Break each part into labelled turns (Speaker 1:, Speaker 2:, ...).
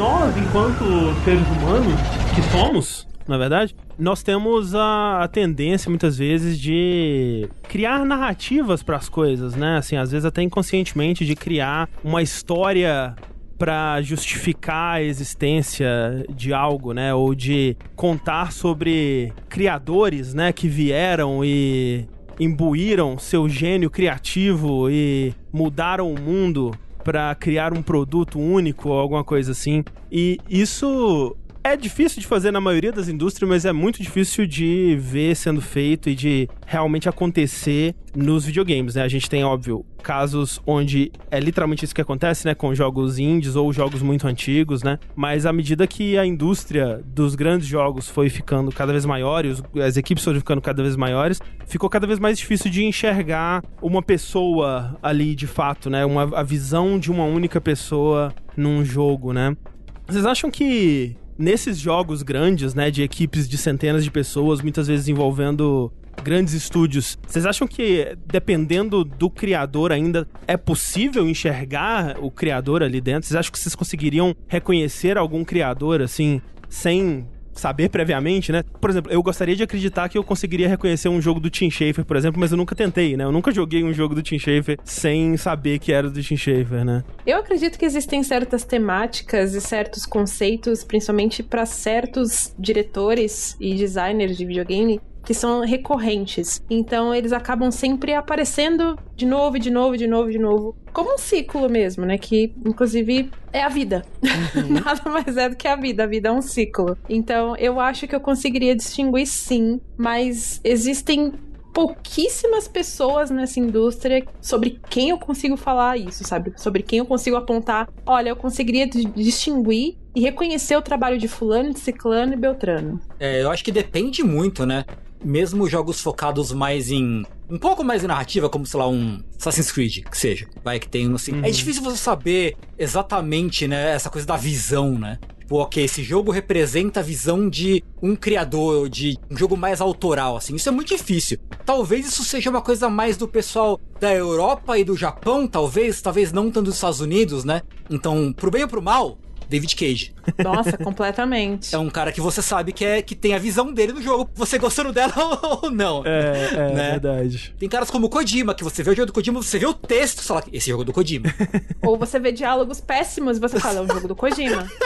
Speaker 1: nós, enquanto seres humanos que somos, na verdade, nós temos a, a, tendência muitas vezes de criar narrativas para as coisas, né? Assim, às vezes até inconscientemente de criar uma história para justificar a existência de algo, né? Ou de contar sobre criadores, né, que vieram e imbuíram seu gênio criativo e mudaram o mundo para criar um produto único ou alguma coisa assim. E isso é difícil de fazer na maioria das indústrias, mas é muito difícil de ver sendo feito e de realmente acontecer nos videogames, né? A gente tem, óbvio, casos onde é literalmente isso que acontece, né? Com jogos indies ou jogos muito antigos, né? Mas à medida que a indústria dos grandes jogos foi ficando cada vez maior e as equipes foram ficando cada vez maiores, ficou cada vez mais difícil de enxergar uma pessoa ali de fato, né? Uma, a visão de uma única pessoa num jogo, né? Vocês acham que nesses jogos grandes, né, de equipes de centenas de pessoas, muitas vezes envolvendo grandes estúdios, vocês acham que dependendo do criador ainda é possível enxergar o criador ali dentro? Vocês acham que vocês conseguiriam reconhecer algum criador assim sem saber previamente, né? Por exemplo, eu gostaria de acreditar que eu conseguiria reconhecer um jogo do Tim Schafer, por exemplo, mas eu nunca tentei, né? Eu nunca joguei um jogo do Tim Schafer sem saber que era do Tim Schafer, né?
Speaker 2: Eu acredito que existem certas temáticas e certos conceitos, principalmente para certos diretores e designers de videogame, que são recorrentes. Então eles acabam sempre aparecendo de novo, de novo, de novo, de novo. Como um ciclo mesmo, né? Que inclusive é a vida. Uhum. Nada mais é do que a vida. A vida é um ciclo. Então eu acho que eu conseguiria distinguir sim, mas existem pouquíssimas pessoas nessa indústria sobre quem eu consigo falar isso, sabe? Sobre quem eu consigo apontar. Olha, eu conseguiria distinguir e reconhecer o trabalho de fulano, de ciclano e beltrano.
Speaker 3: É, eu acho que depende muito, né? Mesmo jogos focados mais em. Um pouco mais em narrativa, como, sei lá, um Assassin's Creed, que seja. Vai, que tem assim. É uhum. É difícil você saber exatamente, né, essa coisa da visão, né? Tipo, ok, esse jogo representa a visão de um criador, de um jogo mais autoral, assim. Isso é muito difícil. Talvez isso seja uma coisa mais do pessoal da Europa e do Japão, talvez, talvez não tanto dos Estados Unidos, né? Então, pro bem ou pro mal, David Cage.
Speaker 2: Nossa, completamente.
Speaker 3: É um cara que você sabe que, é, que tem a visão dele no jogo, você gostando dela ou não.
Speaker 1: É, é né? verdade.
Speaker 3: Tem caras como o Kojima, que você vê o jogo do Kojima, você vê o texto, fala, esse jogo é do Kojima.
Speaker 2: ou você vê diálogos péssimos e você fala, é um jogo do Kojima.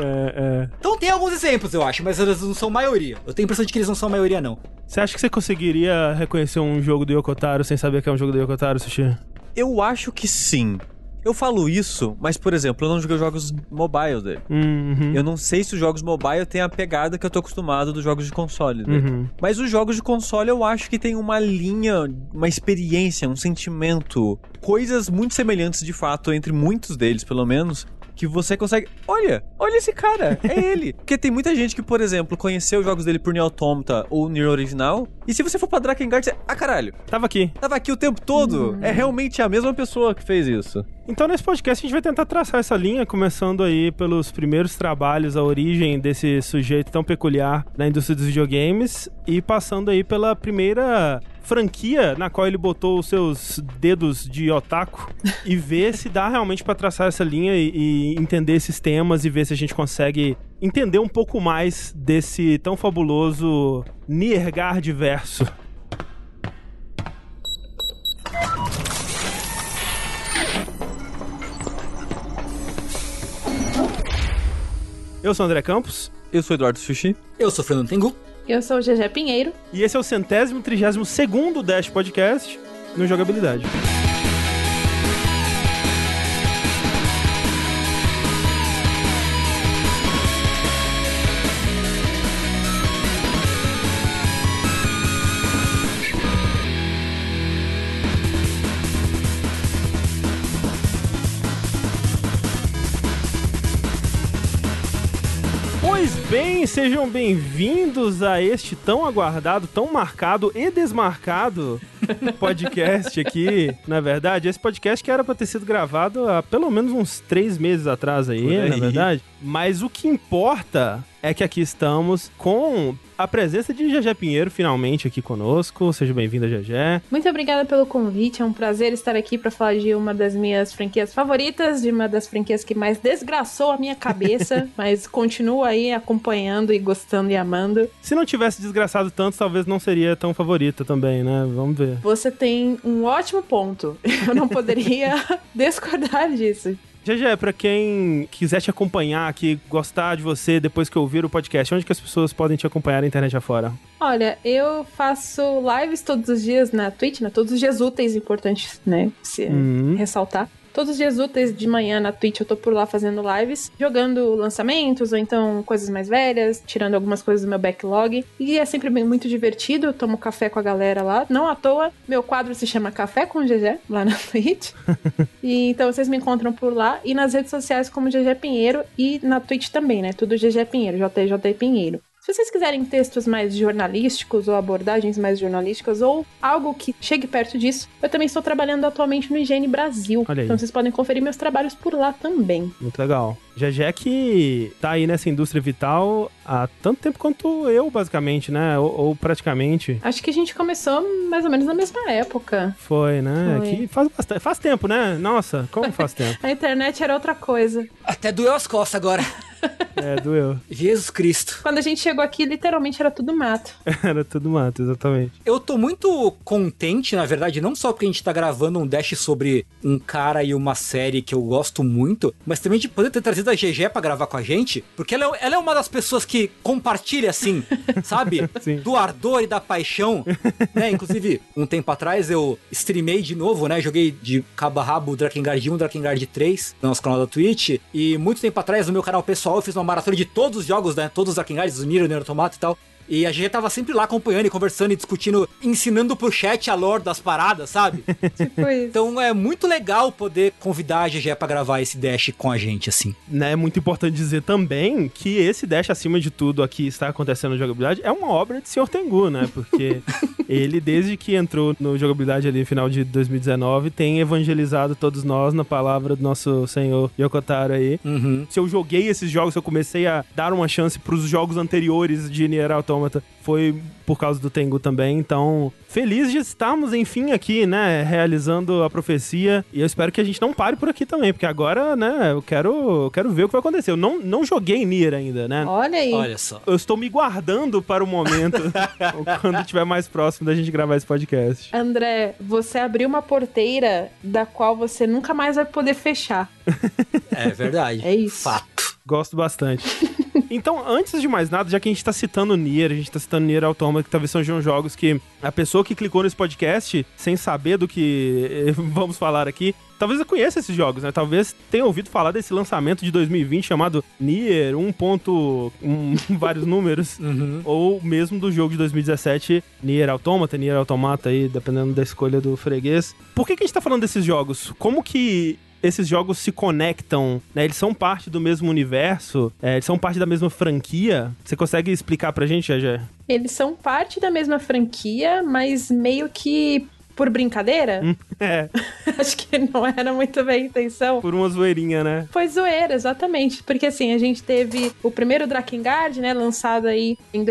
Speaker 3: É, é. Então tem alguns exemplos, eu acho, mas eles não são maioria. Eu tenho a impressão de que eles não são maioria, não.
Speaker 1: Você acha que você conseguiria reconhecer um jogo do Yokotaro sem saber que é um jogo do Yokotaro, Sushi?
Speaker 4: Eu acho que sim. Eu falo isso, mas, por exemplo, eu não joguei jogos mobile dele.
Speaker 1: Uhum.
Speaker 4: Eu não sei se os jogos mobile têm a pegada que eu tô acostumado dos jogos de console dele. Uhum. Mas os jogos de console eu acho que tem uma linha, uma experiência, um sentimento, coisas muito semelhantes de fato entre muitos deles, pelo menos, que você consegue. Olha, olha esse cara, é ele. Porque tem muita gente que, por exemplo, conheceu os jogos dele por Neo Automata ou Neo Original. E se você for pra Drakengard, você. Ah, caralho.
Speaker 1: Tava aqui.
Speaker 4: Tava aqui o tempo todo. Hum. É realmente a mesma pessoa que fez isso.
Speaker 1: Então, nesse podcast, a gente vai tentar traçar essa linha, começando aí pelos primeiros trabalhos, a origem desse sujeito tão peculiar na indústria dos videogames, e passando aí pela primeira franquia na qual ele botou os seus dedos de otaku e ver se dá realmente para traçar essa linha e, e, entender esses temas e ver se a gente consegue entender um pouco mais desse tão fabuloso Niergard verso. Eu sou o André Campos.
Speaker 4: Eu sou o Eduardo Sushi.
Speaker 3: Eu sou o Fernando Tengu.
Speaker 2: Eu sou o GG Pinheiro.
Speaker 1: E esse é o centésimo, trigésimo segundo Dash Podcast no Jogabilidade. Sejam bem-vindos a este tão aguardado, tão marcado e desmarcado podcast aqui. Na verdade, esse podcast que era para ter sido gravado há pelo menos uns três meses atrás aí, aí, na verdade. Mas o que importa é que aqui estamos com a presença de GG Pinheiro finalmente aqui conosco. Seja bem-vinda, GG.
Speaker 2: Muito obrigada pelo convite. É um prazer estar aqui para falar de uma das minhas franquias favoritas, de uma das franquias que mais desgraçou a minha cabeça, mas continuo aí acompanhando e gostando e amando.
Speaker 1: Se não tivesse desgraçado tanto, talvez não seria tão favorita também, né? Vamos ver.
Speaker 2: Você tem um ótimo ponto. Eu não poderia discordar disso.
Speaker 1: GG, pra quem quiser te acompanhar aqui, gostar de você depois que ouvir o podcast, onde que as pessoas podem te acompanhar na internet afora?
Speaker 2: Olha, eu faço lives todos os dias na Twitch, né? Todos os dias úteis, importantes, né? Se uhum. ressaltar. Todos os dias úteis de manhã na Twitch eu tô por lá fazendo lives, jogando lançamentos ou então coisas mais velhas, tirando algumas coisas do meu backlog. E é sempre muito divertido, eu tomo café com a galera lá. Não à toa, meu quadro se chama Café com GG, lá na Twitch. e então vocês me encontram por lá e nas redes sociais como GG Pinheiro e na Twitch também, né? Tudo GG Pinheiro, JJ Pinheiro. Se vocês quiserem textos mais jornalísticos ou abordagens mais jornalísticas ou algo que chegue perto disso, eu também estou trabalhando atualmente no Higiene Brasil. Então vocês podem conferir meus trabalhos por lá também.
Speaker 1: Muito legal. Gegé que tá aí nessa indústria vital há tanto tempo quanto eu, basicamente, né? Ou, ou, praticamente.
Speaker 2: Acho que a gente começou mais ou menos na mesma época.
Speaker 1: Foi, né? Foi. Que faz, bastante, faz tempo, né? Nossa, como faz tempo?
Speaker 2: a internet era outra coisa.
Speaker 3: Até doeu as costas agora.
Speaker 1: É, doeu.
Speaker 3: Jesus Cristo.
Speaker 2: Quando a gente chegou aqui, literalmente era tudo mato.
Speaker 1: era tudo mato, exatamente.
Speaker 3: Eu tô muito contente, na verdade, não só porque a gente tá gravando um dash sobre um cara e uma série que eu gosto muito, mas também de poder ter trazido a GG pra gravar com a gente, porque ela é, ela é uma das pessoas que compartilha, assim, sabe? Sim. Do ardor e da paixão, né? Inclusive, um tempo atrás eu streamei de novo, né? Joguei de cabo a rabo Drakengard 1, Drakengard 3 no nosso canal da Twitch, e muito tempo atrás no meu canal pessoal eu fiz uma maratona de todos os jogos, né? Todos os Drakengard, os Miro, Nero Tomato e tal. E a gente tava sempre lá acompanhando e conversando e discutindo, ensinando pro chat a lore das paradas, sabe? tipo isso. Então é muito legal poder convidar a GG pra gravar esse Dash com a gente, assim.
Speaker 1: Né, é muito importante dizer também que esse Dash, acima de tudo, aqui está acontecendo na jogabilidade, é uma obra de Sr. Tengu, né? Porque ele, desde que entrou no jogabilidade ali no final de 2019, tem evangelizado todos nós na palavra do nosso senhor Yokotaro aí. Uhum. Se eu joguei esses jogos, se eu comecei a dar uma chance pros jogos anteriores de Nier Automata Autômata foi por causa do Tengu também. Então, feliz de estarmos, enfim, aqui, né? Realizando a profecia. E eu espero que a gente não pare por aqui também, porque agora, né? Eu quero, eu quero ver o que vai acontecer. Eu não, não joguei Nier ainda, né?
Speaker 2: Olha aí.
Speaker 3: Olha só.
Speaker 1: Eu estou me guardando para o momento quando estiver mais próximo da gente gravar esse podcast.
Speaker 2: André, você abriu uma porteira da qual você nunca mais vai poder fechar.
Speaker 3: É verdade.
Speaker 2: É isso.
Speaker 3: Fato.
Speaker 1: Gosto bastante. Então, antes de mais nada, já que a gente tá citando Nier, a gente tá citando Nier Automata, que talvez sejam jogos que a pessoa que clicou nesse podcast, sem saber do que vamos falar aqui, talvez eu conheça esses jogos, né? Talvez tenha ouvido falar desse lançamento de 2020 chamado Nier 1. Um, vários números, uhum. ou mesmo do jogo de 2017 Nier Automata, Nier Automata aí, dependendo da escolha do freguês. Por que, que a gente tá falando desses jogos? Como que esses jogos se conectam, né? Eles são parte do mesmo universo, é, eles são parte da mesma franquia. Você consegue explicar pra gente, Jajé?
Speaker 2: Eles são parte da mesma franquia, mas meio que por brincadeira? Hum,
Speaker 1: é.
Speaker 2: Acho que não era muito bem a intenção.
Speaker 1: Por uma zoeirinha, né?
Speaker 2: Foi zoeira, exatamente. Porque assim, a gente teve o primeiro Drakengard, né? Lançado aí em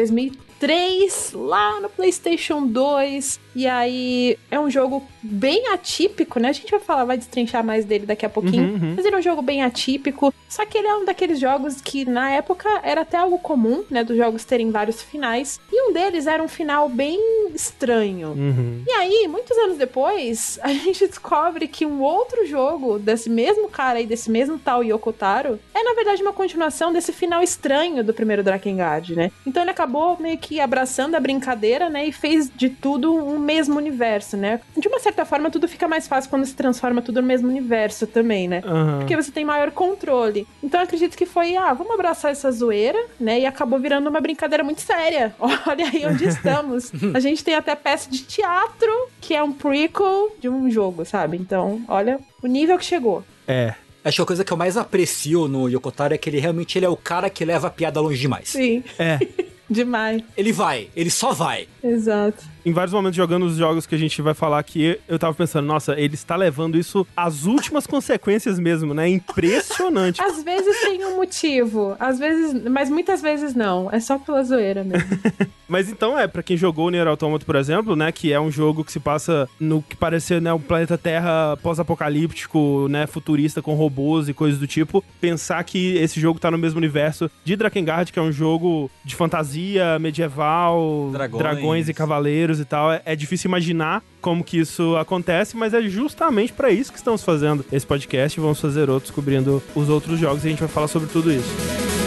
Speaker 2: 2003, lá no PlayStation 2. E aí é um jogo bem atípico, né? A gente vai falar, vai destrinchar mais dele daqui a pouquinho. Uhum, uhum. Mas ele é um jogo bem atípico. Só que ele é um daqueles jogos que na época era até algo comum, né? Dos jogos terem vários finais. E um deles era um final bem estranho. Uhum. E aí, muitos anos depois, a gente descobre que um outro jogo desse mesmo cara aí, desse mesmo tal Yokotaro, é na verdade uma continuação desse final estranho do primeiro Drakengard, né? Então ele acabou meio que abraçando a brincadeira, né? E fez de tudo um mesmo universo, né? De uma certa forma, tudo fica mais fácil quando se transforma tudo no mesmo universo também, né? Uhum. Porque você tem maior controle. Então eu acredito que foi, ah, vamos abraçar essa zoeira, né? E acabou virando uma brincadeira muito séria. Olha aí onde estamos. A gente tem até peça de teatro, que é um prequel de um jogo, sabe? Então, olha o nível que chegou.
Speaker 1: É,
Speaker 3: Acho que a coisa que eu mais aprecio no Yokotaro é que ele realmente ele é o cara que leva a piada longe demais.
Speaker 2: Sim.
Speaker 1: É.
Speaker 2: Demais.
Speaker 3: Ele vai, ele só vai.
Speaker 2: Exato.
Speaker 1: Em vários momentos jogando os jogos que a gente vai falar aqui, eu tava pensando, nossa, ele está levando isso às últimas consequências mesmo, né? Impressionante.
Speaker 2: Às vezes tem um motivo, às vezes, mas muitas vezes não. É só pela zoeira mesmo.
Speaker 1: mas então é, para quem jogou o Nier Automata, por exemplo, né, que é um jogo que se passa no que parece, né, um planeta Terra pós-apocalíptico, né, futurista com robôs e coisas do tipo, pensar que esse jogo tá no mesmo universo de Drakengard, que é um jogo de fantasia medieval, dragões, dragões e cavaleiros e tal, é, é difícil imaginar como que isso acontece, mas é justamente para isso que estamos fazendo esse podcast vamos fazer outros cobrindo os outros jogos e a gente vai falar sobre tudo isso.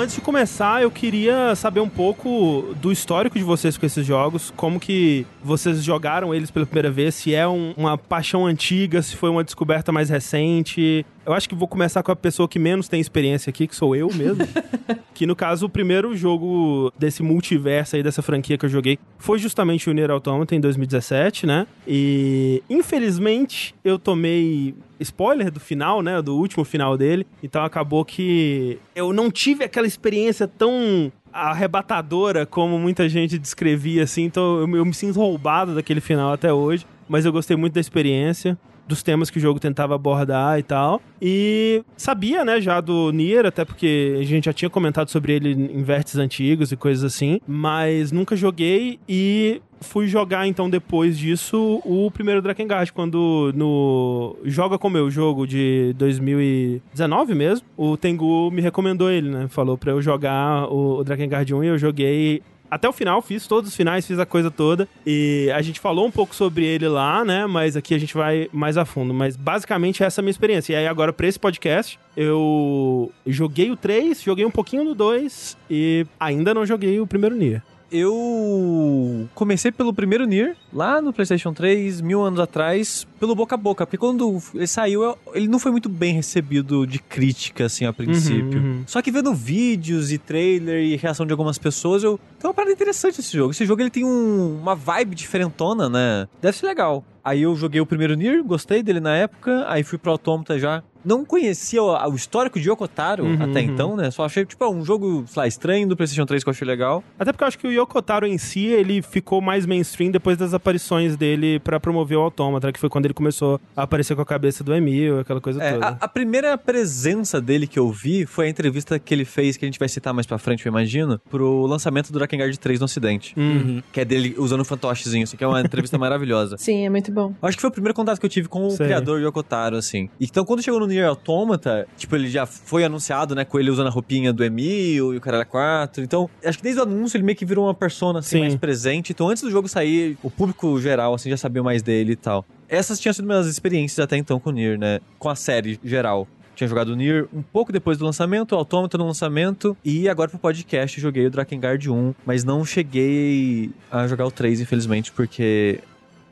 Speaker 1: Antes de começar, eu queria saber um pouco do histórico de vocês com esses jogos, como que vocês jogaram eles pela primeira vez, se é um, uma paixão antiga, se foi uma descoberta mais recente. Eu acho que vou começar com a pessoa que menos tem experiência aqui, que sou eu mesmo. que no caso, o primeiro jogo desse multiverso aí, dessa franquia que eu joguei, foi justamente o Nier Automata em 2017, né? E infelizmente eu tomei spoiler do final, né? Do último final dele. Então acabou que eu não tive aquela experiência tão arrebatadora como muita gente descrevia, assim. Então eu, eu me sinto roubado daquele final até hoje. Mas eu gostei muito da experiência dos temas que o jogo tentava abordar e tal. E sabia, né, já do Nier, até porque a gente já tinha comentado sobre ele em vértices antigos e coisas assim, mas nunca joguei e fui jogar então depois disso o primeiro Drakengard, quando no Joga Como Eu, jogo de 2019 mesmo, o Tengu me recomendou ele, né? Falou pra eu jogar o, o Drakengard 1 e eu joguei até o final, fiz todos os finais, fiz a coisa toda. E a gente falou um pouco sobre ele lá, né? Mas aqui a gente vai mais a fundo. Mas basicamente essa é a minha experiência. E aí agora, pra esse podcast, eu joguei o 3, joguei um pouquinho do 2 e ainda não joguei o primeiro Nier
Speaker 4: eu comecei pelo primeiro Nier, lá no PlayStation 3, mil anos atrás, pelo boca a boca. Porque quando ele saiu, ele não foi muito bem recebido de crítica, assim, a princípio. Uhum, uhum. Só que vendo vídeos e trailer e reação de algumas pessoas, eu. Tem uma parada interessante esse jogo. Esse jogo ele tem um, uma vibe diferentona, né? Deve ser legal. Aí eu joguei o primeiro Nier, gostei dele na época, aí fui pro Automata já não conhecia o, o histórico de Yokotaro uhum, até uhum. então, né? Só achei, tipo, um jogo, sei lá, estranho do PlayStation 3 que eu achei legal.
Speaker 1: Até porque eu acho que o Yokotaro em si, ele ficou mais mainstream depois das aparições dele para promover o Autômata, que foi quando ele começou a aparecer com a cabeça do Emil, aquela coisa é, toda.
Speaker 4: A, a, primeira presença dele que eu vi foi a entrevista que ele fez, que a gente vai citar mais pra frente, eu imagino, pro lançamento do Drakengard 3 no ocidente. Uhum. Que é dele usando um fantochezinho, assim, que é uma entrevista maravilhosa.
Speaker 2: Sim, é muito bom.
Speaker 4: Acho que foi o primeiro contato que eu tive com o Sei. criador Yokotaro, assim. Então, quando chegou no Nier Automata, tipo, ele já foi anunciado, né, com ele usando a roupinha do Emil e o Caralho 4. Então, acho que desde o anúncio ele meio que virou uma persona, assim, Sim. mais presente. Então, antes do jogo sair, o público geral, assim, já sabia mais dele e tal. Essas tinham sido minhas experiências até então com o Nier, né? Com a série geral tinha jogado o Nier um pouco depois do lançamento, o Automata no lançamento, e agora pro podcast joguei o Drakengard 1, mas não cheguei a jogar o 3, infelizmente, porque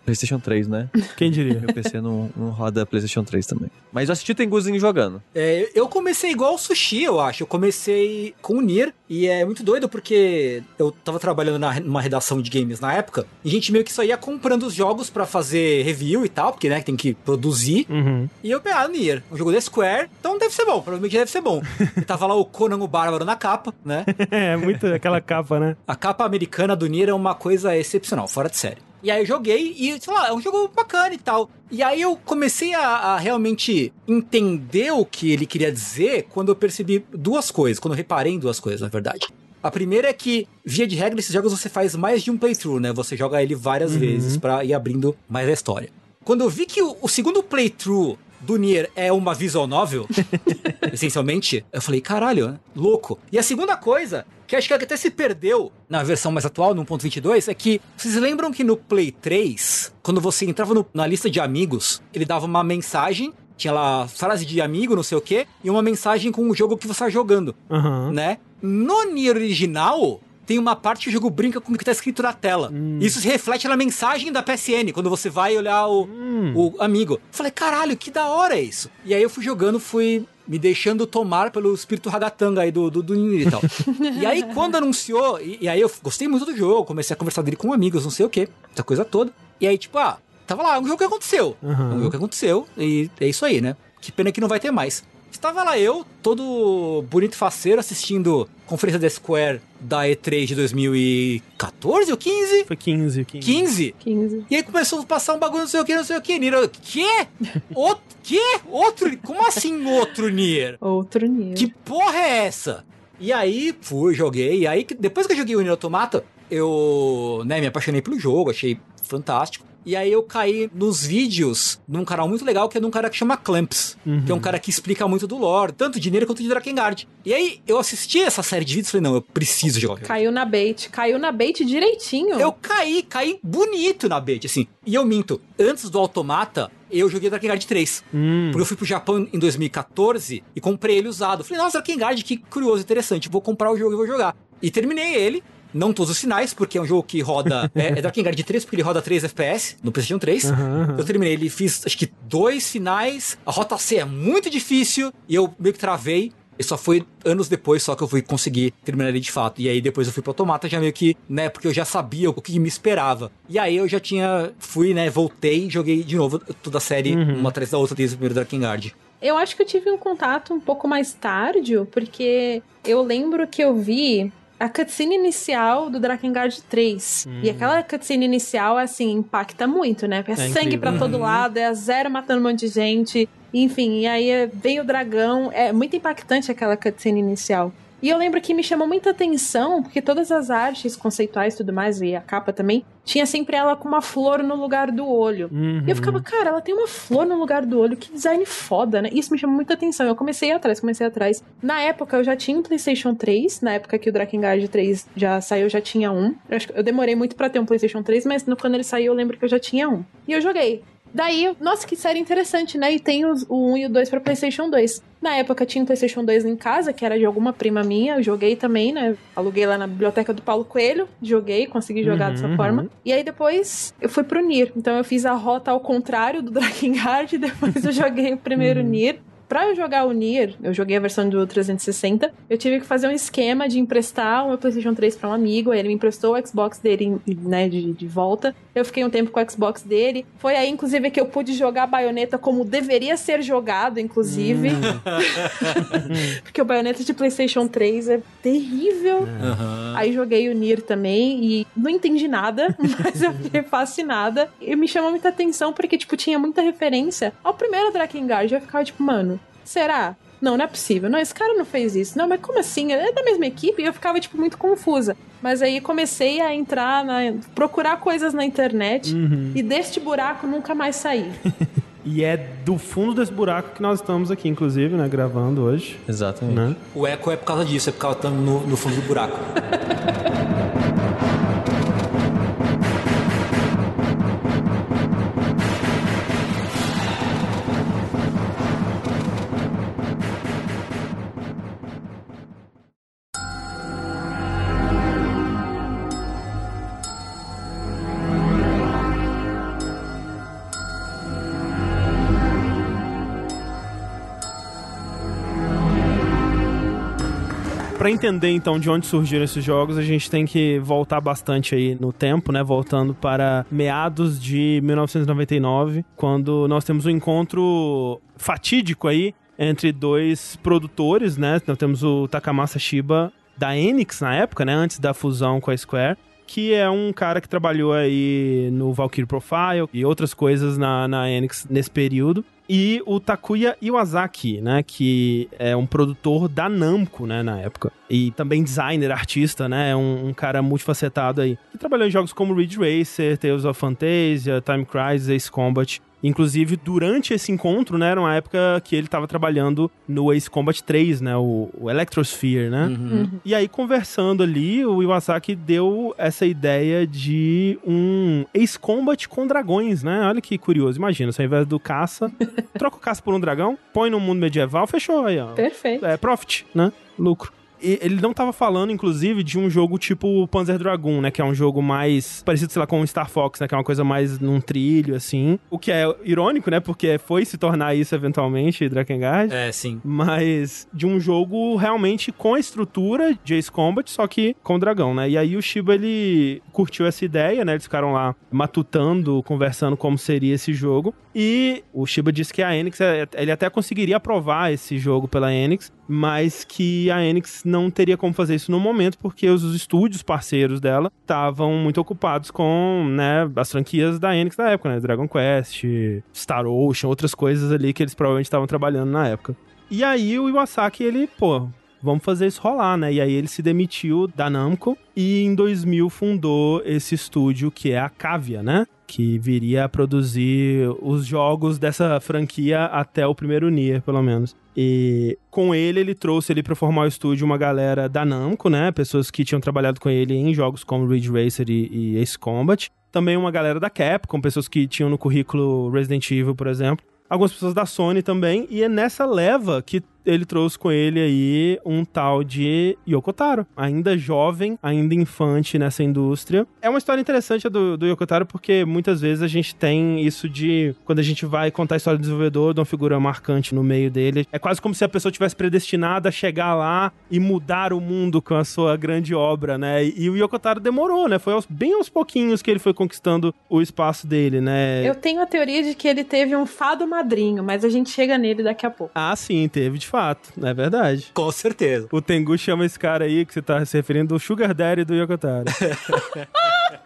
Speaker 4: PlayStation 3, né?
Speaker 1: Quem diria?
Speaker 4: Meu PC não, não roda PlayStation 3 também. Mas eu assisti o Tenguzinho jogando.
Speaker 3: É, eu comecei igual o Sushi, eu acho. Eu comecei com o Nier. E é muito doido porque eu tava trabalhando na, numa redação de games na época. E a gente meio que só ia comprando os jogos para fazer review e tal, porque, né, tem que produzir. Uhum. E eu peguei, ah, Nier, um jogo da Square, então deve ser bom, provavelmente deve ser bom. e tava lá o Conan o Bárbaro na capa, né?
Speaker 1: é, muito aquela capa, né?
Speaker 3: A capa americana do Nier é uma coisa excepcional, fora de série. E aí eu joguei e, sei lá, é um jogo bacana e tal. E aí eu comecei a, a, realmente entender o que ele queria dizer quando eu percebi duas coisas, quando eu reparei em duas coisas, na verdade. A primeira é que, via de regra, esses jogos você faz mais de um playthrough, né? Você joga ele várias uhum. vezes para ir abrindo mais a história. Quando eu vi que o, o segundo playthrough do Nier é uma visual novel, essencialmente, eu falei, caralho, louco. E a segunda coisa, que acho que até se perdeu na versão mais atual, no 1.22, é que vocês lembram que no Play 3, quando você entrava no, na lista de amigos, ele dava uma mensagem tinha lá frase de amigo, não sei o quê, e uma mensagem com o jogo que você está jogando, uhum. né? No Nier original, tem uma parte que o jogo brinca com o que tá escrito na tela. Hum. Isso se reflete na mensagem da PSN, quando você vai olhar o, hum. o amigo. Falei, caralho, que da hora é isso. E aí eu fui jogando, fui me deixando tomar pelo espírito ragatanga aí do, do, do e tal. e aí, quando anunciou, e, e, aí eu gostei muito do jogo, comecei a conversar dele com amigos, não sei o que, essa coisa toda. E aí, tipo, ah, tava lá, um jogo que aconteceu.
Speaker 1: Uhum.
Speaker 3: Um jogo que aconteceu, e é isso aí, né? Que pena que não vai ter mais. Estava lá eu, todo bonito e faceiro, assistindo conferência da Square da E3 de 2014 ou 15?
Speaker 1: Foi 15, 15.
Speaker 3: 15?
Speaker 2: 15.
Speaker 3: E aí começou a passar um bagulho, não sei o que, não sei o que. Nier, eu, quê? Outro, quê? Outro? Como assim outro Nier?
Speaker 2: Outro nível.
Speaker 3: Que porra é essa? E aí, fui, joguei. E aí, depois que eu joguei o Nier Automata, eu, né, me apaixonei pelo jogo, achei fantástico. E aí eu caí nos vídeos num canal muito legal, que é de um cara que chama Clamps.
Speaker 1: Uhum.
Speaker 3: Que é um cara que explica muito do lore, tanto de Nier quanto de Drakengard. E aí eu assisti essa série de vídeos e falei, não, eu preciso jogar.
Speaker 2: Caiu na bait. Caiu na bait direitinho.
Speaker 3: Eu caí, caí bonito na bait, assim. E eu minto, antes do Automata, eu joguei Drakengard 3.
Speaker 1: Hum.
Speaker 3: Porque eu fui pro Japão em 2014 e comprei ele usado. Falei, nossa, Drakengard, que curioso, interessante. Vou comprar o jogo e vou jogar. E terminei ele. Não todos os finais, porque é um jogo que roda. é, é Drakengard 3, porque ele roda 3 FPS no PlayStation 3.
Speaker 1: Aham, aham.
Speaker 3: Eu terminei ele, fiz acho que dois finais. A rota C é muito difícil e eu meio que travei. E só foi anos depois só que eu fui conseguir terminar ele de fato. E aí depois eu fui pro Automata já meio que, né, porque eu já sabia o que me esperava. E aí eu já tinha, fui, né, voltei e joguei de novo toda a série, uma atrás da outra desde o primeiro Drakengard.
Speaker 2: Eu acho que eu tive um contato um pouco mais tarde, porque eu lembro que eu vi a cutscene inicial do Drakengard 3. E aquela cutscene inicial, assim, impacta muito, né? Porque é,
Speaker 1: É
Speaker 2: sangue pra todo lado, é a Zero matando um monte de gente. Enfim, e aí vem o dragão. É muito impactante aquela cutscene inicial. E eu lembro que me chamou muita atenção, porque todas as artes conceituais e tudo mais, e a capa também, tinha sempre ela com uma flor no lugar do olho.
Speaker 1: Uhum.
Speaker 2: E eu ficava, cara, ela tem uma flor no lugar do olho, que design foda, né? Isso me chamou muita atenção. Eu comecei atrás, comecei atrás. Na época eu já tinha um PlayStation 3, na época que o Drakengard 3 já saiu, eu já tinha um. Eu, acho que eu demorei muito pra ter um PlayStation 3, mas no- quando ele saiu eu lembro que eu já tinha um. E eu joguei. Daí, nossa, que série interessante, né? E tem os- o 1 e o 2 pra PlayStation 2. Na época tinha um PlayStation 2 em casa, que era de alguma prima minha, eu joguei também, né? Aluguei lá na biblioteca do Paulo Coelho, joguei, consegui jogar
Speaker 1: Uhum,
Speaker 2: dessa
Speaker 1: uhum.
Speaker 2: forma. E aí depois eu fui pro Nier. Então eu fiz a rota ao contrário do Drakengard, e depois eu joguei o primeiro Nier. Pra eu jogar o Nier, eu joguei a versão do 360, eu tive que fazer um esquema de emprestar o meu PlayStation 3 pra um amigo, aí ele me emprestou o Xbox dele, né, de, de volta. Eu fiquei um tempo com o Xbox dele. Foi aí, inclusive, que eu pude jogar Bayonetta como deveria ser jogado, inclusive. Porque o Bayonetta de PlayStation 3 é terrível.
Speaker 3: Aham.
Speaker 2: Aí joguei o Nier também e não entendi nada, mas eu fiquei fascinada. E me chamou muita atenção porque, tipo, tinha muita referência ao primeiro Drakengard. Eu ficava tipo, mano, será? Não, não é possível. Não, esse cara não fez isso. Não, mas como assim? É da mesma equipe? E eu ficava, tipo, muito confusa. Mas aí comecei a entrar na. procurar coisas na internet
Speaker 1: Uhum.
Speaker 2: e deste buraco nunca mais saí.
Speaker 1: E é do fundo desse buraco que nós estamos aqui, inclusive, né? Gravando hoje.
Speaker 4: Exatamente.
Speaker 1: Né?
Speaker 3: O eco é por causa disso, é porque ela tá no, no fundo do buraco.
Speaker 1: Pra entender então de onde surgiram esses jogos, a gente tem que voltar bastante aí no tempo, né? Voltando para meados de 1999, quando nós temos um encontro fatídico aí entre dois produtores, né? Nós temos o Takamasa Shiba da Enix na época, né? Antes da fusão com a Square. Que é um cara que trabalhou aí no Valkyrie Profile e outras coisas na, na Enix nesse período e o Takuya Iwasaki, né, que é um produtor da Namco, né, na época. E também designer, artista, né, é um, um cara multifacetado aí. Que trabalhou em jogos como Ridge Racer, Tales of Fantasia, Time Crisis, Ace Combat. Inclusive, durante esse encontro, né, era uma época que ele estava trabalhando no Ace Combat 3, né, o, o Electrosphere, né.
Speaker 3: Uhum.
Speaker 1: E aí, conversando ali, o Iwasaki deu essa ideia de um Ace Combat com dragões, né? Olha que curioso. Imagina, se ao invés do caça, troca o caça por um dragão, põe no mundo medieval, fechou aí, ó.
Speaker 2: Perfeito.
Speaker 1: É profit, né? Lucro. Ele não tava falando, inclusive, de um jogo tipo Panzer Dragoon, né? Que é um jogo mais parecido, sei lá, com o Star Fox, né? Que é uma coisa mais num trilho, assim. O que é irônico, né? Porque foi se tornar isso eventualmente, Drakengard.
Speaker 3: É, sim.
Speaker 1: Mas de um jogo realmente com a estrutura de Ace Combat, só que com dragão, né? E aí o Shiba, ele curtiu essa ideia, né? Eles ficaram lá matutando, conversando como seria esse jogo. E o Shiba disse que a Enix, é, ele até conseguiria aprovar esse jogo pela Enix, mas que a Enix não teria como fazer isso no momento, porque os estúdios parceiros dela estavam muito ocupados com, né, as franquias da Enix da época, né? Dragon Quest, Star Ocean, outras coisas ali que eles provavelmente estavam trabalhando na época. E aí o Iwasaki, ele, pô, vamos fazer isso rolar, né? E aí ele se demitiu da Namco e em 2000 fundou esse estúdio que é a Cavia, né? Que viria a produzir os jogos dessa franquia até o primeiro Nier, pelo menos. E com ele, ele trouxe ali para formar o estúdio uma galera da Namco, né? Pessoas que tinham trabalhado com ele em jogos como Ridge Racer e, e Ace Combat. Também uma galera da Capcom, pessoas que tinham no currículo Resident Evil, por exemplo algumas pessoas da Sony também, e é nessa leva que ele trouxe com ele aí um tal de Yokotaro, ainda jovem, ainda infante nessa indústria. É uma história interessante do, do Yokotaro porque muitas vezes a gente tem isso de quando a gente vai contar a história do desenvolvedor, de uma figura marcante no meio dele. É quase como se a pessoa tivesse predestinada a chegar lá e mudar o mundo com a sua grande obra, né? E o Yokotaro demorou, né? Foi aos, bem aos pouquinhos que ele foi conquistando o espaço dele, né?
Speaker 2: Eu tenho a teoria de que ele teve um fado madrinho, mas a gente chega nele daqui a pouco.
Speaker 1: Ah, sim, teve de fato, é verdade.
Speaker 3: Com certeza.
Speaker 1: O Tengu chama esse cara aí que você tá se referindo o Sugar Daddy do Yokotaro.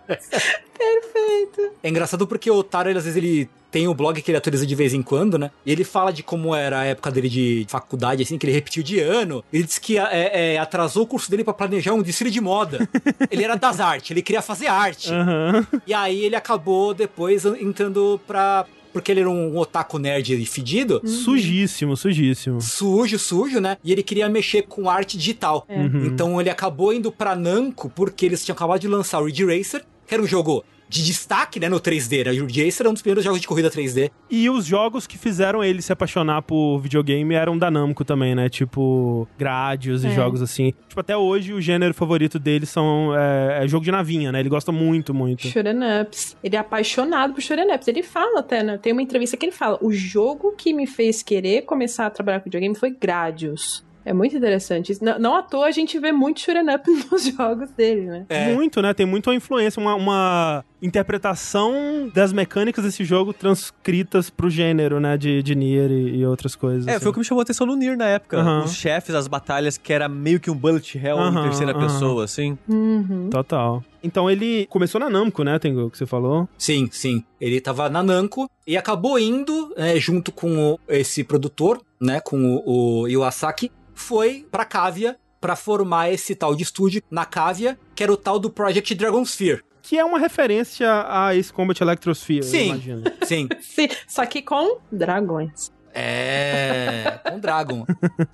Speaker 2: Perfeito.
Speaker 3: É engraçado porque o Taro, às vezes, ele tem o blog que ele atualiza de vez em quando, né? E ele fala de como era a época dele de faculdade, assim, que ele repetiu de ano. Ele disse que é, é, atrasou o curso dele para planejar um desfile de moda. ele era das artes, ele queria fazer arte.
Speaker 1: Uhum.
Speaker 3: E aí ele acabou depois entrando pra porque ele era um otaku nerd fedido.
Speaker 1: Uhum. Sujíssimo, sujíssimo.
Speaker 3: Sujo, sujo, né? E ele queria mexer com arte digital.
Speaker 2: É.
Speaker 1: Uhum.
Speaker 3: Então ele acabou indo pra Namco porque eles tinham acabado de lançar o Ridge Racer, que era um jogo de destaque, né, no 3D. Né? O Racer era um dos primeiros jogos de corrida 3D.
Speaker 1: E os jogos que fizeram ele se apaixonar por videogame eram da Namco também, né? Tipo, Gradius e
Speaker 2: É.
Speaker 1: jogos assim. Tipo, até hoje o gênero favorito dele são é, é jogo de navinha, né? Ele gosta muito, muito.
Speaker 2: Shoot'em ups. Ele é apaixonado por shoot'em ups. Ele fala até, né? Tem uma entrevista que ele fala: o jogo que me fez querer começar a trabalhar com videogame foi Gradius. É muito interessante. Não, não à toa a gente vê muito shoot'em up nos jogos dele, né?
Speaker 3: É.
Speaker 1: Muito, né? Tem muito uma influência, uma, uma interpretação das mecânicas desse jogo transcritas pro gênero, né? De, de Nier e, e outras coisas.
Speaker 4: É,
Speaker 1: assim.
Speaker 4: foi o que me chamou a atenção no Nier na época. Os chefes, as batalhas, que era meio que um bullet hell em terceira pessoa, assim.
Speaker 2: Uhum.
Speaker 1: Total. Então ele começou na Namco, né, Tengu, que você falou?
Speaker 3: Sim, sim. Ele tava na Namco e acabou indo, né, junto com o- esse produtor, né, com o, o Iwasaki, foi pra Cavia pra formar esse tal de estúdio na Cavia, que era o tal do Project Dragon Sphere.
Speaker 1: Que é uma referência a esse Combat Electrosphere, eu
Speaker 3: Sim.
Speaker 1: imagino.
Speaker 3: Sim.
Speaker 2: Sim, só que com dragões.
Speaker 3: É, com Dragon.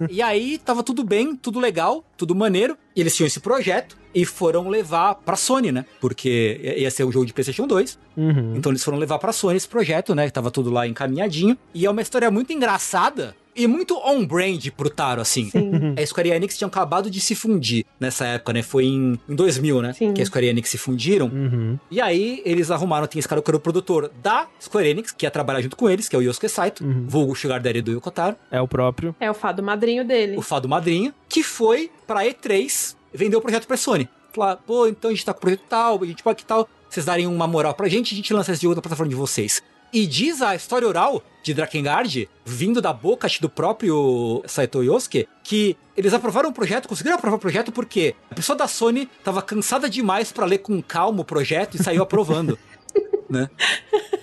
Speaker 3: E aí tava tudo bem, tudo legal, tudo maneiro. E eles tinham esse projeto e foram levar pra Sony, né? Porque ia ser um jogo de PlayStation 2.
Speaker 1: Uhum.
Speaker 3: Então eles foram levar pra Sony esse projeto, né? Que tava tudo lá encaminhadinho. E é uma história muito engraçada e muito on-brand pro Taro, assim.
Speaker 2: Sim.
Speaker 3: A Square Enix tinha acabado de se fundir nessa época, né? Foi em, em 2000, né?
Speaker 2: Sim.
Speaker 3: Que a Square Enix se fundiram.
Speaker 1: Uhum.
Speaker 3: E aí, eles arrumaram, tem esse cara que era o produtor da Square Enix, que ia trabalhar junto com eles, que é o Yosuke Saito,
Speaker 1: Uhum.
Speaker 3: vulgo Sugar Daddy do Yokotaro,
Speaker 1: É o próprio.
Speaker 2: É o fado madrinho dele.
Speaker 3: o fado madrinho, que foi pra E3 vender o projeto pra Sony. Falar, pô, então a gente tá com o projeto tal, a gente pode que tal, vocês darem uma moral pra gente, a gente lança esse jogo na plataforma de vocês. E diz a história oral de Drakengard, vindo da boca do próprio Saito Yosuke, que eles aprovaram o projeto, conseguiram aprovar o projeto porque a pessoa da Sony tava cansada demais pra ler com calma o projeto e saiu aprovando. Né?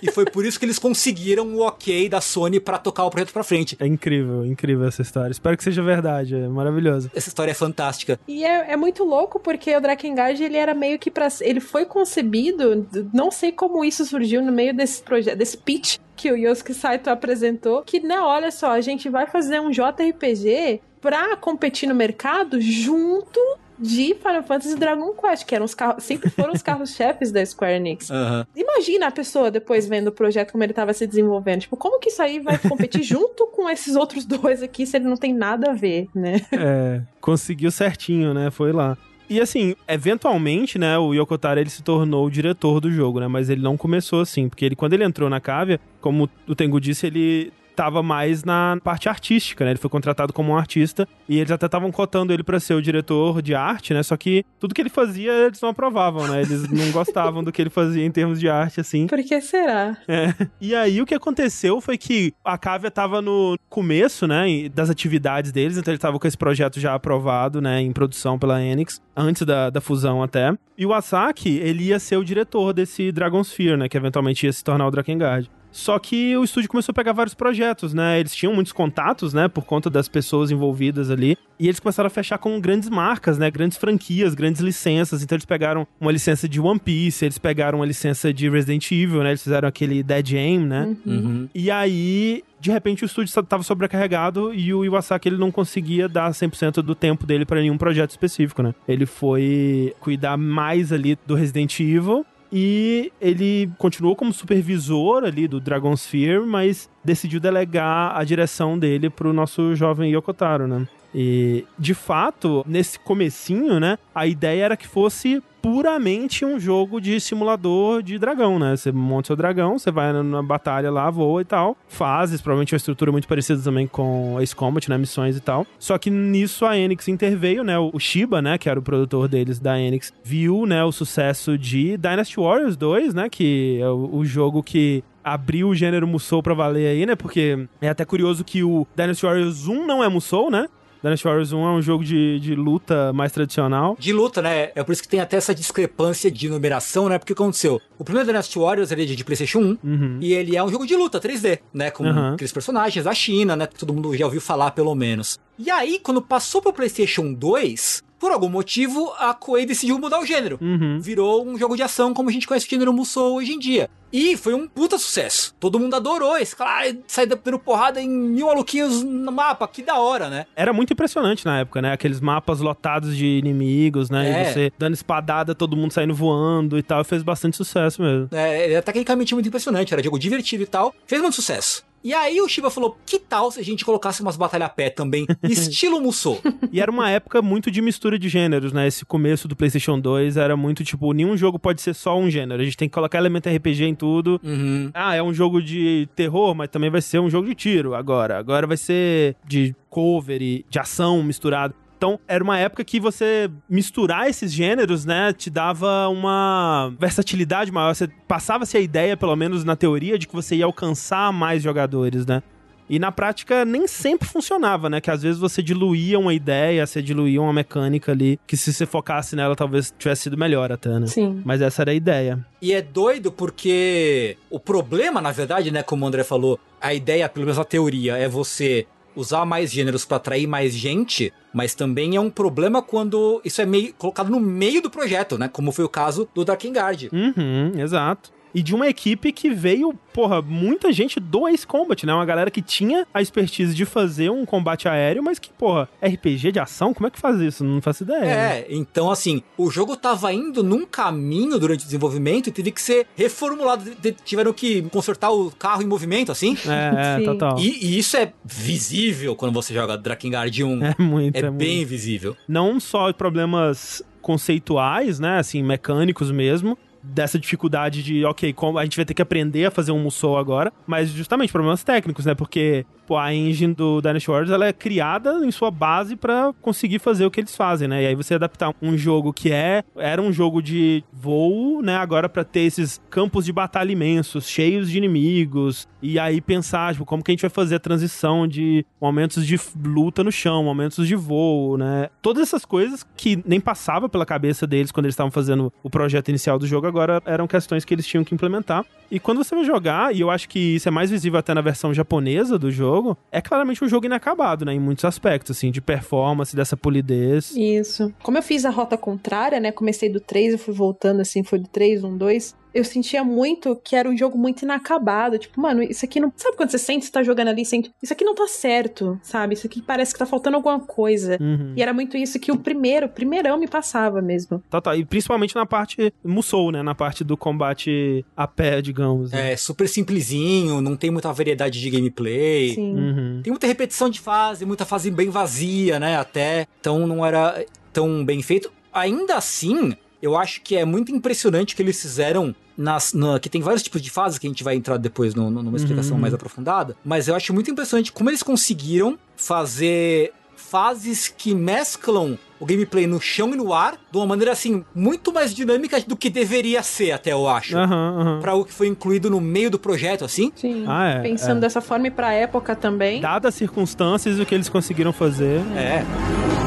Speaker 3: E foi por isso que eles conseguiram o ok da Sony pra tocar o projeto pra frente.
Speaker 1: É incrível, incrível essa história. Espero que seja verdade, é maravilhoso.
Speaker 3: Essa história é fantástica.
Speaker 2: E é, é muito louco porque o Drakengard ele era meio que para ele foi concebido, não sei como isso surgiu no meio desse projeto, desse pitch que o Yosuke Saito apresentou, que não, olha só, a gente vai fazer um JRPG pra competir no mercado junto de Final Fantasy Dragon Quest, que eram os carros, sempre foram os carros-chefes da Square Enix.
Speaker 3: Uhum.
Speaker 2: Imagina a pessoa depois vendo o projeto como ele estava se desenvolvendo. Tipo, como que isso aí vai competir junto com esses outros dois aqui se ele não tem nada a ver, né?
Speaker 1: É, conseguiu certinho, né? Foi lá. E assim, eventualmente, né, o Yokotaro ele se tornou o diretor do jogo, né? Mas ele não começou assim, porque ele quando ele entrou na Cávia, como o Tengu disse, ele tava mais na parte artística, né? Ele foi contratado como um artista e eles até estavam cotando ele para ser o diretor de arte, né? Só que tudo que ele fazia eles não aprovavam, né? Eles não gostavam do que ele fazia em termos de arte, assim.
Speaker 2: Por que será?
Speaker 1: É. E aí o que aconteceu foi que a Cávia tava no começo, né, das atividades deles, então ele tava com esse projeto já aprovado, né, em produção pela Enix, antes da, da fusão até. E o Asaki, ele ia ser o diretor desse Dragonsphere, né, que eventualmente ia se tornar o Drakengard. Só que o estúdio começou a pegar vários projetos, né? Eles tinham muitos contatos, né? Por conta das pessoas envolvidas ali. E eles começaram a fechar com grandes marcas, né? Grandes franquias, grandes licenças. Então eles pegaram uma licença de One Piece, eles pegaram uma licença de Resident Evil, né? Eles fizeram aquele Dead Aim, né?
Speaker 3: Uhum.
Speaker 1: E aí, de repente, o estúdio estava sobrecarregado e o Iwasaki ele não conseguia dar 100% do tempo dele para nenhum projeto específico, né? Ele foi cuidar mais ali do Resident Evil e ele continuou como supervisor ali do Dragonsphere, mas decidiu delegar a direção dele pro nosso jovem Yokotaro, né? E, de fato, nesse comecinho, né, a ideia era que fosse puramente um jogo de simulador de dragão, né? Você monta seu dragão, você vai na batalha lá, voa e tal. Fases, provavelmente uma estrutura muito parecida também com Ace Combat, né? Missões e tal. Só que nisso a Enix interveio, né? O Shiba, né? Que era o produtor deles da Enix, viu, né? O sucesso de Dynasty Warriors 2, né? Que é o, o jogo que abriu o gênero Musou pra valer aí, né? Porque é até curioso que o Dynasty Warriors 1 não é Musou, né? Dynasty Warriors 1 é um jogo de, de luta mais tradicional.
Speaker 3: De luta, né? É por isso que tem até essa discrepância de numeração, né? Porque o que aconteceu? O primeiro Dynasty Warriors ele é de PlayStation 1
Speaker 1: Uhum.
Speaker 3: e ele é um jogo de luta 3D, né? Com
Speaker 1: Uhum.
Speaker 3: aqueles personagens da China, né? Todo mundo já ouviu falar, pelo menos. E aí, quando passou pro PlayStation 2, por algum motivo, a Koei decidiu mudar o gênero.
Speaker 1: Uhum.
Speaker 3: Virou um jogo de ação como a gente conhece o gênero Musou hoje em dia. E foi um puta sucesso. Todo mundo adorou esse cara. Sai dando porrada em mil maluquinhos no mapa. Que da hora, né?
Speaker 1: Era muito impressionante na época, né? Aqueles mapas lotados de inimigos, né?
Speaker 3: É.
Speaker 1: E você dando espadada, todo mundo saindo voando e tal. Fez bastante sucesso mesmo.
Speaker 3: É, é tecnicamente muito impressionante, era jogo divertido e tal. Fez muito sucesso. E aí o Shiba falou: que tal se a gente colocasse umas batalha a pé também, estilo Musou?
Speaker 1: E era uma época muito de mistura de gêneros, né? Esse começo do PlayStation 2 era muito tipo: nenhum jogo pode ser só um gênero. A gente tem que colocar elemento RPG em tudo.
Speaker 3: Uhum.
Speaker 1: Ah, é um jogo de terror, mas também vai ser um jogo de tiro agora. Agora vai ser de cover e de ação misturado. Então, era uma época que você misturar esses gêneros, né, te dava uma versatilidade maior. Você passava-se a ideia, pelo menos na teoria, de que você ia alcançar mais jogadores, né? E na prática nem sempre funcionava, né? Que às vezes você diluía uma ideia, você diluía uma mecânica ali, que se você focasse nela talvez tivesse sido melhor até, né?
Speaker 2: Sim.
Speaker 1: Mas essa era a ideia.
Speaker 3: E é doido porque o problema, na verdade, né, como o André falou, a ideia, pelo menos a teoria, é você usar mais gêneros pra atrair mais gente, mas também é um problema quando isso é meio colocado no meio do projeto, né? Como foi o caso do Drakengard.
Speaker 1: Uhum, exato. E de uma equipe que veio, porra, muita gente do Ace Combat, né? Uma galera que tinha a expertise de fazer um combate aéreo, mas que, porra, RPG de ação, como é que faz isso? Não faço ideia. né?
Speaker 3: É, então assim, o jogo tava indo num caminho durante o desenvolvimento e teve que ser reformulado. Tiveram que consertar o carro em movimento, assim.
Speaker 1: É, é,
Speaker 2: Sim.
Speaker 1: total.
Speaker 3: E, e isso é visível quando você joga Drakengard 1.
Speaker 1: É muito,
Speaker 3: É,
Speaker 1: é,
Speaker 3: bem
Speaker 1: muito.
Speaker 3: visível.
Speaker 1: Não só problemas conceituais, né? Assim, mecânicos mesmo. Dessa dificuldade de, ok, como a gente vai ter que aprender a fazer um Musou agora, mas justamente problemas técnicos, né? Porque pô, a engine do Dynasty Warriors ela é criada em sua base pra conseguir fazer o que eles fazem, né? E aí você adaptar um jogo que é era um jogo de voo, né? Agora pra ter esses campos de batalha imensos, cheios de inimigos, e aí pensar, tipo, como que a gente vai fazer a transição de momentos de luta no chão, momentos de voo, né? Todas essas coisas que nem passava pela cabeça deles quando eles estavam fazendo o projeto inicial do jogo, agora eram questões que eles tinham que implementar. E quando você vai jogar, e eu acho que isso é mais visível até na versão japonesa do jogo, é claramente um jogo inacabado, né? Em muitos aspectos, assim, de performance, dessa polidez.
Speaker 2: Isso. Como eu fiz a rota contrária, né? Comecei do 3, eu fui voltando assim, foi do 3, 1, 2. Eu sentia muito que era um jogo muito inacabado. Tipo, mano, isso aqui não. Sabe quando você sente, você tá jogando ali, sente. Isso aqui não tá certo, sabe? Isso aqui parece que tá faltando alguma coisa. Uhum. E era muito isso que o primeiro, o primeirão me passava mesmo.
Speaker 1: Tá, tá. E principalmente na parte Musou, né? Na parte do combate a pé, digamos.
Speaker 3: Né? É, super simplesinho, não tem muita variedade de gameplay.
Speaker 2: Sim. Uhum.
Speaker 3: Tem muita repetição de fase, muita fase bem vazia, né? Até. Então não era tão bem feito. Ainda assim, eu acho que é muito impressionante que eles fizeram nas, na, que tem vários tipos de fases que a gente vai entrar depois no, no, numa explicação uhum. mais aprofundada, mas eu acho muito impressionante como eles conseguiram fazer fases que mesclam o gameplay no chão e no ar de uma maneira assim muito mais dinâmica do que deveria ser, até eu acho.
Speaker 1: Uhum, uhum.
Speaker 3: Para o que foi incluído no meio do projeto, assim.
Speaker 2: Sim. Ah, é, Pensando é. dessa forma e pra época também.
Speaker 1: Dadas as circunstâncias, o que eles conseguiram fazer.
Speaker 3: É.
Speaker 1: Mas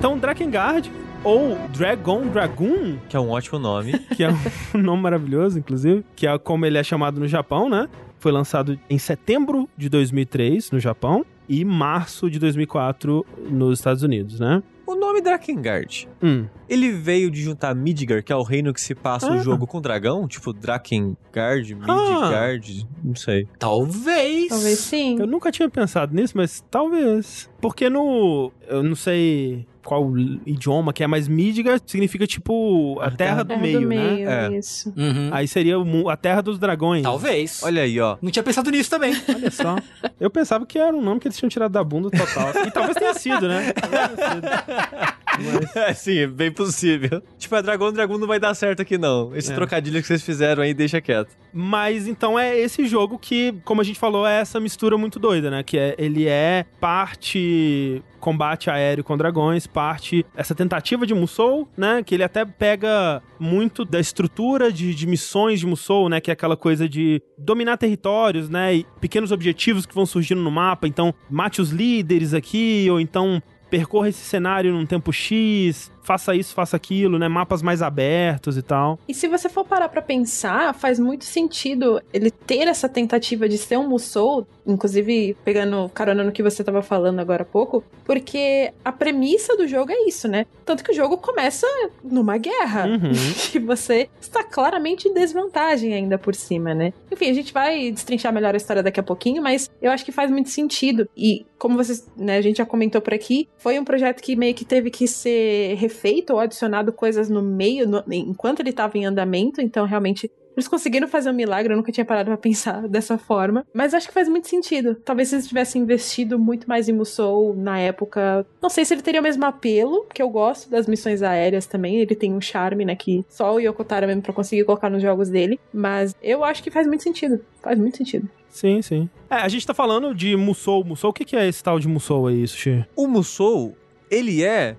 Speaker 1: então, Drakengard ou Dragon Dragoon,
Speaker 4: que é um ótimo nome,
Speaker 1: que é um nome maravilhoso, inclusive, que é como ele é chamado no Japão, né? Foi lançado em setembro de 2003 no Japão e março de 2004 nos Estados Unidos, né?
Speaker 4: O nome Drakengard, hum. ele veio de juntar Midgard, que é o reino que se passa ah. o jogo com dragão, tipo Drakengard, Midgard, ah. não sei.
Speaker 3: Talvez.
Speaker 2: Talvez sim.
Speaker 1: Eu nunca tinha pensado nisso, mas talvez. Porque no. Eu não sei qual idioma que é, mas Midgard significa tipo a terra, do,
Speaker 2: terra
Speaker 1: meio,
Speaker 2: do
Speaker 1: né?
Speaker 2: meio, é. isso.
Speaker 1: Uhum. Aí seria a terra dos dragões.
Speaker 3: Talvez.
Speaker 4: Olha aí, ó.
Speaker 3: Não tinha pensado nisso também.
Speaker 1: Olha só. Eu pensava que era um nome que eles tinham tirado da bunda total. E talvez tenha sido, né? Talvez tenha sido.
Speaker 4: Mas... É, sim, é bem possível. Tipo, é dragão, dragão não vai dar certo aqui, não. Esse é. trocadilho que vocês fizeram aí, deixa quieto.
Speaker 1: Mas então é esse jogo que, como a gente falou, é essa mistura muito doida, né? Que é, ele é parte combate aéreo com dragões, parte essa tentativa de Musou, né? Que ele até pega muito da estrutura de, de missões de Musou, né? Que é aquela coisa de dominar territórios, né? E pequenos objetivos que vão surgindo no mapa. Então, mate os líderes aqui, ou então percorra esse cenário num tempo X, faça isso, faça aquilo, né? Mapas mais abertos e tal.
Speaker 2: E se você for parar pra pensar, faz muito sentido ele ter essa tentativa de ser um Musou, inclusive pegando carona no que você tava falando agora há pouco, porque a premissa do jogo é isso, né? Tanto que o jogo começa numa guerra. Uhum. e você está claramente em desvantagem ainda por cima, né? Enfim, a gente vai destrinchar melhor a história daqui a pouquinho, mas eu acho que faz muito sentido. E como vocês, né, a gente já comentou por aqui, foi um projeto que meio que teve que ser refeito ou adicionado coisas no meio, no, enquanto ele estava em andamento, então realmente eles conseguiram fazer um milagre, eu nunca tinha parado pra pensar dessa forma. Mas acho que faz muito sentido. Talvez se eles tivessem investido muito mais em Musou na época. Não sei se ele teria o mesmo apelo, que eu gosto das missões aéreas também. Ele tem um charme, né? Que só o Yokotaro mesmo pra conseguir colocar nos jogos dele. Mas eu acho que faz muito sentido. Faz muito sentido.
Speaker 1: Sim, sim. É, a gente tá falando de Musou. Musou, o que, que é esse tal de Musou aí, Sushi?
Speaker 4: O Musou, ele é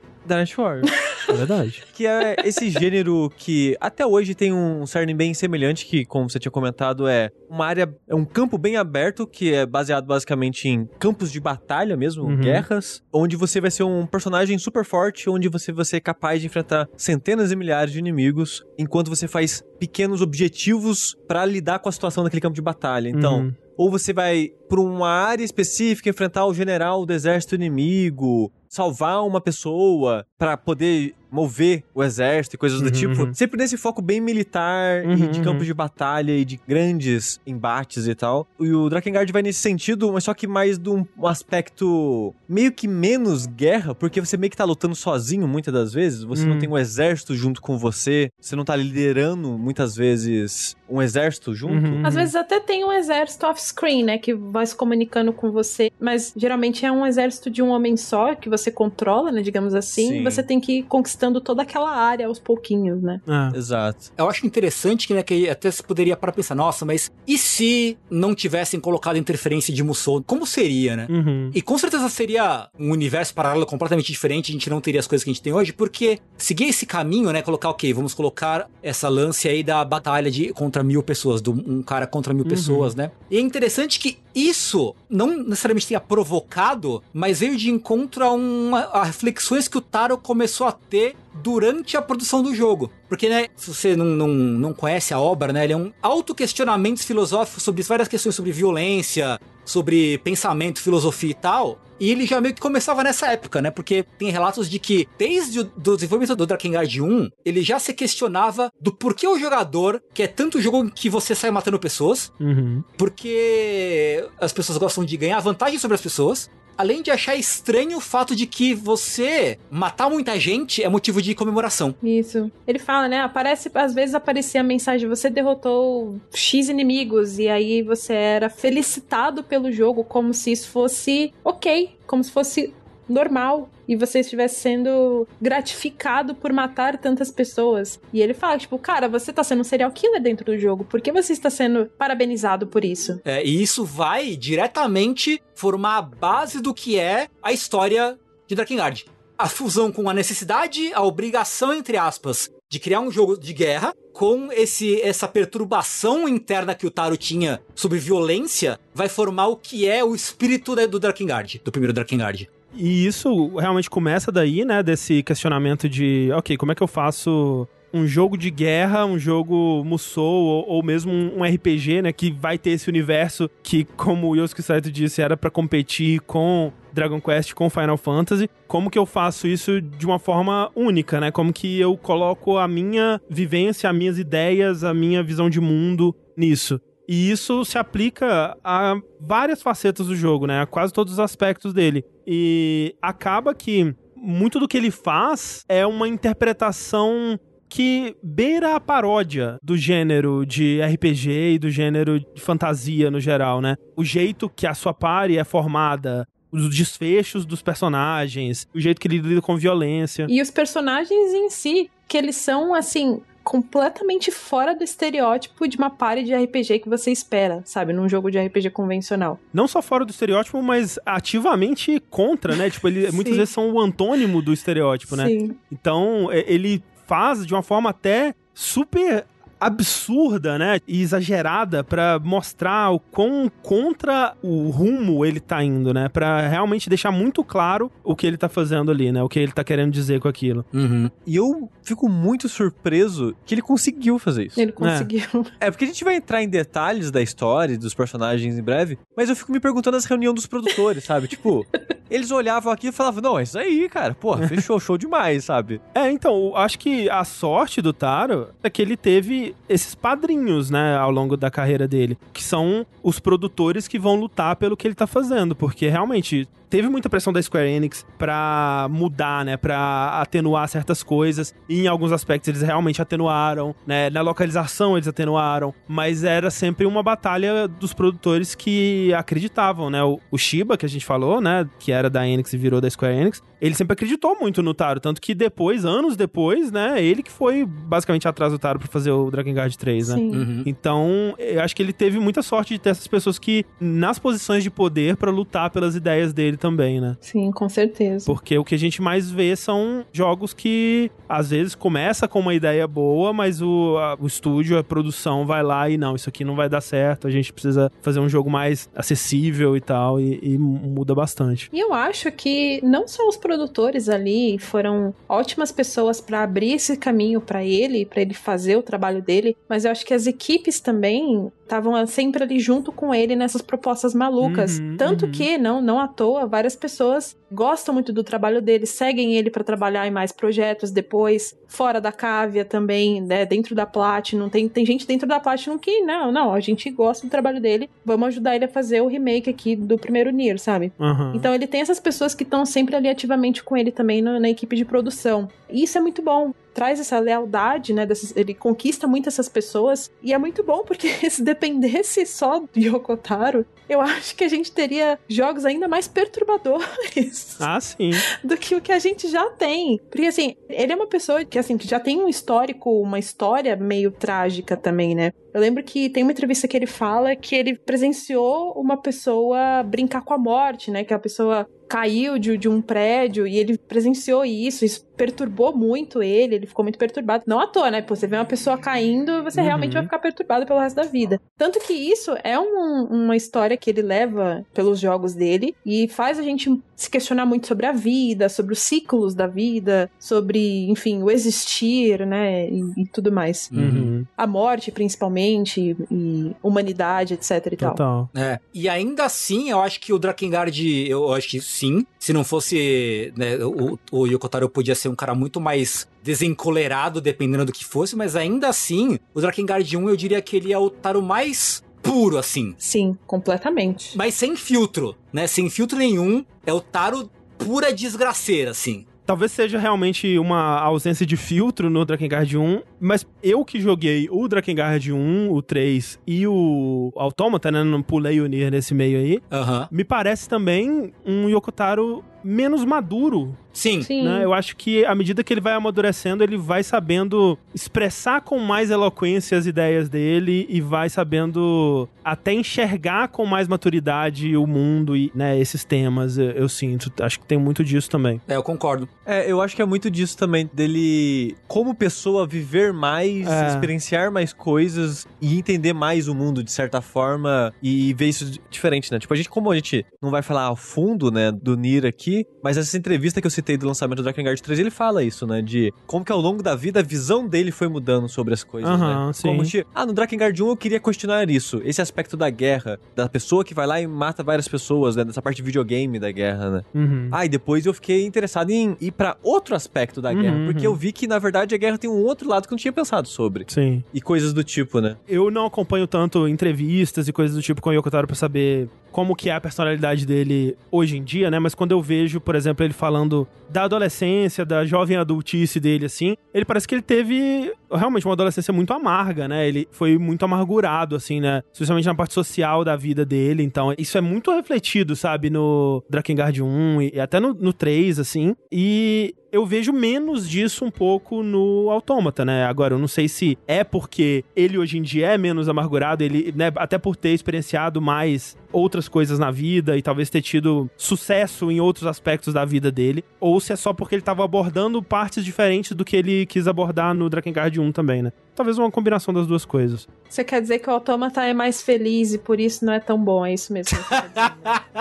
Speaker 4: Warriors.
Speaker 1: É verdade.
Speaker 4: que é esse gênero que até hoje tem um cerne bem semelhante, que, como você tinha comentado, é uma área, é um campo bem aberto, que é baseado basicamente em campos de batalha mesmo, uhum. guerras, onde você vai ser um personagem super forte, onde você vai ser capaz de enfrentar centenas e milhares de inimigos, enquanto você faz pequenos objetivos para lidar com a situação daquele campo de batalha. Então, uhum ou você vai para uma área específica enfrentar o general do exército inimigo, salvar uma pessoa para poder mover o exército e coisas do uhum, tipo. Uhum. Sempre nesse foco bem militar uhum, e de campos uhum. de batalha e de grandes embates e tal. E o Drakengard vai nesse sentido, mas só que mais de um aspecto meio que menos guerra, porque você meio que tá lutando sozinho muitas das vezes. Você não hum. tem um exército junto com você, você não tá liderando muitas vezes um exército junto.
Speaker 2: Uhum, Às vezes até tem um exército off-screen, né, que vai se comunicando com você, mas geralmente é um exército de um homem só que você controla, né, digamos assim, Sim. você tem que conquistar conquistando toda aquela área aos pouquinhos, né?
Speaker 4: É. Exato.
Speaker 3: Eu acho interessante que, né, que até se poderia para pensar, nossa, mas e se não tivessem colocado interferência de Musou? Como seria, né? Uhum. E com certeza seria um universo paralelo completamente diferente, a gente não teria as coisas que a gente tem hoje, porque seguir esse caminho, né, colocar, ok, vamos colocar essa lance aí da batalha de contra mil pessoas, do um cara contra mil uhum. pessoas, né? E é interessante que isso não necessariamente tenha provocado, mas veio de encontro a, uma, a reflexões que o Taro começou a ter durante a produção do jogo. Porque, né, se você não, não, não conhece a obra, né, ele é um autoquestionamento filosófico sobre várias questões sobre violência, sobre pensamento, filosofia e tal. E ele já meio que começava nessa época, né? Porque tem relatos de que, desde o do desenvolvimento do Drakengard 1, ele já se questionava do porquê o jogador quer tanto jogo que você sai matando pessoas, uhum. porque as pessoas gostam de ganhar vantagem sobre as pessoas, além de achar estranho o fato de que você matar muita gente é motivo de comemoração.
Speaker 2: Isso. Ele fala, né? Aparece, às vezes aparecia a mensagem: você derrotou X inimigos, e aí você era felicitado pelo jogo como se isso fosse ok, como se fosse normal e você estivesse sendo gratificado por matar tantas pessoas. E ele fala, tipo, cara, você tá sendo um serial killer dentro do jogo. Por que você está sendo parabenizado por isso?
Speaker 3: É, e isso vai diretamente formar a base do que é a história de Drakengard. A fusão com a necessidade, a obrigação, entre aspas, de criar um jogo de guerra com esse essa perturbação interna que o Taro tinha sobre violência, vai formar o que é o espírito do Drakengard, do primeiro Drakengard.
Speaker 1: E isso realmente começa daí, né? Desse questionamento de, ok, como é que eu faço um jogo de guerra, um jogo Musou, ou, ou, mesmo um RPG, né? Que vai ter esse universo que, como o Yosuke Saito disse, era para competir com Dragon Quest, com Final Fantasy. Como que eu faço isso de uma forma única, né? Como que eu coloco a minha vivência, as minhas ideias, a minha visão de mundo nisso. E isso se aplica a várias facetas do jogo, né? A quase todos os aspectos dele. E acaba que muito do que ele faz é uma interpretação que beira a paródia do gênero de RPG e do gênero de fantasia no geral, né? O jeito que a sua party é formada, os desfechos dos personagens, o jeito que ele lida com violência.
Speaker 2: E os personagens em si, que eles são, assim, completamente fora do estereótipo de uma party de RPG que você espera, sabe? Num jogo de RPG convencional.
Speaker 1: Não só fora do estereótipo, mas ativamente contra, né? tipo, ele muitas vezes são o antônimo do estereótipo, né? Sim. Então, ele faz de uma forma até super absurda, né? E exagerada para mostrar o quão contra o rumo ele tá indo, né? Para realmente deixar muito claro o que ele tá fazendo ali, né? O que ele tá querendo dizer com aquilo.
Speaker 4: Uhum. E eu fico muito surpreso que ele conseguiu fazer isso.
Speaker 2: Ele conseguiu.
Speaker 4: É. é, porque a gente vai entrar em detalhes da história dos personagens em breve, mas eu fico me perguntando nas reuniões dos produtores, sabe? Tipo, eles olhavam aqui e falavam: Não, é isso aí, cara. Pô, fechou, show demais, sabe?
Speaker 1: É, então, acho que a sorte do Taro é que ele teve esses padrinhos, né, ao longo da carreira dele, que são os produtores que vão lutar pelo que ele tá fazendo, porque realmente teve muita pressão da Square Enix para mudar, né, para atenuar certas coisas. E em alguns aspectos eles realmente atenuaram, né? Na localização eles atenuaram, mas era sempre uma batalha dos produtores que acreditavam, né? O, o Shiba que a gente falou, né, que era da Enix e virou da Square Enix, ele sempre acreditou muito no Taro, tanto que depois, anos depois, né, ele que foi basicamente atrás do Taro para fazer o Dragon Guard 3, né? Uhum. Então, eu acho que ele teve muita sorte de ter essas pessoas que nas posições de poder para lutar pelas ideias dele também, né?
Speaker 2: Sim, com certeza.
Speaker 1: Porque o que a gente mais vê são jogos que às vezes começa com uma ideia boa, mas o, a, o estúdio, a produção vai lá e não, isso aqui não vai dar certo, a gente precisa fazer um jogo mais acessível e tal, e, e muda bastante.
Speaker 2: E eu acho que não só os produtores ali foram ótimas pessoas para abrir esse caminho para ele, para ele fazer o trabalho dele, mas eu acho que as equipes também estavam sempre ali junto com ele nessas propostas malucas. Uhum, Tanto uhum. que, não, não à toa, várias pessoas gostam muito do trabalho dele, seguem ele para trabalhar em mais projetos depois, fora da Cávia também, né, dentro da Platinum. Tem, tem gente dentro da Platinum que, não, não, a gente gosta do trabalho dele, vamos ajudar ele a fazer o remake aqui do primeiro Nier, sabe? Uhum. Então ele tem essas pessoas que estão sempre ali ativamente com ele também na, na equipe de produção. E isso é muito bom. traz essa lealdade, né? Dessas, ele conquista muito essas pessoas. E é muito bom, porque se dependesse só do Yokotaro, eu acho que a gente teria jogos ainda mais perturbadores.
Speaker 1: Ah, sim.
Speaker 2: Do que o que a gente já tem. Porque, assim, ele é uma pessoa que, assim, que já tem um histórico, uma história meio trágica também, né? Eu lembro que tem uma entrevista que ele fala que ele presenciou uma pessoa brincar com a morte, né? Que a pessoa caiu de, de um prédio e ele presenciou isso, isso perturbou muito ele, ele ficou muito perturbado. Não à toa, né? Pô, você vê uma pessoa caindo, você uhum. realmente vai ficar perturbado pelo resto da vida. Tanto que isso é um, uma história que ele leva pelos jogos dele e faz a gente se questionar muito sobre a vida, sobre os ciclos da vida, sobre, enfim, o existir, né? E, e tudo mais.
Speaker 1: Uhum.
Speaker 2: A morte, principalmente, e humanidade, etc e
Speaker 1: Total.
Speaker 2: tal.
Speaker 3: É. E ainda assim, eu acho que o Drakengard, eu acho que sim. Se não fosse, né, o, o Yokotaro podia ser um cara muito mais desencolerado, dependendo do que fosse, mas ainda assim, o Drakengard 1 eu diria que ele é o Taro mais puro, assim.
Speaker 2: Sim, completamente.
Speaker 3: Mas sem filtro, né? Sem filtro nenhum. É o Taro pura desgraceira, assim.
Speaker 1: Talvez seja realmente uma ausência de filtro no Drakengard 1, mas eu que joguei o Drakengard 1, o 3 e o Automata, né? Não pulei o Nier nesse meio aí.
Speaker 3: Uhum.
Speaker 1: Me parece também um Yokotaro menos maduro.
Speaker 3: Sim.
Speaker 2: Sim.
Speaker 1: Né? Eu acho que à medida que ele vai amadurecendo, ele vai sabendo expressar com mais eloquência as ideias dele e vai sabendo até enxergar com mais maturidade o mundo e né, esses temas. Eu, eu sinto. Acho que tem muito disso também.
Speaker 3: É, eu concordo.
Speaker 4: É, eu acho que é muito disso também, dele, como pessoa, viver mais,
Speaker 1: É.
Speaker 4: experienciar mais coisas e entender mais o mundo de certa forma e ver isso diferente, né? Tipo, a gente, como a gente não vai falar a fundo, né, do Nier aqui, mas essa entrevista que eu citei do lançamento do Drakengard 3, ele fala isso, né? De como que ao longo da vida a visão dele foi mudando sobre as coisas,
Speaker 1: Aham,
Speaker 4: né?
Speaker 1: sim.
Speaker 4: Como de, ah, no Drakengard 1 eu queria questionar isso, esse aspecto da guerra, da pessoa que vai lá e mata várias pessoas, né? Dessa parte de videogame da guerra, né?
Speaker 1: Uhum.
Speaker 4: Ah, e depois eu fiquei interessado em ir pra outro aspecto da guerra,
Speaker 1: Uhum,
Speaker 4: porque
Speaker 1: uhum.
Speaker 4: eu vi que na verdade a guerra tem um outro lado que eu não tinha pensado sobre.
Speaker 1: Sim.
Speaker 4: E coisas do tipo, né?
Speaker 1: Eu não acompanho tanto entrevistas e coisas do tipo com o Yokotaro pra saber como que é a personalidade dele hoje em dia, né? Mas quando eu vejo, por exemplo, ele falando da adolescência, da jovem adultice dele, assim, ele parece que ele teve realmente uma adolescência muito amarga, né? Ele foi muito amargurado, assim, né? Especialmente na parte social da vida dele. Então, isso é muito refletido, sabe, no Drakengard 1 e até no, no 3, assim. E eu vejo menos disso um pouco no Autômata, né? Agora, eu não sei se é porque ele hoje em dia é menos amargurado, ele, né, até por ter experienciado mais outras coisas na vida e talvez ter tido sucesso em outros aspectos da vida dele, ou se é só porque ele tava abordando partes diferentes do que ele quis abordar no Drakengard 1 também, né? Talvez uma combinação das duas coisas.
Speaker 2: Você quer dizer que o Autômata é mais feliz e por isso não é tão bom, é isso mesmo.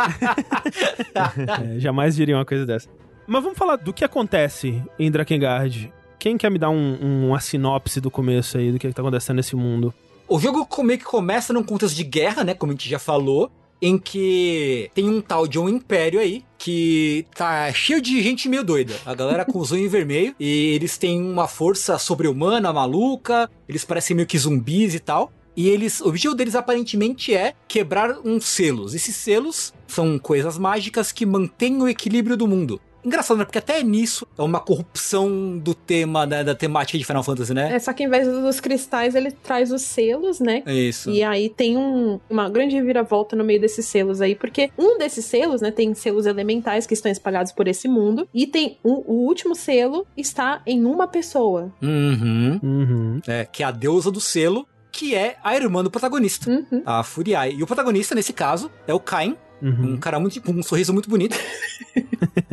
Speaker 1: É, jamais diria uma coisa dessa. Mas vamos falar do que acontece em Drakengard. Quem quer me dar um- um- uma sinopse do começo aí, do que, que tá acontecendo nesse mundo?
Speaker 3: O jogo meio que começa num contexto de guerra, né? Como a gente já falou. Em que tem um tal de um império aí que tá cheio de gente meio doida. A galera com os olhos vermelhos. E eles têm uma força sobre-humana, maluca. Eles parecem meio que zumbis e tal. E eles, o objetivo deles aparentemente é quebrar uns selos. Esses selos são coisas mágicas que mantêm o equilíbrio do mundo. Engraçado, né? Porque até nisso é uma corrupção do tema, né? Da temática de Final Fantasy, né?
Speaker 2: É, só que em vez dos cristais, ele traz os selos, né?
Speaker 3: É isso.
Speaker 2: E aí tem um- uma grande reviravolta no meio desses selos aí, porque um desses selos, né, tem selos elementais que estão espalhados por esse mundo, e tem um- o último selo está em uma pessoa.
Speaker 3: Uhum.
Speaker 1: Uhum.
Speaker 3: É, que é a deusa do selo, que é a irmã do protagonista,
Speaker 2: Uhum.
Speaker 3: a Furiai. E o protagonista, nesse caso, é o Kain,
Speaker 1: Uhum.
Speaker 3: um cara muito, com um sorriso muito bonito,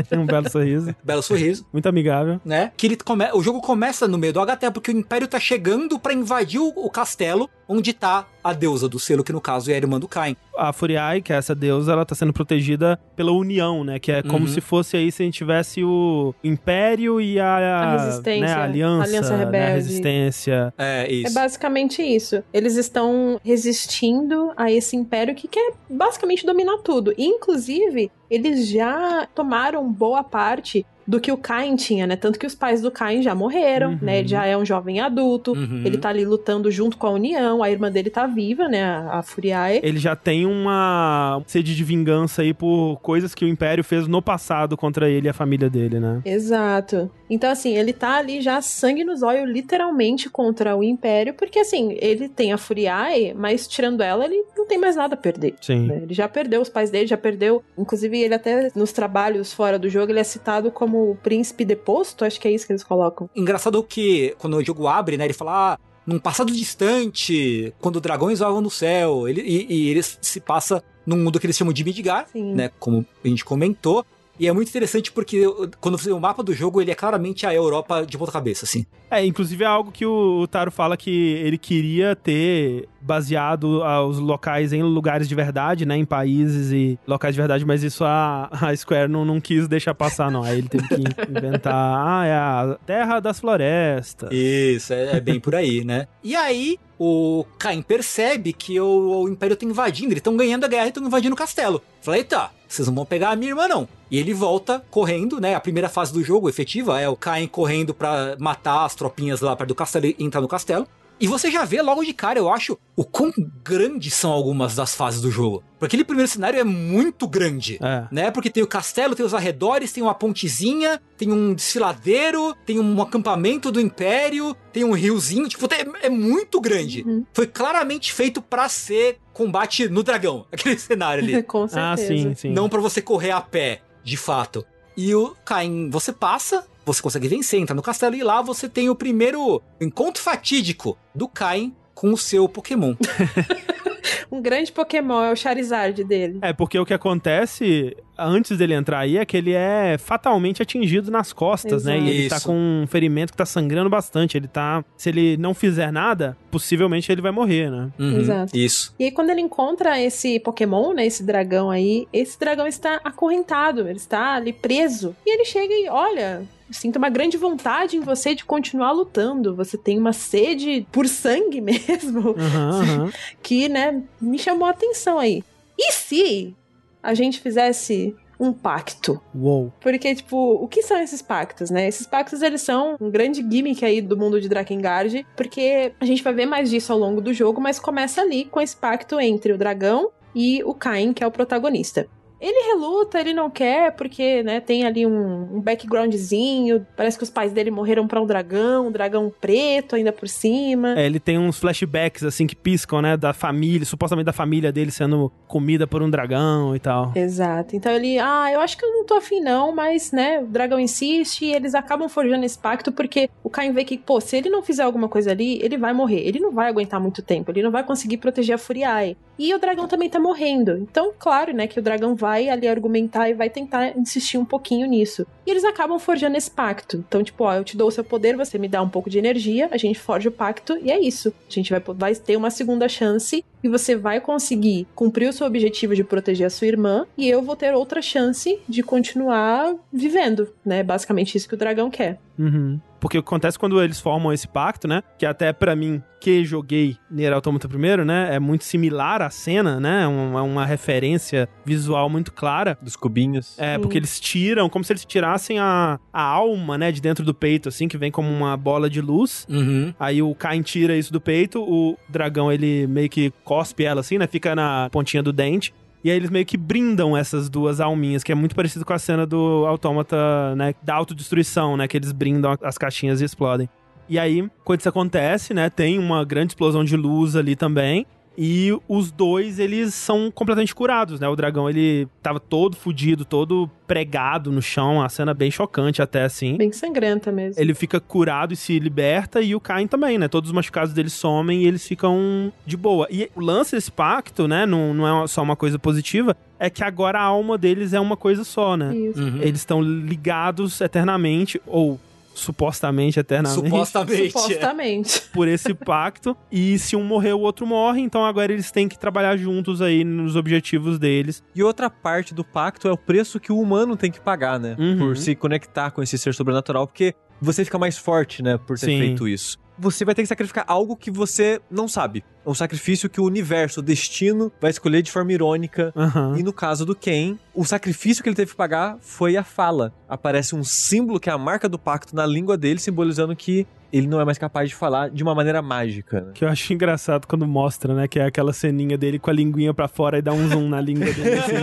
Speaker 1: Tem um belo sorriso.
Speaker 3: belo sorriso,
Speaker 1: Muito amigável.
Speaker 3: né? Que ele come... O jogo começa no meio do HT porque o Império tá chegando pra invadir o, o castelo onde tá a deusa do selo, que no caso é a irmã do Kain.
Speaker 1: A Furiai, que é essa deusa, ela tá sendo protegida pela União, né? Que é como
Speaker 3: Uhum.
Speaker 1: se fosse aí se a gente tivesse o Império e a,
Speaker 2: A resistência,
Speaker 1: né, a aliança,
Speaker 2: aliança
Speaker 1: né, a
Speaker 2: rebelde.
Speaker 1: resistência.
Speaker 3: É
Speaker 2: É
Speaker 3: isso.
Speaker 2: basicamente isso. Eles estão resistindo a esse império que quer basicamente dominar tudo. E, inclusive, eles já tomaram boa parte do que o Cain tinha, né? Tanto que os pais do Cain já morreram, uhum. né? Ele já é um jovem adulto, uhum. ele tá ali lutando junto com a União, a irmã dele tá viva, né? A, a Furiae.
Speaker 1: Ele já tem uma sede de vingança aí por coisas que o Império fez no passado contra ele e a família dele, né?
Speaker 2: Exato. Então, assim, ele tá ali já sangue nos olhos, literalmente, contra o Império, porque, assim, ele tem a Furiae, mas tirando ela, ele não tem mais nada a perder.
Speaker 1: Sim.
Speaker 2: Né? Ele já perdeu os pais dele, já perdeu. Inclusive, ele até nos trabalhos fora do jogo, ele é citado como o príncipe deposto, acho que é isso que eles colocam.
Speaker 3: Engraçado que quando o jogo abre, né, ele fala. Ah, num passado distante, quando dragões voavam no céu, ele, e, e ele se passa num mundo que eles chamam de Midgar, Sim. né? Como a gente comentou. E é muito interessante porque quando você vê o mapa do jogo, ele é claramente a Europa de ponta cabeça, assim.
Speaker 1: É, inclusive é algo que o, Taro fala que ele queria ter baseado os locais em lugares de verdade, né? Em países e locais de verdade, mas isso a, a Square não, não quis deixar passar, não. Aí ele teve que inventar, ah, é a Terra das Florestas.
Speaker 3: Isso, é, é bem por aí, né? E aí, o Caim percebe que o, o Império tá invadindo, eles estão ganhando a guerra e estão invadindo o castelo. Fala, eita, vocês não vão pegar a minha irmã, não. E ele volta correndo, né? A primeira fase do jogo efetiva é o Caim correndo para matar as tropinhas lá perto do castelo e entrar no castelo. E você já vê logo de cara, eu acho, o quão grandes são algumas das fases do jogo. Porque aquele primeiro cenário é muito grande, é. né? Porque tem o castelo, tem os arredores, tem uma pontezinha, tem um desfiladeiro, tem um acampamento do Império, tem um riozinho, tipo, é, é muito grande. Uhum. Foi claramente feito para ser combate no dragão, aquele cenário ali.
Speaker 2: Com certeza. Ah, sim,
Speaker 3: sim. Não para você correr a pé, de fato. E o Caim, você passa, você consegue vencer, entra no castelo e lá você tem o primeiro encontro fatídico do Caim com o seu Pokémon.
Speaker 2: um grande Pokémon, é o Charizard dele.
Speaker 1: É, porque o que acontece antes dele entrar aí é que ele é fatalmente atingido nas costas, Exato. né? E ele tá Isso. tá com um ferimento que tá sangrando bastante. Ele tá. Se ele não fizer nada, possivelmente ele vai morrer, né?
Speaker 3: Uhum. Exato. Isso.
Speaker 2: E aí, quando ele encontra esse Pokémon, né? Esse dragão aí, esse dragão está acorrentado, ele está ali preso. E ele chega e olha, sinto uma grande vontade em você de continuar lutando. Você tem uma sede por sangue mesmo. Uhum, uhum. Que, né, me chamou a atenção aí. E se a gente fizesse um pacto.
Speaker 1: Uou.
Speaker 2: Porque, tipo, o que são esses pactos, né? Esses pactos, eles são um grande gimmick aí do mundo de Drakengard, porque a gente vai ver mais disso ao longo do jogo, mas começa ali com esse pacto entre o dragão e o Cain, que é o protagonista. Ele reluta, ele não quer, porque, né, tem ali um, um backgroundzinho. Parece que os pais dele morreram para um dragão, um dragão preto ainda por cima.
Speaker 1: É, ele tem uns flashbacks, assim, que piscam, né, da família, supostamente da família dele sendo comida por um dragão e tal.
Speaker 2: Exato. Então ele, ah, eu acho que eu não tô afim não, mas, né, o dragão insiste e eles acabam forjando esse pacto porque o Caim vê que, pô, se ele não fizer alguma coisa ali, ele vai morrer. Ele não vai aguentar muito tempo, ele não vai conseguir proteger a Furiae. E o dragão também tá morrendo. Então, claro, né, que o dragão vai ali argumentar e vai tentar insistir um pouquinho nisso. E eles acabam forjando esse pacto. Então, tipo, ó, eu te dou o seu poder, você me dá um pouco de energia, a gente forja o pacto e é isso. A gente vai, vai ter uma segunda chance e você vai conseguir cumprir o seu objetivo de proteger a sua irmã e eu vou ter outra chance de continuar vivendo, né? Basicamente isso que o dragão quer.
Speaker 1: Uhum. Porque o que acontece quando eles formam esse pacto, né? Que até para mim, que joguei Nier Automata primeiro, né? É muito similar à cena, né? É uma, uma referência visual muito clara.
Speaker 4: Dos cubinhos.
Speaker 1: É, Sim. porque eles tiram, como se eles tirassem a, a alma, né? De dentro do peito, assim, que vem como uma bola de luz.
Speaker 3: Uhum.
Speaker 1: Aí o Kain tira isso do peito, o dragão, ele meio que cospe ela, assim, né? Fica na pontinha do dente. E aí eles meio que brindam essas duas alminhas, que é muito parecido com a cena do autômata, né? Da autodestruição, né? Que eles brindam as caixinhas e explodem. E aí, quando isso acontece, né? Tem uma grande explosão de luz ali também. E os dois, eles são completamente curados, né? O dragão, ele tava todo fudido, todo pregado no chão, a cena bem chocante até, assim.
Speaker 2: Bem sangrenta mesmo.
Speaker 1: Ele fica curado e se liberta, e o Cain também, né? Todos os machucados dele somem e eles ficam de boa. E o lance desse pacto, né? Não, não é só uma coisa positiva, é que agora a alma deles é uma coisa só, né?
Speaker 2: Isso. Uhum.
Speaker 1: Eles estão ligados eternamente, ou supostamente eternamente.
Speaker 3: Supostamente.
Speaker 2: Supostamente.
Speaker 1: Por esse pacto. E se um morrer, o outro morre. Então agora eles têm que trabalhar juntos aí nos objetivos deles.
Speaker 4: E outra parte do pacto é o preço que o humano tem que pagar, né?
Speaker 1: Uhum.
Speaker 4: Por se conectar com esse ser sobrenatural. Porque você fica mais forte, né, por ter
Speaker 1: Sim.
Speaker 4: feito isso. Você vai ter que sacrificar algo que você não sabe. É um sacrifício que o universo, o destino, vai escolher de forma irônica.
Speaker 1: Aham.
Speaker 4: E no caso do Ken, o sacrifício que ele teve que pagar foi a fala. Aparece um símbolo que é a marca do pacto na língua dele, simbolizando que ele não é mais capaz de falar de uma maneira mágica. Né?
Speaker 1: Que eu acho engraçado quando mostra, né? Que é aquela ceninha dele com a linguinha pra fora e dá um zoom na língua dele, assim.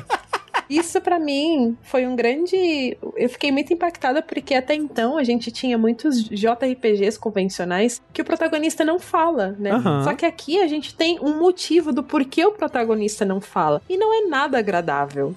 Speaker 2: Isso pra mim foi um grande. Eu fiquei muito impactada porque até então a gente tinha muitos JRPGs convencionais que o protagonista não fala, né?
Speaker 1: Aham.
Speaker 2: Só que aqui a gente tem um motivo do porquê o protagonista não fala. E não é nada agradável.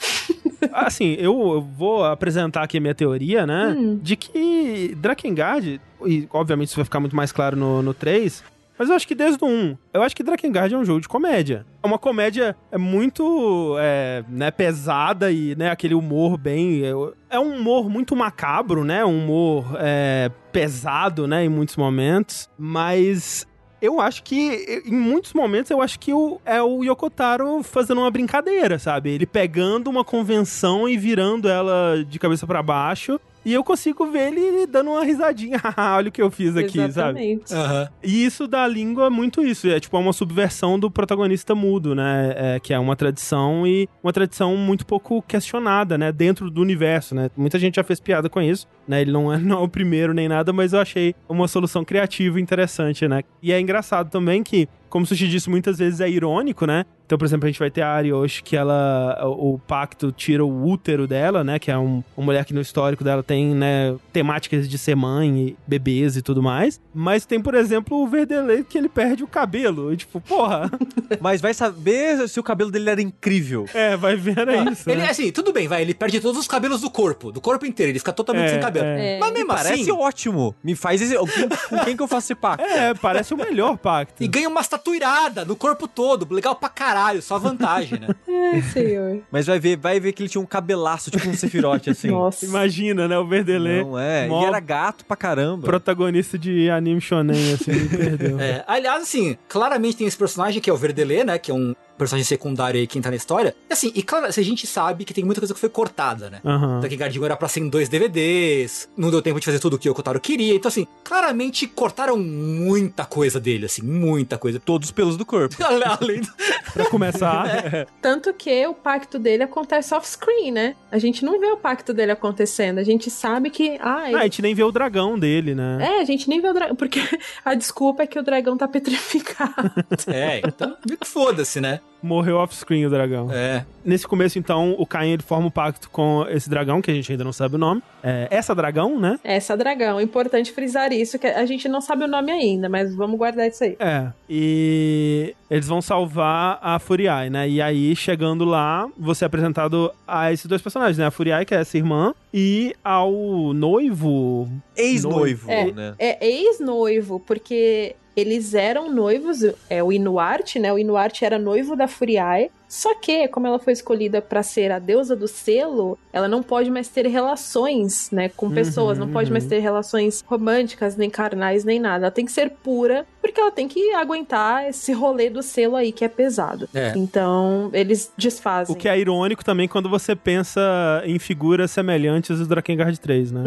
Speaker 1: Assim, eu eu vou apresentar aqui a minha teoria, né?
Speaker 2: Hum.
Speaker 1: De que Drakengard, e obviamente isso vai ficar muito mais claro no, no 3, mas eu acho que desde o 1, eu acho que Drakengard é um jogo de comédia. É uma comédia é muito é, né, pesada e né, aquele humor bem. É, é um humor muito macabro, né? Um humor é, pesado, né? Em muitos momentos. Mas eu acho que, em muitos momentos, eu acho que o, é o Yokotaro fazendo uma brincadeira, sabe? Ele pegando uma convenção e virando ela de cabeça pra baixo. E eu consigo ver ele dando uma risadinha. Olha o que eu fiz aqui, sabe?
Speaker 2: Exatamente.
Speaker 3: Aham.
Speaker 1: E isso da língua é muito isso. É tipo é uma subversão do protagonista mudo, né? É, que é uma tradição e uma tradição muito pouco questionada, né? Dentro do universo, né? Muita gente já fez piada com isso, né? Ele não é, não é o primeiro nem nada, mas eu achei uma solução criativa e interessante, né? E é engraçado também que, como o Sushi disse, muitas vezes é irônico, né? Então, por exemplo, a gente vai ter a Arioshi, que ela. O, o pacto tira o útero dela, né? Que é um, uma mulher que no histórico dela tem, né? Temáticas de ser mãe, e bebês e tudo mais. Mas tem, por exemplo, o Verdelei que ele perde o cabelo. E tipo, porra.
Speaker 4: Mas vai saber se o cabelo dele era incrível.
Speaker 1: é, vai ver, era isso.
Speaker 3: Ele,
Speaker 1: né?
Speaker 3: assim, tudo bem, vai, ele perde todos os cabelos do corpo, do corpo inteiro, ele fica totalmente
Speaker 1: É,
Speaker 3: sem cabelo.
Speaker 1: é.
Speaker 3: Mas mesmo
Speaker 4: Parece
Speaker 3: assim,
Speaker 4: ótimo. Me faz esse. Com com quem que eu faço esse pacto?
Speaker 1: É, parece o melhor pacto.
Speaker 3: e ganha uma tatuirada no corpo todo, legal pra caralho, só vantagem, né?
Speaker 2: Ai, senhor.
Speaker 4: Mas vai ver, vai ver que ele tinha um cabelaço, tipo um Sephiroth, assim.
Speaker 2: Nossa.
Speaker 1: Imagina, né? O Verdelei.
Speaker 4: Não é.
Speaker 1: mó
Speaker 4: E era gato pra caramba.
Speaker 1: protagonista de anime shonen, assim, me perdeu.
Speaker 3: É, aliás, assim, claramente tem esse personagem que é o Verdelê, né? Que é um personagem secundário aí que entra na história. E assim, e claro, a gente sabe que tem muita coisa que foi cortada, né?
Speaker 1: Aham.
Speaker 3: Daqui Guardião era pra ser em dois DVDs, não deu tempo de fazer tudo o que o Kotaro queria. Então, assim, claramente cortaram muita coisa dele, assim, muita coisa.
Speaker 4: Todos os pelos do corpo.
Speaker 3: Além do...
Speaker 1: Pra começar,
Speaker 2: Tanto que o pacto dele acontece off-screen, né? A gente não vê o pacto dele acontecendo. A gente sabe que. Ah, ele...
Speaker 1: Ah, a gente nem vê o dragão dele, né?
Speaker 2: É, a gente nem vê o dragão. Porque a desculpa é que o dragão tá petrificado.
Speaker 3: É, então, meio que foda-se, né?
Speaker 1: Morreu off-screen o dragão.
Speaker 3: É.
Speaker 1: Nesse começo, então, o Caim ele forma um pacto com esse dragão, que a gente ainda não sabe o nome. É, essa dragão, né?
Speaker 2: Essa dragão. É importante frisar isso, que a gente não sabe o nome ainda, mas vamos guardar isso aí.
Speaker 1: É. E eles vão salvar a Furiai, né? E aí, chegando lá, você é apresentado a esses dois personagens, né? A Furiai, que é essa irmã, e ao noivo.
Speaker 4: Ex-noivo,
Speaker 2: É.
Speaker 4: né?
Speaker 2: É ex-noivo, porque eles eram noivos, é o Inuarte, né? O Inuarte era noivo da Furiae. Só que, como ela foi escolhida pra ser a deusa do selo, ela não pode mais ter relações, né, com pessoas, não pode
Speaker 1: uhum.
Speaker 2: mais ter relações românticas, nem carnais, nem nada. Ela tem que ser pura, porque ela tem que aguentar esse rolê do selo aí que é pesado.
Speaker 3: É.
Speaker 2: Então, eles desfazem.
Speaker 1: O que é irônico também quando você pensa em figuras semelhantes do Drakengard 3, né?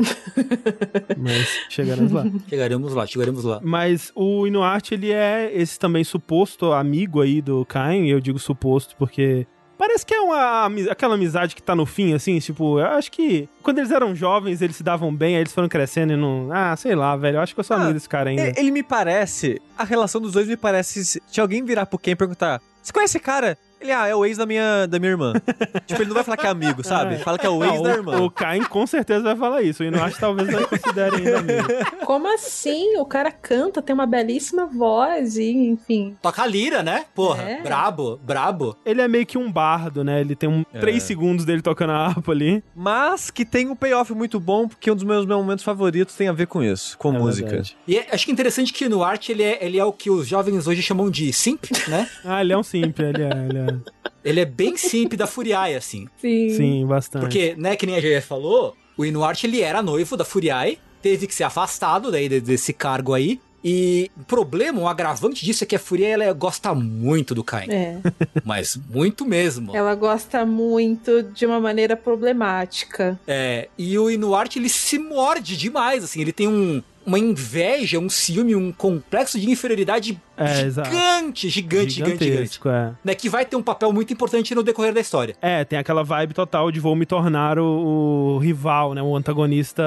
Speaker 1: Mas chegaremos lá.
Speaker 3: Chegaremos lá, chegaremos lá.
Speaker 1: Mas o Inuarte, ele é esse também suposto amigo aí do Cain, e eu digo suposto porque parece que é uma, aquela amizade que tá no fim, assim, tipo, eu acho que quando eles eram jovens, eles se davam bem, aí eles foram crescendo e não... Ah, sei lá, velho, eu acho que eu sou
Speaker 4: Ah,
Speaker 1: amigo desse cara ainda.
Speaker 4: Ele, ele me parece. A relação dos dois me parece. Se se alguém virar pro Ken e perguntar: Você conhece esse cara? Ele, ah, é o ex da minha, da minha irmã. tipo, ele não vai falar que é amigo, sabe? Fala que é o ex
Speaker 1: Não,
Speaker 4: da
Speaker 1: o-
Speaker 4: irmã.
Speaker 1: O Cain com certeza vai falar isso. O Inuarte talvez não considere ainda amigo.
Speaker 2: Como assim? O cara canta, tem uma belíssima voz e, enfim.
Speaker 3: Toca a lira, né? Porra,
Speaker 2: É.
Speaker 3: brabo, brabo.
Speaker 1: Ele é meio que um bardo, né? Ele tem um,
Speaker 4: É.
Speaker 1: três segundos dele tocando a harpa ali.
Speaker 4: Mas que tem um payoff muito bom, porque um dos meus momentos favoritos tem a ver com isso, com
Speaker 1: É
Speaker 4: música.
Speaker 1: verdade.
Speaker 3: E é- acho que interessante que no arte ele é, ele é o que os jovens hoje chamam de simp, né?
Speaker 1: Ah, ele é um simples, ele é, ele é.
Speaker 3: Ele é bem simp da Furiai, assim.
Speaker 2: Sim.
Speaker 1: Sim, bastante.
Speaker 3: Porque, né, que nem a GE falou, o Inuarte ele era noivo da Furiai, teve que ser afastado daí de- desse cargo aí. E o problema, o agravante disso é que a Furia ela gosta muito do Kain.
Speaker 2: É.
Speaker 3: Mas muito mesmo.
Speaker 2: Ela gosta muito de uma maneira problemática.
Speaker 3: É, e o Inuarte ele se morde demais, assim, ele tem um, uma inveja, um ciúme, um complexo de inferioridade é, gigante, gigante, gigante, gigante. É. Né, que vai ter um papel muito importante no decorrer da história.
Speaker 1: É, tem aquela vibe total de vou me tornar o, o rival, né? O antagonista.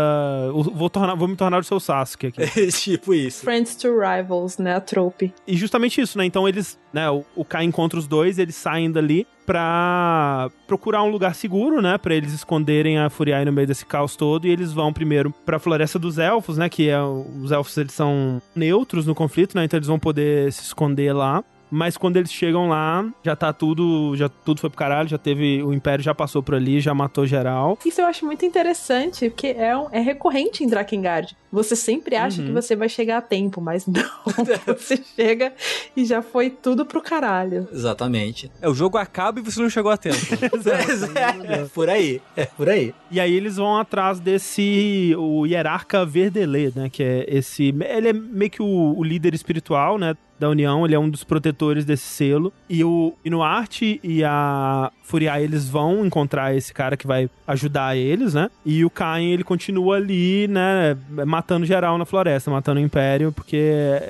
Speaker 1: O, vou, tornar, vou me tornar o seu Sasuke aqui.
Speaker 3: É, tipo isso.
Speaker 2: Friends to Rivals, né? A trope.
Speaker 1: E justamente isso, né? Então eles, né? O, o Kai encontra os dois, eles saem dali pra procurar um lugar seguro, né? Pra eles esconderem a Furiai no meio desse caos todo. E eles vão primeiro pra Floresta dos Elfos, né? Que é. Os elfos eles são neutros no conflito, né? Então eles vão poder se esconder lá. Mas quando eles chegam lá, já tá tudo, já tudo foi pro caralho, já teve, o Império já passou por ali, já matou geral.
Speaker 2: Isso eu acho muito interessante, porque é, um, é recorrente em Drakengard. Você sempre acha uhum. que você vai chegar a tempo, mas não. você chega e já foi tudo pro caralho.
Speaker 3: Exatamente.
Speaker 4: É, o jogo acaba e você não chegou a tempo.
Speaker 3: é, é, por aí, é por aí.
Speaker 1: E aí eles vão atrás desse, o Hierarca Verdelê, né, que é esse, ele é meio que o, o líder espiritual, né, da União, ele é um dos protetores desse selo. E o Inuarte e a Furiai, eles vão encontrar esse cara que vai ajudar eles, né? E o Cain, ele continua ali, né, matando geral na floresta, matando o Império, porque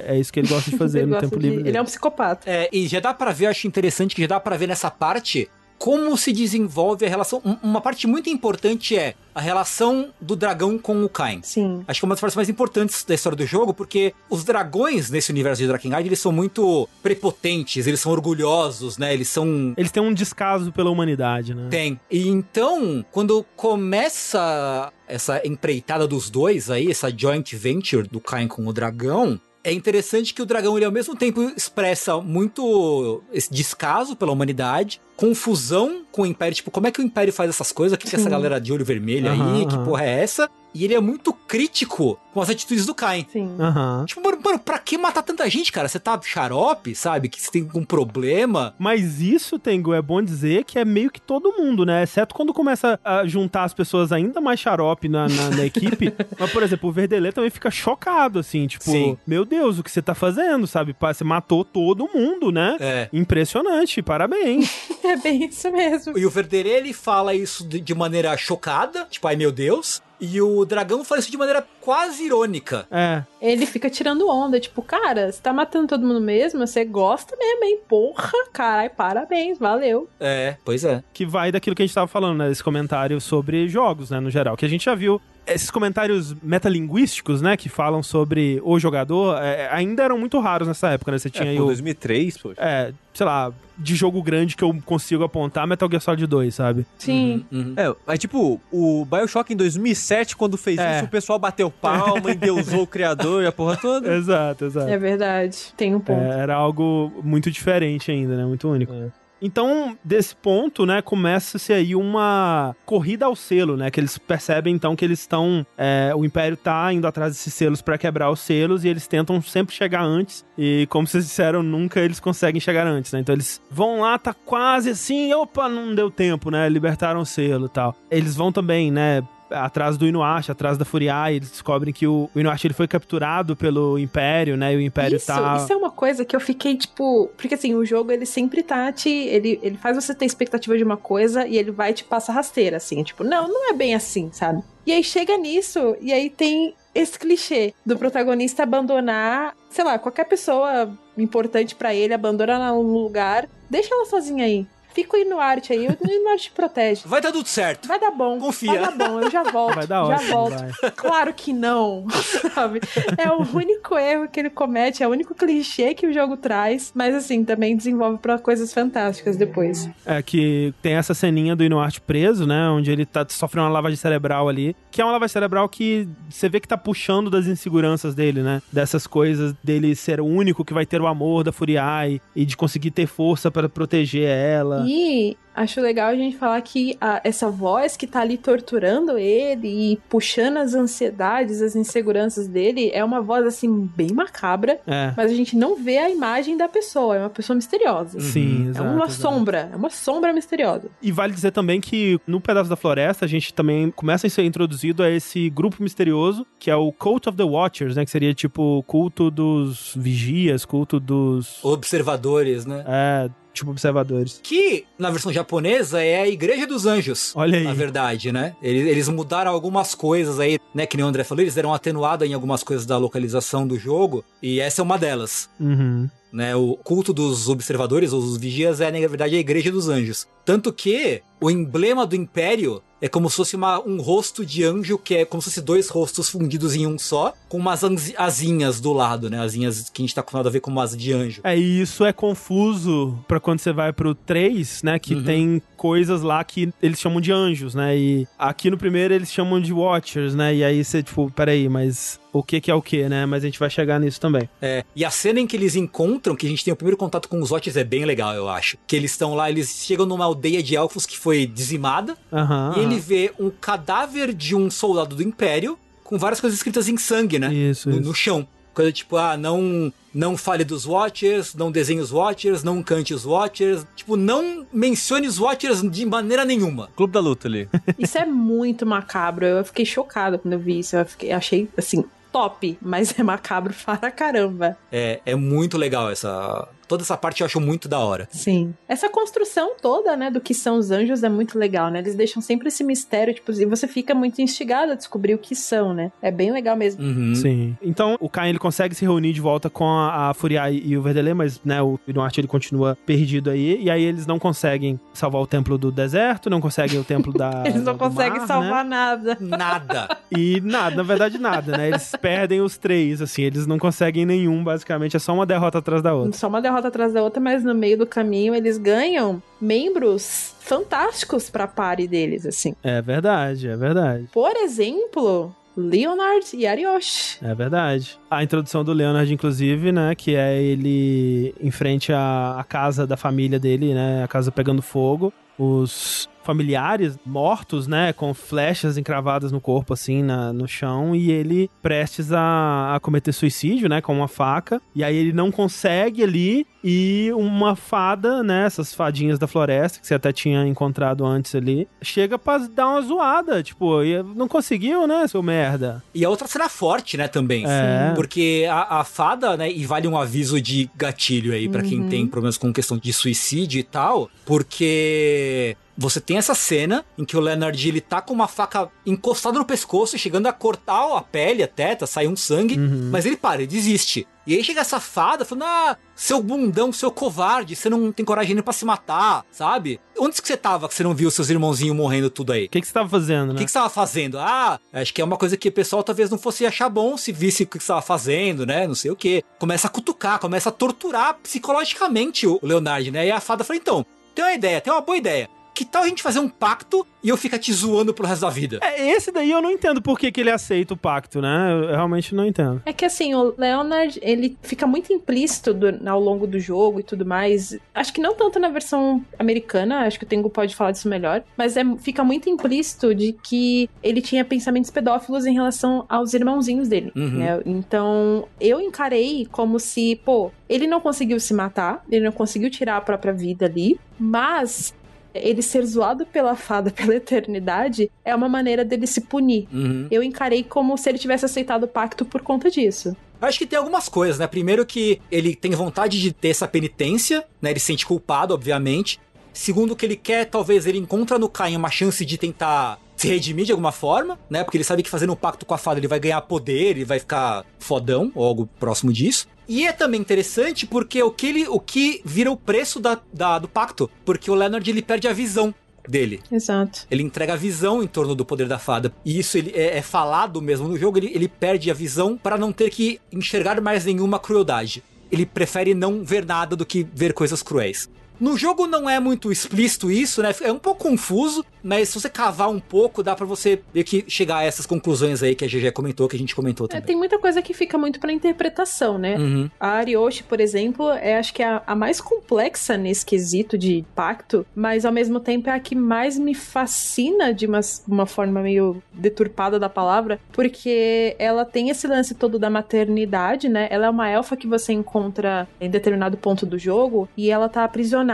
Speaker 1: é isso que ele gosta de fazer no tempo de... livre.
Speaker 2: Ele é um psicopata.
Speaker 3: É, e já dá para ver, eu acho interessante que já dá para ver nessa parte como se desenvolve a relação. Uma parte muito importante é a relação do dragão com o Kain.
Speaker 2: Sim.
Speaker 3: Acho que é uma das partes mais importantes da história do jogo, porque os dragões nesse universo de Drakengard, eles são muito prepotentes, eles são orgulhosos, né? Eles são...
Speaker 1: Eles têm um descaso pela humanidade, né?
Speaker 3: Tem. E então, quando começa essa empreitada dos dois aí, essa joint venture do Kain com o dragão, é interessante que o dragão, ele ao mesmo tempo expressa muito esse descaso pela humanidade, confusão com o Império, tipo, como é que o Império faz essas coisas? O que, que é essa galera de olho vermelho uhum, aí? Uhum. Que porra é essa? E ele é muito crítico com as atitudes do Kain.
Speaker 2: Sim.
Speaker 1: Uhum.
Speaker 3: Tipo, mano, mano, pra que matar tanta gente, cara? Você tá xarope, sabe? Que você tem algum problema.
Speaker 1: Mas isso, Tengu, é bom dizer que é meio que todo mundo, né? Exceto quando começa a juntar as pessoas ainda mais xarope na, na, na equipe. Mas, por exemplo, o Verdelê também fica chocado, assim, tipo, Sim. meu Deus, o que você tá fazendo, sabe? Você matou todo mundo, né?
Speaker 3: É.
Speaker 1: Impressionante, parabéns.
Speaker 2: é bem isso mesmo.
Speaker 3: E o Verdelê, ele fala isso de, de maneira chocada, tipo, ai meu Deus. E o dragão faz isso de maneira quase irônica.
Speaker 1: É.
Speaker 2: Ele fica tirando onda, tipo, cara, você tá matando todo mundo mesmo? Você gosta mesmo, hein? Porra, carai, parabéns, valeu.
Speaker 3: É, pois é.
Speaker 1: Que vai daquilo que a gente tava falando, né? Esse comentário sobre jogos, né, no geral. Que a gente já viu esses comentários metalinguísticos, né, que falam sobre o jogador, é, ainda eram muito raros nessa época, né? Você tinha é, aí
Speaker 4: o
Speaker 1: 2003,
Speaker 4: poxa.
Speaker 1: É, sei lá, de jogo grande que eu consigo apontar, Metal Gear Solid 2, sabe?
Speaker 2: Sim.
Speaker 4: Uhum, uhum. É, é tipo, o BioShock em 2007, quando fez é. isso, o pessoal bateu palma, endeusou o criador e a porra toda.
Speaker 1: Exato, exato.
Speaker 2: É verdade, tem um ponto.
Speaker 1: É, era algo muito diferente ainda, né? Muito único. É. Então, desse ponto, né, começa-se aí uma corrida ao selo, né, que eles percebem então que eles estão, é, o Império tá indo atrás desses selos para quebrar os selos e eles tentam sempre chegar antes e, como vocês disseram, nunca eles conseguem chegar antes, né, então eles vão lá, tá quase assim, opa, não deu tempo, né, libertaram o selo e tal. Eles vão também, né, atrás do Inuashi, atrás da Furiai, eles descobrem que o, o Inuashi ele foi capturado pelo Império, né? E o Império
Speaker 2: isso,
Speaker 1: tá.
Speaker 2: Isso é uma coisa que eu fiquei, tipo. Porque assim, o jogo ele sempre tá te. Ele, ele faz você ter expectativa de uma coisa e ele vai te passar rasteira, assim. Tipo, não, não é bem assim, sabe? E aí chega nisso, e aí tem esse clichê do protagonista abandonar, sei lá, qualquer pessoa importante para ele, abandona um lugar, deixa ela sozinha aí. Fica o Inuarte aí, o Inuarte te protege.
Speaker 3: Vai dar tudo certo.
Speaker 2: Vai dar bom.
Speaker 3: Confia.
Speaker 2: Vai dar bom, eu já volto.
Speaker 1: Vai dar
Speaker 2: já
Speaker 1: ótimo,
Speaker 2: volto.
Speaker 1: Vai.
Speaker 2: Claro que não, sabe? É o único erro que ele comete, é o único clichê que o jogo traz, mas assim, também desenvolve para coisas fantásticas depois.
Speaker 1: É que tem essa ceninha do Inuarte preso, né, onde ele tá sofrendo uma lavagem cerebral ali, que é uma lavagem cerebral que você vê que tá puxando das inseguranças dele, né? Dessas coisas dele ser o único que vai ter o amor da Furiai e de conseguir ter força para proteger ela.
Speaker 2: Aí, acho legal a gente falar que a, essa voz que tá ali torturando ele e puxando as ansiedades, as inseguranças dele, é uma voz assim bem macabra, é. mas a gente não vê a imagem da pessoa, é uma pessoa misteriosa.
Speaker 1: Sim,
Speaker 2: é
Speaker 1: exato,
Speaker 2: uma
Speaker 1: exato.
Speaker 2: sombra, é uma sombra misteriosa.
Speaker 1: E vale dizer também que no pedaço da floresta a gente também começa a ser introduzido a esse grupo misterioso, que é o Cult of the Watchers, né, que seria tipo culto dos vigias, culto dos
Speaker 3: observadores, né?
Speaker 1: É, tipo observadores.
Speaker 3: Que, na versão japonesa, é a Igreja dos Anjos.
Speaker 1: Olha aí.
Speaker 3: Na verdade, né? Eles, eles mudaram algumas coisas aí, né? Que nem o André falou, eles deram atenuada em algumas coisas da localização do jogo. E essa é uma delas.
Speaker 1: Uhum.
Speaker 3: Né, o culto dos observadores, ou os vigias, é, na verdade, a Igreja dos Anjos. Tanto que o emblema do Império é como se fosse uma, um rosto de anjo, que é como se fosse dois rostos fundidos em um só, com umas asinhas do lado, né? Asinhas que a gente tá acostumado a ver como asa de anjo.
Speaker 1: É, e isso é confuso para quando você vai pro 3, né? Que uhum. tem coisas lá que eles chamam de anjos, né? E aqui no primeiro eles chamam de Watchers, né? E aí você, tipo, peraí, mas o que que é o que, né? Mas a gente vai chegar nisso também.
Speaker 3: É, e a cena em que eles encontram, que a gente tem o primeiro contato com os Watchers é bem legal, eu acho. Que eles estão lá, eles chegam numa aldeia de elfos que foi dizimada,
Speaker 1: uhum,
Speaker 3: e ele vê um cadáver de um soldado do Império com várias coisas escritas em sangue, né?
Speaker 1: Isso,
Speaker 3: no,
Speaker 1: isso.
Speaker 3: no chão. Coisa tipo, ah, não, não fale dos Watchers, não desenhe os Watchers, não cante os Watchers. Tipo, não mencione os Watchers de maneira nenhuma.
Speaker 4: Clube da luta ali.
Speaker 2: Isso é muito macabro. Eu fiquei chocada quando eu vi isso. Eu fiquei, achei, assim, top, mas é macabro para caramba.
Speaker 3: É, é muito legal essa. Toda essa parte eu acho muito da hora.
Speaker 2: Sim. Essa construção toda, né, do que são os anjos é muito legal, né? Eles deixam sempre esse mistério, tipo, e você fica muito instigado a descobrir o que são, né? É bem legal mesmo.
Speaker 3: Uhum.
Speaker 1: Sim. Então, o Caim, ele consegue se reunir de volta com a, a Furiai e o Verdelê, mas, né, o Inuarte, ele continua perdido aí, e aí eles não conseguem salvar o templo do deserto, não conseguem o templo da
Speaker 2: Eles não conseguem
Speaker 1: mar,
Speaker 2: salvar
Speaker 1: né?
Speaker 2: nada.
Speaker 3: Nada.
Speaker 1: E nada, na verdade nada, né? Eles perdem os três, assim, eles não conseguem nenhum, basicamente, é só uma derrota atrás da outra.
Speaker 2: Só uma derrota atrás da outra, mas no meio do caminho eles ganham membros fantásticos pra pare deles, assim.
Speaker 1: É verdade, é verdade.
Speaker 2: Por exemplo, Leonard e Arioshi.
Speaker 1: É verdade. A introdução do Leonard, inclusive, né, que é ele em frente à, à casa da família dele, né, a casa pegando fogo. Os familiares mortos, né, com flechas encravadas no corpo, assim, na, no chão, e ele prestes a, a cometer suicídio, né, com uma faca, e aí ele não consegue ali, e uma fada, né, essas fadinhas da floresta, que você até tinha encontrado antes ali, chega pra dar uma zoada, tipo, e não conseguiu, né, seu merda.
Speaker 3: E a outra cena forte, né, também.
Speaker 1: É.
Speaker 3: Porque a, a fada, né, e vale um aviso de gatilho aí pra quem tem problemas com questão de suicídio e tal, porque você tem essa cena em que o Leonard ele tá com uma faca encostada no pescoço, chegando a cortar a pele, a teta, sai um sangue, mas ele para, ele desiste. E aí chega essa fada falando: Ah, seu bundão, seu covarde, você não tem coragem nem pra se matar, sabe? Onde que você tava que você não viu seus irmãozinhos morrendo tudo aí?
Speaker 1: O que, que você tava fazendo,
Speaker 3: O
Speaker 1: né?
Speaker 3: que, que você tava fazendo? Ah, acho que é uma coisa que o pessoal talvez não fosse achar bom se visse o que você tava fazendo, né? Não sei o que. Começa a cutucar, começa a torturar psicologicamente o Leonard, né? E a fada fala: então, tem uma ideia, tem uma boa ideia. Que tal a gente fazer um pacto e eu ficar te zoando pro resto da vida?
Speaker 1: É, esse daí eu não entendo por que, que ele aceita o pacto, né? Eu realmente não entendo.
Speaker 2: É que assim, o Leonard, ele fica muito implícito do- ao longo do jogo e tudo mais. Acho que não tanto na versão americana, acho que o Tengu pode falar disso melhor, mas é, fica muito implícito de que ele tinha pensamentos pedófilos em relação aos irmãozinhos dele,
Speaker 3: Uhum.
Speaker 2: né? Então, eu encarei como se, pô, ele não conseguiu se matar, ele não conseguiu tirar a própria vida ali, mas ele ser zoado pela fada pela eternidade é uma maneira dele se punir.
Speaker 3: Uhum.
Speaker 2: Eu encarei como se ele tivesse aceitado o pacto por conta disso.
Speaker 3: Acho que tem algumas coisas, né? Primeiro que ele tem vontade de ter essa penitência, né? Ele se sente culpado, obviamente. Segundo que ele quer, talvez ele encontra no Caim uma chance de tentar se redimir de alguma forma, né? Porque ele sabe que fazendo um pacto com a fada ele vai ganhar poder, ele vai ficar fodão, ou algo próximo disso. E é também interessante porque o que, ele, o que vira o preço da, da- do pacto. Porque o Leonard ele perde a visão dele.
Speaker 2: Exato.
Speaker 3: Ele entrega a visão em torno do poder da fada. E isso ele é, é falado mesmo no jogo. Ele, ele perde a visão para não ter que enxergar mais nenhuma crueldade. Ele prefere não ver nada do que ver coisas cruéis. No jogo não é muito explícito isso, né? É um pouco confuso, mas se você cavar um pouco, dá para você ver que chegar a essas conclusões aí que a GG comentou, que a gente comentou é, também.
Speaker 2: É, tem muita coisa que fica muito pra interpretação, né? Uhum. A Arioshi, por exemplo, é acho que é a, a mais complexa nesse quesito de pacto, mas ao mesmo tempo é a que mais me fascina de uma, uma forma meio deturpada da palavra, porque ela tem esse lance todo da maternidade, né? Ela é uma elfa que você encontra em determinado ponto do jogo e ela tá aprisionada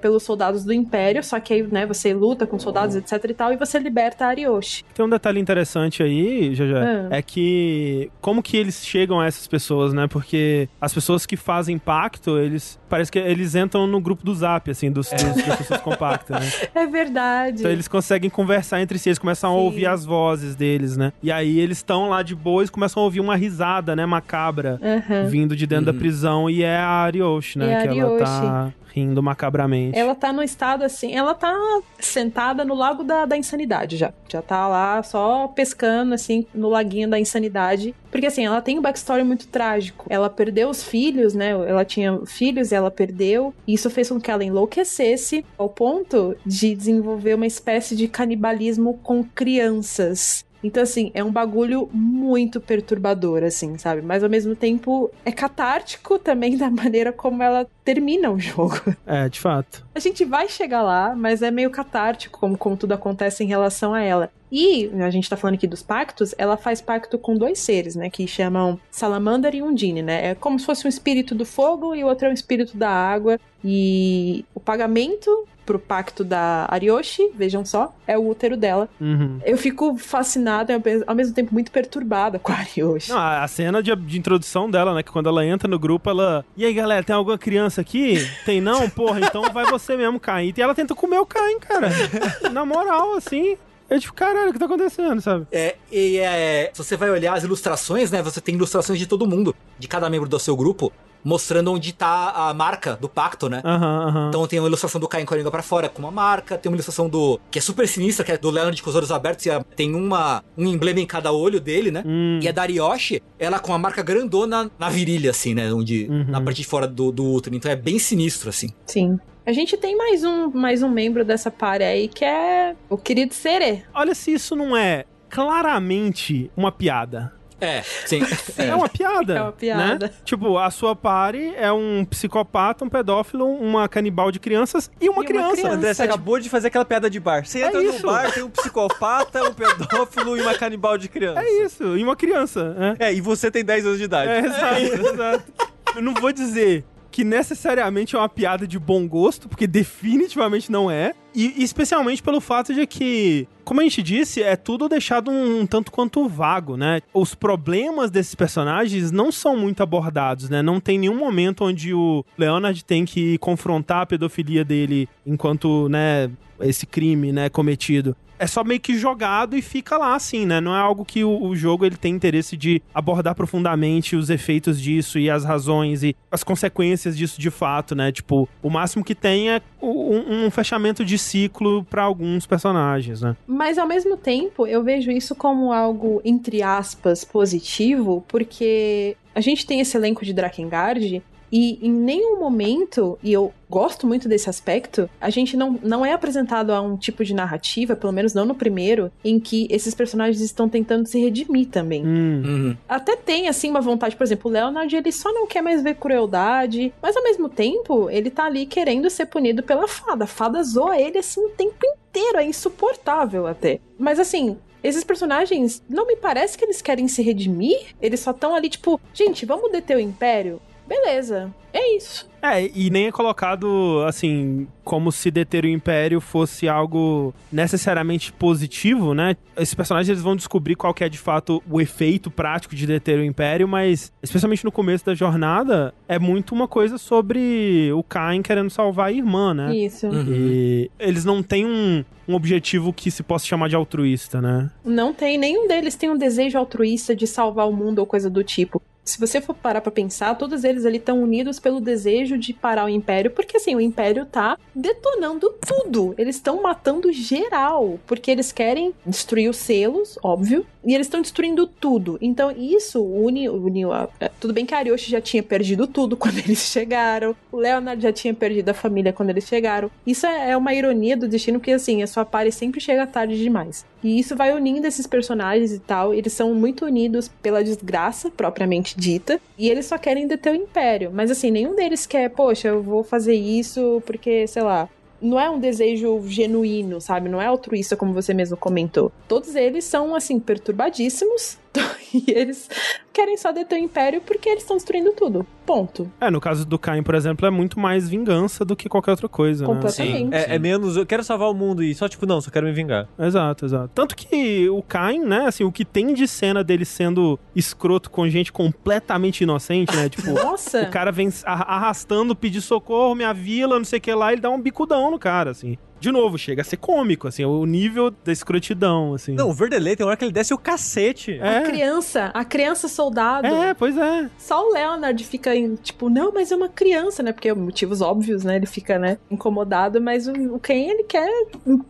Speaker 2: pelos soldados do Império, só que aí, né, você luta com soldados, etc e tal, e você liberta a Arioshi.
Speaker 1: Tem um detalhe interessante aí, já ah. é que como que eles chegam a essas pessoas, né? Porque as pessoas que fazem pacto, eles parece que eles entram no grupo do Zap, assim, dos, dos das pessoas compactas, né?
Speaker 2: É verdade.
Speaker 1: Então eles conseguem conversar entre si, eles começam Sim. a ouvir as vozes deles, né? E aí eles estão lá de boa e começam a ouvir uma risada, né, macabra, uhum. vindo de dentro uhum. da prisão e é a Arioshi, né? É que Arioshi. ela tá rindo macabramente.
Speaker 2: Ela tá no estado assim, ela tá sentada no lago da, da insanidade já. Já tá lá só pescando, assim, no laguinho da insanidade. Porque assim, ela tem um backstory muito trágico. Ela perdeu os filhos, né? Ela tinha filhos e ela perdeu. E isso fez com que ela enlouquecesse ao ponto de desenvolver uma espécie de canibalismo com crianças. Então, assim, é um bagulho muito perturbador, assim, sabe? Mas ao mesmo tempo é catártico também da maneira como ela termina o jogo.
Speaker 1: É, de fato.
Speaker 2: A gente vai chegar lá, mas é meio catártico como, como tudo acontece em relação a ela. E a gente tá falando aqui dos pactos, ela faz pacto com dois seres, né? Que chamam Salamander e Undine, né? É como se fosse um espírito do fogo e o outro é um espírito da água. E o pagamento pro pacto da Arioshi, vejam só, é o útero dela. Uhum. Eu fico fascinada, ao mesmo tempo muito perturbada com a Arioshi.
Speaker 1: Não, a cena de, de, introdução dela, né? Que quando ela entra no grupo, ela. E aí, galera, tem alguma criança aqui? Tem não? Porra, então vai você mesmo, Caim. E ela tenta comer o Caim, cara. Na moral, assim. É tipo, caralho, o que tá acontecendo, sabe?
Speaker 3: É, e é, se você vai olhar as ilustrações, né? Você tem ilustrações de todo mundo, de cada membro do seu grupo mostrando onde tá a marca do pacto, né?
Speaker 1: Uhum, uhum.
Speaker 3: Então tem uma ilustração do Caim Coringa pra fora com uma marca, tem uma ilustração do. que é super sinistra, que é do Leonard com os olhos abertos, e tem uma, um emblema em cada olho dele, né? Hum. E a Darioshi, ela com a marca grandona na virilha, assim, né? Onde. Uhum. Na parte de fora do, do útero. Então é bem sinistro, assim.
Speaker 2: Sim. A gente tem mais um, mais um membro dessa party aí que é o querido Sere.
Speaker 1: Olha se isso não é claramente uma piada.
Speaker 3: É, sim.
Speaker 1: É uma piada.
Speaker 2: É uma piada.
Speaker 1: Né? Tipo, a sua pare é um psicopata, um pedófilo, uma canibal de crianças e uma, e criança. uma criança.
Speaker 4: André, você acabou de fazer aquela piada de bar. Você é entra isso. no bar, tem um psicopata, um pedófilo e uma canibal de criança.
Speaker 1: É isso, e uma criança.
Speaker 4: É, é e você tem 10 anos de idade.
Speaker 1: É, exato, exato. Eu não vou dizer que necessariamente é uma piada de bom gosto, porque definitivamente não é. E especialmente pelo fato de que, como a gente disse, é tudo deixado um, um, tanto quanto vago, né? Os problemas desses personagens não são muito abordados, né? Não tem nenhum momento onde o Leonard tem que confrontar a pedofilia dele enquanto, né, esse crime, né, cometido é só meio que jogado e fica lá assim, né? Não é algo que o, o, jogo ele tem interesse de abordar profundamente os efeitos disso e as razões e as consequências disso de fato, né? Tipo, o máximo que tem é um, um fechamento de ciclo para alguns personagens, né?
Speaker 2: Mas ao mesmo tempo, eu vejo isso como algo entre aspas positivo, porque a gente tem esse elenco de Drakengard e em nenhum momento, e eu gosto muito desse aspecto, a gente não, não é apresentado a um tipo de narrativa, pelo menos não no primeiro, em que esses personagens estão tentando se redimir também.
Speaker 1: Hum. Uhum.
Speaker 2: Até tem, assim, uma vontade, por exemplo, o Leonard, ele só não quer mais ver crueldade, mas ao mesmo tempo, ele tá ali querendo ser punido pela fada. A fada zoa ele, assim, o tempo inteiro, é insuportável até. Mas assim, esses personagens, não me parece que eles querem se redimir. Eles só estão ali, tipo, gente, vamos deter o Império? Beleza, é isso.
Speaker 1: É, e nem é colocado assim, como se deter o Império fosse algo necessariamente positivo, né? Esses personagens eles vão descobrir qual é de fato o efeito prático de deter o Império, mas especialmente no começo da jornada, é muito uma coisa sobre o Cain querendo salvar a irmã, né?
Speaker 2: Isso.
Speaker 1: Uhum. E eles não têm um, um objetivo que se possa chamar de altruísta, né?
Speaker 2: Não tem, nenhum deles tem um desejo altruísta de salvar o mundo ou coisa do tipo se você for parar pra pensar, todos eles ali estão unidos pelo desejo de parar o Império, porque assim, o Império tá detonando tudo. Eles estão matando geral, porque eles querem destruir os selos, óbvio, e eles estão destruindo tudo. Então isso une, une a, é, tudo bem que a Arioshi já tinha perdido tudo quando eles chegaram, o Leonard já tinha perdido a família quando eles chegaram. Isso é, é uma ironia do destino, porque assim, a sua pare sempre chega tarde demais. E isso vai unindo esses personagens e tal. Eles são muito unidos pela desgraça propriamente dita. E eles só querem deter o império. Mas assim, nenhum deles quer, poxa, eu vou fazer isso porque, sei lá, não é um desejo genuíno, sabe? Não é altruísta, como você mesmo comentou. Todos eles são, assim, perturbadíssimos. e eles querem só deter o império porque eles estão destruindo tudo. Ponto.
Speaker 1: É, no caso do Caim, por exemplo, é muito mais vingança do que qualquer outra coisa.
Speaker 2: Né? Completamente.
Speaker 4: Né? É, é, menos, eu quero salvar o mundo e só, tipo, não, só quero me vingar.
Speaker 1: Exato, exato. Tanto que o Caim, né, assim, o que tem de cena dele sendo escroto com gente completamente inocente, né? Tipo,
Speaker 2: Nossa.
Speaker 1: o cara vem arrastando, pedir socorro, minha vila, não sei o que lá, ele dá um bicudão no cara, assim de novo, chega a ser cômico, assim, o nível da escrotidão, assim.
Speaker 4: Não, o Verdelei tem hora que ele desce o cacete.
Speaker 2: É. A criança, a criança soldado.
Speaker 1: É, pois é.
Speaker 2: Só o Leonard fica, tipo, não, mas é uma criança, né? Porque motivos óbvios, né? Ele fica, né, incomodado, mas o, o Ken, ele quer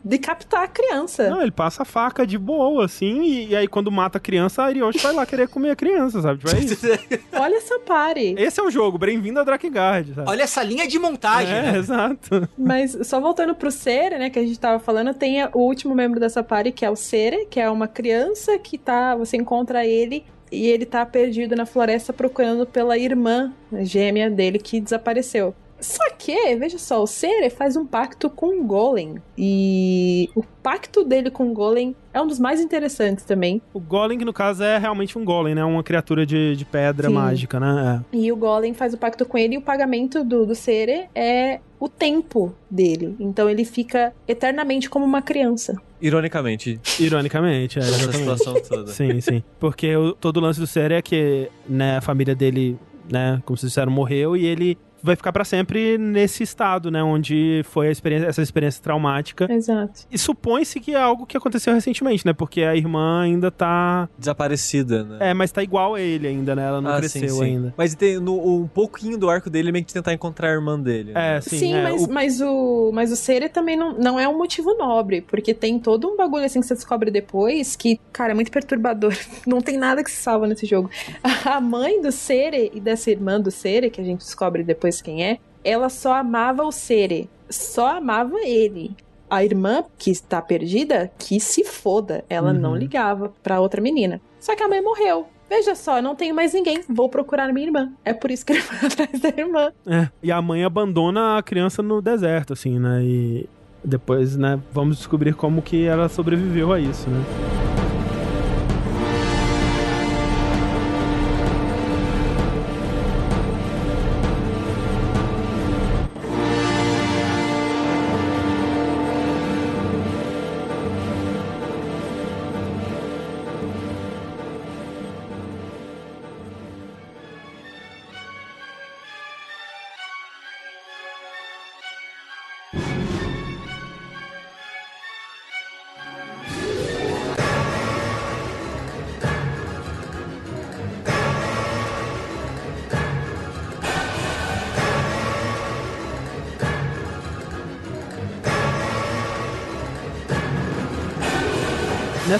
Speaker 2: decapitar a criança.
Speaker 1: Não, ele passa a faca de boa, assim, e, e aí quando mata a criança, a Arioshi vai lá querer comer a criança, sabe? Tipo, é isso.
Speaker 2: Olha essa pare.
Speaker 1: Esse é o jogo, bem-vindo a Drakengard, sabe?
Speaker 3: Olha essa linha de montagem,
Speaker 1: é,
Speaker 3: né?
Speaker 1: exato.
Speaker 2: Mas só voltando pro C, Né, que a gente tava falando, tem o último membro dessa party, que é o Sere, que é uma criança que tá, você encontra ele e ele tá perdido na floresta procurando pela irmã gêmea dele que desapareceu. Só que, veja só, o Sere faz um pacto com o Golem. E o pacto dele com o Golem é um dos mais interessantes também.
Speaker 1: O Golem, que no caso é realmente um Golem, né? Uma criatura de, de pedra Sim. mágica, né?
Speaker 2: É. E o Golem faz o pacto com ele e o pagamento do, do Sere é o tempo dele. Então ele fica eternamente como uma criança.
Speaker 4: Ironicamente.
Speaker 1: Ironicamente, é.
Speaker 4: Essa situação toda.
Speaker 1: Sim, sim. Porque o, todo o lance do Sere é que né, a família dele né, como vocês disseram, morreu e ele vai ficar para sempre nesse estado, né? Onde foi experiência, essa experiência traumática.
Speaker 2: Exato.
Speaker 1: E supõe-se que é algo que aconteceu recentemente, né? Porque a irmã ainda tá.
Speaker 4: Desaparecida, né?
Speaker 1: É, mas tá igual a ele ainda, né? Ela não ah, cresceu sim, sim. ainda.
Speaker 4: Mas tem no, um pouquinho do arco dele meio que tentar encontrar a irmã dele.
Speaker 1: Né? É, sim.
Speaker 2: Sim,
Speaker 1: é,
Speaker 2: mas, o... mas o. Mas o Sere também não, não é um motivo nobre, porque tem todo um bagulho assim que você descobre depois que, cara, é muito perturbador. Não tem nada que se salva nesse jogo. A mãe do Sere e dessa irmã do Sere, que a gente descobre depois quem é, ela só amava o Sere, só amava ele. A irmã que está perdida, que se foda, ela uhum. não ligava para outra menina. Só que a mãe morreu. Veja só, não tenho mais ninguém, vou procurar minha irmã. É por isso que ele foi atrás da irmã.
Speaker 1: É, e a mãe abandona a criança no deserto, assim, né? E depois, né, vamos descobrir como que ela sobreviveu a isso, né?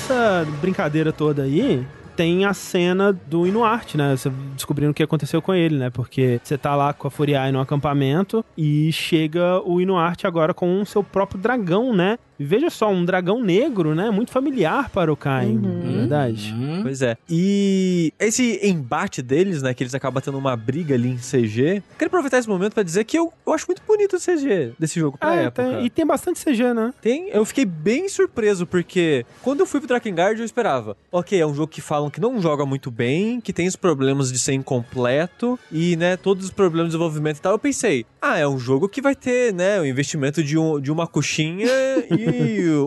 Speaker 1: Nessa brincadeira toda aí, tem a cena do Inuarte, né? Você descobrindo o que aconteceu com ele, né? Porque você tá lá com a Furiai no acampamento e chega o Inuarte agora com o seu próprio dragão, né? E veja só, um dragão negro, né? Muito familiar para o Caim, uhum. na verdade.
Speaker 4: Uhum. Pois é. E esse embate deles, né? Que eles acabam tendo uma briga ali em CG. Quero aproveitar esse momento para dizer que eu, eu acho muito bonito o CG desse jogo pra é, época.
Speaker 1: Tem, e tem bastante CG, né?
Speaker 4: Tem. Eu fiquei bem surpreso, porque quando eu fui pro Drakengard, eu esperava. Ok, é um jogo que falam que não joga muito bem, que tem os problemas de ser incompleto e, né, todos os problemas de desenvolvimento e tal. Eu pensei, ah, é um jogo que vai ter, né, o investimento de, um, de uma coxinha e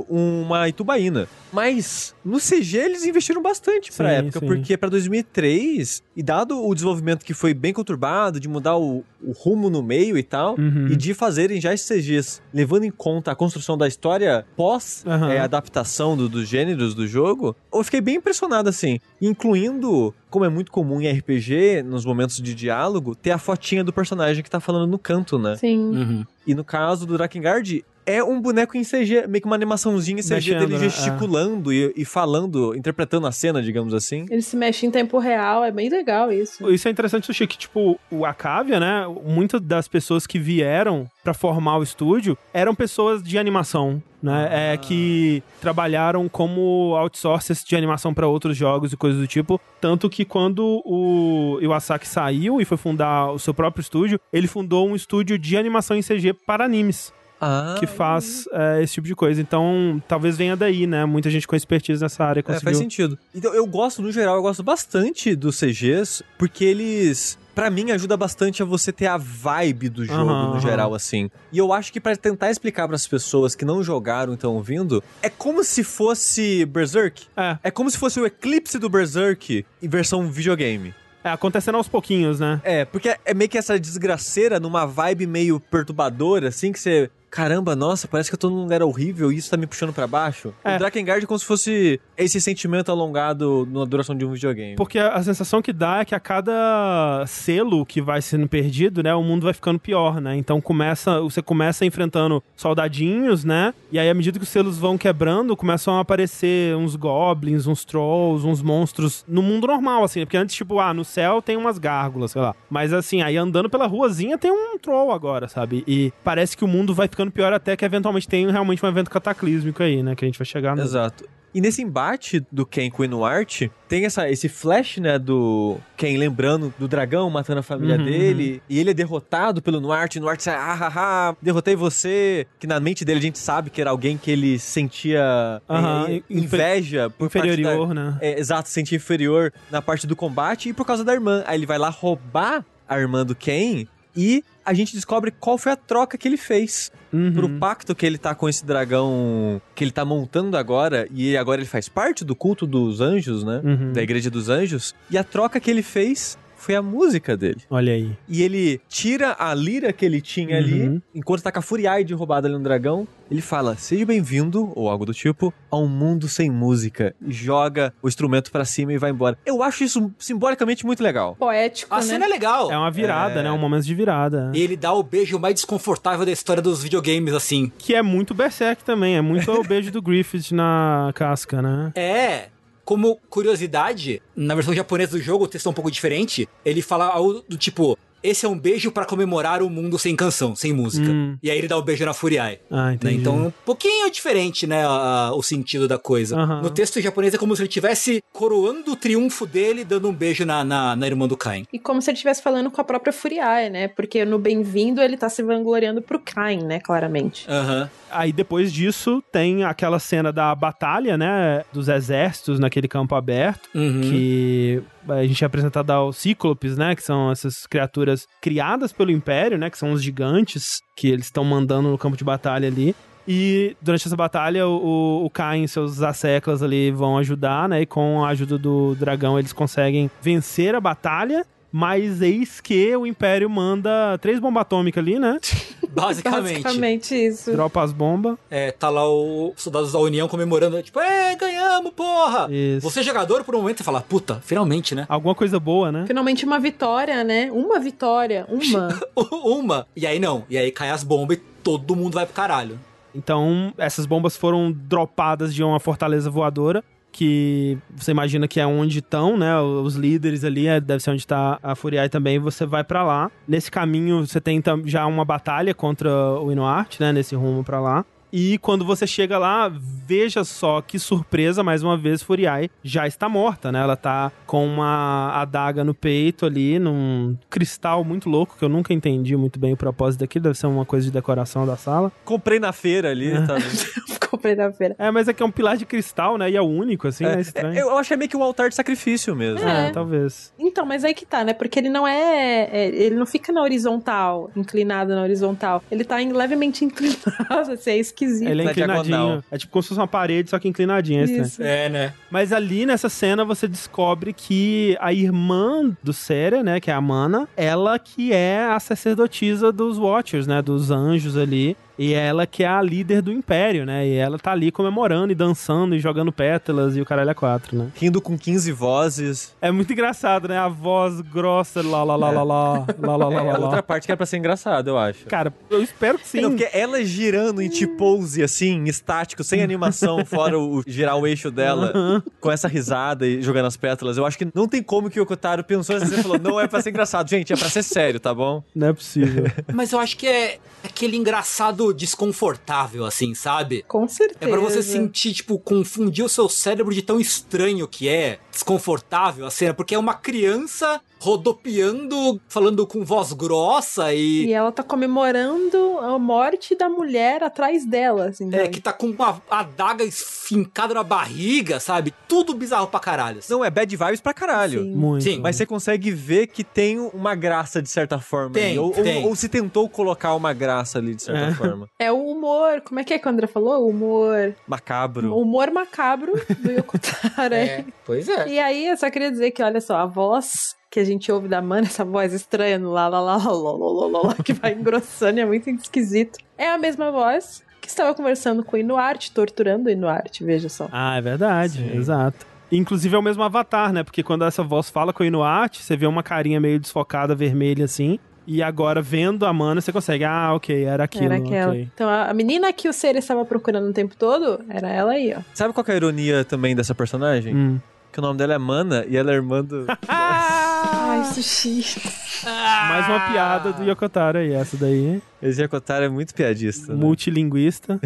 Speaker 4: uma Itubaína. Mas no CG eles investiram bastante pra sim, época, sim. porque para 2003, e dado o desenvolvimento que foi bem conturbado, de mudar o, o rumo no meio e tal, uhum. e de fazerem já esses CGs, levando em conta a construção da história pós uhum. é, adaptação do, dos gêneros do jogo, eu fiquei bem impressionado assim, incluindo, como é muito comum em RPG, nos momentos de diálogo, ter a fotinha do personagem que tá falando no canto, né?
Speaker 2: Sim. Uhum.
Speaker 4: E no caso do Drakengard, é um boneco em CG, meio que uma animaçãozinha em CG Mexendo, dele né? gesticulando é. e, e, falando, interpretando a cena, digamos assim.
Speaker 2: Ele se mexe em tempo real, é bem legal isso.
Speaker 1: Isso é interessante, Sushi, que tipo, o Akavia, né, muitas das pessoas que vieram para formar o estúdio eram pessoas de animação, né? É ah. É que trabalharam como outsourcers de animação para outros jogos e coisas do tipo. Tanto que quando o Iwasaki saiu e foi fundar o seu próprio estúdio, ele fundou um estúdio de animação em CG para animes ah. que faz é, esse tipo de coisa. Então, talvez venha daí, né? Muita gente com expertise nessa área conseguiu.
Speaker 4: É, faz sentido. Então, eu gosto, no geral, eu gosto bastante dos CGs, porque eles para mim ajuda bastante a você ter a vibe do jogo uhum, no geral uhum. assim. E eu acho que para tentar explicar para as pessoas que não jogaram e estão ouvindo, é como se fosse Berserk. É. É como se fosse o eclipse do Berserk em versão videogame.
Speaker 1: É, acontecendo aos pouquinhos, né?
Speaker 4: É, porque é meio que essa desgraceira numa vibe meio perturbadora, assim, que você caramba, nossa, parece que eu tô num lugar horrível e isso tá me puxando para baixo. É. O Drakengard é como se fosse esse sentimento alongado na duração de um videogame.
Speaker 1: Porque a, a, sensação que dá é que a cada selo que vai sendo perdido, né, o mundo vai ficando pior, né? Então começa, você começa enfrentando soldadinhos, né? E aí à medida que os selos vão quebrando, começam a aparecer uns goblins, uns trolls, uns monstros no mundo normal, assim, porque antes tipo, ah, no céu tem umas gárgulas, sei lá. Mas assim, aí andando pela ruazinha tem um troll agora, sabe? E parece que o mundo vai ficando ficando pior até que eventualmente tem realmente um evento cataclísmico aí, né? Que a gente vai chegar no...
Speaker 4: Exato. E nesse embate do Ken com o Inuarte, tem essa, esse flash, né, do Ken lembrando do dragão matando a família uhum, dele, uhum. e ele é derrotado pelo Inuarte, Inuarte sai, ah, ah, ah, derrotei você, que na mente dele a gente sabe que era alguém que ele sentia uhum, é, inveja por
Speaker 1: inferior,
Speaker 4: da,
Speaker 1: né?
Speaker 4: É, exato, sentia inferior na parte do combate e por causa da irmã. Aí ele vai lá roubar a irmã do Ken e a gente descobre qual foi a troca que ele fez. Uhum. Pro pacto que ele tá com esse dragão que ele tá montando agora, e agora ele faz parte do culto dos anjos, né? Uhum. Da igreja dos anjos. E a troca que ele fez foi a música dele.
Speaker 1: Olha aí.
Speaker 4: E ele tira a lira que ele tinha uhum. ali, enquanto tá com a Furiaide roubada ali no dragão, ele fala: "Seja bem-vindo" ou algo do tipo, a um mundo sem música. E joga o instrumento para cima e vai embora. Eu acho isso simbolicamente muito legal.
Speaker 2: Poético,
Speaker 3: A
Speaker 2: né?
Speaker 3: cena é legal.
Speaker 1: É uma virada, é... né? Um momento de virada.
Speaker 3: E ele dá o beijo mais desconfortável da história dos videogames assim,
Speaker 1: que é muito Berserk também, é muito o beijo do Griffith na casca, né?
Speaker 3: É, como curiosidade, na versão japonesa do jogo, o texto é um pouco diferente. Ele fala algo do tipo: esse é um beijo para comemorar o mundo sem canção, sem música. Hum. E aí ele dá o um beijo na Furiai.
Speaker 1: Ah,
Speaker 3: né?
Speaker 1: entendi.
Speaker 3: Né? Então, um pouquinho diferente, né, a, a, o sentido da coisa. Uhum. No texto japonês é como se ele estivesse coroando o triunfo dele, dando um beijo na, na, na irmã do Kain.
Speaker 2: E como se ele estivesse falando com a própria Furiai, né? Porque no Bem-vindo ele tá se vangloriando pro Kain, né, claramente.
Speaker 3: Aham. Uhum.
Speaker 1: Aí depois disso tem aquela cena da batalha, né, dos exércitos naquele campo aberto, uhum. que a gente é apresentado aos Cíclopes, né? Que são essas criaturas criadas pelo Império, né? Que são os gigantes que eles estão mandando no campo de batalha ali. E durante essa batalha, o, o Cain e seus asseclas ali vão ajudar, né? E com a ajuda do dragão, eles conseguem vencer a batalha mas eis que o Império manda três bombas atômicas ali, né?
Speaker 3: Basicamente.
Speaker 2: Basicamente isso.
Speaker 1: Dropa as bombas.
Speaker 3: É, tá lá os soldados da União comemorando, tipo, é, ganhamos, porra! Isso. Você jogador, por um momento, você fala, puta, finalmente, né?
Speaker 1: Alguma coisa boa, né?
Speaker 2: Finalmente uma vitória, né? Uma vitória, uma.
Speaker 3: uma. E aí não, e aí cai as bombas e todo mundo vai pro caralho.
Speaker 1: Então, essas bombas foram dropadas de uma fortaleza voadora que você imagina que é onde estão, né, os líderes ali, é, deve ser onde está a Furiai também, você vai para lá. Nesse caminho você tem já uma batalha contra o Inuart, né, nesse rumo para lá. E quando você chega lá, veja só que surpresa, mais uma vez, Furiai já está morta, né? Ela tá com uma adaga no peito ali, num cristal muito louco, que eu nunca entendi muito bem o propósito daquilo, deve ser uma coisa de decoração da sala.
Speaker 4: Comprei na feira ali, tá
Speaker 2: comprei na feira.
Speaker 1: É, mas é que é um pilar de cristal, né? E é o único, assim, é, é estranho.
Speaker 4: Eu achei meio que um altar de sacrifício mesmo.
Speaker 1: É. é, talvez.
Speaker 2: Então, mas aí que tá, né? Porque ele não é, é, Ele não fica na horizontal, inclinado na horizontal. Ele tá levemente inclinado, assim, é esquisito.
Speaker 1: Ele é inclinadinho. É tipo como se fosse uma parede, só que inclinadinha.
Speaker 3: Isso. É, né?
Speaker 1: Mas ali nessa cena você descobre que a irmã do Sera, né? Que é a Mana, ela que é a sacerdotisa dos Watchers, né? Dos anjos ali. E ela que é a líder do império, né? E ela tá ali comemorando e dançando e jogando pétalas e o caralho é quatro, né?
Speaker 4: Rindo com 15 vozes.
Speaker 1: É muito engraçado, né? A voz grossa, lá, lá, lá, lá, lá, lá, lá, lá,
Speaker 4: é,
Speaker 1: lá.
Speaker 4: outra parte que era pra ser engraçado, eu acho.
Speaker 1: Cara, eu espero que sim. Não,
Speaker 4: porque ela girando em T-pose, assim, estático, sem animação, fora o girar o eixo dela, com essa risada e jogando as pétalas, eu acho que não tem como que o Yokotaro pensou assim, e falou, não é pra ser engraçado. Gente, é pra ser sério, tá bom?
Speaker 1: Não é possível.
Speaker 3: Mas eu acho que é aquele engraçado desconfortável, assim, sabe?
Speaker 2: Com certeza.
Speaker 3: É pra você sentir, tipo, confundir o seu cérebro de tão estranho que é, desconfortável a cena, porque é uma criança rodopiando, falando com voz grossa e.
Speaker 2: E ela tá comemorando a morte da mulher atrás dela, assim.
Speaker 3: É, que tá com uma adaga fincada na barriga, sabe? Tudo bizarro pra caralho.
Speaker 4: Não, é bad vibes pra caralho.
Speaker 1: Sim. Muito. Sim.
Speaker 4: Mas você consegue ver que tem uma graça de certa forma.
Speaker 3: Tem,
Speaker 4: ou,
Speaker 3: tem.
Speaker 4: Ou, ou, se tentou colocar uma graça ali de certa
Speaker 1: é.
Speaker 4: forma.
Speaker 2: É o humor. Como é que é que o André falou? O humor.
Speaker 4: Macabro.
Speaker 2: O humor macabro do Yokotaro.
Speaker 3: é, pois é.
Speaker 2: E aí, eu só queria dizer que, olha só, a voz que a gente ouve da Mana, essa voz estranha no lá, lá, lá, lá, lá, lá, lá, lá que vai engrossando, é muito esquisito. É a mesma voz que estava conversando com o Inuarte, torturando o Inuarte, veja só.
Speaker 1: Ah, é verdade, Sim. exato. Inclusive é o mesmo avatar, né? Porque quando essa voz fala com o Inuarte, você vê uma carinha meio desfocada, vermelha assim. E agora, vendo a mana, você consegue. Ah, ok, era aquilo.
Speaker 2: Era aquela.
Speaker 1: Okay.
Speaker 2: Então, a menina que o ser estava procurando o tempo todo, era ela aí, ó.
Speaker 4: Sabe qual é a ironia também dessa personagem?
Speaker 1: Hum.
Speaker 4: Que o nome dela é Mana e ela é irmã do.
Speaker 2: Ai, sushi.
Speaker 1: Mais uma piada do Yokotaro aí, essa daí.
Speaker 4: Esse Yokotaro é muito piadista. Né?
Speaker 1: Multilinguista.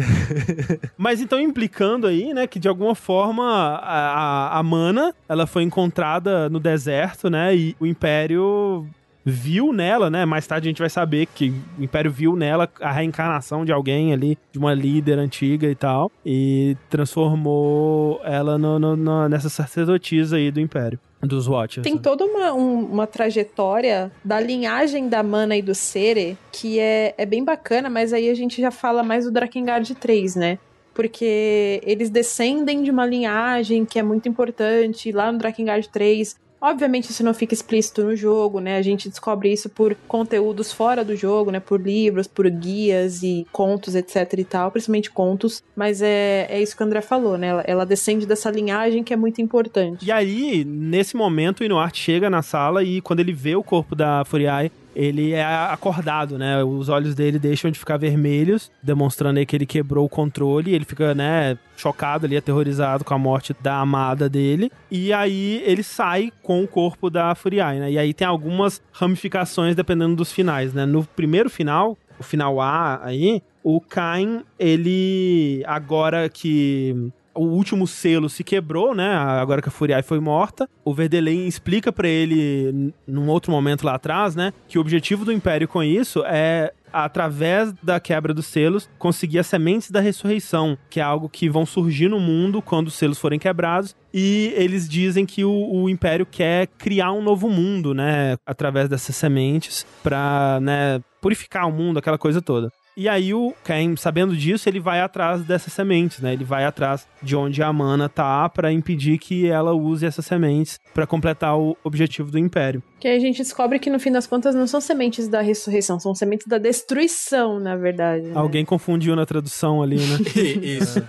Speaker 1: Mas então implicando aí, né, que de alguma forma a, a, a Mana, ela foi encontrada no deserto, né, e o Império viu nela, né? Mais tarde a gente vai saber que o Império viu nela a reencarnação de alguém ali, de uma líder antiga e tal, e transformou ela no, no, no, nessa sacerdotisa aí do Império. Dos Watchers.
Speaker 2: Tem toda uma, um, uma trajetória da linhagem da Mana e do Sere que é, é bem bacana, mas aí a gente já fala mais do Drakengard 3, né? Porque eles descendem de uma linhagem que é muito importante. Lá no Drakengard 3, Obviamente isso não fica explícito no jogo, né? A gente descobre isso por conteúdos fora do jogo, né? Por livros, por guias e contos, etc e tal, principalmente contos. Mas é, é isso que o André falou, né? Ela, ela descende dessa linhagem que é muito importante.
Speaker 1: E aí, nesse momento, o Inuart chega na sala e quando ele vê o corpo da Furiai, ele é acordado, né? Os olhos dele deixam de ficar vermelhos, demonstrando aí que ele quebrou o controle. Ele fica, né, chocado ali, aterrorizado com a morte da amada dele. E aí ele sai com o corpo da Furiai, né? E aí tem algumas ramificações dependendo dos finais, né? No primeiro final, o final A aí, o Kain, ele agora que o último selo se quebrou, né? Agora que a Furiai foi morta. O Verdelein explica para ele, num outro momento lá atrás, né? Que o objetivo do Império com isso é através da quebra dos selos, conseguir as sementes da ressurreição, que é algo que vão surgir no mundo quando os selos forem quebrados. E eles dizem que o, o Império quer criar um novo mundo, né? Através dessas sementes, para né, purificar o mundo, aquela coisa toda. E aí o Ken, sabendo disso, ele vai atrás dessas sementes, né? Ele vai atrás de onde a Mana tá para impedir que ela use essas sementes para completar o objetivo do Império.
Speaker 2: Que aí a gente descobre que no fim das contas não são sementes da ressurreição, são sementes da destruição, na verdade. Né?
Speaker 1: Alguém confundiu na tradução ali, né?
Speaker 3: Isso.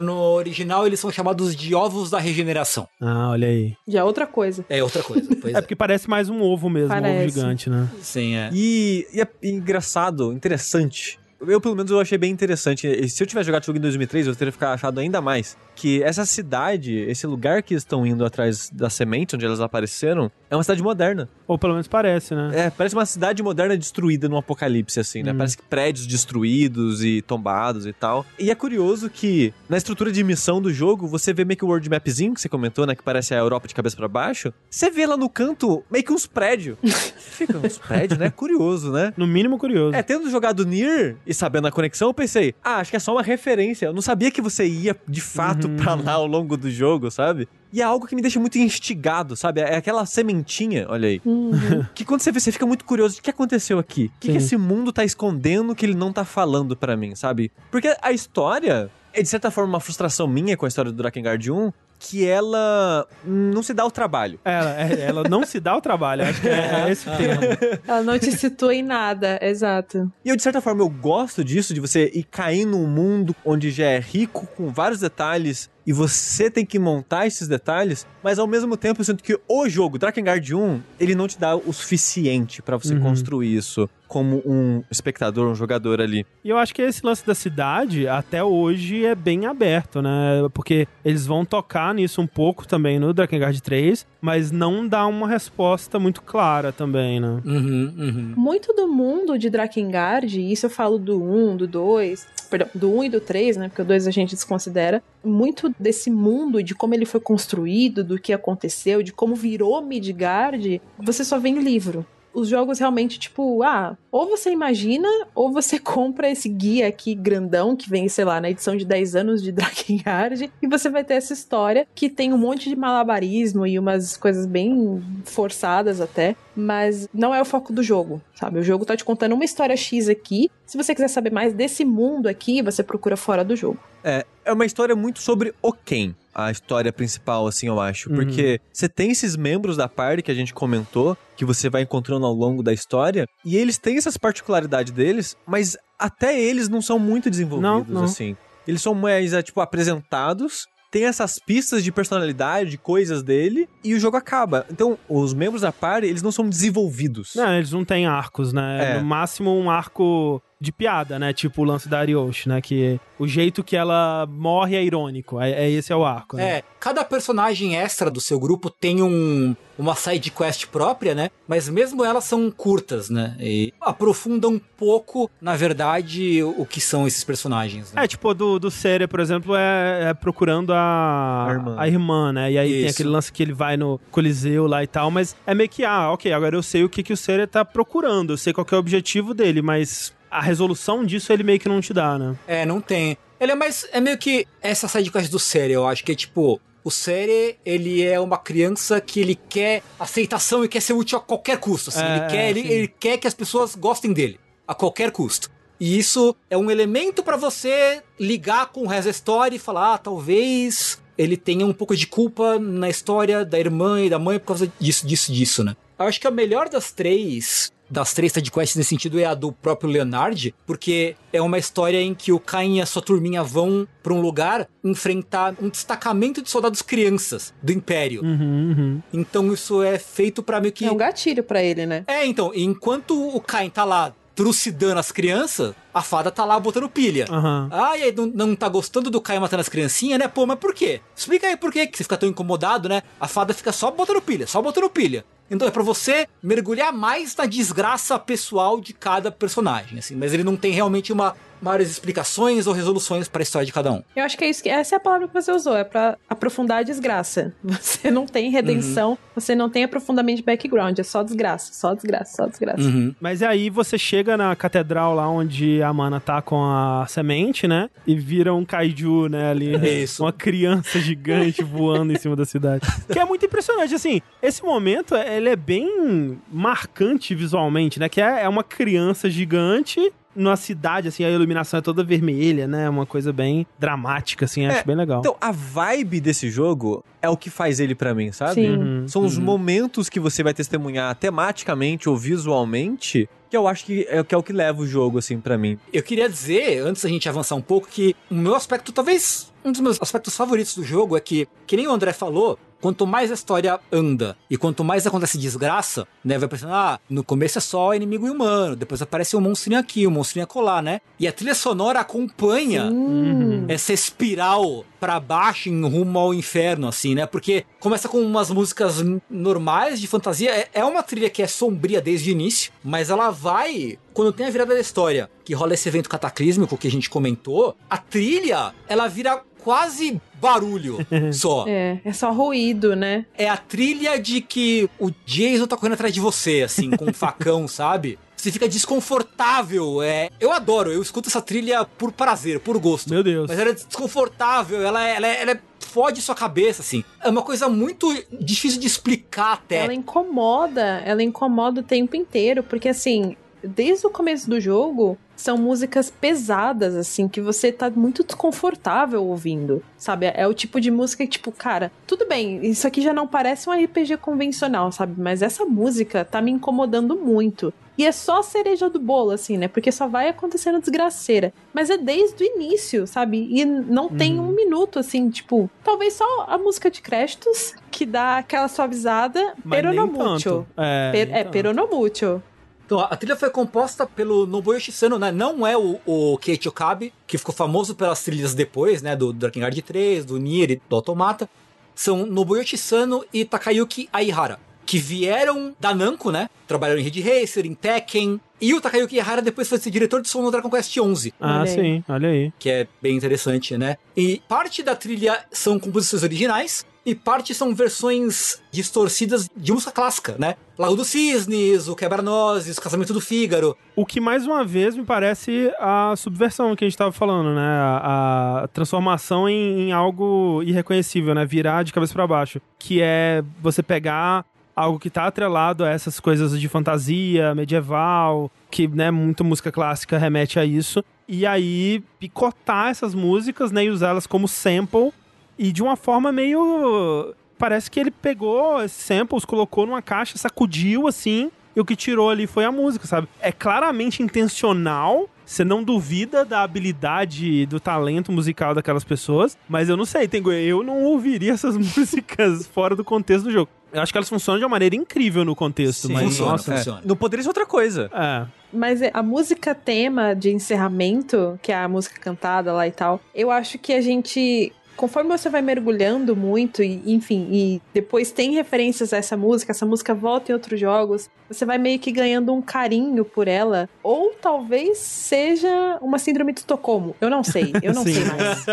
Speaker 3: no original eles são chamados de ovos da regeneração.
Speaker 1: Ah, olha aí.
Speaker 2: Já é outra coisa.
Speaker 3: É outra coisa.
Speaker 1: é, é, porque parece mais um ovo mesmo, parece. um ovo gigante, né?
Speaker 3: Sim, é.
Speaker 4: E, e é engraçado, interessante eu, pelo menos, eu achei bem interessante. E se eu tivesse jogado o jogo em 2003, eu teria ficado achado ainda mais. Que essa cidade, esse lugar que estão indo atrás da semente, onde elas apareceram, é uma cidade moderna.
Speaker 1: Ou pelo menos parece, né?
Speaker 4: É, parece uma cidade moderna destruída num apocalipse, assim, né? Hum. Parece que prédios destruídos e tombados e tal. E é curioso que, na estrutura de missão do jogo, você vê meio que o world mapzinho que você comentou, né? Que parece a Europa de cabeça para baixo. Você vê lá no canto meio que uns prédios. Fica uns prédios, né? Curioso, né?
Speaker 1: No mínimo curioso.
Speaker 4: É, tendo jogado Nier e sabendo a conexão, eu pensei, ah, acho que é só uma referência. Eu não sabia que você ia de fato uhum. pra lá ao longo do jogo, sabe? E é algo que me deixa muito instigado, sabe? É aquela sementinha, olha aí. Uhum. Que quando você vê, você fica muito curioso. O que aconteceu aqui? O que, que esse mundo tá escondendo que ele não tá falando para mim, sabe? Porque a história é de certa forma uma frustração minha com a história do Drakengard 1, que ela não se dá o trabalho.
Speaker 1: Ela, é, ela não se dá o trabalho, acho que é, é esse o termo.
Speaker 2: Ela não te situa em nada, exato.
Speaker 4: E eu, de certa forma, eu gosto disso, de você ir cair num mundo onde já é rico, com vários detalhes, e você tem que montar esses detalhes, mas ao mesmo tempo eu sinto que o jogo Drakengard 1, ele não te dá o suficiente para você uhum. construir isso como um espectador, um jogador ali.
Speaker 1: E eu acho que esse lance da cidade, até hoje, é bem aberto, né? Porque eles vão tocar nisso um pouco também no Drakengard 3, mas não dá uma resposta muito clara também, né?
Speaker 2: Uhum, uhum. Muito do mundo de Drakengard, isso eu falo do 1, do 2, perdão, do 1 e do 3, né? Porque o 2 a gente desconsidera. Muito desse mundo, de como ele foi construído, do que aconteceu, de como virou Midgard, você só vê em livro os jogos realmente, tipo, ah, ou você imagina, ou você compra esse guia aqui grandão, que vem, sei lá, na edição de 10 anos de Drakengard, e você vai ter essa história que tem um monte de malabarismo e umas coisas bem forçadas até, mas não é o foco do jogo, sabe? O jogo tá te contando uma história X aqui. Se você quiser saber mais desse mundo aqui, você procura fora do jogo.
Speaker 4: É, é uma história muito sobre o quem a história principal, assim, eu acho. Uhum. Porque você tem esses membros da party que a gente comentou, que você vai encontrando ao longo da história, e eles têm essas particularidades deles, mas até eles não são muito desenvolvidos, não, não. assim. Eles são mais, é, tipo, apresentados tem essas pistas de personalidade, de coisas dele, e o jogo acaba. Então, os membros da party, eles não são desenvolvidos.
Speaker 1: Não, eles não têm arcos, né? É. No máximo um arco de piada, né? Tipo o lance da Arioshi, né? Que o jeito que ela morre é irônico. É, é esse é o arco. Né?
Speaker 3: É, cada personagem extra do seu grupo tem um, uma side quest própria, né? Mas mesmo elas são curtas, né? E aprofundam um pouco, na verdade, o que são esses personagens.
Speaker 1: Né? É, tipo, do, do Sere, por exemplo, é, é procurando a, a irmã. a, irmã. né? E aí Isso. tem aquele lance que ele vai no Coliseu lá e tal, mas é meio que, ah, ok, agora eu sei o que, que o Sere tá procurando, eu sei qual é o objetivo dele, mas a resolução disso ele meio que não te dá, né?
Speaker 3: É, não tem. Ele é mais. É meio que essa sidequest do série, eu acho que é tipo. O Sere, ele é uma criança que ele quer aceitação e quer ser útil a qualquer custo. Assim. É, ele, quer, ele, ele, quer que as pessoas gostem dele, a qualquer custo. E isso é um elemento para você ligar com o resto da história e falar, ah, talvez ele tenha um pouco de culpa na história da irmã e da mãe por causa disso, disso, disso, né? Eu acho que a melhor das três das três sidequests nesse sentido é a do próprio Leonard, porque é uma história em que o Cain e a sua turminha vão para um lugar enfrentar um destacamento de soldados crianças do Império.
Speaker 1: Uhum, uhum.
Speaker 3: Então isso é feito para meio que...
Speaker 2: É um gatilho para ele, né?
Speaker 3: É, então, enquanto o Cain tá lá trucidando as crianças, a fada tá lá botando pilha.
Speaker 1: Uhum.
Speaker 3: Ah, e aí não, não tá gostando do Caio matando as criancinhas, né? Pô, mas por quê? Explica aí por quê que você fica tão incomodado, né? A fada fica só botando pilha, só botando pilha. Então é para você mergulhar mais na desgraça pessoal de cada personagem, assim. Mas ele não tem realmente uma maiores explicações ou resoluções para a história de cada um.
Speaker 2: Eu acho que é isso que essa é a palavra que você usou, é para aprofundar a desgraça. Você não tem redenção, uhum. você não tem aprofundamento de background, é só desgraça, só desgraça, só desgraça.
Speaker 1: Uhum. Mas aí você chega na catedral lá onde a mana tá com a semente, né? E vira um kaiju, né, ali,
Speaker 3: isso.
Speaker 1: uma criança gigante voando em cima da cidade. Que é muito impressionante, assim, esse momento, ele é bem marcante visualmente, né? Que é, é uma criança gigante numa cidade, assim, a iluminação é toda vermelha, né? Uma coisa bem dramática, assim, é, acho bem legal.
Speaker 4: Então, a vibe desse jogo é o que faz ele para mim, sabe?
Speaker 2: Sim. Uhum,
Speaker 4: São os uhum. momentos que você vai testemunhar tematicamente ou visualmente que eu acho que é, que é o que leva o jogo, assim, para mim.
Speaker 3: Eu queria dizer, antes da gente avançar um pouco, que o meu aspecto, talvez um dos meus aspectos favoritos do jogo é que, que nem o André falou, quanto mais a história anda e quanto mais acontece desgraça, né? Vai pensando, ah, no começo é só inimigo humano, depois aparece um monstrinho aqui, um monstrinho colar, né? E a trilha sonora acompanha uhum. essa espiral para baixo em rumo ao inferno, assim, né? Porque começa com umas músicas normais de fantasia, é, é uma trilha que é sombria desde o início, mas ela vai quando tem a virada da história, que rola esse evento cataclísmico que a gente comentou, a trilha, ela vira quase barulho só.
Speaker 2: É, é só ruído, né?
Speaker 3: É a trilha de que o Jason tá correndo atrás de você, assim, com um facão, sabe? você fica desconfortável. É, eu adoro, eu escuto essa trilha por prazer, por gosto.
Speaker 1: Meu Deus.
Speaker 3: Mas ela é desconfortável, ela, ela, ela é fode sua cabeça, assim. É uma coisa muito difícil de explicar até.
Speaker 2: Ela incomoda, ela incomoda o tempo inteiro, porque assim, desde o começo do jogo, são músicas pesadas, assim, que você tá muito desconfortável ouvindo, sabe? É o tipo de música que, tipo, cara, tudo bem, isso aqui já não parece um RPG convencional, sabe? Mas essa música tá me incomodando muito. E é só a cereja do bolo, assim, né? Porque só vai acontecendo desgraceira. Mas é desde o início, sabe? E não uhum. tem um minuto, assim, tipo, talvez só a música de créditos, que dá aquela suavizada.
Speaker 1: Mas peronomútil.
Speaker 2: É, per, é peronomútil.
Speaker 3: Então, a trilha foi composta pelo Nobuyo Shisano, né? Não é o, o Keiichi Okabe, que ficou famoso pelas trilhas depois, né? Do Drakengard 3, do Nier e do Automata. São Nobuyo Shisano e Takayuki Aihara, que vieram da Namco, né? Trabalharam em Ridge Racer, em Tekken. E o Takayuki Aihara depois foi ser diretor de som no Dragon Quest XI.
Speaker 1: Ah, olha sim, olha aí.
Speaker 3: Que é bem interessante, né? E parte da trilha são composições originais, e parte são versões distorcidas de música clássica, né? Lago dos Cisnes, o Quebra-Nozes, Casamento do Fígaro.
Speaker 1: O que mais uma vez me parece a subversão que a gente estava falando, né? A, a transformação em, em, algo irreconhecível, né? Virar de cabeça para baixo. Que é você pegar algo que tá atrelado a essas coisas de fantasia medieval, que, né, muita música clássica remete a isso. E aí picotar essas músicas, né, e usá-las como sample e de uma forma meio. Parece que ele pegou esses samples, colocou numa caixa, sacudiu assim, e o que tirou ali foi a música, sabe? É claramente intencional. Você não duvida da habilidade, do talento musical daquelas pessoas, mas eu não sei, tem, eu não ouviria essas músicas fora do contexto do jogo. Eu acho que elas funcionam de uma maneira incrível no contexto, Sim, mas funciona, nossa,
Speaker 4: funciona. É. não poderia ser outra coisa.
Speaker 1: É.
Speaker 2: Mas a música tema de encerramento, que é a música cantada lá e tal, eu acho que a gente conforme você vai mergulhando muito, e, enfim, e depois tem referências a essa música, essa música volta em outros jogos, você vai meio que ganhando um carinho por ela. Ou talvez seja uma síndrome de Estocolmo. Eu não sei, eu não sei mais.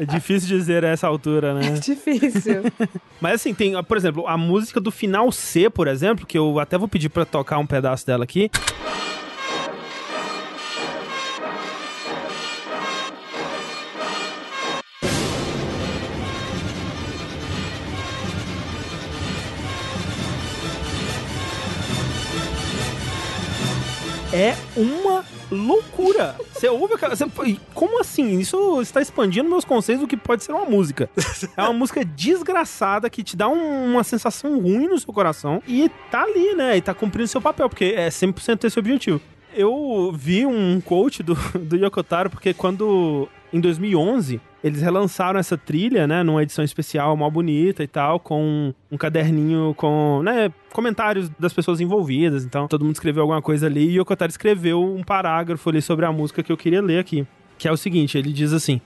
Speaker 1: É difícil dizer a essa altura, né?
Speaker 2: É difícil.
Speaker 1: Mas assim, tem, por exemplo, a música do final C, por exemplo, que eu até vou pedir para tocar um pedaço dela aqui. É uma loucura. Você ouve aquela. Você, como assim? Isso está expandindo meus conceitos do que pode ser uma música. É uma música desgraçada que te dá um, uma sensação ruim no seu coração e tá ali, né? E tá cumprindo seu papel, porque é 100% esse objetivo. Eu vi um coach do, do Yokotaro, porque quando em 2011 eles relançaram essa trilha, né, numa edição especial mal bonita e tal, com um caderninho com, né, comentários das pessoas envolvidas. Então, todo mundo escreveu alguma coisa ali e o Yokotaro escreveu um parágrafo ali sobre a música que eu queria ler aqui, que é o seguinte, ele diz assim: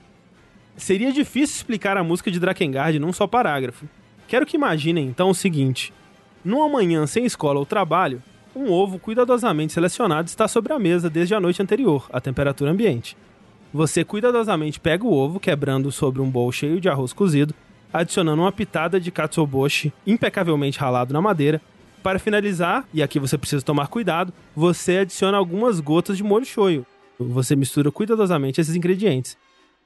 Speaker 1: Seria difícil explicar a música de Drakengard num só parágrafo. Quero que imaginem então o seguinte: numa manhã sem escola ou trabalho, um ovo cuidadosamente selecionado está sobre a mesa desde a noite anterior, à temperatura ambiente. Você cuidadosamente pega o ovo, quebrando sobre um bowl cheio de arroz cozido, adicionando uma pitada de katsuobushi impecavelmente ralado na madeira. Para finalizar, e aqui você precisa tomar cuidado, você adiciona algumas gotas de molho shoyu. Você mistura cuidadosamente esses ingredientes.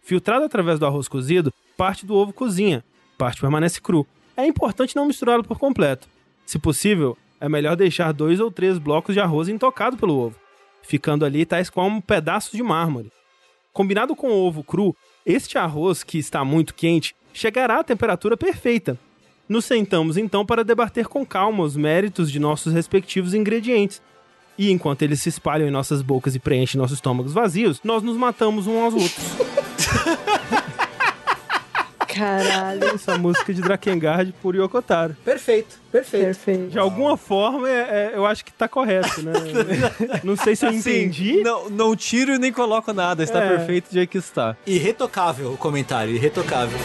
Speaker 1: Filtrado através do arroz cozido, parte do ovo cozinha, parte permanece cru. É importante não misturá-lo por completo. Se possível, é melhor deixar dois ou três blocos de arroz intocado pelo ovo, ficando ali tais como pedaços de mármore. Combinado com o ovo cru, este arroz, que está muito quente, chegará à temperatura perfeita. Nos sentamos então para debater com calma os méritos de nossos respectivos ingredientes. E enquanto eles se espalham em nossas bocas e preenchem nossos estômagos vazios, nós nos matamos uns aos outros.
Speaker 2: Caralho.
Speaker 1: Essa música de Drakengard por Yokotaro.
Speaker 3: Perfeito, perfeito.
Speaker 2: Perfeito.
Speaker 1: De alguma forma, é, é, eu acho que tá correto, né? não sei se eu assim, entendi.
Speaker 4: Não, não tiro e nem coloco nada, está é. perfeito jeito que está.
Speaker 3: Irretocável o comentário, irretocável.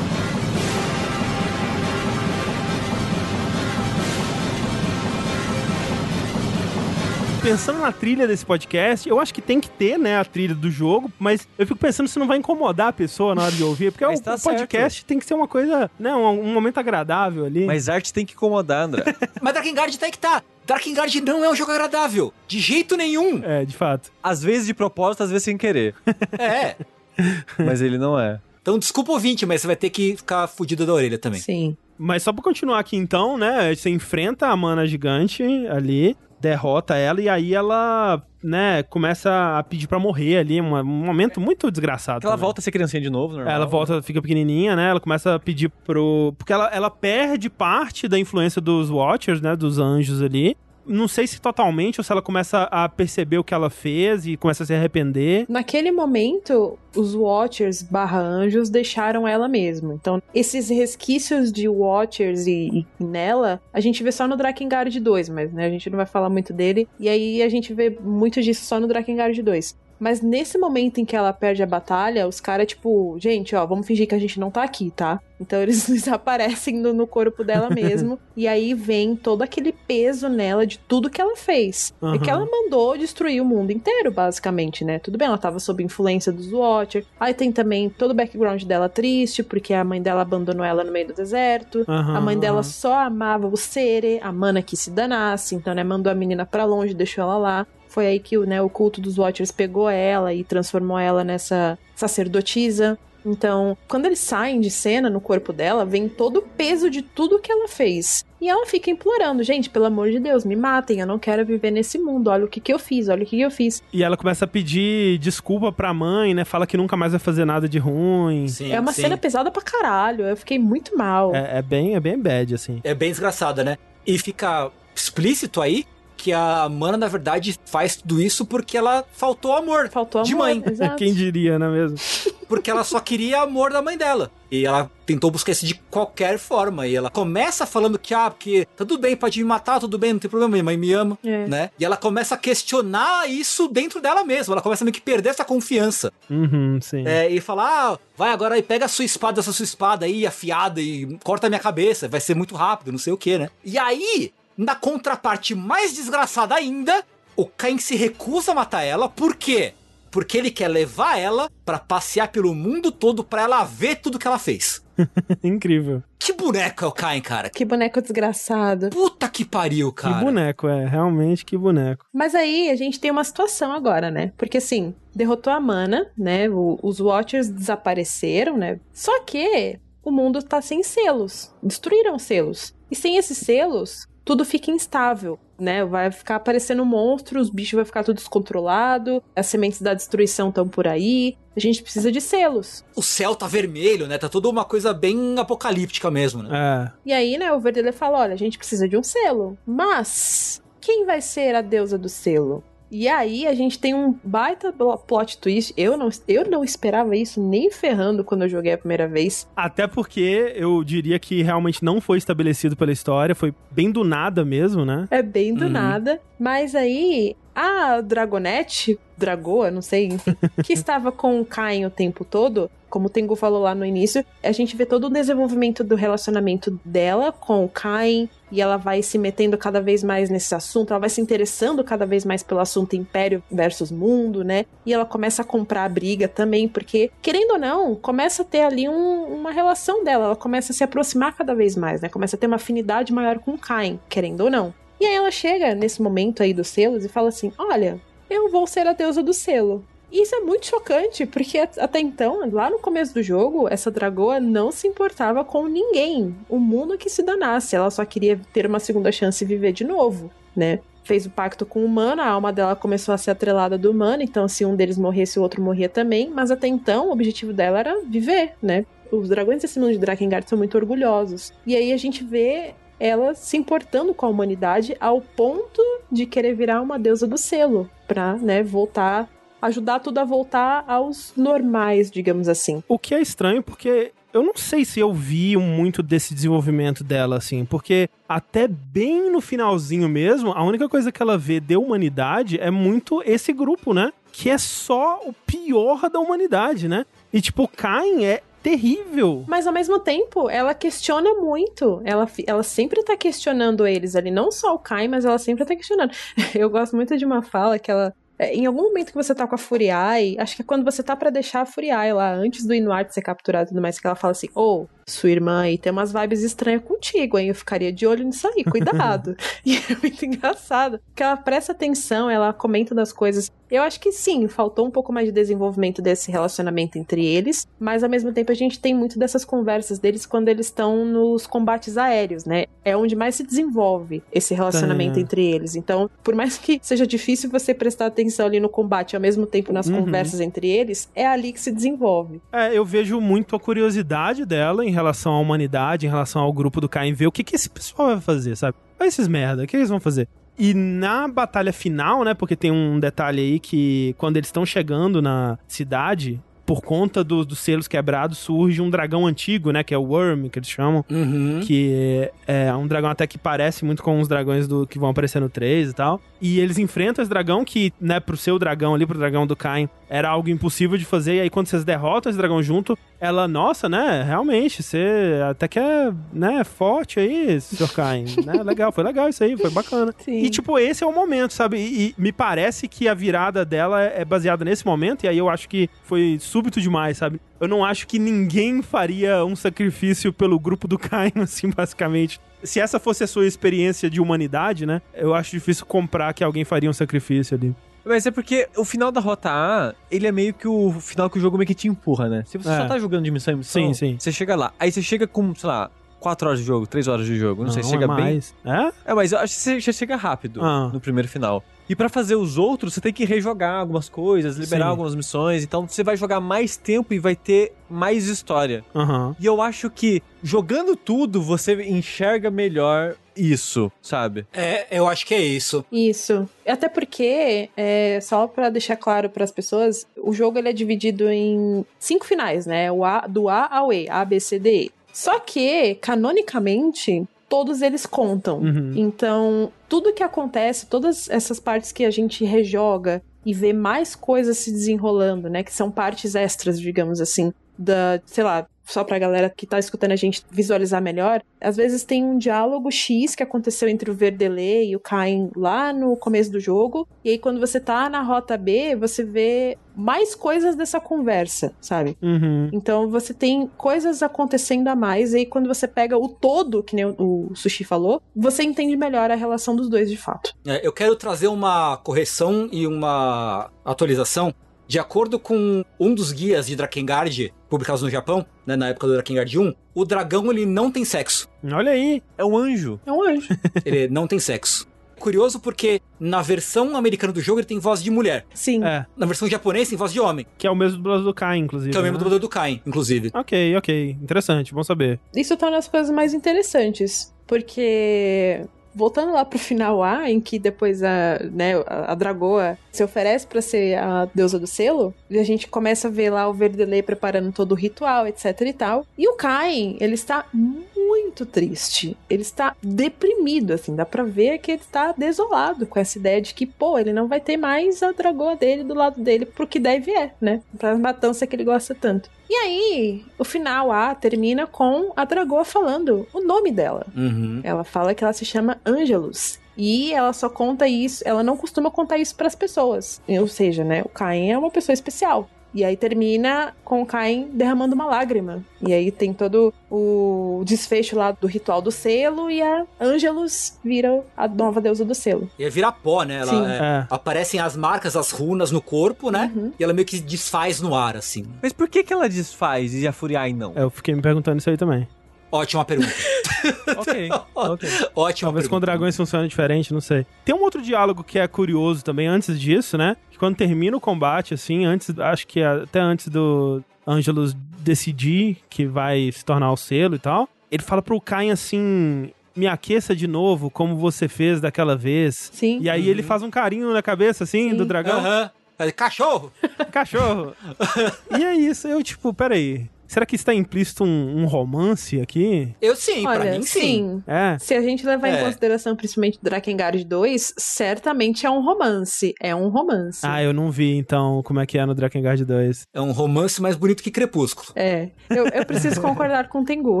Speaker 1: Pensando na trilha desse podcast, eu acho que tem que ter, né, a trilha do jogo, mas eu fico pensando se não vai incomodar a pessoa na hora de ouvir, porque o, tá o podcast certo. tem que ser uma coisa, né, um, um, momento agradável ali.
Speaker 4: Mas arte tem que incomodar, André.
Speaker 3: mas Drakengard tá aí que tá. Drakengard não é um jogo agradável. De jeito nenhum.
Speaker 1: É, de fato.
Speaker 4: Às vezes de propósito, às vezes sem querer.
Speaker 3: é.
Speaker 4: Mas ele não é.
Speaker 3: Então, desculpa ouvinte, mas você vai ter que ficar fudido da orelha também.
Speaker 2: Sim.
Speaker 1: Mas só pra continuar aqui então, né? Você enfrenta a mana gigante ali, derrota ela e aí ela, né, começa a pedir para morrer ali, um, um, momento muito desgraçado.
Speaker 4: Que ela volta a ser criancinha de novo, normal.
Speaker 1: Ela volta, fica pequenininha, né? Ela começa a pedir pro, porque ela, ela perde parte da influência dos Watchers, né, dos anjos ali não sei se totalmente ou se ela começa a perceber o que ela fez e começa a se arrepender.
Speaker 2: Naquele momento, os Watchers barra anjos deixaram ela mesma. Então, esses resquícios de Watchers e, e nela, a gente vê só no Drakengard 2, mas né, a gente não vai falar muito dele. E aí a gente vê muito disso só no Drakengard 2. Mas nesse momento em que ela perde a batalha, os caras, tipo, gente, ó, vamos fingir que a gente não tá aqui, tá? Então eles desaparecem no, no corpo dela mesmo. e aí vem todo aquele peso nela de tudo que ela fez. Uhum. E que ela mandou destruir o mundo inteiro, basicamente, né? Tudo bem, ela tava sob influência dos Watcher. Aí tem também todo o background dela triste, porque a mãe dela abandonou ela no meio do deserto. Uhum, a mãe dela só amava o Sere, a mana que se danasse. Então, né, mandou a menina pra longe, deixou ela lá. Foi aí que né, o culto dos Watchers pegou ela e transformou ela nessa sacerdotisa. Então, quando eles saem de cena no corpo dela, vem todo o peso de tudo que ela fez. E ela fica implorando, gente, pelo amor de Deus, me matem, eu não quero viver nesse mundo. Olha o que, que eu fiz, olha o que, que eu fiz.
Speaker 1: E ela começa a pedir desculpa pra mãe, né? Fala que nunca mais vai fazer nada de ruim.
Speaker 2: Sim, é uma sim. cena pesada pra caralho. Eu fiquei muito mal.
Speaker 1: É, é, bem, é bem bad, assim.
Speaker 3: É bem desgraçada, né? E fica explícito aí que a Mana, na verdade, faz tudo isso porque ela faltou amor.
Speaker 2: Faltou
Speaker 3: de
Speaker 2: amor,
Speaker 3: mãe.
Speaker 2: Exato.
Speaker 1: Quem diria, não é mesmo?
Speaker 3: Porque ela só queria amor da mãe dela. E ela tentou buscar isso de qualquer forma. E ela começa falando que, ah, porque tudo bem, pode me matar, tudo bem, não tem problema, minha mãe me ama, é. né? E ela começa a questionar isso dentro dela mesma. Ela começa a meio que perder essa confiança.
Speaker 1: Uhum, sim.
Speaker 3: É, e falar, ah, vai agora e pega a sua espada, essa sua espada aí, afiada, e corta a minha cabeça. Vai ser muito rápido, não sei o que, né? E aí, na contraparte mais desgraçada ainda, o Cain se recusa a matar ela, por quê? Porque ele quer levar ela para passear pelo mundo todo para ela ver tudo que ela fez.
Speaker 1: Incrível.
Speaker 3: Que boneco é o Cain, cara?
Speaker 2: Que boneco desgraçado.
Speaker 3: Puta que pariu, cara.
Speaker 1: Que boneco, é. Realmente, que boneco.
Speaker 2: Mas aí a gente tem uma situação agora, né? Porque assim, derrotou a Mana, né? O, os Watchers desapareceram, né? Só que o mundo tá sem selos. Destruíram selos. E sem esses selos, tudo fica instável, né? Vai ficar aparecendo monstros, os bichos vai ficar tudo descontrolado, as sementes da destruição estão por aí. A gente precisa de selos.
Speaker 3: O céu tá vermelho, né? Tá tudo uma coisa bem apocalíptica mesmo, né?
Speaker 1: É.
Speaker 2: E aí, né, o Verdelho fala: olha, a gente precisa de um selo. Mas quem vai ser a deusa do selo? E aí a gente tem um baita plot twist. Eu não, eu não esperava isso nem ferrando quando eu joguei a primeira vez.
Speaker 1: Até porque eu diria que realmente não foi estabelecido pela história, foi bem do nada mesmo, né?
Speaker 2: É bem do uhum. nada. Mas aí a Dragonette, Dragoa, não sei, enfim, que estava com o Cain o tempo todo, como o Tengu falou lá no início, a gente vê todo o desenvolvimento do relacionamento dela com o Cain, e ela vai se metendo cada vez mais nesse assunto, ela vai se interessando cada vez mais pelo assunto Império versus Mundo, né? E ela começa a comprar a briga também, porque, querendo ou não, começa a ter ali um, uma relação dela, ela começa a se aproximar cada vez mais, né? Começa a ter uma afinidade maior com o Cain, querendo ou não. E aí ela chega nesse momento aí dos selos e fala assim: Olha, eu vou ser a deusa do selo. Isso é muito chocante, porque até então, lá no começo do jogo, essa dragoa não se importava com ninguém. O mundo que se danasse. Ela só queria ter uma segunda chance e viver de novo, né? Fez o pacto com o humano, a alma dela começou a ser atrelada do humano, então se um deles morresse, o outro morria também. Mas até então, o objetivo dela era viver, né? Os dragões desse mundo de Drakengard são muito orgulhosos. E aí a gente vê ela se importando com a humanidade ao ponto de querer virar uma deusa do selo, pra, né, voltar ajudar tudo a voltar aos normais, digamos assim.
Speaker 1: O que é estranho porque eu não sei se eu vi muito desse desenvolvimento dela, assim, porque até bem no finalzinho mesmo, a única coisa que ela vê de humanidade é muito esse grupo, né? Que é só o pior da humanidade, né? E, tipo, Cain é terrível.
Speaker 2: Mas ao mesmo tempo, ela questiona muito. Ela, ela sempre tá questionando eles ali. Não só o Kai, mas ela sempre tá questionando. Eu gosto muito de uma fala que ela é, em algum momento que você tá com a Furiai, acho que é quando você tá para deixar a Furiai lá, antes do Inuart ser capturado e tudo mais, que ela fala assim: Ô, oh, sua irmã aí tem umas vibes estranhas contigo, hein? Eu ficaria de olho nisso aí, cuidado. e é muito engraçado. Porque ela presta atenção, ela comenta das coisas. Eu acho que sim, faltou um pouco mais de desenvolvimento desse relacionamento entre eles, mas ao mesmo tempo a gente tem muito dessas conversas deles quando eles estão nos combates aéreos, né? É onde mais se desenvolve esse relacionamento é. entre eles. Então, por mais que seja difícil você prestar atenção ali no combate ao mesmo tempo nas uhum. conversas entre eles, é ali que se desenvolve.
Speaker 1: É, eu vejo muito a curiosidade dela em relação à humanidade, em relação ao grupo do Caim, ver o que, que esse pessoal vai fazer, sabe? Olha esses merda, o que eles vão fazer? E na batalha final, né? Porque tem um detalhe aí que quando eles estão chegando na cidade, por conta do, dos selos quebrados, surge um dragão antigo, né? Que é o Worm, que eles chamam.
Speaker 3: Uhum.
Speaker 1: Que é, é um dragão até que parece muito com os dragões do que vão aparecer no 3 e tal. E eles enfrentam esse dragão que, né, pro seu dragão ali, pro dragão do Cain, era algo impossível de fazer. E aí, quando vocês derrotam esse dragão junto, ela, nossa, né, realmente, você até que é, né, forte aí, Sr. Cain. né? Legal, foi legal isso aí, foi bacana. Sim. E, tipo, esse é o momento, sabe? E, e, me parece que a virada dela é baseada nesse momento. E aí eu acho que foi súbito demais, sabe? Eu não acho que ninguém faria um sacrifício pelo grupo do Cain, assim, basicamente se essa fosse a sua experiência de humanidade, né? Eu acho difícil comprar que alguém faria um sacrifício ali.
Speaker 4: Mas é porque o final da Rota A, ele é meio que o final que o jogo meio que te empurra, né? Se você é. só tá jogando de missão em missão,
Speaker 1: sim, sim.
Speaker 4: você chega lá. Aí você chega com, sei lá, 4 horas de jogo, 3 horas de jogo. Não, não sei, chega é
Speaker 1: bem. É?
Speaker 4: É, mas eu acho que você já chega rápido ah. no primeiro final. E para fazer os outros, você tem que rejogar algumas coisas, liberar Sim. algumas missões. Então você vai jogar mais tempo e vai ter mais história.
Speaker 1: Uhum.
Speaker 4: E eu acho que jogando tudo, você enxerga melhor isso, sabe?
Speaker 3: É, eu acho que é isso.
Speaker 2: Isso. Até porque, é, só para deixar claro para as pessoas, o jogo ele é dividido em cinco finais, né? O A, do A ao E, A, B, C, D, E. Só que, canonicamente, todos eles contam. Uhum. Então, tudo que acontece, todas essas partes que a gente rejoga e vê mais coisas se desenrolando, né? Que são partes extras, digamos assim, da, sei lá, só pra galera que tá escutando a gente visualizar melhor, às vezes tem um diálogo X que aconteceu entre o Verdelê e o Cain lá no começo do jogo, e aí quando você tá na rota B, você vê mais coisas dessa conversa, sabe?
Speaker 1: Uhum.
Speaker 2: Então você tem coisas acontecendo a mais, e aí quando você pega o todo, que nem o, Sushi falou, você entende melhor a relação dos dois de fato.
Speaker 3: É, eu quero trazer uma correção e uma atualização de acordo com um dos guias de Drakengard publicados no Japão, né, na época do Drakengard 1, o dragão ele não tem sexo.
Speaker 1: Olha aí,
Speaker 4: é um anjo.
Speaker 2: É um anjo.
Speaker 3: ele não tem sexo. Curioso porque na versão americana do jogo ele tem voz de mulher.
Speaker 2: Sim.
Speaker 1: É.
Speaker 3: Na versão japonesa tem voz de homem.
Speaker 1: Que é o mesmo dublador do Kai, inclusive.
Speaker 3: Que é o mesmo né? dublador do Kai, inclusive.
Speaker 1: Ok, ok. Interessante, bom saber.
Speaker 2: Isso torna as coisas mais interessantes. Porque voltando lá pro final A, em que depois a, né, a, Dragoa se oferece para ser a deusa do selo, e a gente começa a ver lá o Verdelei preparando todo o ritual, etc e tal. E o Cain, ele está muito triste. Ele está deprimido, assim, dá pra ver que ele está desolado com essa ideia de que, pô, ele não vai ter mais a Dragoa dele do lado dele pro que deve é, né? Pra matança que ele gosta tanto. E aí, o final A termina com a Dragoa falando o nome dela.
Speaker 3: Uhum.
Speaker 2: Ela fala que ela se chama Angelus. E ela só conta isso, ela não costuma contar isso para as pessoas. Ou seja, né, o Caim é uma pessoa especial. E aí termina com o Caim derramando uma lágrima. E aí tem todo o desfecho lá do ritual do selo e a Angelus vira a nova deusa do selo.
Speaker 3: E vira pó, né? Ela,
Speaker 2: Sim.
Speaker 3: É, é. Aparecem as marcas, as runas no corpo, né? Uhum. E ela meio que desfaz no ar, assim.
Speaker 4: Mas por que que ela desfaz e a Furiai não?
Speaker 1: É, eu fiquei me perguntando isso aí também.
Speaker 3: Ótima pergunta.
Speaker 1: ok, ok.
Speaker 3: Ótima
Speaker 1: Talvez pergunta. com dragões funcione diferente, não sei. Tem um outro diálogo que é curioso também antes disso, né? Que quando termina o combate, assim, antes, acho que até antes do Angelus decidir que vai se tornar o selo e tal, ele fala pro Cain assim: me aqueça de novo, como você fez daquela vez.
Speaker 2: Sim.
Speaker 1: E aí uhum. ele faz um carinho na cabeça, assim, Sim. do dragão.
Speaker 3: Aham. Uhum. Cachorro!
Speaker 1: Cachorro! e é isso, eu tipo, peraí. Será que está implícito um, um romance aqui?
Speaker 3: Eu sim,
Speaker 2: Olha,
Speaker 3: pra mim sim.
Speaker 2: sim.
Speaker 1: É.
Speaker 2: Se a gente levar
Speaker 3: É.
Speaker 2: em consideração principalmente Drakengard 2, certamente é um romance. É um romance.
Speaker 1: Ah, eu não vi então como é que é no Drakengard 2.
Speaker 3: É um romance mais bonito que Crepúsculo.
Speaker 2: É. Eu, eu preciso concordar com o Tengu.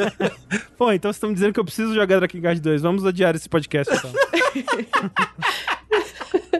Speaker 1: Pô, então vocês estão me dizendo que eu preciso jogar Drakengard 2. Vamos adiar esse podcast então.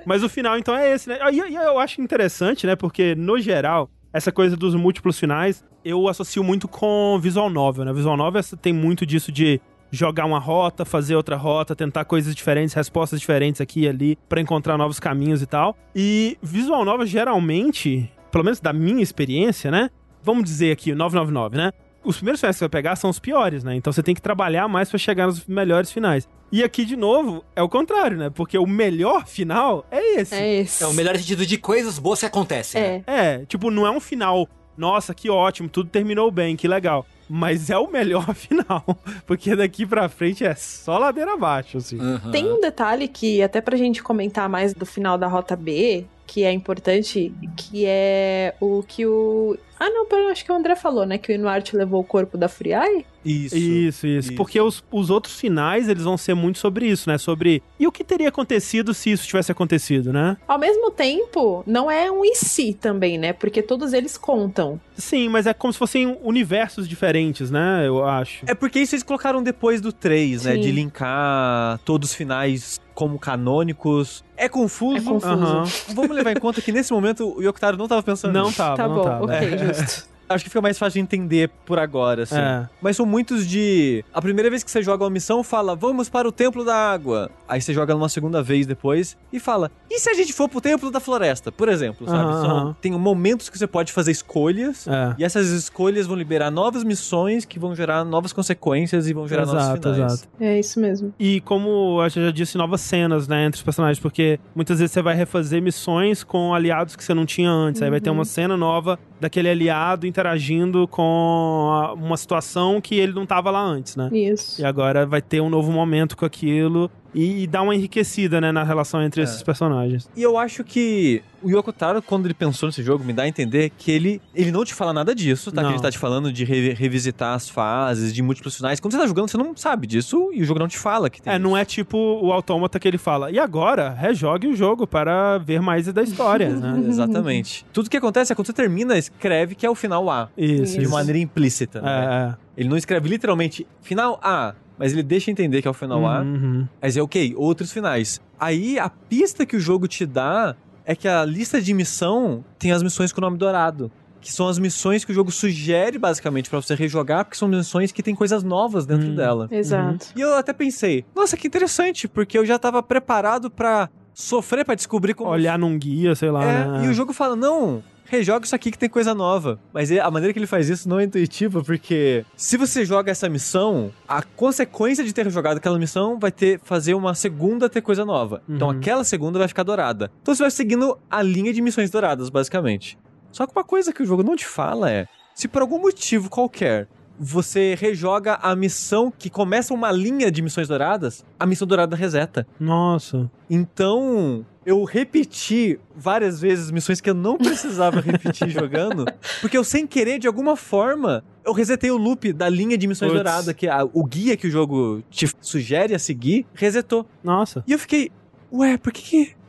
Speaker 1: Mas o final então é esse, né? E eu acho interessante, né? Porque no geral, essa coisa dos múltiplos finais, eu associo muito com visual novel, né? Visual novel tem muito disso de jogar uma rota, fazer outra rota, tentar coisas diferentes, respostas diferentes aqui e ali pra encontrar novos caminhos e tal. E visual novel geralmente, pelo menos da minha experiência, né? Vamos dizer aqui o 999, né? Os primeiros finais que você vai pegar são os piores, né? Então você tem que trabalhar mais pra chegar nos melhores finais. E aqui, de novo, é o contrário, né? Porque o melhor final é esse.
Speaker 2: É esse.
Speaker 3: É o melhor sentido de coisas boas que acontecem. né?
Speaker 2: É.
Speaker 1: É, tipo, não é um final, nossa, que ótimo, tudo terminou bem, que legal. Mas é o melhor final, porque daqui pra frente é só ladeira abaixo, assim.
Speaker 3: Aham.
Speaker 2: Tem um detalhe que, até pra gente comentar mais do final da Rota B, que é importante, que é o que o. Ah, não, eu acho que o André falou, né? Que o Inuarte levou o corpo da Furiai.
Speaker 4: Isso.
Speaker 1: Isso, isso. Porque os, os outros finais, eles vão ser muito sobre isso, né? Sobre. E o que teria acontecido se isso tivesse acontecido, né?
Speaker 2: Ao mesmo tempo, não é um e se também, né? Porque todos eles contam.
Speaker 1: Sim, mas é como se fossem universos diferentes, né? Eu acho.
Speaker 4: É porque isso eles colocaram depois do 3, né?
Speaker 2: Sim.
Speaker 4: De linkar todos os finais como canônicos. É confuso.
Speaker 2: É confuso.
Speaker 1: Aham.
Speaker 4: Vamos levar em conta que nesse momento o Yokotaro não tava pensando
Speaker 1: Não
Speaker 4: nisso.
Speaker 1: tava,
Speaker 2: tá
Speaker 1: não
Speaker 2: bom,
Speaker 1: tava.
Speaker 2: ok,
Speaker 1: É.
Speaker 2: justo.
Speaker 4: Acho que fica mais fácil de entender por agora, assim.
Speaker 1: É.
Speaker 4: Mas são muitos de. A primeira vez que você joga uma missão, fala, vamos para o Templo da Água. Aí você joga uma segunda vez depois e fala, e se a gente for pro Templo da Floresta? Por exemplo, sabe? São-. Tem momentos que você pode fazer escolhas.
Speaker 1: É.
Speaker 4: E essas escolhas vão liberar novas missões que vão gerar novas consequências e vão gerar novos
Speaker 1: Exato,
Speaker 4: finais.
Speaker 1: exato.
Speaker 2: É isso mesmo.
Speaker 1: E como eu já disse, novas cenas, né, entre os personagens, porque muitas vezes você vai refazer missões com aliados que você não tinha antes. Aí vai ter uma cena nova daquele aliado interagindo com uma situação que ele não tava lá antes, né?
Speaker 2: Isso.
Speaker 1: E agora vai ter um novo momento com aquilo e, e dá uma enriquecida, né, na relação entre
Speaker 4: É.
Speaker 1: esses personagens.
Speaker 4: E eu acho que o Yoko Taro, quando ele pensou nesse jogo, me dá a entender que ele, ele não te fala nada disso, tá?
Speaker 1: Não.
Speaker 4: Que ele tá te falando de re- revisitar as fases, de múltiplos finais. Quando você tá jogando, você não sabe disso e o jogo não te fala que tem
Speaker 1: É, não é
Speaker 4: isso.
Speaker 1: tipo o autômata que ele fala. E agora, rejogue o jogo para ver mais da história, né?
Speaker 4: Exatamente. Tudo que acontece é quando você termina, escreve que é o final A.
Speaker 1: Isso,
Speaker 4: De
Speaker 1: isso.
Speaker 4: maneira implícita, né?
Speaker 1: É, é.
Speaker 4: Ele não escreve literalmente final A, mas ele deixa entender que é o final A.
Speaker 1: Uhum, uhum.
Speaker 4: Mas é ok, outros finais. Aí a pista que o jogo te dá é que a lista de missão tem as missões com o nome dourado. Que são as missões que o jogo sugere, basicamente, pra você rejogar, porque são missões que tem coisas novas dentro
Speaker 1: Hum.
Speaker 4: dela.
Speaker 2: Exato.
Speaker 4: E eu até pensei, nossa, que interessante, porque eu já tava preparado pra sofrer pra descobrir como.
Speaker 1: Olhar num guia, sei lá,
Speaker 4: É,
Speaker 1: né?
Speaker 4: e o jogo fala, não, rejoga isso aqui que tem coisa nova. Mas a maneira que ele faz isso não é intuitiva, porque se você joga essa missão, a consequência de ter jogado aquela missão vai ter fazer uma segunda ter coisa nova. Então
Speaker 1: Uhum.
Speaker 4: aquela segunda vai ficar dourada. Então você vai seguindo a linha de missões douradas, basicamente. Só que uma coisa que o jogo não te fala é, se por algum motivo qualquer você rejoga a missão que começa uma linha de missões douradas, a missão dourada reseta.
Speaker 1: Nossa.
Speaker 4: Então, eu repeti várias vezes missões que eu não precisava repetir jogando, porque eu sem querer, de alguma forma, eu resetei o loop da linha de missões
Speaker 1: Puts.
Speaker 4: douradas, que a- o guia que o jogo te sugere a seguir, resetou.
Speaker 1: Nossa.
Speaker 4: E eu fiquei, ué, por que que...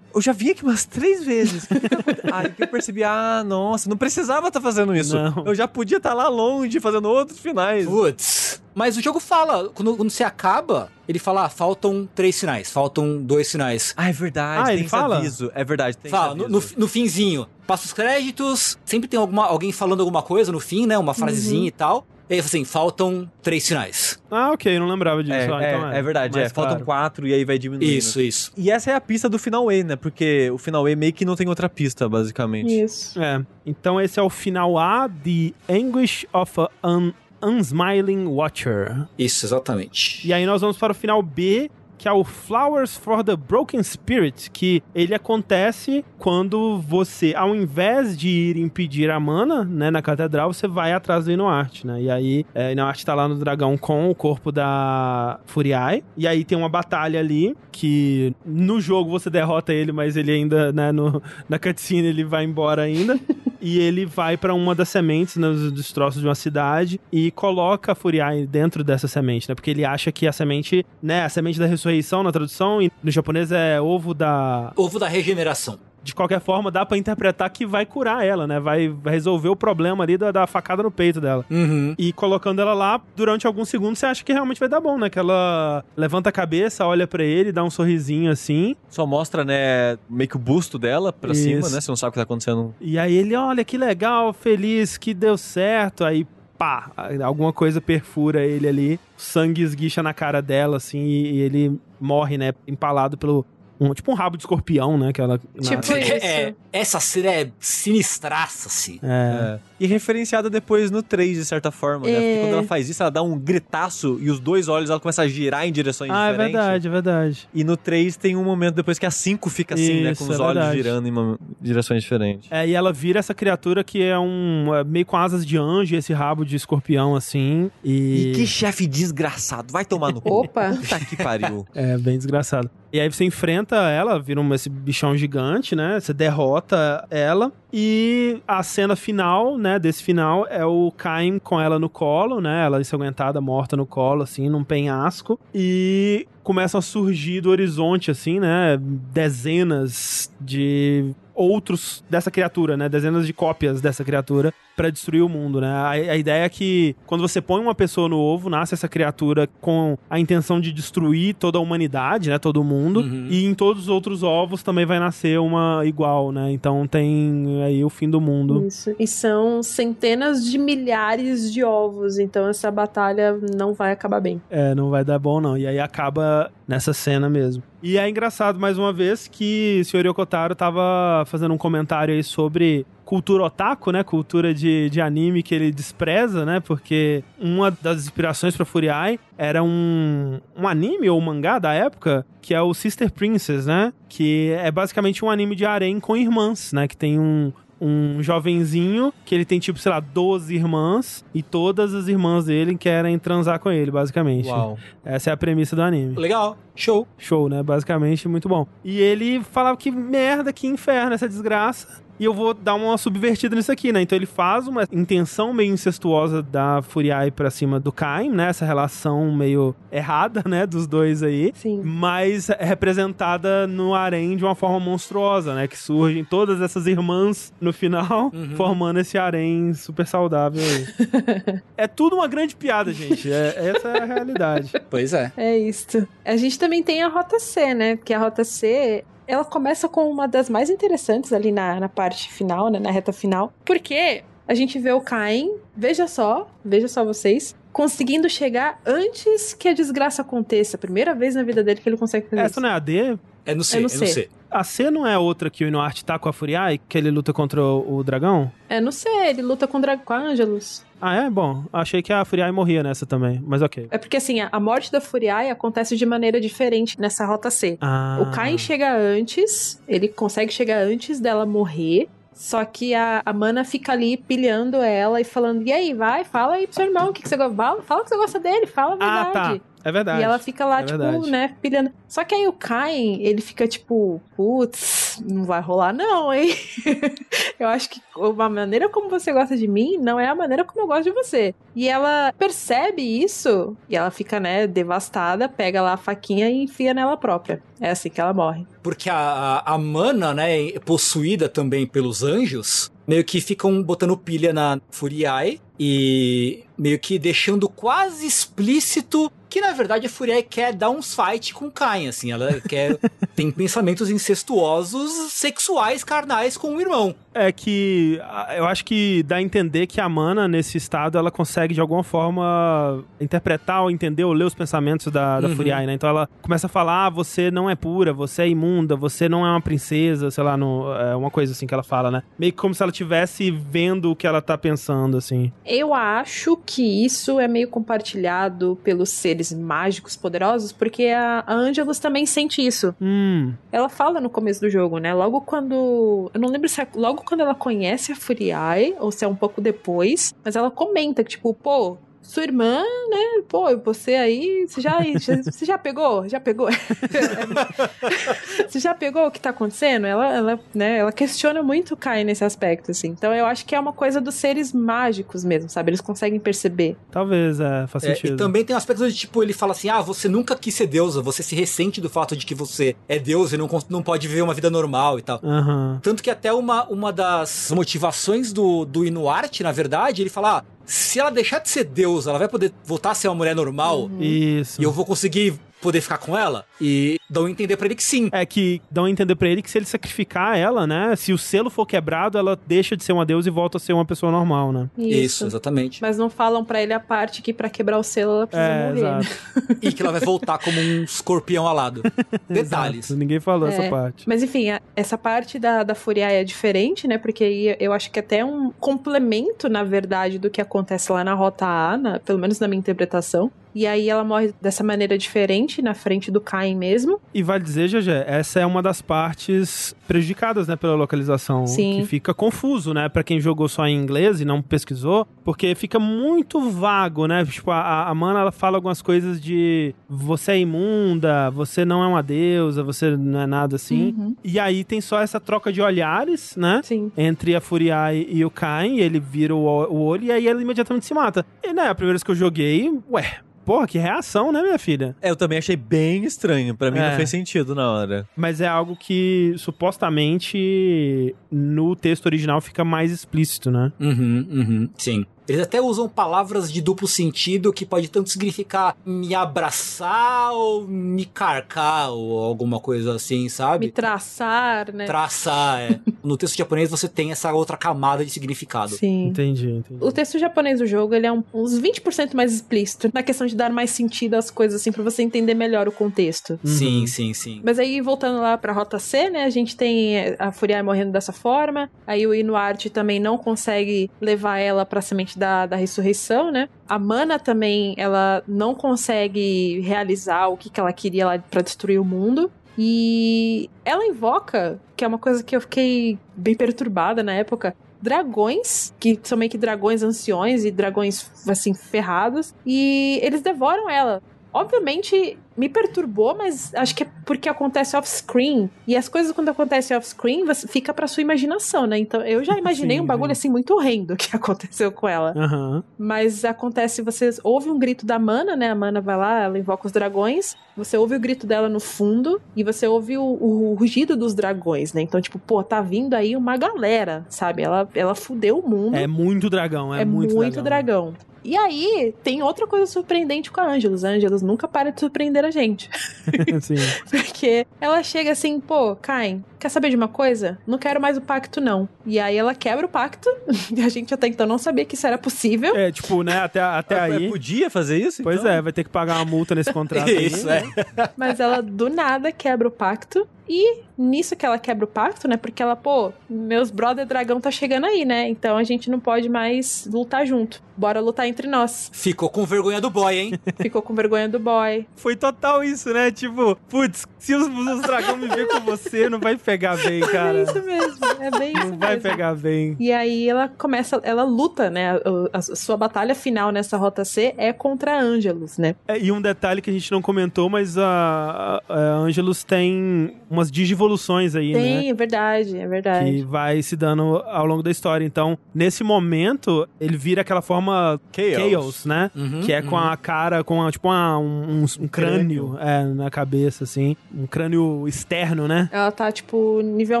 Speaker 4: Eu já vim aqui umas três vezes. Que que tá? Aí que eu percebi, ah, nossa, não precisava estar fazendo isso.
Speaker 1: Não.
Speaker 4: Eu já podia estar lá longe, fazendo outros finais.
Speaker 3: Putz. Mas o jogo fala, quando, quando você acaba, ele fala, ah, faltam três finais, faltam dois finais.
Speaker 4: Ah, é verdade,
Speaker 1: Ah,
Speaker 4: tem
Speaker 1: ele fala?
Speaker 4: aviso. É verdade, tem
Speaker 3: Fala, no, no, no finzinho, passa os créditos, sempre tem alguma, alguém falando alguma coisa no fim, né? Uma frasezinha e tal. E aí, assim, faltam três finais.
Speaker 1: Ah, ok, não lembrava disso.
Speaker 4: É,
Speaker 1: Ah,
Speaker 4: é,
Speaker 1: então
Speaker 4: é verdade,
Speaker 1: mais
Speaker 4: é. Faltam
Speaker 1: claro.
Speaker 4: quatro e aí vai diminuindo.
Speaker 3: Isso, isso.
Speaker 4: E essa é a pista do final E, né? Porque o final E meio que não tem outra pista, basicamente.
Speaker 2: Isso.
Speaker 1: É. Então esse é o final A de Anguish of an Unsmiling Watcher.
Speaker 3: Isso, exatamente.
Speaker 1: E aí nós vamos para o final B, que é o Flowers for the Broken Spirit, que ele acontece quando você, ao invés de ir impedir a mana, né, na catedral, você vai atrás do Inuarte, né? E aí, é, Inuarte tá lá no dragão com o corpo da Furiai, e aí tem uma batalha ali, que no jogo você derrota ele, mas ele ainda, né, no, na cutscene ele vai embora ainda. e ele vai para uma das sementes nos destroços de uma cidade e coloca a Furiai dentro dessa semente, né? Porque ele acha que a semente, né, a semente da ressurreição na tradução, e no japonês é ovo da
Speaker 3: ovo da regeneração
Speaker 1: de qualquer forma, dá para interpretar que vai curar ela, né? Vai, vai resolver o problema ali da, da facada no peito dela.
Speaker 3: Uhum.
Speaker 1: E colocando ela lá, durante alguns segundos, você acha que realmente vai dar bom, né? Que ela levanta a cabeça, olha para ele, dá um sorrisinho assim.
Speaker 4: Só mostra, né, meio que o busto dela pra Isso. cima, né? Você não sabe o que tá acontecendo.
Speaker 1: E aí ele, olha que legal, feliz, que deu certo. Aí pá, alguma coisa perfura ele ali, sangue esguicha na cara dela, assim, e, ele morre, né, empalado pelo, um, tipo um rabo de escorpião, né? Que ela,
Speaker 2: tipo na... isso.
Speaker 3: É, essa cena é sinistraça, assim.
Speaker 1: É.
Speaker 4: é. E referenciada depois no 3, de certa forma, né? Porque quando ela faz isso, ela dá um gritaço e os dois olhos ela começa a girar em direções
Speaker 1: ah,
Speaker 4: diferentes.
Speaker 1: Ah, é verdade, é verdade.
Speaker 4: E no 3 tem um momento depois que a 5 fica assim, isso, né? Com os é olhos verdade. girando em uma... direções diferentes.
Speaker 1: É, e ela vira essa criatura que é um. É meio com asas de anjo, esse rabo de escorpião, assim. E,
Speaker 4: e que chefe desgraçado. Vai tomar no
Speaker 2: cu. Opa!
Speaker 4: Puta que pariu.
Speaker 1: É, bem desgraçado. E aí você enfrenta ela, vira um, esse bichão gigante, né? Você derrota ela. E a cena final, né, desse final é o Caim com ela no colo, né? Ela ensanguentada, morta no colo, assim, num penhasco. E começam a surgir do horizonte, assim, né? Dezenas de outros dessa criatura, né? Dezenas de cópias dessa criatura para destruir o mundo, né? A, a, ideia é que quando você põe uma pessoa no ovo, nasce essa criatura com a intenção de destruir toda a humanidade, né? Todo mundo. Uhum. E em todos os outros ovos também vai nascer uma igual, né? Então tem aí o fim do mundo.
Speaker 2: Isso. E são centenas de milhares de ovos, então essa batalha não vai acabar bem.
Speaker 1: É, não vai dar bom não. E aí acaba nessa cena mesmo. E é engraçado, mais uma vez, que o senhor Yokotaro tava fazendo um comentário aí sobre cultura otaku, né? Cultura de, de anime que ele despreza, né? Porque uma das inspirações para Furiai era um, um anime ou um mangá da época que é o Sister Princess, né? Que é basicamente um anime de harem com irmãs, né? Que tem um, um jovenzinho que ele tem, tipo, sei lá, 12 irmãs e todas as irmãs dele querem transar com ele, basicamente.
Speaker 4: Uau.
Speaker 1: Essa é a premissa do anime.
Speaker 3: Legal. Show.
Speaker 1: Show, né? Basicamente, muito bom. E ele falava que merda, que inferno essa desgraça e eu vou dar uma subvertida nisso aqui, né? Então ele faz uma intenção meio incestuosa da Furiai pra cima do Caim, né? Essa relação meio errada, né? Dos dois aí.
Speaker 2: Sim.
Speaker 1: Mas é representada no harém de uma forma monstruosa, né? Que surgem todas essas irmãs no final, uhum. formando esse harém super saudável aí. é tudo uma grande piada, gente. É, essa é a realidade.
Speaker 3: Pois é.
Speaker 2: É isso. A gente também tem a Rota C, né? Porque a Rota C ela começa com uma das mais interessantes ali na, na parte final, né, na reta final, porque a gente vê o Caim, veja só, veja só vocês, conseguindo chegar antes que a desgraça aconteça. Primeira vez na vida dele que ele consegue fazer
Speaker 1: Essa
Speaker 2: isso.
Speaker 1: não é a D?
Speaker 3: É no C, é no, é no C.
Speaker 1: A C não é outra que o Inuart tá com a Furiai, que ele luta contra o, o dragão?
Speaker 2: É no C, ele luta com, com a Angelus.
Speaker 1: Ah, é? Bom, achei que a Furiai morria nessa também, mas ok.
Speaker 2: É porque assim, a morte da Furiai acontece de maneira diferente nessa rota C.
Speaker 1: Ah.
Speaker 2: O Kain chega antes, ele consegue chegar antes dela morrer, só que a, a Mana fica ali pilhando ela e falando: E aí, vai, fala aí pro seu irmão o que, que você gosta. Fala, fala que você gosta dele, fala a verdade.
Speaker 1: Ah, tá. É verdade.
Speaker 2: E ela fica lá,
Speaker 1: é
Speaker 2: tipo,
Speaker 1: verdade.
Speaker 2: né, pilhando. Só que aí o Cain, ele fica tipo, putz, não vai rolar não, hein? eu acho que a maneira como você gosta de mim não é a maneira como eu gosto de você. E ela percebe isso e ela fica, né, devastada, pega lá a faquinha e enfia nela própria. É assim que ela morre.
Speaker 3: Porque a, a, a mana, né, possuída também pelos anjos, meio que ficam botando pilha na Furiai e meio que deixando quase explícito que na verdade a Furiai quer dar uns fight com Cain, assim, ela quer tem pensamentos incestuosos, sexuais, carnais com o irmão.
Speaker 1: É que eu acho que dá a entender que a Mana nesse estado ela consegue de alguma forma interpretar ou entender ou ler os pensamentos da, da uhum. Furiai, né? Então ela começa a falar: ah, você não é pura, você é imunda, você não é uma princesa, sei lá, no, é uma coisa assim que ela fala, né? Meio que como se ela estivesse vendo o que ela tá pensando, assim.
Speaker 2: Eu acho que isso é meio compartilhado pelos seres mágicos poderosos, porque a, a Angelus também sente isso.
Speaker 1: Hum.
Speaker 2: Ela fala no começo do jogo, né? Logo quando. Eu não lembro se é logo quando ela conhece a Furiai, ou se é um pouco depois, mas ela comenta que, tipo, pô, sua irmã, né? Pô, você aí, você já, você já pegou? Já pegou? você já pegou o que tá acontecendo? Ela, ela, né, ela questiona muito o Kai nesse aspecto, assim. Então eu acho que é uma coisa dos seres mágicos mesmo, sabe? Eles conseguem perceber.
Speaker 1: Talvez, é, faz é, sentido.
Speaker 3: E também tem um aspecto de, tipo, ele fala assim, ah, você nunca quis ser deusa, você se ressente do fato de que você é deus e não, não pode viver uma vida normal e tal.
Speaker 1: Uhum.
Speaker 3: Tanto que até uma, uma das motivações do, do Inuarte, na verdade, ele fala, ah, se ela deixar de ser Deus, ela vai poder voltar a ser uma mulher normal.
Speaker 1: Uhum. Isso.
Speaker 3: E eu vou conseguir poder ficar com ela. E dão a entender para ele que sim.
Speaker 1: É que dão a entender para ele que se ele sacrificar ela, né? Se o selo for quebrado, ela deixa de ser uma deusa e volta a ser uma pessoa normal, né?
Speaker 3: Isso, Isso exatamente.
Speaker 2: Mas não falam para ele a parte que para quebrar o selo ela precisa é, morrer. Né?
Speaker 3: e que ela vai voltar como um escorpião alado. Detalhes.
Speaker 1: Exato. Ninguém falou é. essa parte.
Speaker 2: Mas enfim, essa parte da, da Furiaia é diferente, né? Porque aí eu acho que é até um complemento, na verdade, do que acontece lá na Rota A, na, pelo menos na minha interpretação. E aí ela morre dessa maneira diferente, na frente do Caim mesmo.
Speaker 1: E vale dizer, Jajé, essa é uma das partes prejudicadas, né, pela localização.
Speaker 2: Sim.
Speaker 1: Que fica confuso, né, pra quem jogou só em inglês e não pesquisou, porque fica muito vago, né? Tipo, a, a Mana, ela fala algumas coisas de você é imunda, você não é uma deusa, você não é nada assim. Uhum. E aí tem só essa troca de olhares, né?
Speaker 2: Sim.
Speaker 1: Entre a Furiai e o Caim, ele vira o, o olho e aí ela imediatamente se mata. E, né, a primeira vez que eu joguei, ué, Porra, que reação, né, minha filha?
Speaker 4: É, eu também achei bem estranho. Para mim é. não fez sentido na hora.
Speaker 1: Mas é algo que supostamente no texto original fica mais explícito, né?
Speaker 3: Uhum, uhum, sim. Eles até usam palavras de duplo sentido que pode tanto significar me abraçar ou me carcar ou alguma coisa assim, sabe?
Speaker 2: Me traçar, né?
Speaker 3: Traçar, é. no texto japonês você tem essa outra camada de significado.
Speaker 2: Sim.
Speaker 1: Entendi, entendi. O
Speaker 2: texto japonês do jogo, ele é um, uns 20% mais explícito na questão de dar mais sentido às coisas, assim, pra você entender melhor o contexto.
Speaker 3: Uhum. Sim, sim, sim.
Speaker 2: Mas aí, voltando lá pra Rota C, né, a gente tem a Furiai morrendo dessa forma, aí o Inuarte também não consegue levar ela pra semente da, da ressurreição, né? A Mana também, ela não consegue realizar o que, que ela queria lá pra destruir o mundo. E ela invoca, que é uma coisa que eu fiquei bem perturbada na época, dragões, que são meio que dragões anciões e dragões, assim, ferrados, e eles devoram ela. Obviamente, me perturbou, mas acho que é porque acontece off-screen. E as coisas quando acontecem off-screen, fica pra sua imaginação, né? Então eu já imaginei sim, um bagulho assim muito horrendo que aconteceu com ela.
Speaker 1: Uhum.
Speaker 2: Mas acontece, vocês ouve um grito da Mana, né? A Mana vai lá, ela invoca os dragões. Você ouve o grito dela no fundo e você ouve o, o, o rugido dos dragões, né? Então, tipo, pô, tá vindo aí uma galera, sabe? Ela, ela fudeu o mundo.
Speaker 1: É muito dragão, é,
Speaker 2: é
Speaker 1: muito,
Speaker 2: muito dragão. dragão. E aí, tem outra coisa surpreendente com a Angelus. A Angelus nunca para de surpreender a gente.
Speaker 1: Sim.
Speaker 2: Porque ela chega assim, pô, Cain, quer saber de uma coisa? Não quero mais o pacto, não. E aí ela quebra o pacto, e a gente até então não sabia que isso era possível.
Speaker 1: É, tipo, né, até, até
Speaker 4: ah,
Speaker 1: aí...
Speaker 4: Podia fazer isso?
Speaker 1: Pois
Speaker 4: então?
Speaker 1: é, vai ter que pagar uma multa nesse contrato
Speaker 3: isso,
Speaker 1: aí.
Speaker 3: é.
Speaker 2: Mas ela, do nada, quebra o pacto, e nisso que ela quebra o pacto, né? Porque ela, pô, meus brother dragão tá chegando aí, né? Então a gente não pode mais lutar junto. Bora lutar entre nós.
Speaker 3: Ficou com vergonha do boy, hein?
Speaker 2: Ficou com vergonha do boy.
Speaker 1: Foi total isso, né? Tipo, putz, se os, os dragões me ver com você, não vai pegar bem, cara.
Speaker 2: É isso mesmo. É bem isso
Speaker 1: Não vai
Speaker 2: mesmo.
Speaker 1: pegar bem.
Speaker 2: E aí ela começa, ela luta, né? A, a sua batalha final nessa rota C é contra a Angelus, né?
Speaker 1: É, e um detalhe que a gente não comentou, mas a, a, a Angelus tem umas digivoluções aí,
Speaker 2: tem,
Speaker 1: né?
Speaker 2: Tem, é verdade, é verdade.
Speaker 1: Que vai se dando ao longo da história. Então, nesse momento, ele vira aquela forma
Speaker 4: Chaos,
Speaker 1: Chaos né?
Speaker 3: Uhum,
Speaker 1: que é com
Speaker 3: uhum.
Speaker 1: a cara, com a, tipo uma, um, um, um crânio, É, na cabeça, assim. Um crânio externo, né?
Speaker 2: Ela tá, tipo, nível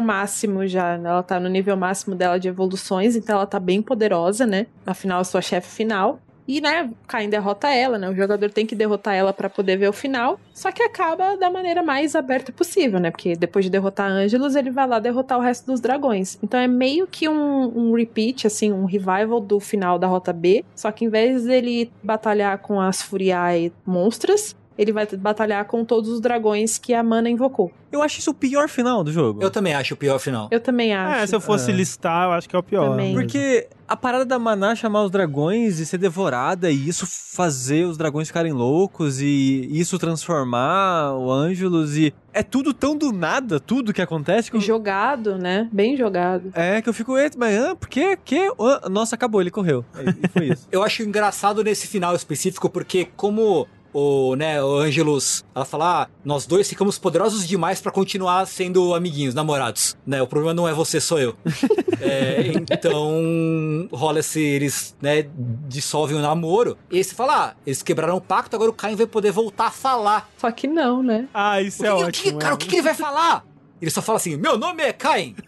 Speaker 2: máximo já, né? Ela tá no nível máximo dela de evoluções, então ela tá bem poderosa, né? Afinal, a sua chefe final. E, né, Caim derrota ela, né? O jogador tem que derrotar ela para poder ver o final. Só que acaba da maneira mais aberta possível, né? Porque depois de derrotar Angelus, ele vai lá derrotar o resto dos dragões. Então é meio que um, um repeat, assim, um revival do final da Rota B. Só que em vez dele batalhar com as Furiae monstras, ele vai batalhar com todos os dragões que a Mana invocou.
Speaker 4: Eu acho isso o pior final do jogo.
Speaker 3: Eu também acho o pior final.
Speaker 2: Eu também acho.
Speaker 1: É, se eu fosse
Speaker 4: É.
Speaker 1: listar, eu acho que é o pior.
Speaker 2: Também.
Speaker 4: Porque a parada da Maná chamar os dragões e ser devorada e isso fazer os dragões ficarem loucos e isso transformar o Ângelus e é tudo tão do nada, tudo que acontece que eu...
Speaker 2: Jogado, né? Bem jogado.
Speaker 4: É, que eu fico, eita, mas ah, por quê? Que? Ah, nossa, acabou, ele correu. E foi isso.
Speaker 3: Eu acho engraçado nesse final específico, porque como o, né, o Angelus, ela fala, ah, nós dois ficamos poderosos demais pra continuar sendo amiguinhos, namorados, né? O problema não é você, sou eu. É, então, rola esse, eles, né, dissolvem o namoro, e aí você fala, ah, eles quebraram o pacto, agora o Caim vai poder voltar a falar.
Speaker 2: Só que não, né?
Speaker 1: Ah, isso
Speaker 3: O
Speaker 1: é
Speaker 3: que- o
Speaker 1: ótimo.
Speaker 3: que, cara,
Speaker 1: é.
Speaker 3: o que, que ele vai falar? Ele só fala assim, meu nome é Caim.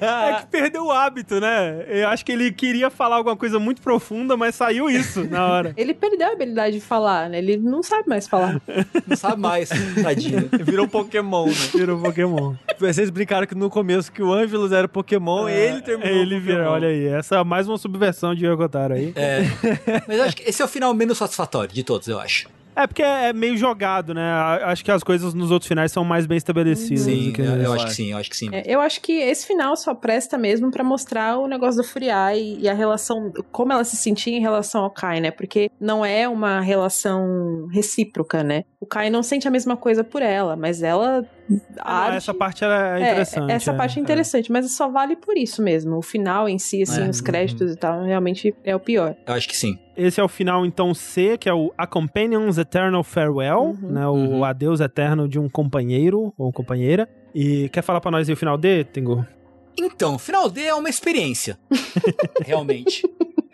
Speaker 1: É que perdeu o hábito, né? Eu acho que ele queria falar alguma coisa muito profunda, mas saiu isso na hora.
Speaker 2: Ele perdeu a habilidade de falar, né? Ele não sabe mais falar.
Speaker 3: Não sabe mais, tadinho.
Speaker 4: Virou um Pokémon, né?
Speaker 1: Virou Pokémon.
Speaker 4: Vocês brincaram que no começo que o Ângelus era Pokémon e ele terminou
Speaker 1: Ele
Speaker 4: Pokémon.
Speaker 1: olha aí. Essa é mais uma subversão de Yokotaro aí.
Speaker 3: É, mas eu acho que esse é o final menos satisfatório de todos, eu acho.
Speaker 1: É porque é meio jogado, né? Acho que as coisas nos outros finais são mais bem estabelecidas.
Speaker 3: Sim,
Speaker 1: do que
Speaker 3: eu, eu acho que sim, eu acho que sim.
Speaker 2: É, eu acho que esse final só presta mesmo pra mostrar o negócio do Furiai e, e a relação, como ela se sentia em relação ao Kai, né? Porque não é uma relação recíproca, né? O Kai não sente a mesma coisa por ela, mas ela.
Speaker 1: Ah,
Speaker 2: arte-
Speaker 1: essa parte é interessante.
Speaker 2: É, essa
Speaker 1: é.
Speaker 2: parte é interessante, mas só vale por isso mesmo. O final em si, assim,
Speaker 3: É,
Speaker 2: os créditos e tal, realmente é o pior.
Speaker 3: Eu acho que sim.
Speaker 1: Esse é o final, então, C, que é o A Companion's Eternal Farewell,
Speaker 2: Uhum.
Speaker 1: né? O
Speaker 3: Uhum.
Speaker 1: adeus eterno de um companheiro ou companheira. E quer falar pra nós aí o final D, Tengu?
Speaker 3: Então, o final D é uma experiência. Realmente.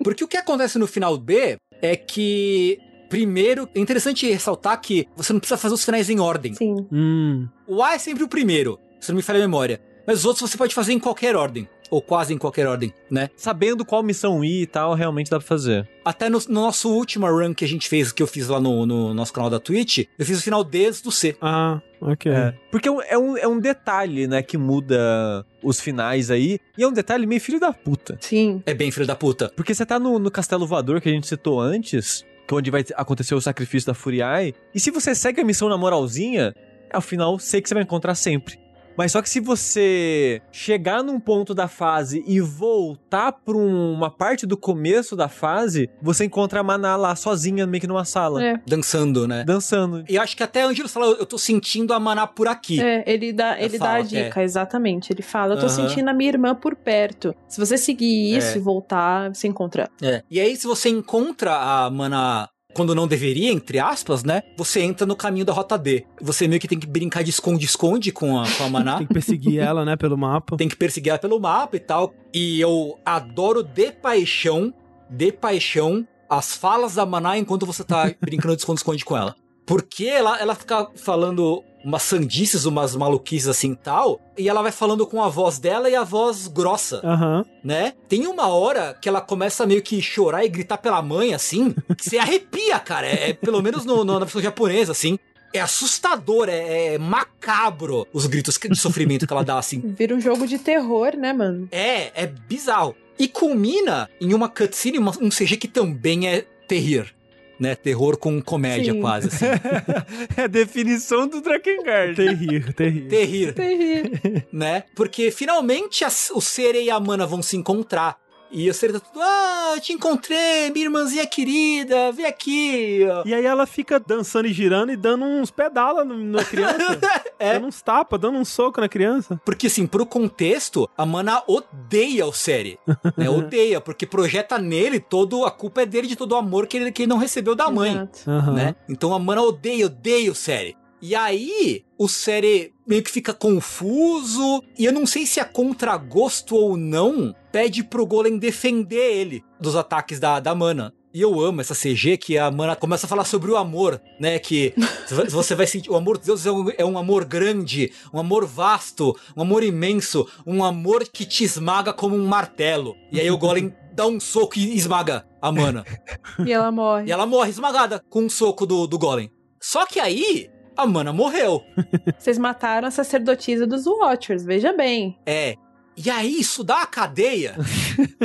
Speaker 3: Porque o que acontece no final B é que. Primeiro, é interessante ressaltar que você não precisa fazer os finais em ordem.
Speaker 2: Sim.
Speaker 1: Hum.
Speaker 3: O A é sempre o primeiro, se não me falha a memória. Mas os outros você pode fazer em qualquer ordem. Ou quase em qualquer ordem, né?
Speaker 4: Sabendo qual missão ir e tal, realmente dá pra fazer.
Speaker 3: Até no, no nosso último run que a gente fez, que eu fiz lá no, no nosso canal da Twitch, eu fiz o final D do C.
Speaker 1: Ah, ok.
Speaker 4: É. Porque é um- é um, é um detalhe, né, que muda os finais aí. E é um detalhe meio filho da puta.
Speaker 2: Sim.
Speaker 3: É bem filho da puta.
Speaker 4: Porque você tá no, no castelo voador que a gente citou antes, onde vai acontecer o sacrifício da Furiai. E se você segue a missão na moralzinha, ao final sei que você vai encontrar sempre. Mas só que se você chegar num ponto da fase e voltar pra um- uma parte do começo da fase, você encontra a Maná lá sozinha, meio que numa sala,
Speaker 2: É.
Speaker 3: Dançando, né?
Speaker 4: dançando.
Speaker 3: E eu acho que até Ângelo fala, eu tô sentindo a maná por aqui.
Speaker 2: É, ele dá, ele dá a dica, exatamente. Ele fala: Eu tô
Speaker 3: Aham.
Speaker 2: sentindo a minha irmã por perto. Se você seguir isso
Speaker 3: É.
Speaker 2: e voltar, você encontra.
Speaker 3: É. E aí, se você encontra a mana quando não deveria, entre aspas, né? Você entra no caminho da rota D. Você meio que tem que brincar de esconde-esconde com a, com a maná.
Speaker 1: Tem que perseguir ela, né, pelo mapa.
Speaker 3: tem que perseguir ela pelo mapa e tal. E eu adoro de paixão, de paixão, as falas da Maná enquanto você tá brincando de esconde-esconde com ela. Porque ela, ela fica falando umas sandices, umas maluquices assim e tal, e ela vai falando com a voz dela e a voz grossa,
Speaker 1: Aham.
Speaker 3: né? Tem uma hora que ela começa meio que chorar e gritar pela mãe, assim, que você arrepia, cara. É, é pelo menos no, no- na versão japonesa, assim. É assustador, é, é macabro os gritos de sofrimento que ela dá, assim.
Speaker 2: Vira um jogo de terror, né, mano?
Speaker 3: É, é bizarro. E culmina em uma cutscene, uma- um CG que também é terrir. Né? Terror com comédia,
Speaker 2: Sim.
Speaker 3: quase. Assim.
Speaker 4: É a definição do Drakengard.
Speaker 1: Terrir, terrir.
Speaker 3: terrir,
Speaker 2: Terrível.
Speaker 3: né? Porque finalmente as- o Sere e a Mana vão se encontrar. E o Sere tá tudo, ah, te encontrei, minha irmãzinha querida, vem aqui. ó."
Speaker 1: E aí ela fica dançando e girando e dando uns pedala no- na criança.
Speaker 3: É.
Speaker 1: Dando uns tapas, dando um soco na criança.
Speaker 3: Porque, assim, pro contexto, a Mana odeia o Sere. né? Odeia, porque projeta nele todo, a culpa é dele de todo o amor que ele, que ele não recebeu da mãe. Né? Então a mana odeia, odeia o Sere. E aí, o Sere meio que fica confuso, e eu não sei se é contragosto ou não, pede pro Golem defender ele dos ataques da, da mana. E eu amo essa CG que a mana começa a falar sobre o amor, né? Que você vai- sentir. O amor de Deus é um, é um amor grande, um amor vasto, um amor imenso, um amor que te esmaga como um martelo. E aí o Golem dá um soco e esmaga a mana.
Speaker 2: E ela morre.
Speaker 3: E ela morre esmagada com um soco do, do Golem. Só que aí, a mana morreu.
Speaker 2: Vocês mataram a sacerdotisa dos Watchers, veja bem.
Speaker 3: É. E aí isso dá a cadeia.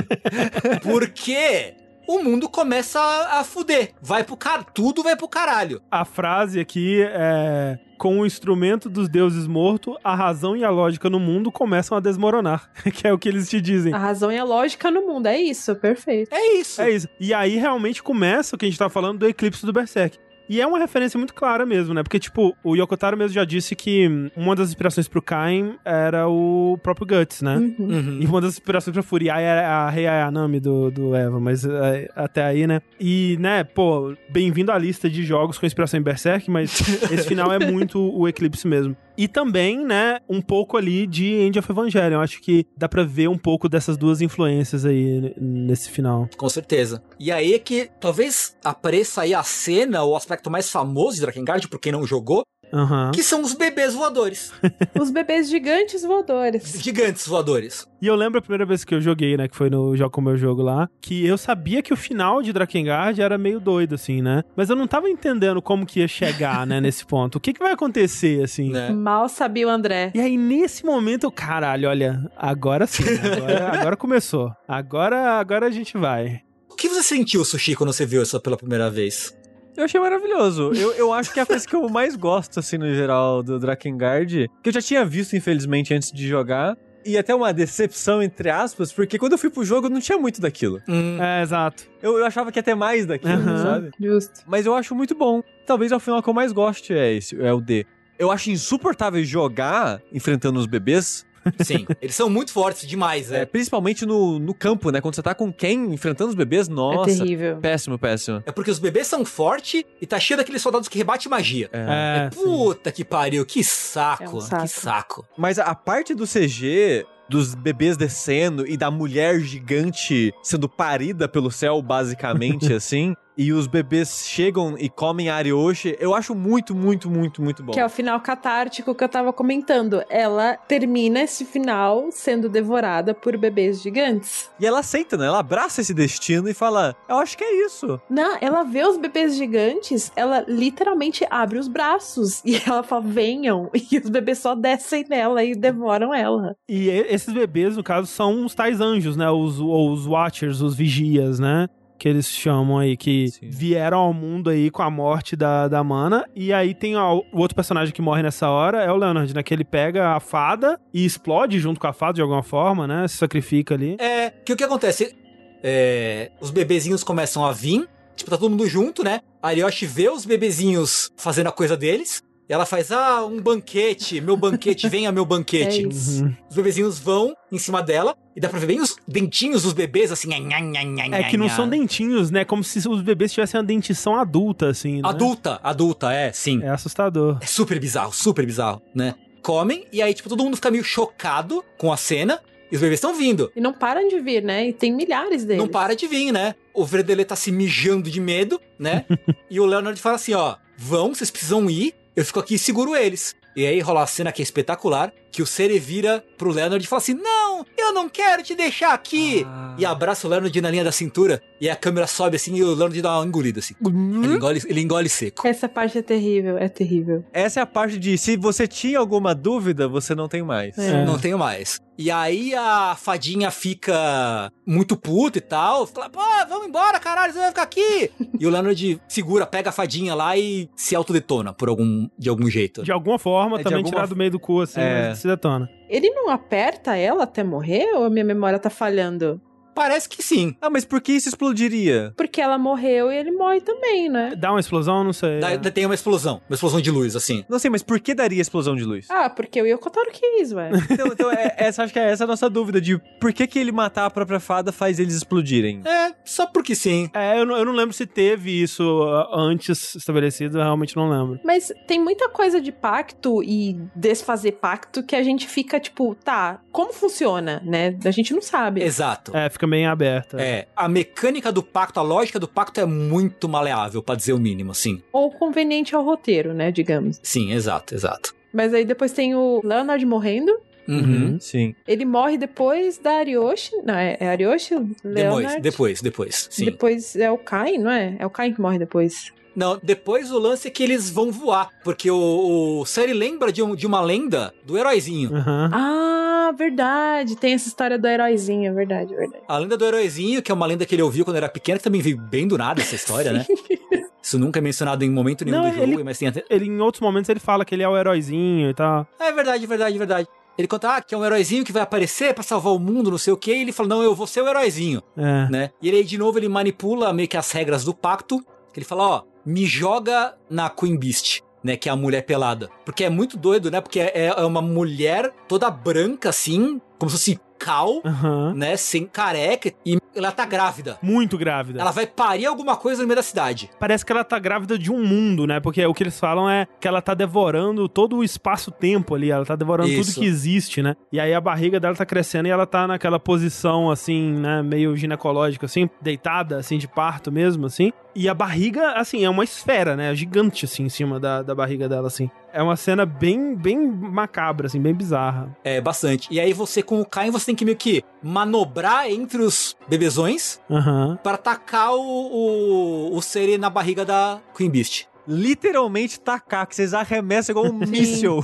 Speaker 3: porque o mundo começa a, a fuder. Vai pro car... Tudo vai pro caralho.
Speaker 1: A frase aqui é com o instrumento dos deuses morto, a razão e a lógica no mundo começam a desmoronar. que é o que eles te dizem.
Speaker 2: A razão e a lógica no mundo, é isso, perfeito.
Speaker 3: É isso.
Speaker 1: É isso. E aí realmente começa o que a gente tá falando do eclipse do Berserk. E é uma referência muito clara mesmo, né? Porque, tipo, o Yokotaro mesmo já disse que uma das inspirações pro Kain era o próprio Guts, né?
Speaker 2: Uhum.
Speaker 3: Uhum.
Speaker 1: E uma das inspirações pra Furiai era a Rei Ayanami do, do Eva, mas é, até aí, né? E, né, pô, bem-vindo à lista de jogos com inspiração em Berserk, mas esse final é muito o Eclipse mesmo. E também, né, um pouco ali de End of Evangelion. Acho que dá pra ver um pouco dessas duas influências aí nesse final.
Speaker 3: Com certeza. E aí é que talvez apareça aí a cena, o aspecto mais famoso de Drakengard, por quem não jogou,
Speaker 1: Uhum.
Speaker 3: que são os bebês voadores.
Speaker 2: Os bebês gigantes voadores.
Speaker 3: Gigantes voadores.
Speaker 1: E eu lembro a primeira vez que eu joguei, né, que foi no Jogo com o Meu Jogo lá, que eu sabia que o final de Drakengard era meio doido, assim, né? Mas eu não tava entendendo como que ia chegar, né, nesse ponto. O que que vai acontecer, assim?
Speaker 3: Né?
Speaker 2: Mal sabia o André.
Speaker 1: E aí, nesse momento, eu, caralho, olha, agora sim, agora, agora começou. Agora, agora a gente vai.
Speaker 3: O que você sentiu, Sushi, quando você viu isso pela primeira vez?
Speaker 4: Eu achei maravilhoso. Eu, eu acho que é a coisa que eu mais gosto, assim, no geral, do Drakengard, que eu já tinha visto, infelizmente, antes de jogar. E até uma decepção, entre aspas, porque quando eu fui pro jogo não tinha muito daquilo.
Speaker 3: Hum,
Speaker 1: É, exato.
Speaker 4: Eu, eu achava que ia ter mais daquilo,
Speaker 1: Aham.
Speaker 4: sabe?
Speaker 2: Justo.
Speaker 4: Mas eu acho muito bom. Talvez é o final que eu mais goste, é esse, é o D. Eu acho insuportável jogar enfrentando os bebês,
Speaker 3: sim, eles são muito fortes demais,
Speaker 4: é,
Speaker 3: é.
Speaker 4: principalmente no, no campo, né? Quando você tá com quem enfrentando os bebês, nossa.
Speaker 2: é terrível.
Speaker 4: Péssimo, péssimo.
Speaker 3: É porque os bebês são fortes e tá cheio daqueles soldados que rebate magia.
Speaker 4: É.
Speaker 1: É, sim.
Speaker 3: Puta que pariu, que saco,
Speaker 2: É um saco.
Speaker 3: que saco.
Speaker 4: Mas a parte do CG, dos bebês descendo e da mulher gigante sendo parida pelo céu, basicamente, assim, e os bebês chegam e comem a Arioshi, eu acho muito, muito, muito, muito bom.
Speaker 2: Que é o final catártico que eu tava comentando. Ela termina esse final sendo devorada por bebês gigantes.
Speaker 4: E ela aceita, né? Ela abraça esse destino e fala: Eu acho que é isso.
Speaker 2: Não, ela vê os bebês gigantes, ela literalmente abre os braços e ela fala: venham. E os bebês só descem nela e devoram ela.
Speaker 1: E esses bebês, no caso, são os tais anjos, né? Os, ou os Watchers, os vigias, né? Que eles chamam aí, que
Speaker 4: Sim.
Speaker 1: vieram ao mundo aí com a morte da, da Mana. E aí tem ó, o outro personagem que morre nessa hora, é o Leonard, né? Que ele pega a fada e explode junto com a fada de alguma forma, né? Se sacrifica ali.
Speaker 3: É, que o que acontece? É, os bebezinhos começam a vir, tipo, tá todo mundo junto, né? A Arioshi vê os bebezinhos fazendo a coisa deles. E ela faz, ah, um banquete, meu banquete, venha meu
Speaker 2: É
Speaker 3: banquete.
Speaker 1: Uhum.
Speaker 3: Os bebezinhos vão em cima dela e dá pra ver bem os dentinhos dos bebês, assim. nha, nha, nha,
Speaker 1: É que não são dentinhos, né? Como se os bebês tivessem uma dentição adulta, assim. Né?
Speaker 3: Adulta, adulta, é, sim.
Speaker 1: É assustador.
Speaker 3: É super bizarro, super bizarro, né? Comem, e aí, tipo, todo mundo fica meio chocado com a cena, e os bebês estão vindo.
Speaker 2: E não param de vir, né? E tem milhares deles.
Speaker 3: Não para de vir, né? O Verdelê tá se mijando de medo, né? e o Leonard fala assim, ó, vão, vocês precisam ir, eu fico aqui e seguro eles. E aí rola a cena que é espetacular, que o Sere vira pro Leonard e fala assim, não, eu não quero te deixar aqui.
Speaker 4: Ah.
Speaker 3: E abraça o Leonard na linha da cintura, e a câmera sobe assim, e o Leonard dá uma engolida, assim. Ele engole, ele engole seco.
Speaker 2: Essa parte é terrível, é terrível.
Speaker 4: Essa é a parte de se você tinha alguma dúvida, você não tem mais.
Speaker 2: É.
Speaker 3: Não tenho mais. E aí a fadinha fica muito puta e tal. Fala, pô, vamos embora, caralho, você vai ficar aqui. e o Leonard segura, pega a fadinha lá e se autodetona por algum, de algum jeito.
Speaker 1: De alguma forma,
Speaker 4: É,
Speaker 1: também
Speaker 4: alguma
Speaker 1: tirar do meio do cu, assim,
Speaker 4: É.
Speaker 1: se detona.
Speaker 2: Ele não aperta ela até morrer ou a minha memória tá falhando?
Speaker 3: Parece que sim.
Speaker 4: Ah, mas por que isso explodiria?
Speaker 2: Porque ela morreu e ele morre também, né?
Speaker 1: Dá uma explosão, não sei.
Speaker 3: Dá- Tem uma explosão, uma explosão de luz, assim.
Speaker 4: Não sei, mas por que daria explosão de luz?
Speaker 2: Ah, porque o Yokotaro quis, ué.
Speaker 4: Então, então é, essa, acho que é essa a nossa dúvida de por que, que ele matar a própria fada faz eles explodirem.
Speaker 3: É, só porque sim.
Speaker 1: É, eu não, eu não lembro se teve isso uh, antes estabelecido, eu realmente não lembro.
Speaker 2: Mas tem muita coisa de pacto e desfazer pacto que a gente fica tipo, tá, como funciona, né? A gente não sabe.
Speaker 3: Exato.
Speaker 1: É, fica bem aberta.
Speaker 3: É, a mecânica do pacto, a lógica do pacto é muito maleável, pra dizer o mínimo, sim.
Speaker 2: Ou conveniente ao roteiro, né? Digamos.
Speaker 3: Sim, exato, exato.
Speaker 2: Mas aí depois tem o Leonard morrendo.
Speaker 3: Uhum.
Speaker 4: Sim.
Speaker 2: Ele morre depois da Arioshi. Não, é, é Arioshi?
Speaker 3: Depois,
Speaker 2: Leonard.
Speaker 3: depois, depois, sim.
Speaker 2: Depois é o Kain, não é? É o Kain que morre depois.
Speaker 3: Não, depois o lance é que eles vão voar, porque o, o Seri lembra de, um- de uma lenda do heróizinho.
Speaker 1: Aham.
Speaker 2: Ah, verdade. Tem essa história do heróizinho, é verdade, é verdade.
Speaker 3: A lenda do heróizinho, que é uma lenda que ele ouviu quando era pequeno, que também veio bem do nada essa história, né? Isso nunca é mencionado em momento nenhum
Speaker 1: Não,
Speaker 3: do jogo,
Speaker 1: ele-
Speaker 3: mas tem até...
Speaker 1: Ele, em outros momentos, ele fala que ele é o heróizinho e tal.
Speaker 3: É verdade, verdade, verdade. Ele conta, ah, que é um heróizinho que vai aparecer pra salvar o mundo, não sei o quê, e ele fala, não, eu vou ser o heróizinho,
Speaker 1: É.
Speaker 3: né? E ele aí, de novo, ele manipula meio que as regras do pacto, que ele fala, ó, me joga na Queen Beast. Né, que é a mulher pelada. Porque é muito doido, né? Porque é, é uma mulher toda branca, assim, como se fosse cal,
Speaker 1: Aham.
Speaker 3: né? Sem careca, e ela tá grávida.
Speaker 1: Muito grávida.
Speaker 3: Ela vai parir alguma coisa no meio da cidade.
Speaker 1: Parece que ela tá grávida de um mundo, né? Porque o que eles falam é que ela tá devorando todo o espaço-tempo ali. Ela tá devorando
Speaker 3: Isso.
Speaker 1: tudo que existe, né? E aí a barriga dela tá crescendo e ela tá naquela posição, assim, né? Meio ginecológica, assim, deitada, assim, de parto mesmo, assim. E a barriga, assim, é uma esfera, né? Gigante, assim, em cima da, da barriga dela, assim. É uma cena bem, bem macabra, assim, bem bizarra.
Speaker 3: É, bastante. E aí você, com o Caim, você tem que meio que manobrar entre os bebezões
Speaker 1: Aham.
Speaker 3: para atacar o, o, o Seri na barriga da Queen Beast.
Speaker 4: Literalmente tacar, que vocês arremessam igual um míssil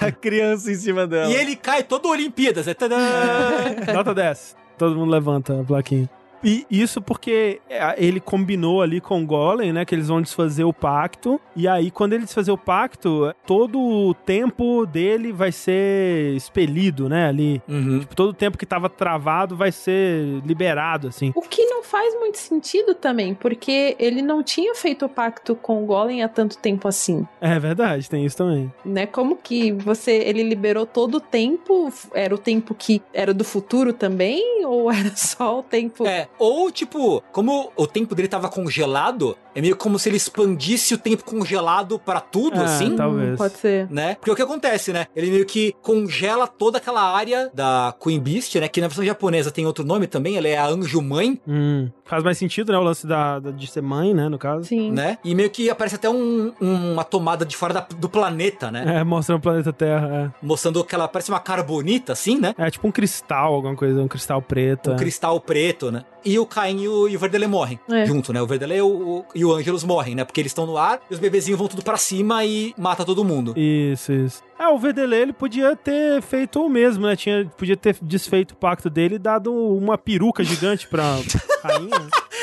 Speaker 4: a criança em cima dela.
Speaker 3: E ele cai todo Olimpíadas. É tadã!
Speaker 1: Nota 10. Todo mundo levanta a plaquinha. E isso porque é, ele combinou ali com o Golem, né? Que eles vão desfazer o pacto. E aí, quando ele desfazer o pacto, todo o tempo dele vai ser expelido, né? Ali.
Speaker 3: Uhum.
Speaker 1: Tipo, todo o tempo que tava travado vai ser liberado, assim.
Speaker 2: O que não faz muito sentido também, porque ele não tinha feito o pacto com o Golem há tanto tempo assim,
Speaker 1: É verdade, tem isso também.
Speaker 2: né? Como que você ele liberou todo o tempo? Era o tempo que era do futuro também ou era só o tempo?
Speaker 3: É, ou tipo, como o tempo dele tava congelado, é meio como se ele expandisse o tempo congelado pra tudo,
Speaker 1: É,
Speaker 3: assim.
Speaker 1: talvez.
Speaker 2: Pode ser.
Speaker 3: Né? Porque o que acontece, né? Ele meio que congela toda aquela área da Queen Beast, né? Que na versão japonesa tem outro nome também, ela é a Anjo Mãe,
Speaker 1: Hum, faz mais sentido, né? O lance da, da- de ser mãe, né? No caso.
Speaker 2: Sim.
Speaker 3: né? E meio que aparece até um- uma tomada de fora da- do planeta, né?
Speaker 1: É, mostrando o planeta Terra.
Speaker 3: Mostrando que ela parece uma carbonita, assim, né?
Speaker 1: É. é tipo um cristal, alguma coisa, um cristal preto.
Speaker 3: Um
Speaker 1: é.
Speaker 3: cristal preto, né? E o Caim e o, e o Verdelé morrem
Speaker 2: É.
Speaker 3: junto, né? O Verdelé e o, e o Ângelus morrem, né? Porque eles estão no ar e os bebezinhos vão tudo pra cima e mata todo mundo.
Speaker 1: Isso, isso. É, o Verdelê, ele podia ter feito o mesmo, né? Tinha, podia ter desfeito o pacto dele e dado uma peruca gigante pra rainha.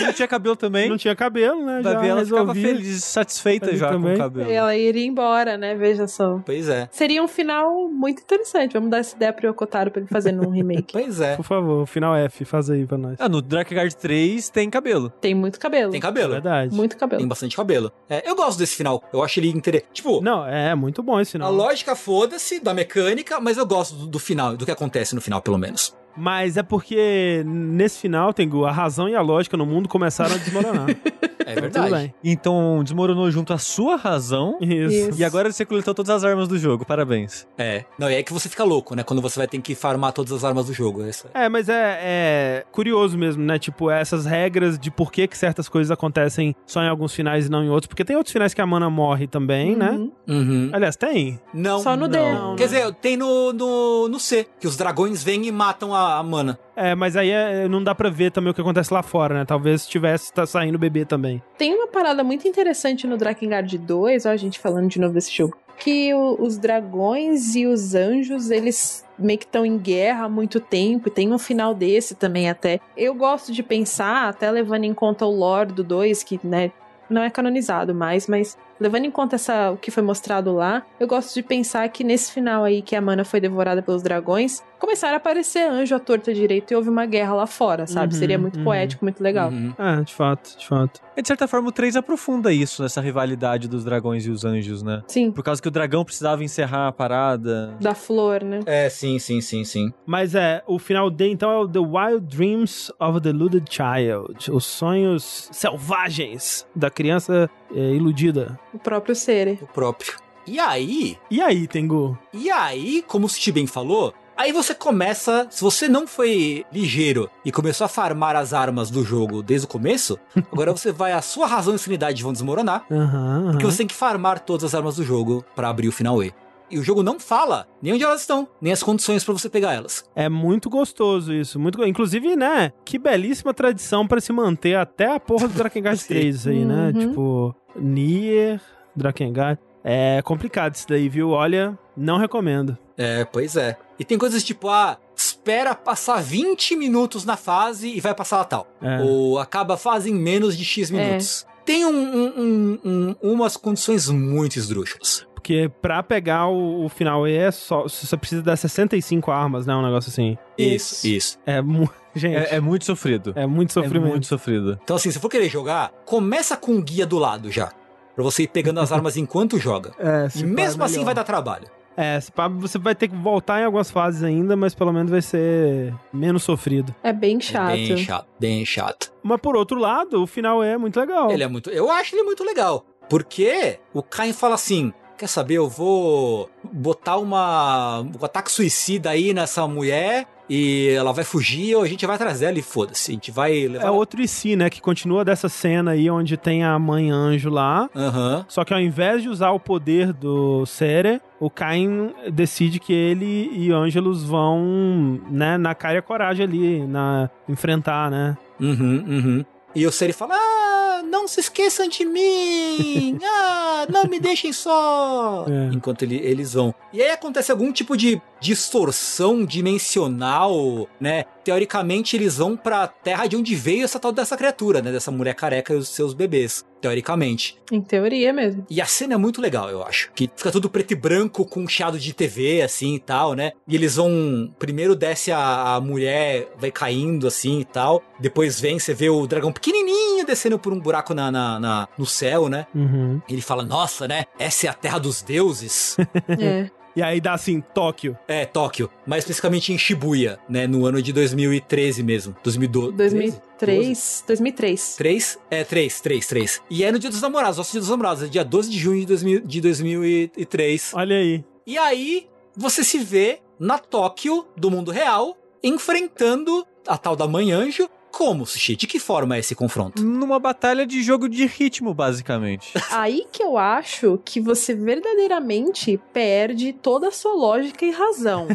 Speaker 4: Não tinha cabelo também.
Speaker 1: Não tinha cabelo, né?
Speaker 4: Vai
Speaker 1: já
Speaker 4: ela ficava feliz, satisfeita já com
Speaker 1: também.
Speaker 4: o cabelo.
Speaker 2: Ela iria embora, né? Veja só.
Speaker 3: Pois é.
Speaker 2: Seria um final muito interessante. Vamos dar essa ideia pro Yokotaro pra ele fazer num remake.
Speaker 3: Pois é.
Speaker 1: Por favor, final F, faz aí pra nós.
Speaker 4: Ah, no Drakengard 3 tem cabelo.
Speaker 2: Tem muito cabelo.
Speaker 3: Tem
Speaker 1: É
Speaker 3: cabelo.
Speaker 1: verdade.
Speaker 2: Muito cabelo.
Speaker 3: Tem bastante cabelo. É, eu gosto desse final. Eu acho ele interessante. Tipo,
Speaker 1: Não, é muito bom esse
Speaker 3: a
Speaker 1: final.
Speaker 3: lógica foda-se da mecânica, mas eu gosto do, do final, do que acontece no final, pelo menos.
Speaker 1: Mas é porque nesse final, Tengu, a razão e a lógica no mundo começaram a desmoronar.
Speaker 3: É
Speaker 1: Tudo
Speaker 3: verdade.
Speaker 4: Então desmoronou junto a sua razão.
Speaker 1: Isso.
Speaker 2: Isso.
Speaker 4: E agora você coletou todas as armas do jogo. Parabéns.
Speaker 3: É. Não, e é que você fica louco, né? Quando você vai ter que farmar todas as armas do jogo. É.
Speaker 1: É, mas é, é curioso mesmo, né? Tipo, essas regras de por que, que certas coisas acontecem só em alguns finais e não em outros. Porque tem outros finais que a mana morre também, né?
Speaker 2: Uhum.
Speaker 3: Uhum.
Speaker 1: Aliás, tem.
Speaker 3: Não.
Speaker 2: Só no D.
Speaker 3: Quer dizer, tem no, no, no C, que os dragões vêm e matam a, a mana.
Speaker 1: É, mas aí é- não dá pra ver também o que acontece lá fora, né? Talvez tivesse tá saindo bebê também.
Speaker 2: Tem uma parada muito interessante no Drakengard 2, ó, a gente falando de novo desse jogo, que o- os dragões e os anjos, eles meio que estão em guerra há muito tempo, e tem um final desse também até. Eu gosto de pensar, até levando em conta o lore do 2, que, né, não é canonizado mais, mas levando em conta essa, o que foi mostrado lá, eu gosto de pensar que nesse final aí que a mana foi devorada pelos dragões, começaram a aparecer anjo à torta direito e houve uma guerra lá fora, sabe?
Speaker 1: Uhum,
Speaker 2: Seria muito
Speaker 1: uhum.
Speaker 2: poético, muito legal.
Speaker 3: Uhum.
Speaker 1: É, de fato, de fato.
Speaker 4: E de certa forma o 3 aprofunda isso, nessa rivalidade dos dragões e os anjos, né?
Speaker 2: Sim,
Speaker 4: Por causa que o dragão precisava encerrar a parada.
Speaker 2: da flor, né?
Speaker 3: É, sim, sim, sim, sim.
Speaker 1: Mas é, o final D, então, é o The Wild Dreams of a Deluded Child. Os sonhos selvagens da criança é, iludida.
Speaker 2: O próprio ser.
Speaker 3: O próprio. E aí,
Speaker 1: E aí, Tengu?
Speaker 3: e aí, como o City bem falou, aí você começa, se você não foi ligeiro e começou a farmar as armas do jogo desde o começo, agora você vai, a sua razão e sanidade vão desmoronar,
Speaker 1: Aham,
Speaker 3: porque
Speaker 1: aham.
Speaker 3: você tem que farmar todas as armas do jogo pra abrir o final E. E o jogo não fala nem onde elas estão, nem as condições pra você pegar elas.
Speaker 1: É muito gostoso isso. Muito go- Inclusive, né? Que belíssima tradição pra se manter até a porra do Drakengard
Speaker 3: Sim.
Speaker 1: 3 isso aí, né?
Speaker 2: Uhum.
Speaker 1: Tipo, Nier, Drakengard. É complicado isso daí, viu? Olha, não recomendo.
Speaker 3: É, pois é. E tem coisas tipo, ah, espera passar 20 minutos na fase e vai passar a tal. É. Ou acaba a fase em menos de X minutos. É. Tem um, um, um, umas condições muito esdrúxulas.
Speaker 1: Porque pra pegar o, o final E, é só, você precisa dar 65 armas, né? Um negócio assim.
Speaker 3: Isso, isso.
Speaker 1: É muito. Gente.
Speaker 4: É, é, muito sofrido.
Speaker 1: É muito sofrimento. É
Speaker 4: muito sofrido.
Speaker 3: Então, assim, se for querer jogar, começa com o guia do lado já. Pra você ir pegando as armas enquanto joga. É, e mesmo assim vai dar trabalho.
Speaker 1: É, você vai ter que voltar em algumas fases ainda, mas pelo menos vai ser menos sofrido.
Speaker 2: É bem chato. É
Speaker 3: bem chato, bem chato.
Speaker 1: Mas por outro lado, o final é muito legal.
Speaker 3: Ele é muito. Eu acho ele muito legal. Porque o Caim fala assim: quer saber, eu vou botar uma, um ataque suicida aí nessa mulher e ela vai fugir ou a gente vai atrás dela e foda-se. A gente vai
Speaker 1: levar. É outro e si, né? Que continua dessa cena aí onde tem a mãe anjo lá.
Speaker 3: Uhum.
Speaker 1: Só que ao invés de usar o poder do Sere, o Cain decide que ele e Ângelos vão, né, na cara e a coragem ali, na enfrentar, né?
Speaker 3: Uhum, uhum. E o Seri fala: Ah, não se esqueçam de mim! Ah, não me deixem só! É. Enquanto ele, eles vão. E aí acontece algum tipo de distorção dimensional, né? Teoricamente, eles vão pra terra de onde veio essa tal dessa criatura, né? Dessa mulher careca e os seus bebês. Teoricamente.
Speaker 2: Em teoria mesmo.
Speaker 3: E a cena é muito legal, eu acho. Que fica tudo preto e branco com um chiado de TV, assim e tal, né? E eles vão. Primeiro desce a, a mulher, vai caindo assim e tal. Depois vem, você vê o dragão pequenininho descendo por um buraco na, na, na no céu, né?
Speaker 1: Uhum.
Speaker 3: Ele fala: Nossa, né? Essa é a terra dos deuses.
Speaker 2: é.
Speaker 1: E aí dá assim, Tóquio.
Speaker 3: É, Tóquio. Mais especificamente em Shibuya, né? No ano de 2013 mesmo. 2012.
Speaker 2: 2003. 2003.
Speaker 3: 3? É, 3, 3, 3. E é no Dia dos Namorados, nosso Dia dos Namorados. É dia 12 de junho de, 2000, de 2003.
Speaker 1: Olha aí.
Speaker 3: E aí, você se vê na Tóquio do mundo real, enfrentando a tal da Mãe Anjo como, Sushi? De que forma é esse confronto?
Speaker 4: Numa batalha de jogo de ritmo, basicamente.
Speaker 2: Aí que eu acho que você verdadeiramente perde toda a sua lógica e razão.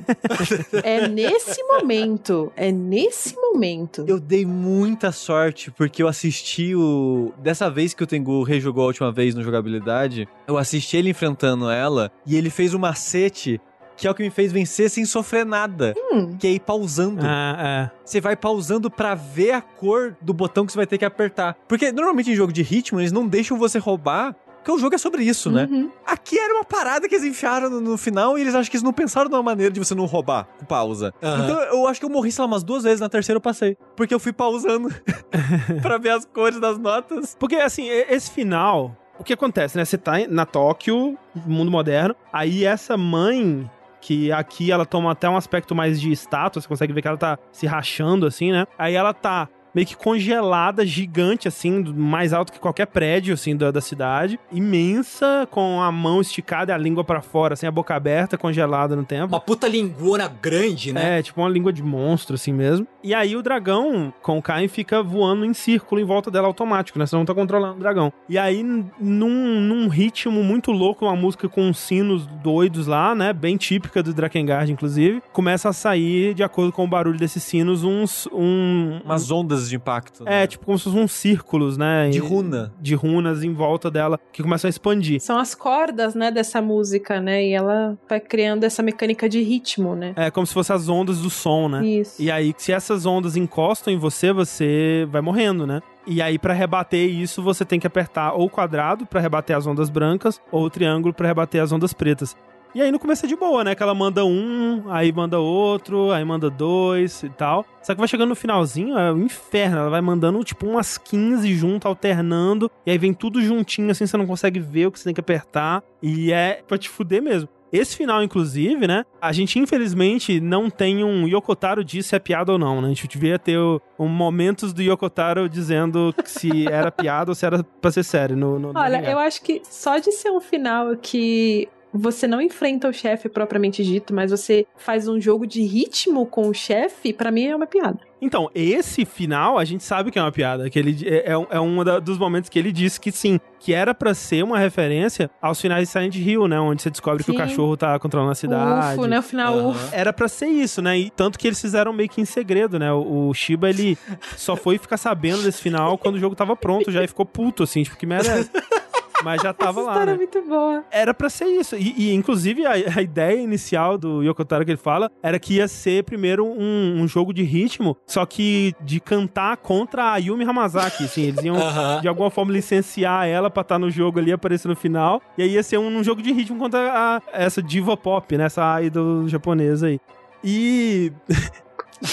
Speaker 2: é nesse momento. É nesse momento.
Speaker 4: Eu dei muita sorte porque eu assisti o. Dessa vez que o Tengu rejogou a última vez no jogabilidade, eu assisti ele enfrentando ela e ele fez um macete que é o que me fez vencer sem sofrer nada.
Speaker 2: Hum.
Speaker 4: Que é ir pausando.
Speaker 1: Ah,
Speaker 4: é. Você vai pausando para ver a cor do botão que você vai ter que apertar. Porque normalmente em jogo de ritmo, eles não deixam você roubar porque o jogo é sobre isso, né?
Speaker 2: Uhum.
Speaker 4: Aqui era uma parada que eles enfiaram no, no, final e eles acham que eles não pensaram numa maneira de você não roubar com pausa. Uhum. Então eu acho que eu morri, sei lá, umas duas vezes, na terceira eu passei. Porque eu fui pausando para ver as cores das notas.
Speaker 1: Porque, assim, esse final, o que acontece, né? Você tá na Tóquio, mundo moderno, aí essa mãe que aqui ela toma até um aspecto mais de status, você consegue ver que ela tá se rachando assim, né? Aí ela tá meio que congelada, gigante, assim, mais alto que qualquer prédio, assim, da, da cidade. Imensa, com a mão esticada e a língua para fora, assim, a boca aberta, congelada no tempo.
Speaker 3: Uma puta linguona grande, né?
Speaker 1: É, tipo uma língua de monstro, assim mesmo. E aí o dragão, com o Caim, fica voando em círculo em volta dela automático, né? Você não tá controlando o dragão. E aí, num, num ritmo muito louco, uma música com sinos doidos lá, né? Bem típica do Drakengard, inclusive, começa a sair, de acordo com o barulho desses sinos, uns... Um,
Speaker 4: Umas ondas de impacto.
Speaker 1: Né? É, tipo como se fossem uns círculos, né?
Speaker 4: De runa.
Speaker 1: De runas em volta dela que começam a expandir.
Speaker 2: São as cordas, né, dessa música, né? E ela vai criando essa mecânica de ritmo, né?
Speaker 1: É, como se fossem as ondas do som, né?
Speaker 2: Isso.
Speaker 1: E aí, se essas ondas encostam em você, você vai morrendo, né? E aí, para rebater isso, você tem que apertar ou o quadrado para rebater as ondas brancas, ou o triângulo para rebater as ondas pretas. E aí no começo é de boa, né? Que ela manda um, aí manda outro, aí manda dois e tal. Só que vai chegando no finalzinho, é um inferno. Ela vai mandando, tipo, umas 15 junto, alternando. E aí vem tudo juntinho, assim, você não consegue ver o que você tem que apertar. E é pra te fuder mesmo. Esse final, inclusive, né? A gente, infelizmente, não tem um Yokotaro diz se é piada ou não, né? A gente devia ter um momentos do Yokotaro dizendo se era piada ou se era pra ser sério. No, no
Speaker 2: Olha, eu acho que só de ser um final que você não enfrenta o chefe propriamente dito, mas você faz um jogo de ritmo com o chefe, para mim é uma piada.
Speaker 1: Então, esse final a gente sabe que é uma piada, que ele é, é, é um dos momentos que ele disse que sim, que era para ser uma referência aos finais de Silent Hill, né, onde você descobre sim. que o cachorro tá controlando a cidade.
Speaker 2: Ufo, né, o final uhum. ufo.
Speaker 1: Era para ser isso, né? E tanto que eles fizeram meio que em segredo, né? O, o Shiba ele só foi ficar sabendo desse final quando o jogo tava pronto já e ficou puto assim, tipo, que merda é Mas já tava
Speaker 2: Essa
Speaker 1: lá.
Speaker 2: história
Speaker 1: Né?
Speaker 2: é muito boa.
Speaker 1: Era pra ser isso. E, e, inclusive, a, a, ideia inicial do Yokotaro que ele fala era que ia ser primeiro um, um, jogo de ritmo, só que de cantar contra a Yumi Hamazaki. Assim, eles iam, uh -huh. de alguma forma, licenciar ela pra estar no jogo ali, aparecer no final. E aí ia ser um, um jogo de ritmo contra a, essa diva pop, né? Essa idol japonesa aí. E.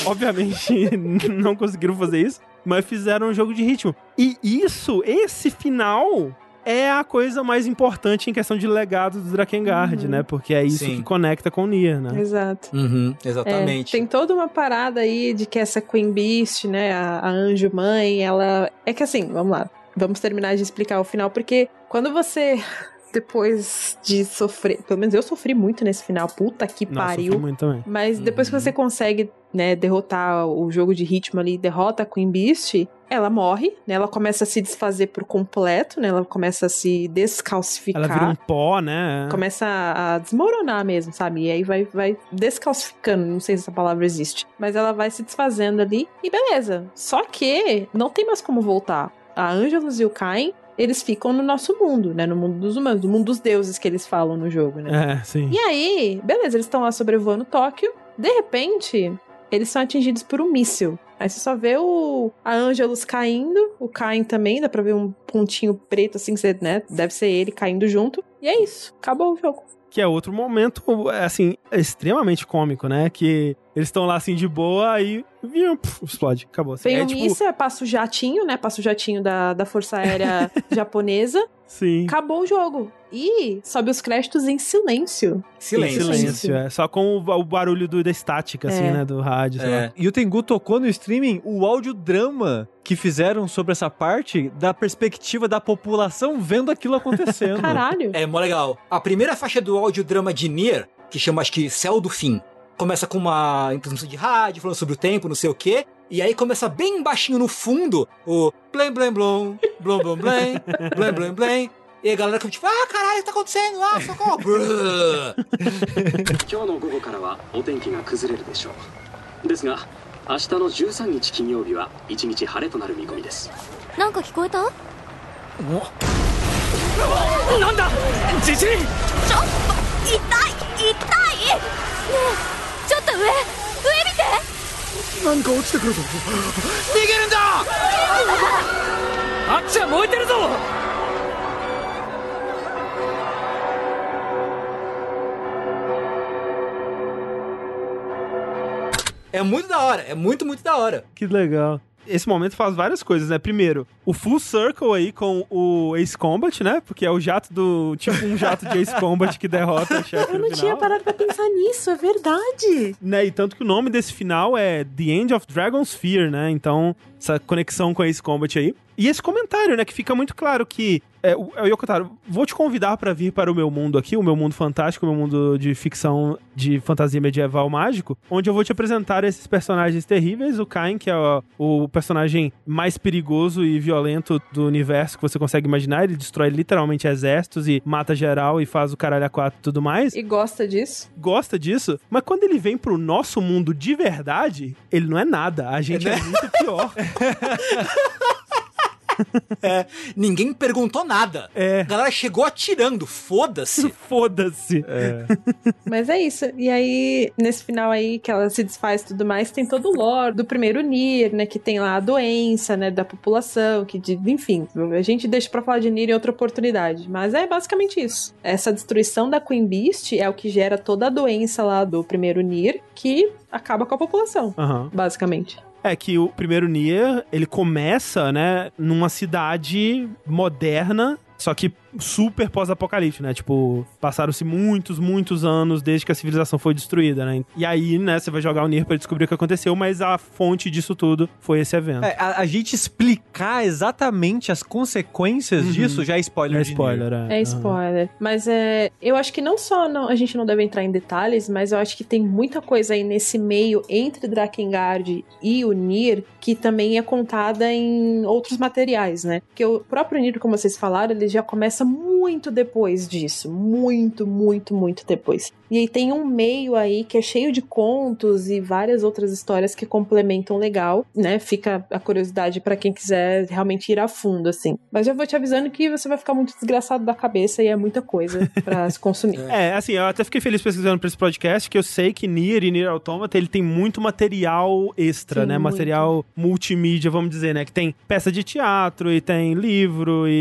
Speaker 1: Obviamente, não conseguiram fazer isso, mas fizeram um jogo de ritmo. E isso, esse final, é a coisa mais importante em questão de legado do Drakengard, uhum. né? Porque é isso Sim. que conecta com o Nier, né?
Speaker 2: Exato.
Speaker 3: Uhum, exatamente.
Speaker 2: É, tem toda uma parada aí de que essa Queen Beast, né, a, a Anjo Mãe, ela... É que assim, vamos lá. Vamos terminar de explicar o final, porque quando você depois de sofrer. Pelo menos eu sofri muito nesse final. Puta que
Speaker 1: Nossa,
Speaker 2: pariu.
Speaker 1: Sofri muito também.
Speaker 2: Mas depois uhum. que você consegue, né, derrotar o jogo de ritmo ali, derrota a Queen Beast, ela morre, né? Ela começa a se desfazer por completo, né? Ela começa a se descalcificar.
Speaker 1: Ela vira um pó, né?
Speaker 2: Começa a desmoronar mesmo, sabe? E aí vai, vai descalcificando, não sei se essa palavra existe. Mas ela vai se desfazendo ali e beleza. Só que não tem mais como voltar. A Angelus e o Cain eles ficam no nosso mundo, né? No mundo dos humanos, no mundo dos deuses que eles falam no jogo, né?
Speaker 1: É, sim.
Speaker 2: E aí, beleza, eles estão lá sobrevoando Tóquio. De repente, eles são atingidos por um míssil. Aí você só vê o a Angelus caindo, o Cain também, dá pra ver um pontinho preto assim, você, né? Deve ser ele caindo junto. E é isso, acabou o jogo.
Speaker 1: Que é outro momento, assim, extremamente cômico, né? Que eles estão lá assim de boa, aí explode, acabou. Assim.
Speaker 2: Vem
Speaker 1: é,
Speaker 2: o
Speaker 1: tipo...
Speaker 2: míssil, passa o jatinho, né? Passa o jatinho da, da Força Aérea japonesa.
Speaker 1: Sim.
Speaker 2: Acabou o jogo. E sobe os créditos em silêncio.
Speaker 3: Silêncio.
Speaker 1: Em silêncio, é. Só com o, o barulho do, da estática, assim,
Speaker 2: É.
Speaker 1: né? Do rádio.
Speaker 4: É. E o Tengu tocou no streaming o audiodrama que fizeram sobre essa parte da perspectiva da população vendo aquilo acontecendo.
Speaker 2: Caralho.
Speaker 3: É mó legal. A primeira faixa do audiodrama de Nier, que chama acho que Céu do Fim, começa com uma introdução de rádio, falando sobre o tempo, não sei o quê. E aí começa bem baixinho no fundo o blém blém blom, blom blom blém, blém blém blém. E a galera fica tipo, ah, caralho, tá acontecendo? Ah, socorro. Brrr.
Speaker 5: 今日の午後からはお天気が崩れるでしょうですが明日の13日金曜日は一日晴れとなる見込みです
Speaker 6: なんか聞こえた
Speaker 5: なんだ地震
Speaker 6: ちょっと痛い痛いねえ ちょっと上上見て
Speaker 5: 何か落ちてくるぞ逃げるんだあっちは燃えてるぞ
Speaker 3: É muito da hora, é muito, muito da hora.
Speaker 1: Que legal. Esse momento faz várias coisas, né? Primeiro, o full circle aí com o Ace Combat, né? Porque é o jato do. Tipo um jato de Ace Combat que derrota o chefe
Speaker 2: Eu não tinha parado pra pensar nisso, é verdade.
Speaker 1: né? E tanto que o nome desse final é The End of Dragon's Fear, né? Então, essa conexão com Ace Combat aí. E esse comentário, né? Que fica muito claro que. É, o, é o Yokotaro, vou te convidar para vir para o meu mundo aqui, o meu mundo fantástico, o meu mundo de ficção de fantasia medieval mágico, onde eu vou te apresentar esses personagens terríveis. O Kain, que é o, o personagem mais perigoso e violento do universo que você consegue imaginar. Ele destrói literalmente exércitos e mata geral e faz o caralho a quatro e tudo mais
Speaker 2: E gosta disso?
Speaker 1: gosta disso, mas quando ele vem pro nosso mundo de verdade, ele não é nada. A gente é, muito pior.
Speaker 3: É, ninguém perguntou nada.
Speaker 1: É.
Speaker 3: A galera chegou atirando, foda-se.
Speaker 1: Foda-se.
Speaker 2: Mas é isso. E aí, nesse final aí, que ela se desfaz e tudo mais, tem todo o lore do primeiro Nier, né? Que tem lá a doença, né? Da população, que, de, enfim, a gente deixa pra falar de Nier em outra oportunidade. Mas é basicamente isso. Essa destruição da Queen Beast é o que gera toda a doença lá do primeiro Nier, que acaba com a população,
Speaker 1: Aham.
Speaker 2: basicamente.
Speaker 1: É que o primeiro Nier, ele começa, né, numa cidade moderna, só que super pós-apocalíptico, né? Tipo, passaram-se muitos, muitos anos desde que a civilização foi destruída, né? E aí, né, você vai jogar o Nier pra descobrir o que aconteceu, mas a fonte disso tudo foi esse evento.
Speaker 4: É, a, a gente explicar exatamente as consequências
Speaker 1: Uhum.
Speaker 4: disso já é spoiler.
Speaker 1: É
Speaker 4: de
Speaker 1: spoiler, é.
Speaker 2: É spoiler. Mas é, eu acho que não só não- a gente não deve entrar em detalhes, mas eu acho que tem muita coisa aí nesse meio entre Drakengard e o Nier que também é contada em outros materiais, né? Porque o próprio Nier, como vocês falaram, ele já começa muito depois disso. Muito, muito, muito depois. E aí tem um meio aí que é cheio de contos e várias outras histórias que complementam legal, né? Fica a curiosidade para quem quiser realmente ir a fundo, assim. Mas já vou te avisando que você vai ficar muito desgraçado da cabeça e é muita coisa para se consumir.
Speaker 1: É, assim, eu até fiquei feliz pesquisando pra esse podcast, que eu sei que Nier e Nier Automata, ele tem muito material extra, Sim, né? Muito. Material multimídia, vamos dizer, né? Que tem peça de teatro e tem livro e,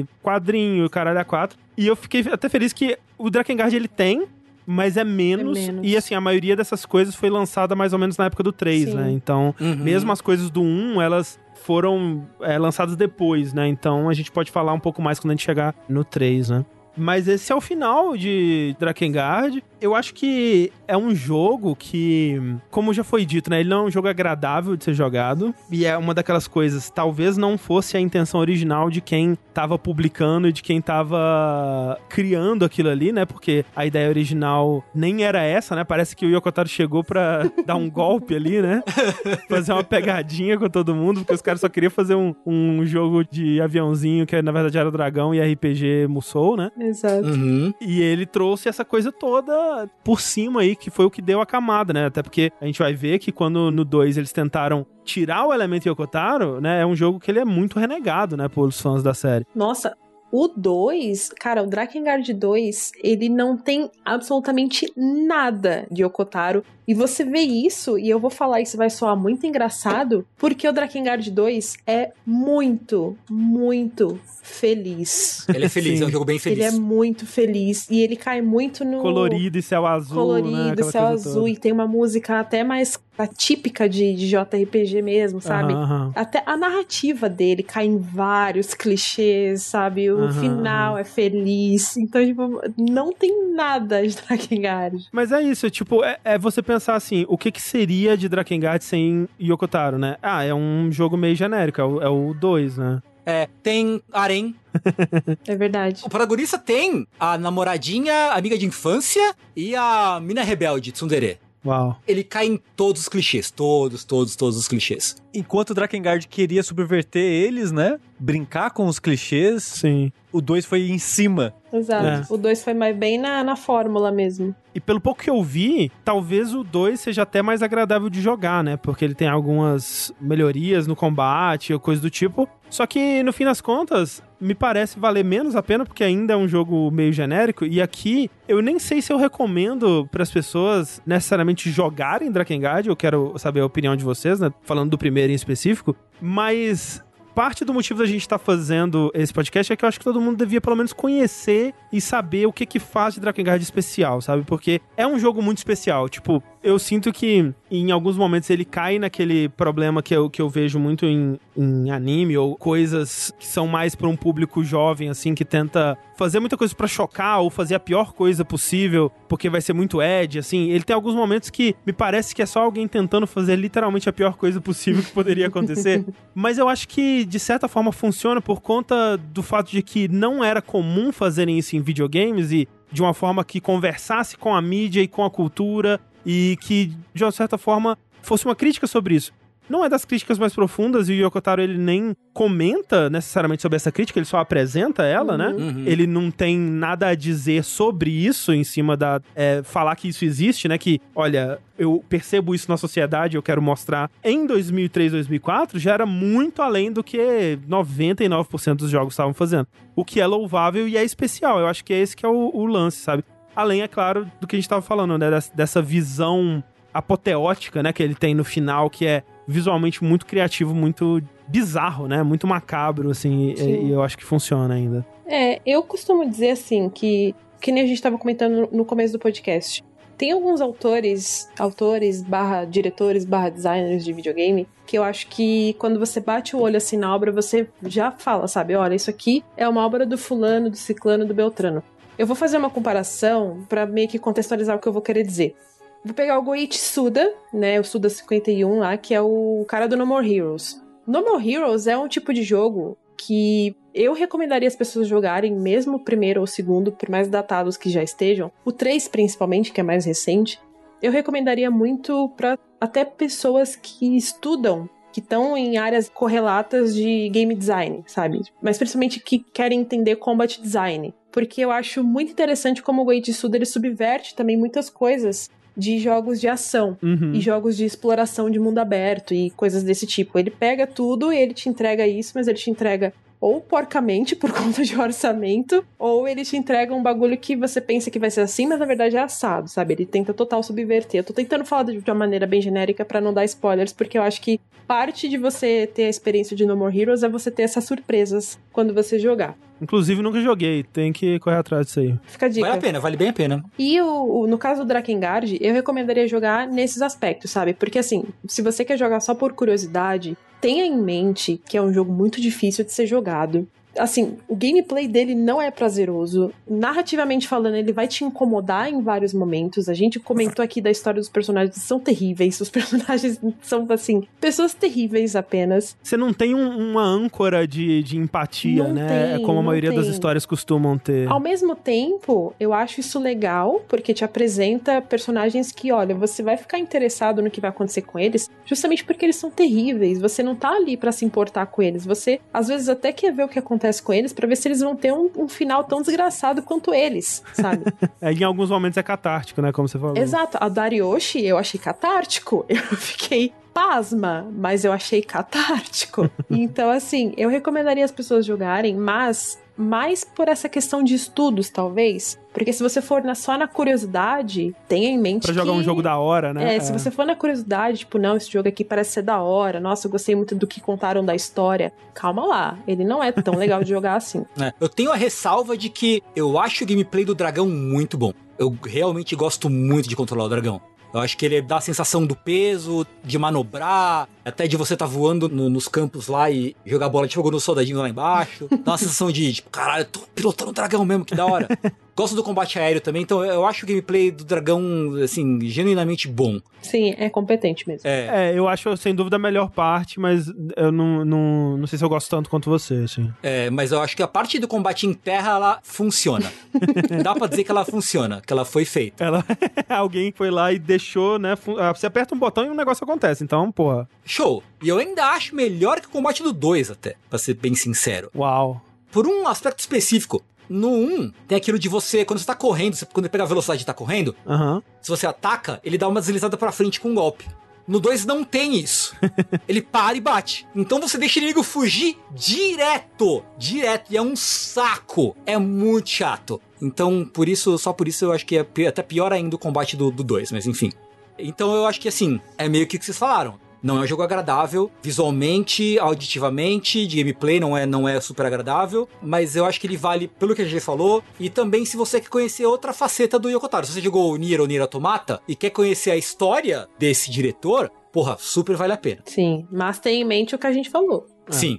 Speaker 1: e quadrinho, caralho a quatro. E eu fiquei até feliz que o Drakengard ele tem, mas é menos, é menos, E assim, a maioria dessas coisas foi lançada mais ou menos na época do 3, Sim. né? Então, uhum. mesmo as coisas do 1, elas foram é, lançadas depois, né? Então a gente pode falar um pouco mais quando a gente chegar no 3, né? Mas esse é o final de Drakengard. Eu acho que é um jogo que, como já foi dito, né? Ele não é um jogo agradável de ser jogado. E é uma daquelas coisas, talvez não fosse a intenção original de quem tava publicando e de quem tava criando aquilo ali, né? Porque a ideia original nem era essa, né? Parece que o Yokotaro chegou pra dar um golpe ali, né? Fazer uma pegadinha com todo mundo, porque os caras só queriam fazer um, um jogo de aviãozinho que na verdade era Dragão e RPG Musou, né?
Speaker 2: Exato.
Speaker 1: Uhum. E ele trouxe essa coisa toda por cima aí, que foi o que deu a camada, né? Até porque a gente vai ver que quando no 2 eles tentaram tirar o elemento Yokotaro, né? É um jogo que ele é muito renegado, né? Pelos fãs da série.
Speaker 2: Nossa, o 2, cara, o Drakengard 2, ele não tem absolutamente nada de Okotaro. E você vê isso, e eu vou falar isso vai soar muito engraçado, porque o Drakengard 2 é muito, muito feliz.
Speaker 3: Ele é feliz, Sim. é um jogo bem feliz.
Speaker 2: Ele é muito feliz e ele cai muito no
Speaker 1: colorido e céu azul,
Speaker 2: colorido,
Speaker 1: né?
Speaker 2: céu azul toda. e tem uma música até mais típica de, de JRPG mesmo, sabe? Até a narrativa dele cai em vários clichês, sabe? O final é feliz. Então, tipo, não tem nada de Drakengard.
Speaker 1: Mas é isso, tipo, é, é você pensar assim, o que que seria de Drakengard sem Yokotaro, né? Ah, é um jogo meio genérico, é o 2, é né?
Speaker 3: É, tem harém.
Speaker 2: é verdade.
Speaker 3: O protagonista tem a namoradinha, amiga de infância e a mina rebelde, Tsundere.
Speaker 1: Uau.
Speaker 3: Ele cai em todos os clichês. Todos, todos, todos os clichês.
Speaker 4: Enquanto o Drakengard queria subverter eles, né? Brincar com os clichês.
Speaker 1: Sim.
Speaker 4: O 2 foi em cima.
Speaker 2: Exato. É. O 2 foi mais bem na, na fórmula mesmo.
Speaker 1: E pelo pouco que eu vi, talvez o 2 seja até mais agradável de jogar, né? Porque ele tem algumas melhorias no combate ou coisa do tipo. Só que no fim das contas, me parece valer menos a pena porque ainda é um jogo meio genérico. E aqui eu nem sei se eu recomendo para as pessoas necessariamente jogarem Drakengard. Eu quero saber a opinião de vocês, né? Falando do primeiro em específico. Mas parte do motivo da gente estar tá fazendo esse podcast é que eu acho que todo mundo devia pelo menos conhecer e saber o que que faz de Drakengard especial, sabe? Porque é um jogo muito especial. Tipo, eu sinto que em alguns momentos ele cai naquele problema que eu, que eu vejo muito em, em anime ou coisas que são mais para um público jovem, assim, que tenta fazer muita coisa para chocar ou fazer a pior coisa possível, porque vai ser muito Ed, assim. Ele tem alguns momentos que me parece que é só alguém tentando fazer literalmente a pior coisa possível que poderia acontecer. Mas eu acho que, de certa forma, funciona por conta do fato de que não era comum fazerem isso em videogames e de uma forma que conversasse com a mídia e com a cultura e que, de uma certa forma, fosse uma crítica sobre isso não é das críticas mais profundas e o Yokotaro ele nem comenta necessariamente sobre essa crítica, ele só apresenta ela, né? uhum. né? Uhum. Ele não tem nada a dizer sobre isso em cima da é, falar que isso existe, né? Que, olha, eu percebo isso na sociedade, eu quero mostrar. Em 2003, 2004, já era muito além do que 99% dos jogos estavam fazendo. O que é louvável e é especial. Eu acho que é esse que é o, o lance, sabe? Além, é claro, do que a gente estava falando, né? Dessa visão apoteótica, né? Que ele tem no final, que é visualmente muito criativo, muito bizarro, né? Muito macabro, assim, e, e, eu acho que funciona ainda.
Speaker 2: É, eu costumo dizer assim que, que nem a gente estava comentando no começo do podcast. Tem alguns autores, autores, barra diretores, barra designers de videogame, que eu acho que quando você bate o olho assim na obra, você já fala, sabe? Olha, isso aqui é uma obra do fulano, do ciclano, do beltrano. Eu vou fazer uma comparação para meio que contextualizar o que eu vou querer dizer. Vou pegar o Goichi Suda, né? O Suda 51 lá, que é o cara do No More Heroes. No More Heroes é um tipo de jogo que eu recomendaria as pessoas jogarem, mesmo o primeiro ou o segundo, por mais datados que já estejam. O 3, principalmente, que é mais recente. Eu recomendaria muito para até pessoas que estudam que estão em áreas correlatas de game design, sabe? Mas principalmente que querem entender combat design. Porque eu acho muito interessante como o Wade Suda ele subverte também muitas coisas de jogos de ação
Speaker 1: Uhum.
Speaker 2: e jogos de exploração de mundo aberto e coisas desse tipo. Ele pega tudo e ele te entrega isso, mas ele te entrega ou porcamente por conta de orçamento, ou ele te entrega um bagulho que você pensa que vai ser assim, mas na verdade é assado, sabe? Ele tenta total subverter. Eu tô tentando falar de uma maneira bem genérica pra não dar spoilers, porque eu acho que parte de você ter a experiência de No More Heroes é você ter essas surpresas quando você jogar.
Speaker 1: Inclusive, nunca joguei. Tem que correr atrás disso aí.
Speaker 2: Fica a dica.
Speaker 3: Vale a pena, vale bem a pena.
Speaker 2: E o, o- no caso do Drakengard, eu recomendaria jogar nesses aspectos, sabe? Porque assim, se você quer jogar só por curiosidade, tenha em mente que é um jogo muito difícil de ser jogado. Assim, o gameplay dele não é prazeroso. Narrativamente falando, ele vai te incomodar em vários momentos. A gente comentou aqui da história dos personagens, são terríveis. Os personagens são, assim, pessoas terríveis apenas.
Speaker 1: Você não tem um- uma âncora de, de empatia,
Speaker 2: Não
Speaker 1: né?
Speaker 2: tem,
Speaker 1: Como a maioria das
Speaker 2: tem.
Speaker 1: histórias costumam ter.
Speaker 2: Ao mesmo tempo, eu acho isso legal, porque te apresenta personagens que, olha, você vai ficar interessado no que vai acontecer com eles, justamente porque eles são terríveis. Você não tá ali pra se importar com eles. Você, às vezes, até quer ver o que acontece com eles pra ver se eles vão ter um, um final tão desgraçado quanto eles, sabe?
Speaker 1: É, em alguns momentos é catártico, né? Como você falou.
Speaker 2: Exato. A Darioshi eu achei catártico. Eu fiquei pasma, mas eu achei catártico. então, assim, eu recomendaria as pessoas jogarem, mas mais por essa questão de estudos, talvez. Porque se você for na- só na curiosidade, tenha em mente
Speaker 1: Pra jogar
Speaker 2: que...
Speaker 1: um jogo da hora, né?
Speaker 2: É, se você for na curiosidade, tipo, não, esse jogo aqui parece ser da hora, nossa, eu gostei muito do que contaram da história. Calma lá, ele não é tão legal de jogar assim.
Speaker 3: né? Eu tenho a ressalva de que eu acho o gameplay do dragão muito bom. Eu realmente gosto muito de controlar o dragão. Eu acho que ele dá a sensação do peso, de manobrar, até de você tá voando no- nos campos lá e jogar bola de fogo nos soldadinhos lá embaixo. Dá uma sensação de, tipo, caralho, eu tô pilotando um dragão mesmo, que da hora. Gosto do combate aéreo também, então eu acho o gameplay do dragão, assim, genuinamente bom.
Speaker 2: Sim, é competente mesmo.
Speaker 3: É,
Speaker 1: É, eu acho sem dúvida a melhor parte, mas eu não, não, não sei se eu gosto tanto quanto você, assim.
Speaker 3: é, mas eu acho que a parte do combate em terra, ela funciona. Dá pra dizer que ela funciona, que ela foi feita.
Speaker 1: Ela, alguém foi lá e deixou, né? fu- ah, Você aperta um botão e um negócio acontece. Então, porra,
Speaker 3: Show! E eu ainda acho melhor que o combate do 2, até, pra ser bem sincero.
Speaker 1: uau.
Speaker 3: Por um aspecto específico. No 1, tem aquilo de você, quando você tá correndo, você- quando ele pega a velocidade e tá correndo,
Speaker 1: Aham.
Speaker 3: se você ataca, ele dá uma deslizada pra frente com um golpe. No 2 não tem isso. ele para e bate. Então você deixa o inimigo fugir direto. Direto. E é um saco. É muito chato. Então, por isso, só por isso eu acho que é até pior ainda o combate do 2, mas enfim. Então eu acho que assim, é meio que o que vocês falaram. Não é um jogo agradável, visualmente, auditivamente, de gameplay não é, não é super agradável, mas eu acho que ele vale pelo que a gente falou, e também se você quer conhecer outra faceta do Yokotaro. Se você jogou o Nier ou Nier Automata e quer conhecer a história desse diretor, porra, super vale a pena.
Speaker 2: Sim, mas tenha em mente o que a gente falou.
Speaker 3: Sim.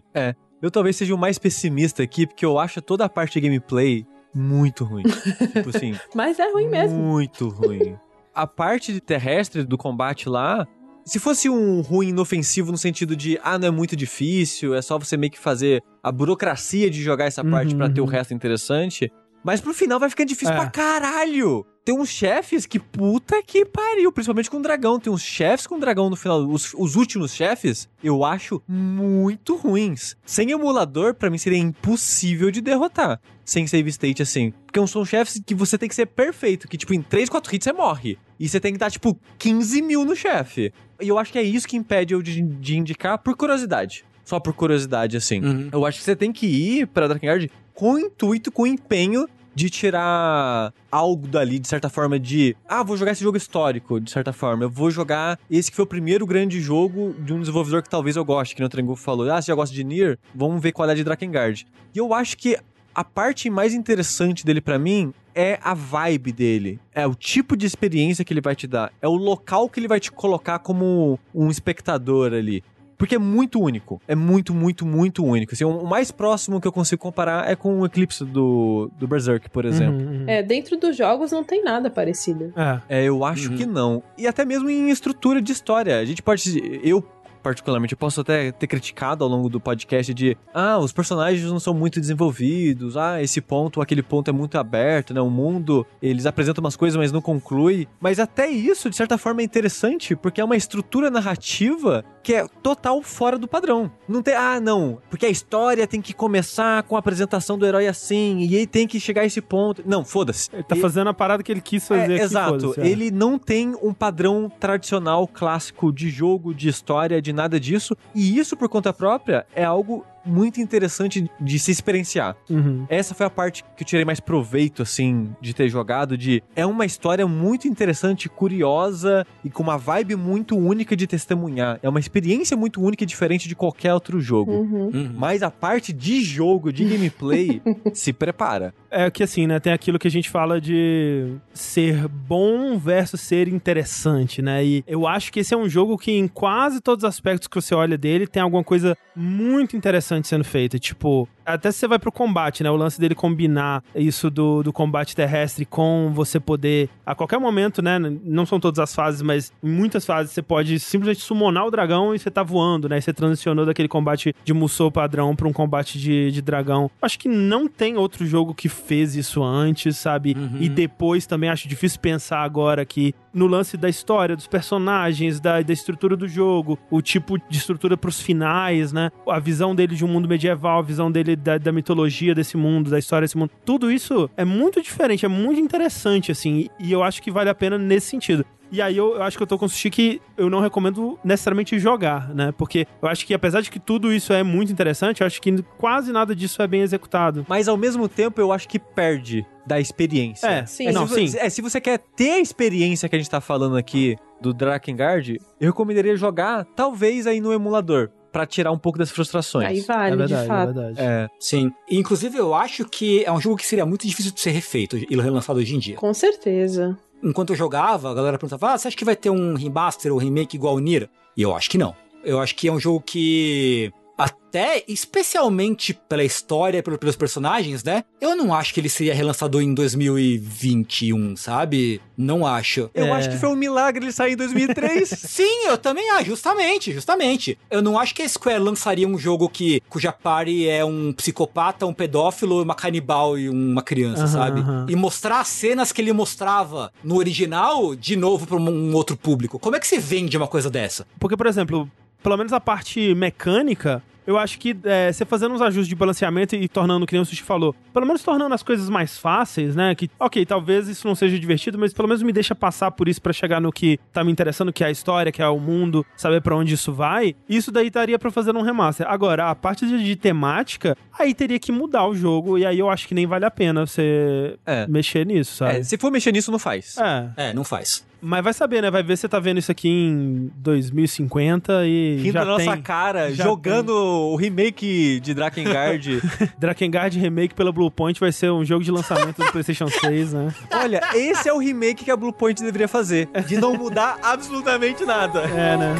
Speaker 4: Eu talvez seja o mais pessimista aqui, porque eu acho toda a parte de gameplay muito ruim. tipo assim,
Speaker 2: Mas é ruim mesmo.
Speaker 4: Muito ruim. A parte de terrestre do combate lá, se fosse um ruim inofensivo no sentido de, ah, não é muito difícil, é só você meio que fazer a burocracia de jogar essa parte
Speaker 1: Uhum,
Speaker 4: pra ter o
Speaker 1: uhum.
Speaker 4: resto interessante. Mas pro final vai ficando difícil
Speaker 1: É.
Speaker 4: pra caralho. Tem uns chefes que puta que pariu, principalmente com dragão. Tem uns chefes com dragão no final. Os, os últimos chefes, eu acho muito ruins. Sem emulador, pra mim seria impossível de derrotar. Sem save state assim. Porque são chefes que você tem que ser perfeito. Que, tipo, em 3, 4 hits você morre. E você tem que dar, tipo, 15 mil no chefe. E eu acho que é isso que impede eu de, de indicar por curiosidade. Só por curiosidade, assim.
Speaker 3: Uhum.
Speaker 4: Eu acho que você tem que ir pra Drakengard com o intuito, com o empenho de tirar algo dali, de certa forma, de ah, vou jogar esse jogo histórico, de certa forma. Eu vou jogar esse que foi o primeiro grande jogo de um desenvolvedor que talvez eu goste, que no Trengu falou. Ah, você já gosta de Nier? Vamos ver qual é de Drakengard. E eu acho que a parte mais interessante dele pra mim é a vibe dele. É o tipo de experiência que ele vai te dar. É o local que ele vai te colocar como um espectador ali. Porque é muito único. É muito, muito, muito único. Assim, o mais próximo que eu consigo comparar é com o Eclipse do, do Berserk, por exemplo.
Speaker 1: Uhum, uhum.
Speaker 2: É, dentro dos jogos não tem nada parecido.
Speaker 1: É.
Speaker 4: É, eu acho
Speaker 3: Uhum.
Speaker 4: que não. E até mesmo em estrutura de história. A gente pode. Eu particularmente. Eu posso até ter criticado ao longo do podcast de, ah, os personagens não são muito desenvolvidos, ah, esse ponto, aquele ponto é muito aberto, né? O mundo, eles apresentam umas coisas, mas não conclui. Mas até isso, de certa forma, é interessante, porque é uma estrutura narrativa que é total fora do padrão. Não tem, ah, não, porque a história tem que começar com a apresentação do herói assim, e ele tem que chegar a esse ponto. Não, foda-se.
Speaker 1: Ele tá fazendo a parada que ele quis fazer
Speaker 4: É,
Speaker 1: aqui,
Speaker 4: exato.
Speaker 1: é.
Speaker 4: Ele não tem um padrão tradicional, clássico de jogo, de história, de nada disso. E isso, por conta própria, é algo muito interessante de se experienciar.
Speaker 1: Uhum.
Speaker 4: Essa foi a parte que eu tirei mais proveito, assim, de ter jogado, de... É uma história muito interessante, curiosa e com uma vibe muito única de testemunhar. É uma experiência muito única e diferente de qualquer outro jogo.
Speaker 2: Uhum.
Speaker 3: Uhum.
Speaker 4: Mas a parte de jogo, de gameplay, se prepara.
Speaker 1: É que assim, né? Tem aquilo que a gente fala de ser bom versus ser interessante, né? E eu acho que esse é um jogo que, em quase todos os aspectos que você olha dele, tem alguma coisa muito interessante sendo feita. Tipo, até se você vai pro combate, né? O lance dele combinar isso do, do combate terrestre com você poder, a qualquer momento, né? Não são todas as fases, mas em muitas fases você pode simplesmente summonar o dragão e você tá voando, né? E você transicionou daquele combate de Musou padrão pra um combate de, de dragão. Acho que não tem outro jogo que fez isso antes, sabe?
Speaker 3: Uhum.
Speaker 1: E depois também acho difícil pensar agora que no lance da história, dos personagens, da, da estrutura do jogo, o tipo de estrutura pros finais, né? A visão dele de um mundo medieval, a visão dele da, da mitologia desse mundo, da história desse mundo. Tudo isso é muito diferente, é muito interessante, assim. E eu acho que vale a pena nesse sentido. E aí eu, eu acho que eu tô com o Sushi que eu não recomendo necessariamente jogar, né? Porque eu acho que apesar de que tudo isso é muito interessante, eu acho que quase nada disso é bem executado.
Speaker 4: Mas ao mesmo tempo eu acho que perde da experiência.
Speaker 1: É,
Speaker 2: Sim.
Speaker 4: É,
Speaker 1: não,
Speaker 4: se,
Speaker 1: sim.
Speaker 4: é, se você quer ter a experiência que a gente tá falando aqui do Drakengard, eu recomendaria jogar talvez aí no emulador, pra tirar um pouco das frustrações.
Speaker 2: Aí vale,
Speaker 1: é verdade,
Speaker 2: de fato.
Speaker 1: é verdade.
Speaker 4: É,
Speaker 3: Sim. E, inclusive, eu acho que é um jogo que seria muito difícil de ser refeito e relançado hoje em dia.
Speaker 2: Com certeza.
Speaker 3: Enquanto eu jogava, a galera perguntava: ah, você acha que vai ter um remaster ou remake igual o Nier? E eu acho que não. Eu acho que é um jogo que. Até, especialmente pela história, pelo- pelos personagens, né? Eu não acho que ele seria relançado em 2021, sabe? Não acho.
Speaker 4: eu
Speaker 1: É.
Speaker 4: acho que foi um milagre ele sair em 2003.
Speaker 3: Sim, eu também acho, justamente, justamente. Eu não acho que a Square lançaria um jogo que cuja party é um psicopata, um pedófilo, uma canibal e uma criança,
Speaker 1: Aham,
Speaker 3: sabe?
Speaker 1: aham.
Speaker 3: E mostrar as cenas que ele mostrava no original de novo para um outro público. Como é que se vende uma coisa dessa?
Speaker 1: Porque, por exemplo, pelo menos a parte mecânica, eu acho que é, você fazendo uns ajustes de balanceamento e tornando, que nem o Sushi falou, pelo menos tornando as coisas mais fáceis, né? Que, ok, talvez isso não seja divertido, mas pelo menos me deixa passar por isso pra chegar no que tá me interessando, que é a história, que é o mundo, saber pra onde isso vai. Isso daí daria pra fazer um remaster. Agora, a parte de, de temática, aí teria que mudar o jogo, e aí eu acho que nem vale a pena você
Speaker 4: É.
Speaker 1: mexer nisso, sabe?
Speaker 4: É, se for mexer nisso, não faz.
Speaker 1: É,
Speaker 3: É, não faz.
Speaker 1: mas vai saber, né? Vai ver se você tá vendo isso aqui em 2050 e
Speaker 4: Rindo
Speaker 1: já
Speaker 4: da nossa
Speaker 1: tem
Speaker 4: cara, jogando o remake de Drakengard.
Speaker 1: Drakengard Remake pela Bluepoint vai ser um jogo de lançamento do PlayStation 6, né?
Speaker 4: Olha, esse é o remake que a Bluepoint deveria fazer. De não mudar absolutamente nada.
Speaker 1: É, né?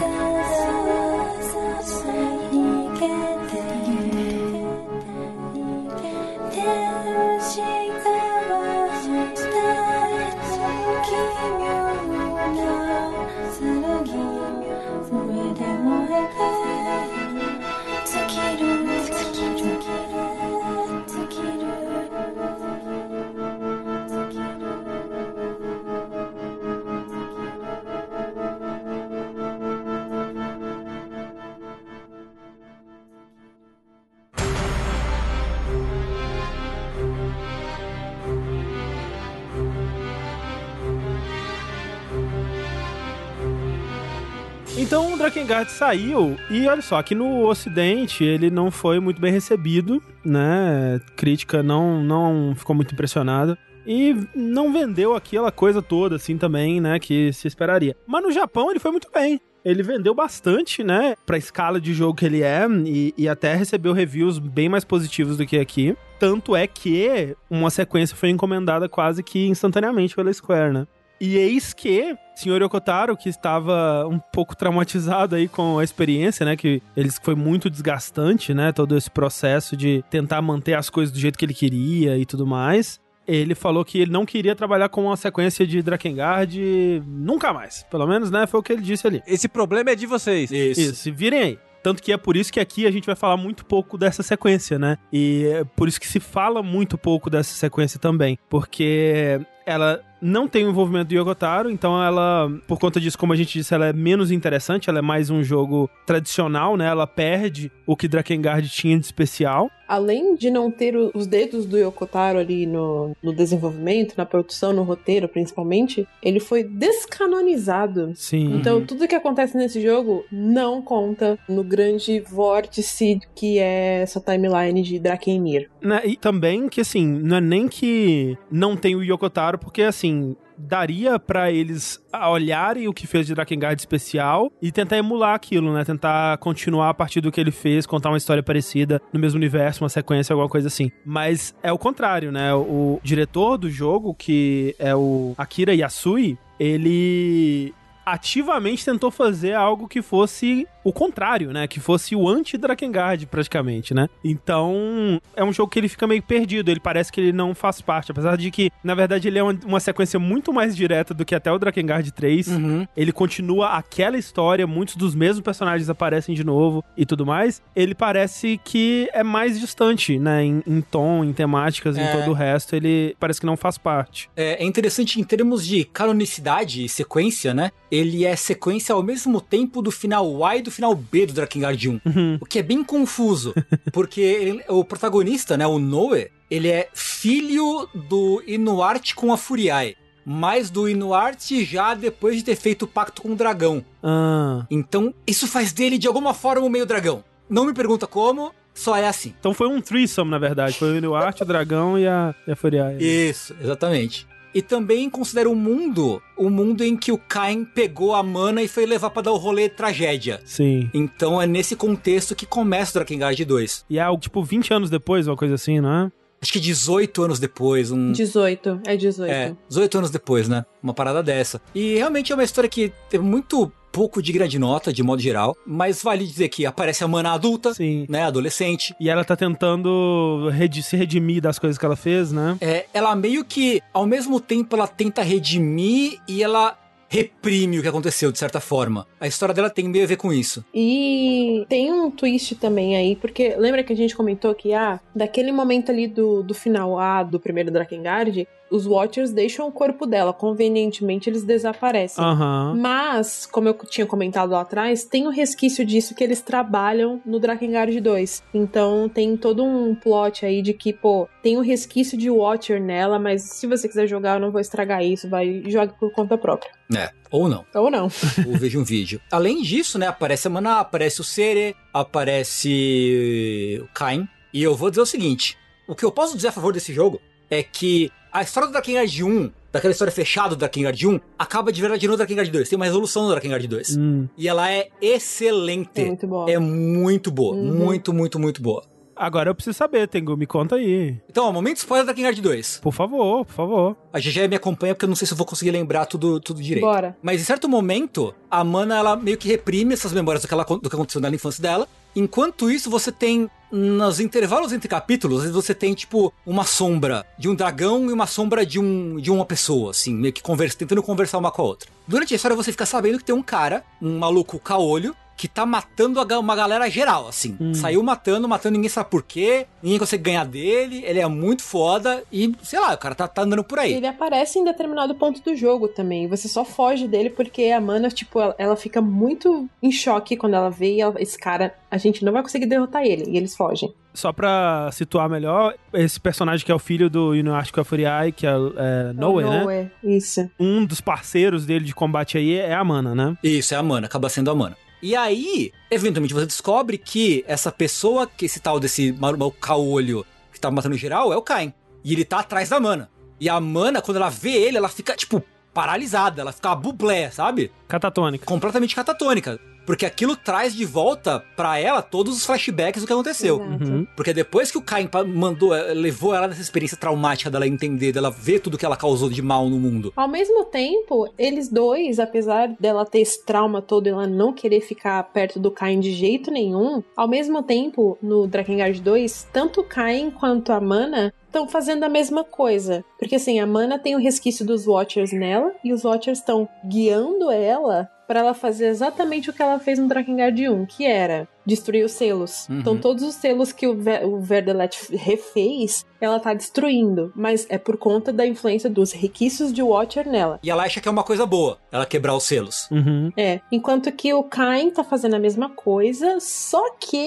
Speaker 1: 'Então o Drakengard saiu e olha só, aqui no ocidente ele não foi muito bem recebido, né? Crítica não, não ficou muito impressionada. E não vendeu aquela coisa toda, assim, também, né, que se esperaria. Mas no Japão ele foi muito bem. Ele vendeu bastante, né, pra escala de jogo que ele é, e, e até recebeu reviews bem mais positivos do que aqui. Tanto é que uma sequência foi encomendada quase que instantaneamente pela Square, né? E eis que senhor Yokotaro, que estava um pouco traumatizado aí com a experiência, né? Que eles foi muito desgastante, né? Todo esse processo de tentar manter as coisas do jeito que ele queria e tudo mais. ele falou que ele não queria trabalhar com uma sequência de Drakengard nunca mais. Pelo menos, né? Foi o que ele disse ali.
Speaker 4: Esse problema é de vocês.
Speaker 1: Isso. Isso, virem aí. Tanto que é por isso que aqui a gente vai falar muito pouco dessa sequência, né? E é por isso que se fala muito pouco dessa sequência também. Porque ela não tem o envolvimento do Yokotaro, então ela, por conta disso, como a gente disse, ela é menos interessante, ela é mais um jogo tradicional, né? Ela perde o que Drakengard tinha de especial.
Speaker 2: Além de não ter os dedos do Yokotaro ali no, no desenvolvimento, na produção, no roteiro principalmente, ele foi descanonizado.
Speaker 1: Sim.
Speaker 2: Então tudo que acontece nesse jogo não conta no grande vórtice que é essa timeline de Drakengir.
Speaker 1: Né, e também que, assim, não é nem que não tem o Yokotaro, porque, assim, daria para eles olharem o que fez de Drakengard especial e tentar emular aquilo, né? Tentar continuar a partir do que ele fez, contar uma história parecida no mesmo universo, uma sequência, alguma coisa assim. Mas é o contrário, né? O diretor do jogo, que é o Akira Yasui, ele ativamente tentou fazer algo que fosse o contrário, né? Que fosse o anti-Drakengard, praticamente, né? Então, é um jogo que ele fica meio perdido. Ele parece que ele não faz parte. Apesar de que, na verdade, ele é uma, uma sequência muito mais direta do que até o Drakengard 3.
Speaker 3: Uhum.
Speaker 1: Ele continua aquela história, muitos dos mesmos personagens aparecem de novo e tudo mais. Ele parece que é mais distante, né? Em, em tom, em temáticas,
Speaker 3: É.
Speaker 1: em todo o resto. Ele parece que não faz parte.
Speaker 3: É, é interessante em termos de canonicidade e sequência, né? Ele é sequência ao mesmo tempo do final e do final B do Drakengard 1.
Speaker 1: Uhum.
Speaker 3: O que é bem confuso, porque ele- o protagonista, né, o Noe, ele é filho do Inuarte com a Furiae, mas do Inuarte já depois de ter feito o pacto com o dragão.
Speaker 1: Ah.
Speaker 3: Então, isso faz dele de alguma forma um meio dragão. Não me pergunta como, só é assim.
Speaker 1: Então foi um threesome, na verdade. Foi o Inuarte, o dragão e a, e a Furiaia.
Speaker 3: Isso, exatamente. E também considera o mundo o mundo em que o Cain pegou a mana e foi levar pra dar o rolê tragédia.
Speaker 1: Sim.
Speaker 3: Então é nesse contexto que começa o Drakengard 2.
Speaker 1: E é algo tipo 20 anos depois, uma coisa assim, não é?
Speaker 3: Acho que 18 anos depois, um
Speaker 2: 18, é 18.
Speaker 3: É, 18 anos depois, né? Uma parada dessa. E realmente é uma história que teve muito pouco de grande nota, de modo geral, mas vale dizer que aparece a mana adulta,
Speaker 1: Sim.
Speaker 3: né? Adolescente.
Speaker 1: E ela tá tentando redi- se redimir das coisas que ela fez, né?
Speaker 3: É, ela meio que, ao mesmo tempo, ela tenta redimir e ela reprime o que aconteceu, de certa forma. A história dela tem meio a ver com isso.
Speaker 2: E tem um twist também aí, porque lembra que a gente comentou que, ah, daquele momento ali do, do final A do primeiro Drakengard, os Watchers deixam o corpo dela, convenientemente eles desaparecem.
Speaker 1: Aham.
Speaker 2: Mas, como eu tinha comentado lá atrás, tem o resquício disso que eles trabalham no Drakengard 2. Então tem todo um plot aí de que, pô, tem um resquício de Watcher nela, mas se você quiser jogar, eu não vou estragar isso, vai joga por conta própria.
Speaker 3: É, ou não.
Speaker 2: Ou não.
Speaker 3: ou veja um vídeo. Além disso, né, aparece a Mana, aparece o Sere, aparece o Kain. E eu vou dizer o seguinte: o que eu posso dizer a favor desse jogo é que a história do Drakengard 1, daquela história fechada do Drakengard 1, acaba de verdade no Drakengard 2. Tem uma resolução do Drakengard 2.
Speaker 1: Hum.
Speaker 3: E ela é excelente.
Speaker 2: É muito boa.
Speaker 3: É muito boa.
Speaker 2: Uhum.
Speaker 3: Muito, muito, muito boa.
Speaker 1: Agora eu preciso saber, Tengu, me conta aí.
Speaker 3: Então, ó, momento spoiler do Drakengard 2.
Speaker 1: Por favor, por favor.
Speaker 3: A GG me acompanha porque eu não sei se eu vou conseguir lembrar tudo, tudo direito.
Speaker 2: Bora.
Speaker 3: Mas em certo momento, a Mana, ela meio que reprime essas memórias do que, ela, do que aconteceu na infância dela. Enquanto isso, você tem, nos intervalos entre capítulos, você tem, tipo, uma sombra de um dragão e uma sombra de, um, de uma pessoa, assim, meio que conversa, tentando conversar uma com a outra. Durante a história, você fica sabendo que tem um cara, um maluco caolho, que tá matando uma galera geral, assim. Saiu matando, matando, ninguém sabe por quê, ninguém consegue ganhar dele, ele é muito foda e, sei lá, o cara tá, tá andando por aí.
Speaker 2: Ele aparece em determinado ponto do jogo também. Você só foge dele porque a Mana, tipo, ela, ela fica muito em choque quando ela vê e ela- esse cara, a gente não vai conseguir derrotar ele. E eles fogem.
Speaker 1: Só pra situar melhor, esse personagem que é o filho do Inuarte com a Furiai, que é, é Noe, né?
Speaker 2: Noe, Isso.
Speaker 1: Um dos parceiros dele de combate aí é a Mana, né?
Speaker 3: Isso, é a mana, acaba sendo a mana. E aí, eventualmente você descobre que essa pessoa, que esse tal desse maluco caolho que tá matando geral, é o Cain. E ele tá atrás da mana. E a mana, quando ela vê ele, ela fica, tipo, paralisada, ela fica bublé, sabe?
Speaker 1: Catatônica.
Speaker 3: Completamente catatônica. Porque aquilo traz de volta pra ela todos os flashbacks do que aconteceu.
Speaker 1: Uhum.
Speaker 3: Porque depois que o Cain pa- mandou, eh, levou ela nessa experiência traumática dela entender, dela ver tudo que ela causou de mal no mundo.
Speaker 2: Ao mesmo tempo, eles dois, apesar dela ter esse trauma todo e ela não querer ficar perto do Cain de jeito nenhum, ao mesmo tempo, no Drakengard 2, tanto o Cain quanto a Mana estão fazendo a mesma coisa. Porque assim, a Mana tem o resquício dos Watchers nela e os Watchers estão guiando ela para ela fazer exatamente o que ela fez no Drakengard 1, que era destruir os selos.
Speaker 3: Uhum.
Speaker 2: Então todos os selos que o, Ver o Verdelet refez, ela tá destruindo, mas é por conta da influência dos requisitos de Watcher nela.
Speaker 3: E ela acha que é uma coisa boa, ela quebrar os selos.
Speaker 1: Uhum.
Speaker 2: É, enquanto que o Cain tá fazendo a mesma coisa, só que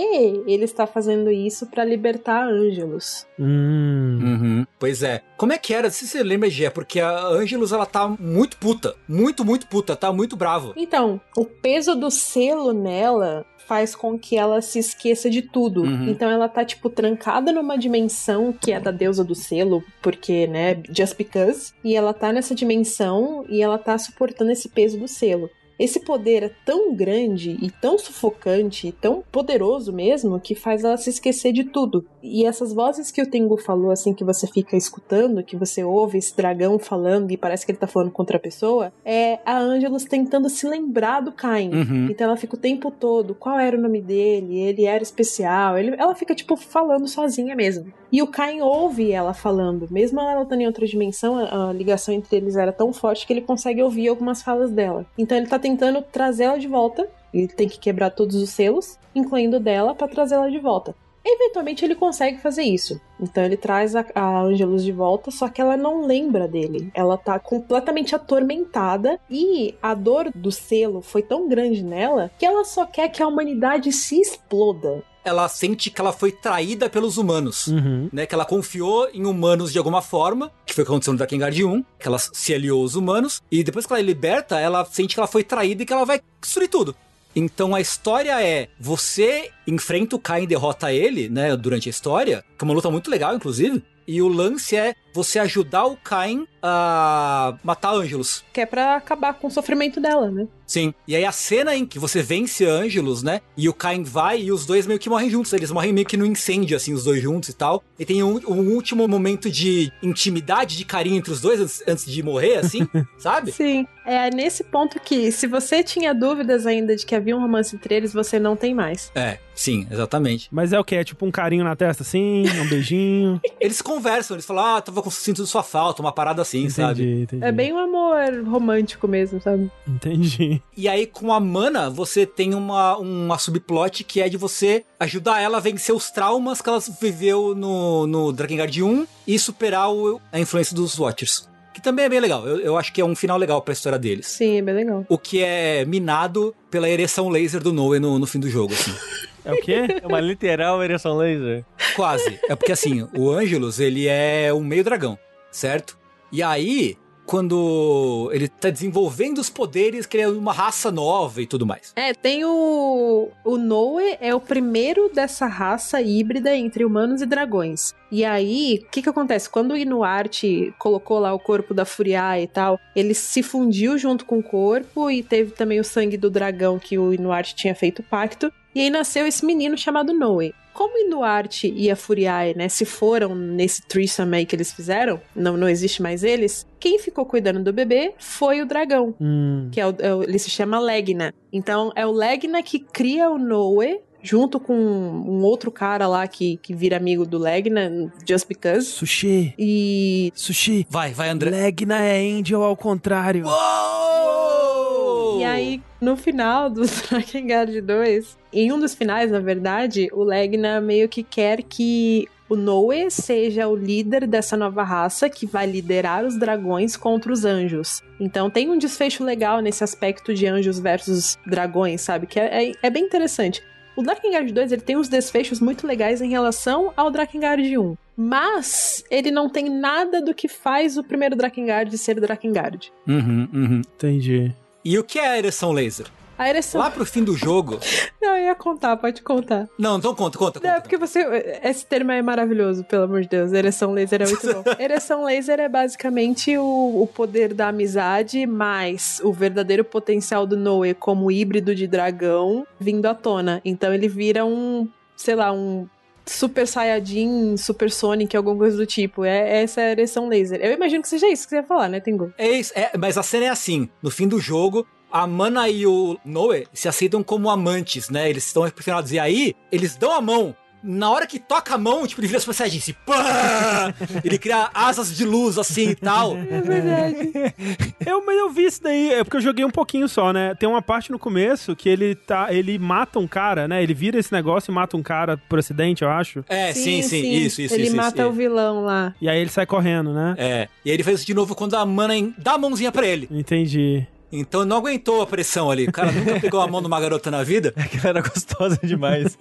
Speaker 2: ele está fazendo isso para libertar Ângelos.
Speaker 1: Hum.
Speaker 3: Uhum. Pois é. Como é que era? Se você lembra, Gê, porque a Angelus, ela tá muito puta. Muito, muito puta. Tá muito brava.
Speaker 2: Então, o peso do selo nela faz com que ela se esqueça de tudo.
Speaker 3: Uhum.
Speaker 2: Então ela tá, tipo, trancada numa dimensão que é da deusa do selo, porque, né, just because. E ela tá nessa dimensão e ela tá suportando esse peso do selo. Esse poder é tão grande e tão sufocante e tão poderoso mesmo que faz ela se esquecer de tudo. E essas vozes que o Tengu falou, assim, que você fica escutando, que você ouve esse dragão falando e parece que ele tá falando contra a pessoa, é a Angelus tentando se lembrar do Cain.
Speaker 3: Uhum.
Speaker 2: Então ela fica o tempo todo, qual era o nome dele? Ele era especial. Ele, ela fica, tipo, falando sozinha mesmo. E o Cain ouve ela falando. Mesmo ela estando em outra dimensão, a, ligação entre eles era tão forte que ele consegue ouvir algumas falas dela. Então ele tá tentando trazer ela de volta. Ele tem que quebrar todos os selos, incluindo dela, para trazer ela de volta. Eventualmente ele consegue fazer isso. Então ele traz a, a Angelus de volta, só que ela não lembra dele. Ela tá completamente atormentada e a dor do selo foi tão grande nela que ela só quer que a humanidade se exploda.
Speaker 3: Ela sente que ela foi traída pelos humanos.
Speaker 1: Uhum.
Speaker 3: Né, que ela confiou em humanos de alguma forma, que foi o que aconteceu no Drakengard 1, que ela se aliou aos humanos, e depois que ela é liberta, ela sente que ela foi traída e que ela vai destruir tudo. Então a história é: você enfrenta o Cain e derrota ele, né, durante a história, que é uma luta muito legal, inclusive. E o lance é você ajudar o Cain a matar Ângelos.
Speaker 2: Que é pra acabar com o sofrimento dela, né?
Speaker 3: Sim. E aí a cena em que você vence Ângelos, né? E o Cain vai e os dois meio que morrem juntos. Eles morrem meio que no incêndio, assim, os dois juntos e tal. E tem um, um último momento de intimidade, de carinho entre os dois antes, antes de morrer, assim, sabe?
Speaker 2: Sim. É nesse ponto que, se você tinha dúvidas ainda de que havia um romance entre eles, você não tem mais.
Speaker 3: É, sim, exatamente.
Speaker 1: Mas é o que? É tipo um carinho na testa, assim? Um beijinho?
Speaker 3: Eles conversam, eles falam, ah, tava sentindo sua falta, uma parada assim,
Speaker 1: entendi,
Speaker 3: sabe?
Speaker 1: entendi.
Speaker 2: É bem um amor romântico mesmo, sabe?
Speaker 1: Entendi.
Speaker 3: E aí, com a mana, você tem uma, uma subplot que é de você ajudar ela a vencer os traumas que ela viveu no, no Drakengard 1 e superar o- a influência dos Watchers. Que também é bem legal. Eu, eu acho que é um final legal pra história deles.
Speaker 2: Sim, é bem legal.
Speaker 3: O que é minado pela ereção laser do Noe no, no fim do jogo, assim.
Speaker 1: É o quê?
Speaker 4: É uma literal ereção laser.
Speaker 3: Quase. É porque assim, o Angelus, ele é um meio dragão, certo? E aí, quando ele tá desenvolvendo os poderes, que ele é uma raça nova e tudo mais.
Speaker 2: É, tem o. O Noe é o primeiro dessa raça híbrida entre humanos e dragões. E aí, o que que acontece? Quando o Inuarte colocou lá o corpo da Furiae e tal, ele se fundiu junto com o corpo e teve também o sangue do dragão que o Inuarte tinha feito pacto. E aí nasceu esse menino chamado Noe. Como o Inuarte e a Furiae, né, se foram nesse threesome aí que eles fizeram, não, não existe mais eles, quem ficou cuidando do bebê foi o dragão
Speaker 1: Hum.
Speaker 2: que é o, é o- ele se chama Legna. Então é o Legna que cria o Noe junto com um outro cara lá que, que vira amigo do Legna, just because.
Speaker 1: Sushi.
Speaker 2: E
Speaker 1: Sushi.
Speaker 3: Vai, vai, André.
Speaker 1: Legna é Angel ao contrário.
Speaker 3: Uou!
Speaker 2: E aí, no final do Drakengard 2, em um dos finais, na verdade, o Legna meio que quer que o Noe seja o líder dessa nova raça que vai liderar os dragões contra os anjos. Então tem um desfecho legal nesse aspecto de anjos versus dragões, sabe? Que é, é, é bem interessante. O Drakengard 2 ele tem uns desfechos muito legais em relação ao Drakengard 1. Mas ele não tem nada do que faz o primeiro Drakengard ser Drakengard.
Speaker 3: Uhum, uhum.
Speaker 1: Entendi.
Speaker 3: E o que é a ereção laser?
Speaker 2: A ereção.
Speaker 3: Lá pro fim do jogo.
Speaker 2: Não, eu ia contar, pode contar.
Speaker 3: Não, então conta, conta,
Speaker 2: Não, é
Speaker 3: conta.
Speaker 2: porque você. Esse termo é maravilhoso, pelo amor de Deus. Ereção laser é muito bom. Ereção laser é basicamente o, o poder da amizade, mais o verdadeiro potencial do Noe como híbrido de dragão vindo à tona. Então ele vira um, sei lá, um. Super Saiyajin, Super Sonic, alguma coisa do tipo. É essa é a ereção laser. Eu imagino que seja isso que você ia falar, né, Tengu?
Speaker 3: É isso, é, mas a cena é assim: no fim do jogo, a Mana e o Noe se aceitam como amantes, né? Eles estão apaixonados. E aí, eles dão a mão na hora que toca a mão, tipo, ele vira Super Saiyajin, assim, pá! Ele cria asas de luz, assim, e tal.
Speaker 2: É verdade.
Speaker 1: Eu, mas eu vi isso daí, é porque eu joguei um pouquinho só, né? Tem uma parte no começo que ele tá. Ele mata um cara, né? Ele vira esse negócio e mata um cara por acidente, eu acho.
Speaker 3: É, sim, sim, isso, isso,
Speaker 2: Ele
Speaker 3: isso.
Speaker 2: mata
Speaker 3: isso,
Speaker 2: o vilão lá.
Speaker 1: E aí ele sai correndo, né?
Speaker 3: É, e aí ele faz isso de novo quando a mana dá a mãozinha pra ele.
Speaker 1: Entendi.
Speaker 3: Então não aguentou a pressão ali. O cara nunca pegou a mão de uma garota na vida.
Speaker 4: Que ela era gostosa demais.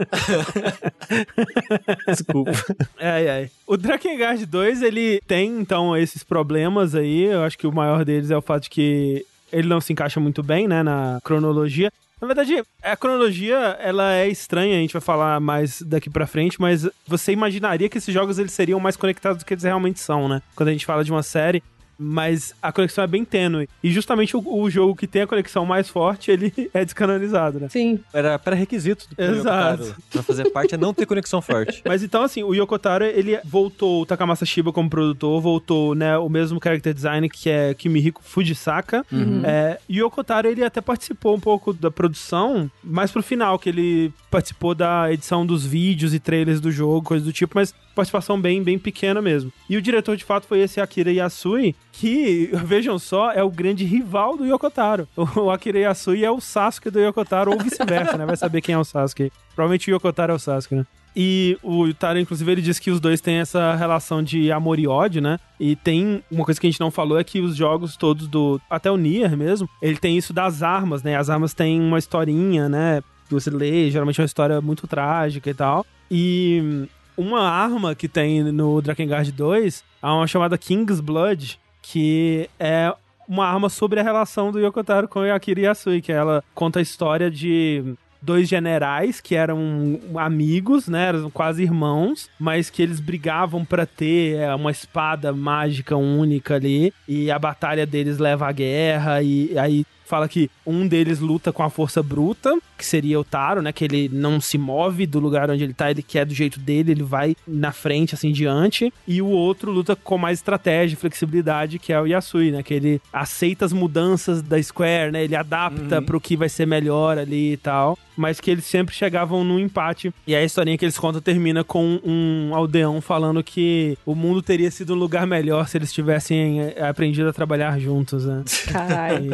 Speaker 4: Desculpa.
Speaker 1: Ai, ai. O Drakengard 2, ele tem, então, esses problemas aí. Eu acho que o maior deles é o fato de que ele não se encaixa muito bem, né, na cronologia. Na verdade, a cronologia, ela é estranha, a gente vai falar mais daqui pra frente, mas você imaginaria que esses jogos eles seriam mais conectados do que eles realmente são, né? Quando a gente fala de uma série, mas a conexão é bem tênue. E justamente o, o jogo que tem a conexão mais forte, ele é descanonizado, né?
Speaker 2: Sim.
Speaker 4: Era pré-requisito do
Speaker 1: Exato.
Speaker 4: Yokotaro pra fazer parte é não ter conexão forte.
Speaker 1: Mas então, assim, o Yokotaro, ele voltou o Takamasa Shiba como produtor, voltou, né, o mesmo character design que é Kimihiko Fujisaka. É, e o Yokotaro, ele até participou um pouco da produção, mais pro final, que ele participou da edição dos vídeos e trailers do jogo, coisa do tipo, mas participação bem, bem pequena mesmo. E o diretor, de fato, foi esse Akira Yasui, que, vejam só, é o grande rival do Yokotaro. O Akira Yasui é o Sasuke do Yokotaro, ou vice-versa, né? Vai saber quem é o Sasuke. Provavelmente o Yokotaro é o Sasuke, né? E o Taro, inclusive, ele disse que os dois têm essa relação de amor e ódio, né? E tem uma coisa que a gente não falou é que os jogos todos do. Até o Nier mesmo, ele tem isso das armas, né? As armas têm uma historinha, né? Que você lê, geralmente é uma história muito trágica e tal. E uma arma que tem no Drakengard 2 é uma chamada King's Blood, que é uma arma sobre a relação do Yokotaro com Akira Yasui, que ela conta a história de dois generais que eram amigos, né, eram quase irmãos, mas que eles brigavam pra ter é, uma espada mágica única ali, e a batalha deles leva à guerra e aí fala que um deles luta com a força bruta, que seria o Taro, né? Que ele não se move do lugar onde ele tá, ele quer do jeito dele, ele vai na frente, assim, diante. E o outro luta com mais estratégia e flexibilidade, que é o Yasui, né? Que ele aceita as mudanças da Square, né? Ele adapta pro que vai ser melhor ali e tal. Mas que eles sempre chegavam num empate. E a historinha que eles contam termina com um aldeão falando que o mundo teria sido um lugar melhor se eles tivessem eh, aprendido a trabalhar juntos, né?
Speaker 2: Caralho.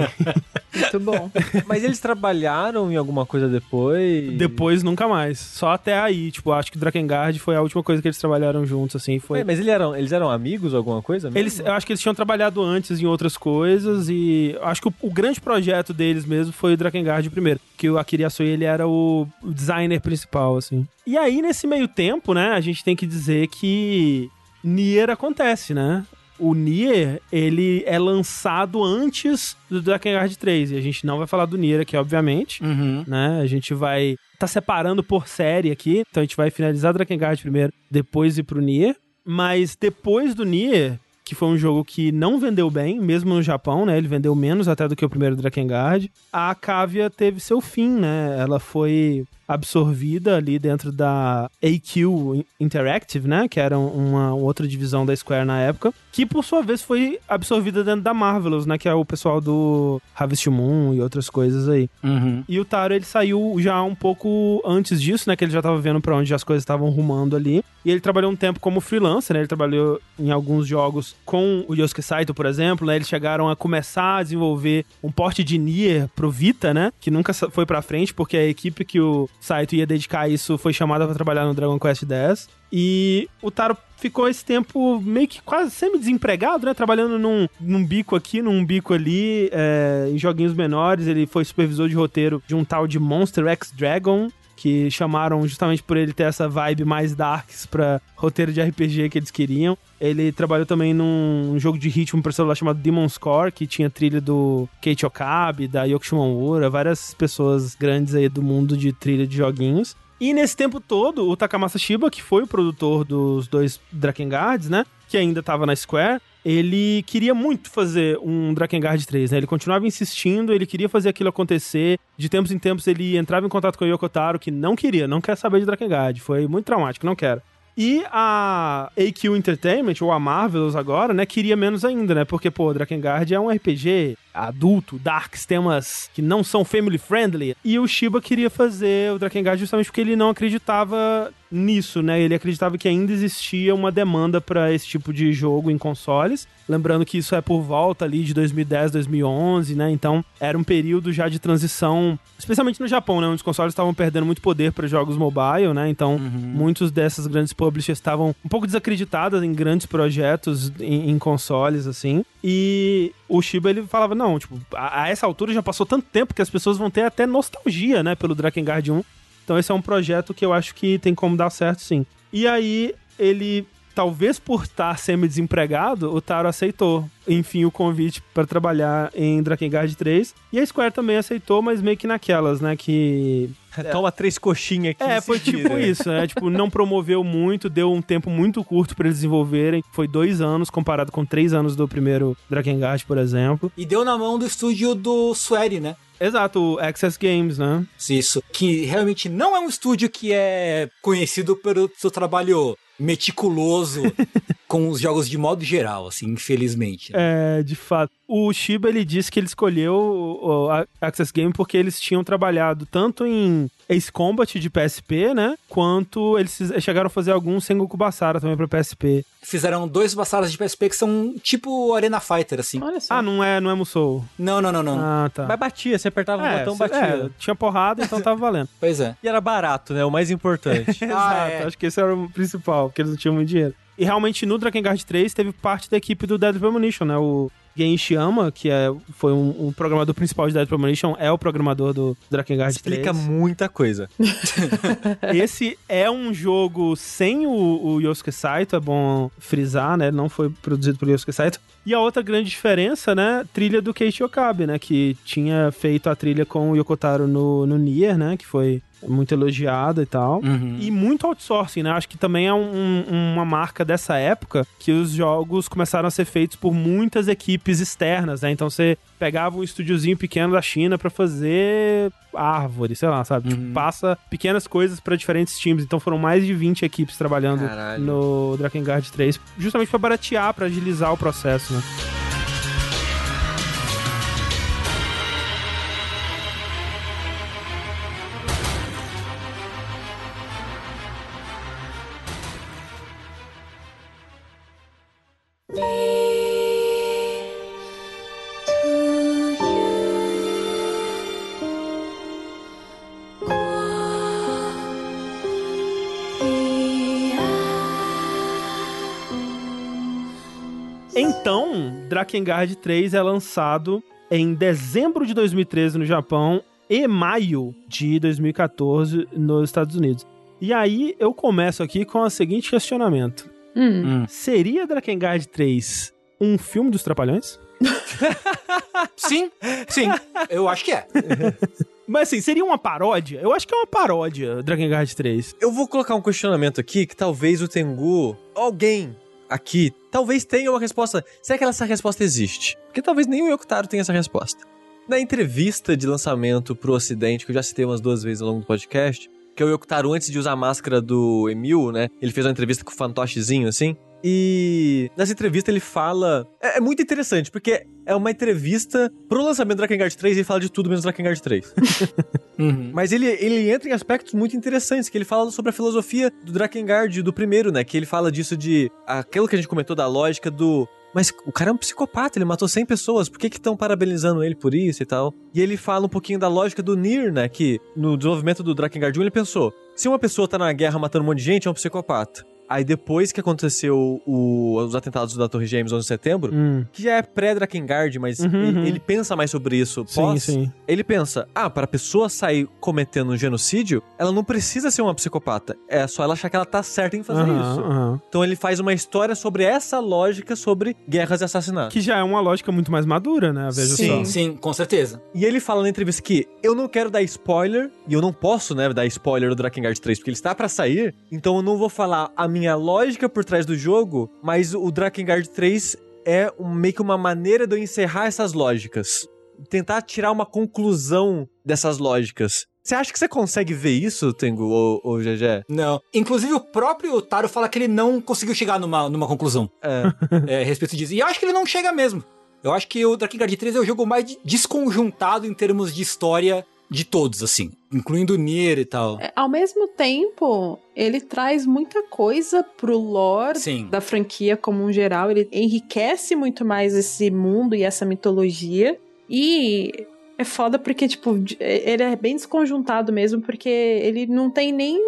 Speaker 2: Muito bom.
Speaker 4: Mas eles trabalharam em alguma coisa depois?
Speaker 1: Depois nunca mais. Só até aí. Tipo, acho que Drakengard foi a última coisa que eles trabalharam juntos, assim. Foi.
Speaker 4: Ué, mas eles eram, eles eram amigos ou alguma coisa? mesmo?
Speaker 1: Eles, eu acho que eles tinham trabalhado antes em outras coisas e acho que o, o grande projeto deles mesmo foi o Drakengard primeiro, que o Akira Yasui, ele era o designer principal, assim. E aí, nesse meio tempo, né, a gente tem que dizer que Nier acontece, né? O Nier, ele é lançado antes do Drakengard 3, e a gente não vai falar do Nier aqui, obviamente,
Speaker 3: Uhum.
Speaker 1: né? A gente vai tá separando por série aqui, então a gente vai finalizar Drakengard primeiro, depois ir pro Nier. Mas depois do Nier, que foi um jogo que não vendeu bem, mesmo no Japão, né? Ele vendeu menos até do que o primeiro Drakengard. A Cavia teve seu fim, né? Ela foi absorvida ali dentro da AQ Interactive, né? Que era uma outra divisão da Square na época, que por sua vez foi absorvida dentro da Marvelous, né? Que é o pessoal do Harvest Moon e outras coisas aí.
Speaker 3: Uhum.
Speaker 1: E o Taro, ele saiu já um pouco antes disso, né? Que ele já tava vendo pra onde as coisas estavam rumando ali. E ele trabalhou um tempo como freelancer, né? Ele trabalhou em alguns jogos com o Yosuke Saito, por exemplo, né? Eles chegaram a começar a desenvolver um porte de Nier pro Vita, né? Que nunca foi pra frente, porque a equipe que o Saito ia dedicar isso foi chamada pra trabalhar no Dragon Quest X. E o Taro ficou esse tempo meio que quase semi-desempregado, né? Trabalhando num, num bico aqui, num bico ali, é, em joguinhos menores. Ele foi supervisor de roteiro de um tal de Monster X Dragon, que chamaram justamente por ele ter essa vibe mais darks pra roteiro de RPG que eles queriam. Ele trabalhou também num jogo de ritmo para celular chamado Demon's Core, que tinha trilha do Keiichi Okabe, da Yoko Shimomura, várias pessoas grandes aí do mundo de trilha de joguinhos. E nesse tempo todo, o Takamasa Shiba, que foi o produtor dos dois Drakengards, né? Que ainda estava na Square, ele queria muito fazer um Drakengard 3, né? Ele continuava insistindo, ele queria fazer aquilo acontecer. De tempos em tempos ele entrava em contato com o Yoko Taro, que não queria, não quer saber de Drakengard. Foi muito traumático, não quero. E a AQ Entertainment, ou a Marvelous agora, né, queria menos ainda, né? Porque, pô, Drakengard é um RPG adulto, darks, temas que não são family friendly. E o Shiba queria fazer o Drakengard justamente porque ele não acreditava nisso, né? Ele acreditava que ainda existia uma demanda para esse tipo de jogo em consoles. Lembrando que isso é por volta ali de 2010, 2011, né? Então era um período já de transição, especialmente no Japão, né? Onde os consoles estavam perdendo muito poder para jogos mobile, né? Então uhum. muitos dessas grandes publishers estavam um pouco desacreditadas em grandes projetos em, em consoles, assim. E o Shiba ele falava: não, tipo, a, a, essa altura já passou tanto tempo que as pessoas vão ter até nostalgia, né? Pelo Drakengard 1. Então esse é um projeto que eu acho que tem como dar certo, sim. E aí ele talvez por estar semi-desempregado, o Taro aceitou, enfim, o convite para trabalhar em Drakengard 3. E a Square também aceitou, mas meio que naquelas, né, que...
Speaker 4: Toma três coxinhas aqui.
Speaker 1: É, foi tipo isso, né? tipo, não promoveu muito, deu um tempo muito curto para eles desenvolverem. Foi dois anos, comparado com três anos do primeiro Drakengard, por exemplo.
Speaker 3: E deu na mão do estúdio do Swery, né?
Speaker 1: Exato, o Access Games, né?
Speaker 3: Isso. Que realmente não é um estúdio que é conhecido pelo seu trabalho meticuloso com os jogos de modo geral, assim, infelizmente.
Speaker 1: Né? É, de fato. O Shiba, ele disse que ele escolheu o, Access Game porque eles tinham trabalhado tanto em Ace Combat de PSP, né? Quanto eles chegaram a fazer alguns Sengoku Basara também pra PSP.
Speaker 3: Fizeram dois Basaras de PSP que são tipo Arena Fighter, assim.
Speaker 1: Olha só. Ah, não é, não é Musou?
Speaker 3: Não, não, não, não.
Speaker 1: Ah, tá.
Speaker 4: Mas batia, você apertava é, o botão, batia. É,
Speaker 1: tinha porrada, então tava valendo.
Speaker 3: pois é.
Speaker 4: E era barato, né? O mais importante.
Speaker 1: Exato, ah, é. acho que esse era o principal, porque eles não tinham muito dinheiro. E realmente no Drakengard 3 teve parte da equipe do Dead Premonition, né? O Gen Ishiyama, que é, foi um, um, programador principal de Dead Premonition, é o programador do Drakengard 3.
Speaker 4: Explica muita coisa.
Speaker 1: Esse é um jogo sem o, o Yosuke Saito, é bom frisar, né? Não foi produzido por Yosuke Saito. E a outra grande diferença, né? Trilha do Keiichi Okabe, né? Que tinha feito a trilha com o Yokotaro no, no Nier, né? Que foi muito elogiada e tal. Uhum. E muito outsourcing, né? Acho que também é um, uma marca dessa época que os jogos começaram a ser feitos por muitas equipes externas, né? Então você pegava um estúdiozinho pequeno da China para fazer árvore, sei lá, sabe? Tipo, uhum. Tipo, passa pequenas coisas para diferentes times. Então foram mais de 20 equipes trabalhando Caralho. no Drakengard 3, justamente para baratear, para agilizar o processo, né? Drakengard 3 é lançado em dezembro de 2013 no Japão e maio de 2014 nos Estados Unidos. E aí eu começo aqui com o seguinte questionamento: hum. Seria Drakengard 3 um filme dos Trapalhões?
Speaker 3: sim, sim, eu acho que é.
Speaker 1: Mas assim, seria uma paródia? Eu acho que é uma paródia, Drakengard 3.
Speaker 4: Eu vou colocar um questionamento aqui que talvez o Tengu, alguém aqui, talvez tenha uma resposta. Será que essa resposta existe? Porque talvez nem o Yokotaro tenha essa resposta. Na entrevista de lançamento pro Ocidente, que eu já citei umas duas vezes ao longo do podcast, que é o Yokotaro antes de usar a máscara do Emil, né? Ele fez uma entrevista com o fantochezinho, assim. E nessa entrevista ele fala. É, é, muito interessante, porque é uma entrevista pro lançamento do Drakengard 3 e ele fala de tudo menos Drakengard 3. uhum. Mas ele, ele entra em aspectos muito interessantes, que ele fala sobre a filosofia do Drakengard, do primeiro, né? Que ele fala disso de. aquilo que a gente comentou da lógica do. Mas o cara é um psicopata, ele matou 100 pessoas, por que que estão parabenizando ele por isso e tal? E ele fala um pouquinho da lógica do Nier, né? Que no desenvolvimento do Drakengard 1 ele pensou: se uma pessoa tá na guerra matando um monte de gente, é um psicopata. Aí depois que aconteceu o, os atentados da Torre Gêmeas 11 de setembro, hum. que já é pré-Drakengard, mas uhum, ele, uhum. ele, pensa mais sobre isso pós, sim, sim. ele pensa, ah, para a pessoa sair cometendo um genocídio, ela não precisa ser uma psicopata. É só ela achar que ela tá certa em fazer uhum, isso. Então ele faz uma história sobre essa lógica sobre guerras e assassinatos.
Speaker 1: Que já é uma lógica muito mais madura, né? Veja
Speaker 3: sim,
Speaker 1: só.
Speaker 3: sim, com certeza.
Speaker 4: E ele fala na entrevista que eu não quero dar spoiler, e eu não posso, né, dar spoiler do Drakengard 3, porque ele está para sair, então eu não vou falar a minha minha lógica por trás do jogo, mas o Drakengard 3 é um, meio que uma maneira de eu encerrar essas lógicas. Tentar tirar uma conclusão dessas lógicas. Você acha que você consegue ver isso, Tengu, ou, ou GG?
Speaker 3: Não. Inclusive, o próprio Taro fala que ele não conseguiu chegar numa, numa conclusão. É. é. a respeito disso. E eu acho que ele não chega mesmo. Eu acho que o Drakengard 3 é o jogo mais desconjuntado em termos de história de todos, assim, incluindo o Nier e tal.
Speaker 2: É, ao mesmo tempo, ele traz muita coisa pro lore
Speaker 3: Sim.
Speaker 2: da franquia como um geral. Ele enriquece muito mais esse mundo e essa mitologia. E é foda porque, tipo, ele é bem desconjuntado mesmo, porque ele não tem nem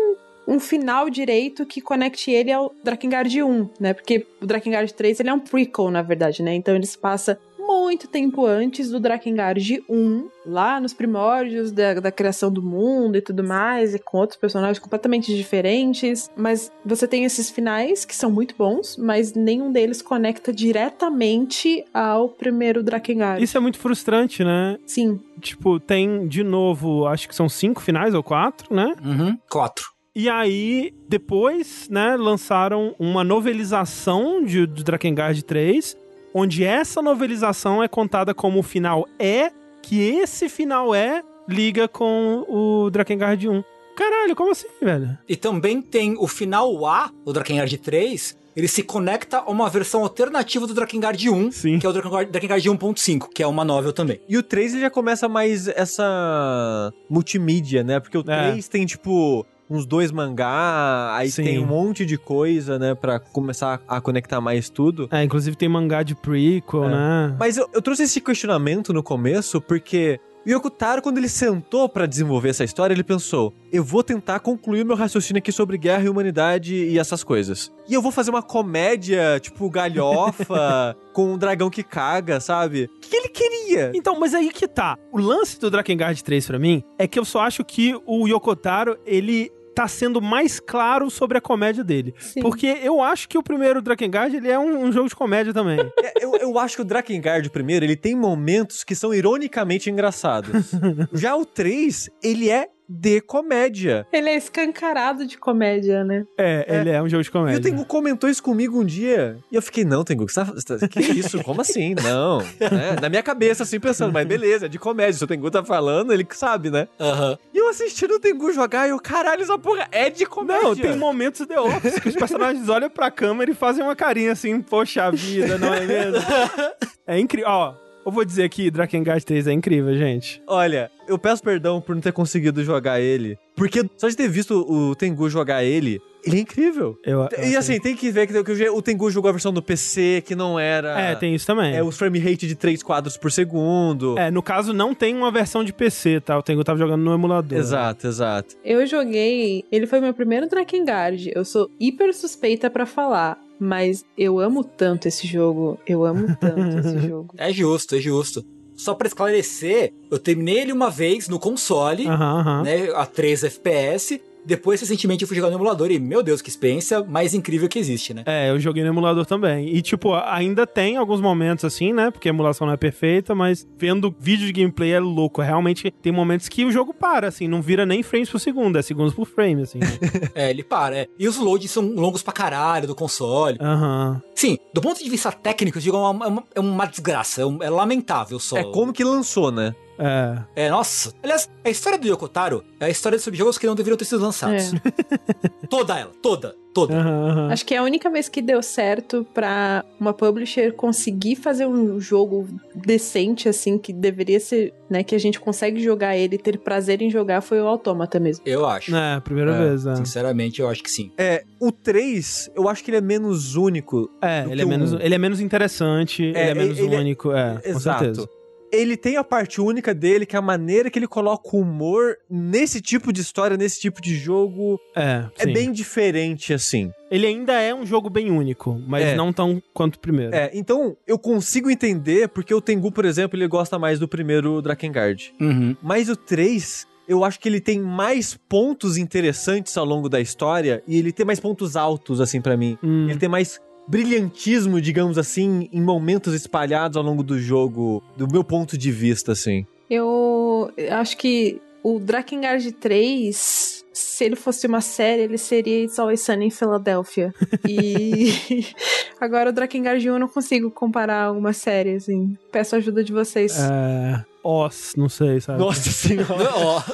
Speaker 2: um final direito que conecte ele ao Drakengard 1, né? Porque o Drakengard 3 ele é um prequel, na verdade, né? Então ele se passa muito tempo antes do Drakengard 1, lá nos primórdios da, da criação do mundo e tudo mais, e com outros personagens completamente diferentes. Mas você tem esses finais que são muito bons, mas nenhum deles conecta diretamente ao primeiro Drakengard.
Speaker 1: Isso é muito frustrante, né?
Speaker 2: Sim.
Speaker 1: Tipo, tem de novo, acho que são cinco finais ou quatro, né?
Speaker 3: Uhum, quatro.
Speaker 1: E aí, depois, né, lançaram uma novelização de, de Drakengard 3, onde essa novelização é contada como o final é, que esse final é liga com o Drakengard 1. Caralho, como assim, velho?
Speaker 3: E também tem o final A, o Drakengard 3, ele se conecta a uma versão alternativa do Drakengard 1,
Speaker 1: Sim.
Speaker 3: que é o Drakengard, Drakengard 1.5, que é uma novel também.
Speaker 4: E o 3 ele já começa mais essa multimídia, né? Porque o
Speaker 1: É.
Speaker 4: 3 tem, tipo, uns dois mangá, aí
Speaker 1: Sim.
Speaker 4: tem um monte de coisa, né? Pra começar a conectar mais tudo.
Speaker 1: É, inclusive tem mangá de prequel,
Speaker 4: É.
Speaker 1: né?
Speaker 4: Mas eu, eu trouxe esse questionamento no começo porque o Yokotaro, quando ele sentou pra desenvolver essa história, ele pensou: eu vou tentar concluir meu raciocínio aqui sobre guerra e humanidade e essas coisas. E eu vou fazer uma comédia, tipo, galhofa, com um dragão que caga, sabe? O que, ele queria?
Speaker 1: Então, mas aí que tá. O lance do Drakengard 3 pra mim é que eu só acho que o Yokotaro, ele tá sendo mais claro sobre a comédia dele.
Speaker 2: Sim.
Speaker 1: Porque eu acho que o primeiro Drakengard, ele é um, um jogo de comédia também.
Speaker 4: É, eu, eu acho que o Drakengard, primeiro, ele tem momentos que são ironicamente engraçados. Já o 3, ele é de comédia.
Speaker 2: Ele é escancarado de comédia, né?
Speaker 1: É, ele é um jogo de
Speaker 4: E
Speaker 1: comédia.
Speaker 4: o Tengu comentou isso comigo um dia. E eu fiquei, não, Tengu, que, você tá- você tá- que isso? Como assim? Não. né? Na minha cabeça, assim, pensando, mas beleza, é de comédia. Se o Tengu tá falando, ele que sabe, né?
Speaker 3: Aham.
Speaker 4: E eu assistindo o Tengu jogar, e eu, caralho, essa porra é de comédia.
Speaker 1: Não, tem momentos The Office que os personagens olham pra câmera e fazem uma carinha assim, poxa vida, não é mesmo? É incrível. Ó, eu vou dizer que Drakengard 3 é incrível, gente.
Speaker 4: Olha, eu peço perdão por não ter conseguido jogar ele. Porque só de ter visto o Tengu jogar ele, ele é incrível.
Speaker 1: Eu, eu
Speaker 4: E assim, tem que ver que, que o Tengu jogou a versão do PC, que não era.
Speaker 1: É, tem isso também.
Speaker 4: É os frame rate de 3 quadros por segundo.
Speaker 1: É, no caso não tem uma versão de PC, tá? O Tengu tava jogando no emulador.
Speaker 4: Exato, exato.
Speaker 2: Eu joguei. Ele foi meu primeiro Drakengard. Eu sou hiper suspeita pra falar. Mas eu amo tanto esse jogo. Eu amo tanto esse jogo.
Speaker 3: É justo, é justo. Só pra esclarecer, eu terminei ele uma vez no console, né, a 3 FPS. Depois, recentemente, eu fui jogar no emulador e, meu Deus, que experiência mais incrível que existe, né?
Speaker 1: É, eu joguei no emulador também. E, tipo, ainda tem alguns momentos assim, né? Porque a emulação não é perfeita, mas vendo vídeo de gameplay é louco. Realmente tem momentos que o jogo para, assim, não vira nem frames por segundo, é segundos por frame, assim. né?
Speaker 3: É, ele para, é. E os loads são longos pra caralho do console.
Speaker 1: Aham.
Speaker 3: Sim, do ponto de vista técnico, esse jogo é uma, é uma, é uma desgraça, é, um- é lamentável só.
Speaker 4: É como que lançou, né?
Speaker 1: É.
Speaker 3: É, nossa. Aliás, a história do Yokotaro é a história sobre jogos que não deveriam ter sido lançados. toda ela, toda, toda.
Speaker 1: Aham, aham.
Speaker 2: Acho que é a única vez que deu certo pra uma publisher conseguir fazer um jogo decente, assim, que deveria ser, né? Que a gente consegue jogar ele e ter prazer em jogar foi o Autômata mesmo.
Speaker 3: Eu acho.
Speaker 1: É, primeira
Speaker 3: É,
Speaker 1: vez, é.
Speaker 3: Sinceramente, eu acho que sim.
Speaker 4: É, o 3, eu acho que ele é menos único.
Speaker 1: É, ele é, menos,
Speaker 4: um.
Speaker 1: ele é menos interessante, ele é menos
Speaker 4: ele é-
Speaker 1: único, é, com
Speaker 4: Exato.
Speaker 1: certeza.
Speaker 4: Ele tem a parte única dele, que é a maneira que ele coloca o humor nesse tipo de história, nesse tipo de jogo.
Speaker 1: É,
Speaker 4: É
Speaker 1: sim.
Speaker 4: bem diferente, assim.
Speaker 1: Ele ainda é um jogo bem único, mas
Speaker 4: É.
Speaker 1: não tão quanto o primeiro.
Speaker 4: É, então eu consigo entender porque o Tengu, por exemplo, ele gosta mais do primeiro Drakengard.
Speaker 3: Uhum.
Speaker 4: Mas o 3, eu acho que ele tem mais pontos interessantes ao longo da história e ele tem mais pontos altos, assim, pra mim.
Speaker 1: Hum.
Speaker 4: Ele tem mais brilhantismo, digamos assim, em momentos espalhados ao longo do jogo, do meu ponto de vista, assim.
Speaker 2: Eu acho que o Drakengard 3, se ele fosse uma série, ele seria It's Always Sunny em Filadélfia. E agora o Drakengard 1 eu não consigo comparar uma série, assim. Peço a ajuda de vocês.
Speaker 1: É. Os, não sei, sabe?
Speaker 4: Nossa senhora.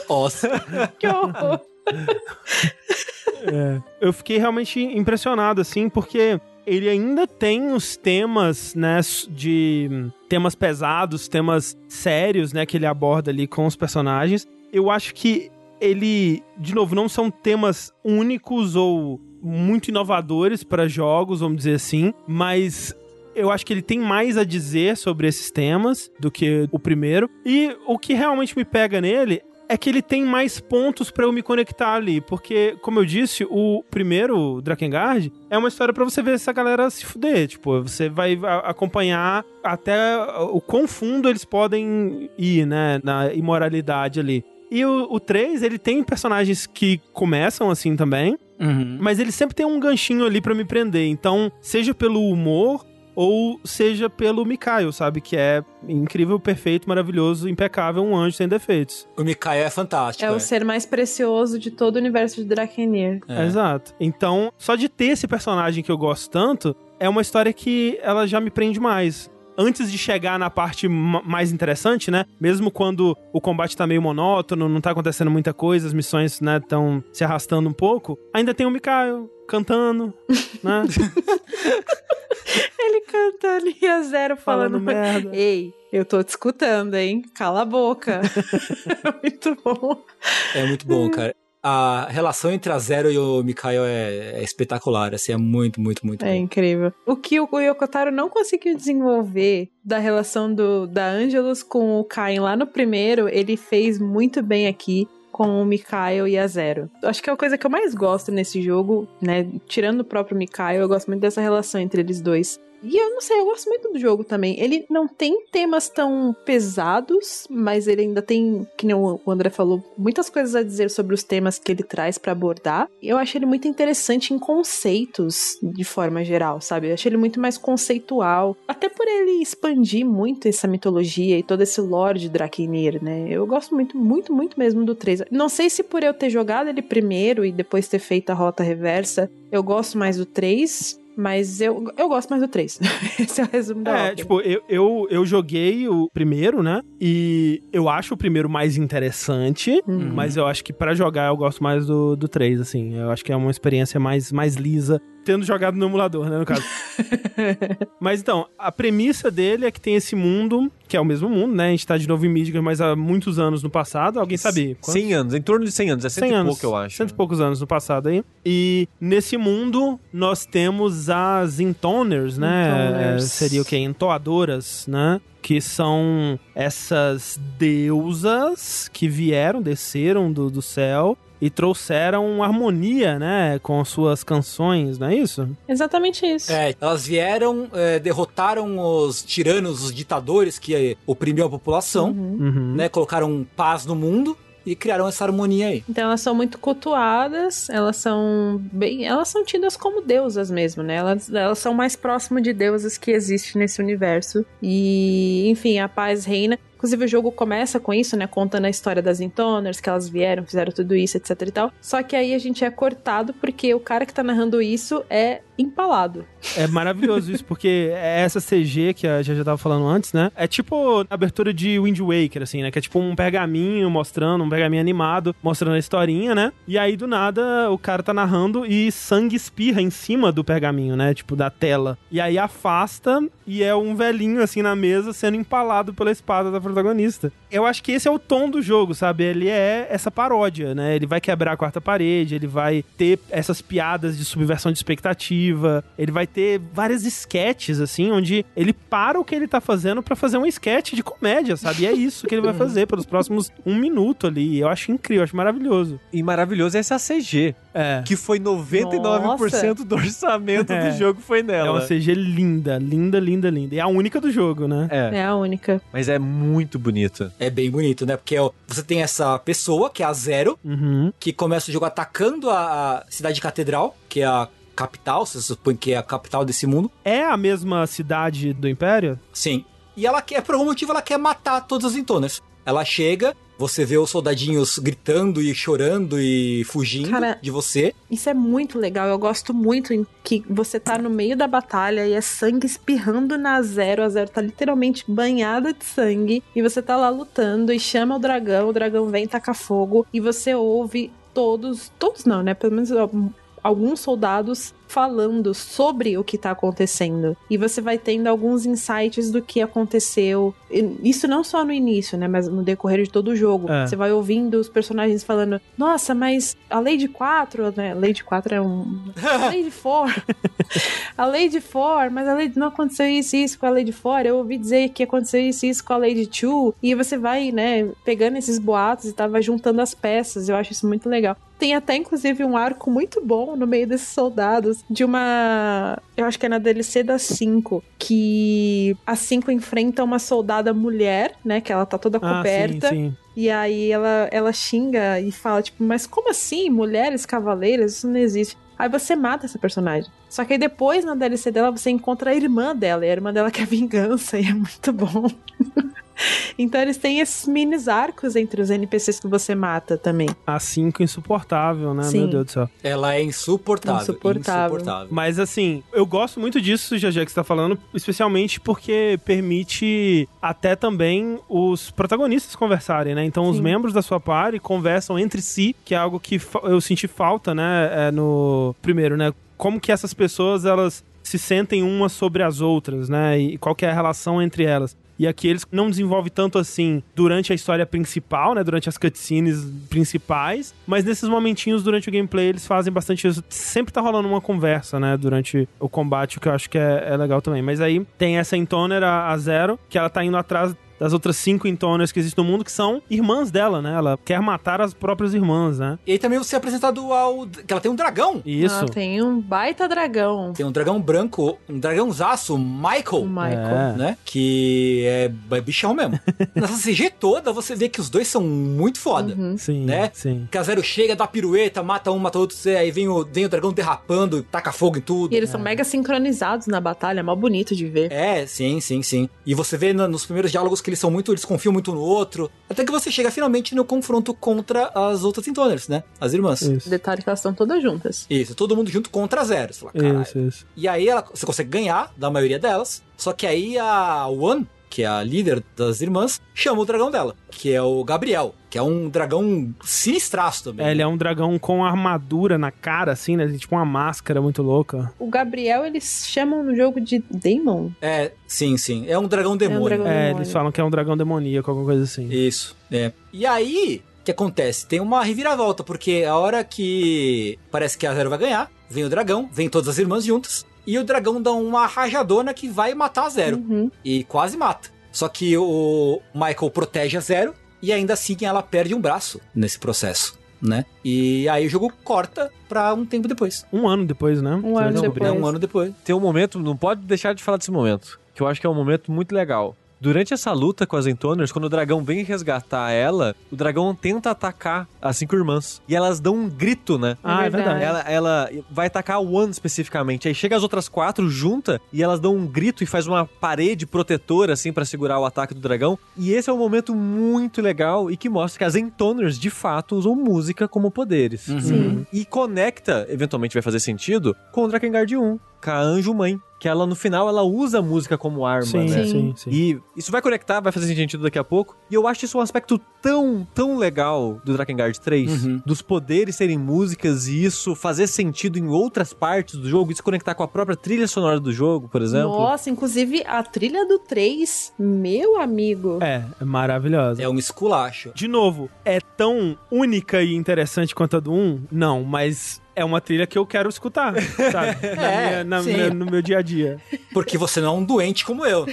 Speaker 3: Ó.
Speaker 2: Que horror!
Speaker 1: É. Eu fiquei realmente impressionado, assim, porque ele ainda tem os temas, né, de temas pesados, temas sérios, né, que ele aborda ali com os personagens. Eu acho que ele, de novo, não são temas únicos ou muito inovadores para jogos, vamos dizer assim, mas eu acho que ele tem mais a dizer sobre esses temas do que o primeiro. E o que realmente me pega nele é que ele tem mais pontos para eu me conectar ali, porque, como eu disse, o primeiro Drakengard é uma história para você ver essa galera se fuder, tipo, você vai acompanhar até o quão fundo eles podem ir, né, na imoralidade ali. E o, o 3, ele tem personagens que começam assim também, Uhum. Mas ele sempre tem um ganchinho ali para me prender. Então, seja pelo humor ou seja pelo Mikael, sabe? Que é incrível, perfeito, maravilhoso, impecável, um anjo sem defeitos.
Speaker 3: O Mikael é fantástico.
Speaker 2: É, é. o ser mais precioso de todo o universo de Drakengir.
Speaker 1: É. Exato. Então, só de ter esse personagem que eu gosto tanto, é uma história que ela já me prende mais antes de chegar na parte mais interessante, né? Mesmo quando o combate tá meio monótono, não tá acontecendo muita coisa, as missões, né, estão se arrastando um pouco, ainda tem o Mikael cantando, né?
Speaker 2: Ele cantando e a Zero falando,
Speaker 1: falando merda.
Speaker 2: Ei, eu tô te escutando, hein? Cala a boca. muito bom.
Speaker 3: É muito bom, cara. A relação entre a Zero e o Mikael é, é espetacular, assim, é muito, muito, muito
Speaker 2: É
Speaker 3: bom.
Speaker 2: incrível. O que o Yokotaro não conseguiu desenvolver da relação do, da Angelus com o Kain lá no primeiro, ele fez muito bem aqui com o Mikael e a Zero. Acho que é a coisa que eu mais gosto nesse jogo, né? Tirando o próprio Mikael, eu gosto muito dessa relação entre eles dois. E eu não sei, eu gosto muito do jogo também. Ele não tem temas tão pesados, mas ele ainda tem, que nem o André falou, muitas coisas a dizer sobre os temas que ele traz para abordar. Eu acho ele muito interessante em conceitos, de forma geral, sabe? Eu acho ele muito mais conceitual. Até por ele expandir muito essa mitologia e todo esse lore de Drakenir, né? Eu gosto muito, muito, muito mesmo do 3. Não sei se por eu ter jogado ele primeiro e depois ter feito a rota reversa, eu gosto mais do 3, mas eu, eu gosto mais do 3. Esse é o resumo da
Speaker 1: É, tipo, eu, eu, eu joguei o primeiro, né? E eu acho o primeiro mais interessante,
Speaker 2: Uhum.
Speaker 1: mas eu acho que pra jogar eu gosto mais do, do 3, assim. Eu acho que é uma experiência mais, mais lisa, tendo jogado no emulador, né, no caso. mas então, a premissa dele é que tem esse mundo, que é o mesmo mundo, né? A gente tá de novo em Midgard, mas há muitos anos no passado. Alguém sabe? quantos?
Speaker 4: 100 anos, em torno de 100 anos, é 100
Speaker 1: 100
Speaker 4: e
Speaker 1: anos,
Speaker 4: pouco, eu acho.
Speaker 1: Cento e poucos anos no passado aí. E nesse mundo nós temos as intoners, né?
Speaker 2: Intoners.
Speaker 1: É, seria o que? Entoadoras, né? Que são essas deusas que vieram, desceram do, do céu e trouxeram harmonia, né? Com suas canções, não é isso?
Speaker 2: Exatamente isso.
Speaker 3: É, elas vieram, é, derrotaram os tiranos, os ditadores que oprimiam a população,
Speaker 1: Uhum.
Speaker 3: né? Colocaram paz no mundo e criaram essa harmonia aí.
Speaker 2: Então elas são muito cultuadas, elas são bem. Elas são tidas como deusas mesmo, né? Elas, elas são mais próximas de deusas que existe nesse universo. E, enfim, a paz reina. Inclusive, o jogo começa com isso, né? Contando a história das Intoners, que elas vieram, fizeram tudo isso, etc e tal. Só que aí a gente é cortado porque o cara que tá narrando isso é empalado.
Speaker 1: É maravilhoso isso, porque é essa CG que a já tava falando antes, né? É tipo a abertura de Wind Waker, assim, né? Que é tipo um pergaminho mostrando, um pergaminho animado, mostrando a historinha, né? E aí, do nada, o cara tá narrando e sangue espirra em cima do pergaminho, né? Tipo, da tela. E aí afasta e é um velhinho, assim, na mesa sendo empalado pela espada da protagonista. Eu acho que esse é o tom do jogo, sabe? Ele é essa paródia, né? Ele vai quebrar a quarta parede, ele vai ter essas piadas de subversão de expectativa, ele vai ter várias sketches, assim, onde ele para o que ele tá fazendo pra fazer um sketch de comédia, sabe? E é isso que ele vai fazer pelos próximos um minuto ali. Eu acho incrível, eu acho maravilhoso.
Speaker 4: E maravilhoso é essa CG,
Speaker 1: É.
Speaker 4: que foi 99% do orçamento
Speaker 1: É.
Speaker 4: do jogo foi
Speaker 1: É
Speaker 4: nela.
Speaker 1: uma CG linda, linda, linda, linda. E é a única do jogo, né?
Speaker 4: É,
Speaker 2: É a única.
Speaker 4: mas é muito bonita.
Speaker 3: É bem bonito, né? Porque você tem essa pessoa, que é a Zero,
Speaker 1: Uhum.
Speaker 3: que começa o jogo atacando a, cidade catedral, que é a capital, você supõe que é a capital desse mundo.
Speaker 1: É a mesma cidade do Império?
Speaker 3: Sim. E ela quer, por algum motivo, ela quer matar todas as intonas. Ela chega, você vê os soldadinhos gritando e chorando e fugindo
Speaker 2: Cara,
Speaker 3: de você.
Speaker 2: Isso é muito legal. Eu gosto muito em que você tá no meio da batalha e é sangue espirrando na Zero. A Zero tá literalmente banhada de sangue. E você tá lá lutando e chama o dragão. O dragão vem tacar fogo. E você ouve todos. Todos não, né? Pelo menos alguns soldados falando sobre o que tá acontecendo. E você vai tendo alguns insights do que aconteceu. Isso não só no início, né? Mas no decorrer de todo o jogo. É. Você vai ouvindo os personagens falando: Nossa, mas a Lady 4, né? Lady 4 é um. Lady 4. a Lady 4, mas a Lady não aconteceu isso e isso com a Lady 4. Eu ouvi dizer que aconteceu isso e isso com a Lady 2. E você vai, né, pegando esses boatos e tava juntando as peças. Eu acho isso muito legal. Tem até, inclusive, um arco muito bom no meio desses soldados. De uma. Eu acho que é na DLC da 5. Que a 5 enfrenta uma soldada mulher, né? Que ela tá toda coberta. Ah, sim, sim. E aí ela, ela xinga e fala, tipo, mas como assim? Mulheres cavaleiras? Isso não existe. Aí você mata essa personagem. Só que aí depois, na DLC dela, você encontra a irmã dela. E a irmã dela quer vingança. E é muito bom. Então eles têm esses mini arcos entre os NPCs que você mata também.
Speaker 1: A 5 insuportável, né? Sim. Meu Deus do céu.
Speaker 3: Ela é insuportável.
Speaker 2: Insuportável. insuportável.
Speaker 1: Mas assim, eu gosto muito disso, já que você tá falando, especialmente porque permite até também os protagonistas conversarem, né? Então Sim. os membros da sua party conversam entre si, que é algo que eu senti falta, né? É no primeiro, né? Como que essas pessoas, elas se sentem umas sobre as outras, né? E qual que é a relação entre elas. E aqui eles não desenvolvem tanto assim durante a história principal, né? Durante as cutscenes principais. Mas nesses momentinhos durante o gameplay eles fazem bastante isso. Sempre tá rolando uma conversa, né? Durante o combate, o que eu acho que é, é legal também. Mas aí tem essa Intoner, a, a Zero, que ela tá indo atrás das outras cinco Intoners que existem no mundo, que são irmãs dela, né? Ela quer matar as próprias irmãs, né?
Speaker 3: E aí também você é apresentado ao. que ela tem um dragão.
Speaker 1: Isso. Ela
Speaker 2: tem um baita dragão.
Speaker 3: Tem um dragão branco, um dragãozaço, Michael.
Speaker 2: Michael.
Speaker 3: É. Né? Que é, é bichão mesmo. Nessa CG toda, você vê que os dois são muito foda. Uhum.
Speaker 1: Sim.
Speaker 3: Né?
Speaker 1: Sim.
Speaker 3: Que a Zero chega, dá pirueta, mata um, mata outro, aí vem o, vem o dragão derrapando, taca fogo em tudo.
Speaker 2: E eles é. são mega sincronizados na batalha, é mó bonito de ver.
Speaker 3: É, sim, sim, sim. E você vê no, nos primeiros diálogos que eles são muito, eles confiam muito no outro. Até que você chega finalmente no confronto contra as outras Intoners, né? As irmãs.
Speaker 2: Isso. Detalhe que elas estão todas juntas.
Speaker 3: Isso, todo mundo junto contra a Zero. Você fala, isso, isso. E aí ela, você consegue ganhar da maioria delas. Só que aí a One que é a líder das irmãs, chama o dragão dela, que é o Gabriel, que é um dragão sinistraço também.
Speaker 1: É, ele é um dragão com armadura na cara, assim, né? Tipo uma máscara muito louca.
Speaker 2: O Gabriel, eles chamam no jogo de Demon.
Speaker 3: É, sim, sim. É um dragão demônio. É, um dragão
Speaker 1: é demônio. eles falam que é um dragão demoníaco, alguma coisa assim.
Speaker 3: Isso, é. E aí, o que acontece? Tem uma reviravolta, porque a hora que parece que a Zero vai ganhar, vem o dragão, vem todas as irmãs juntas, e o dragão dá uma rajadona que vai matar a Zero. Uhum. E quase mata. Só que o Michael protege a Zero e ainda assim ela perde um braço nesse processo. Né? E aí o jogo corta pra um tempo depois.
Speaker 1: Um ano depois, né?
Speaker 2: Um ano depois.
Speaker 3: É um ano depois.
Speaker 4: Tem um momento, não pode deixar de falar desse momento, que eu acho que é um momento muito legal. Durante essa luta com as Entoners, quando o dragão vem resgatar ela, o dragão tenta atacar as cinco irmãs. E elas dão um grito, né?
Speaker 1: Ah, é verdade.
Speaker 4: Ela, ela vai atacar a One especificamente. Aí chega as outras quatro junta e elas dão um grito e faz uma parede protetora, assim, para segurar o ataque do dragão. E esse é um momento muito legal e que mostra que as Entoners, de fato, usam música como poderes.
Speaker 2: Uhum. Sim.
Speaker 4: E conecta, eventualmente vai fazer sentido, com o Drakengard 1, com a Anjo Mãe que ela no final ela usa a música como arma,
Speaker 1: sim,
Speaker 4: né?
Speaker 1: Sim, sim.
Speaker 4: E isso vai conectar, vai fazer sentido daqui a pouco. E eu acho isso um aspecto tão, tão legal do Drakengard 3, uhum. dos poderes serem músicas e isso fazer sentido em outras partes do jogo, isso conectar com a própria trilha sonora do jogo, por exemplo.
Speaker 2: Nossa, inclusive a trilha do 3, meu amigo.
Speaker 1: É, é maravilhosa.
Speaker 3: É um esculacho.
Speaker 1: De novo, é tão única e interessante quanto a do 1? Não, mas é uma trilha que eu quero escutar, sabe?
Speaker 3: é,
Speaker 1: na minha, na, no meu dia a dia.
Speaker 3: Porque você não é um doente como eu.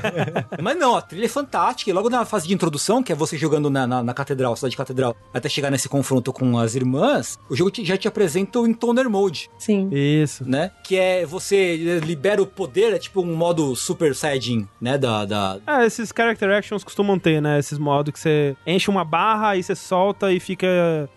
Speaker 3: Mas não, a trilha é fantástica. E logo na fase de introdução, que é você jogando na, na, na catedral, cidade catedral, até chegar nesse confronto com as irmãs, o jogo te, já te apresenta o Intoner Mode.
Speaker 2: Sim.
Speaker 1: Isso.
Speaker 3: Né? Que é você libera o poder, é tipo um modo Super Saiyajin, né? Da, da...
Speaker 1: É, esses character actions costumam ter, né? Esses modos que você enche uma barra e você solta e fica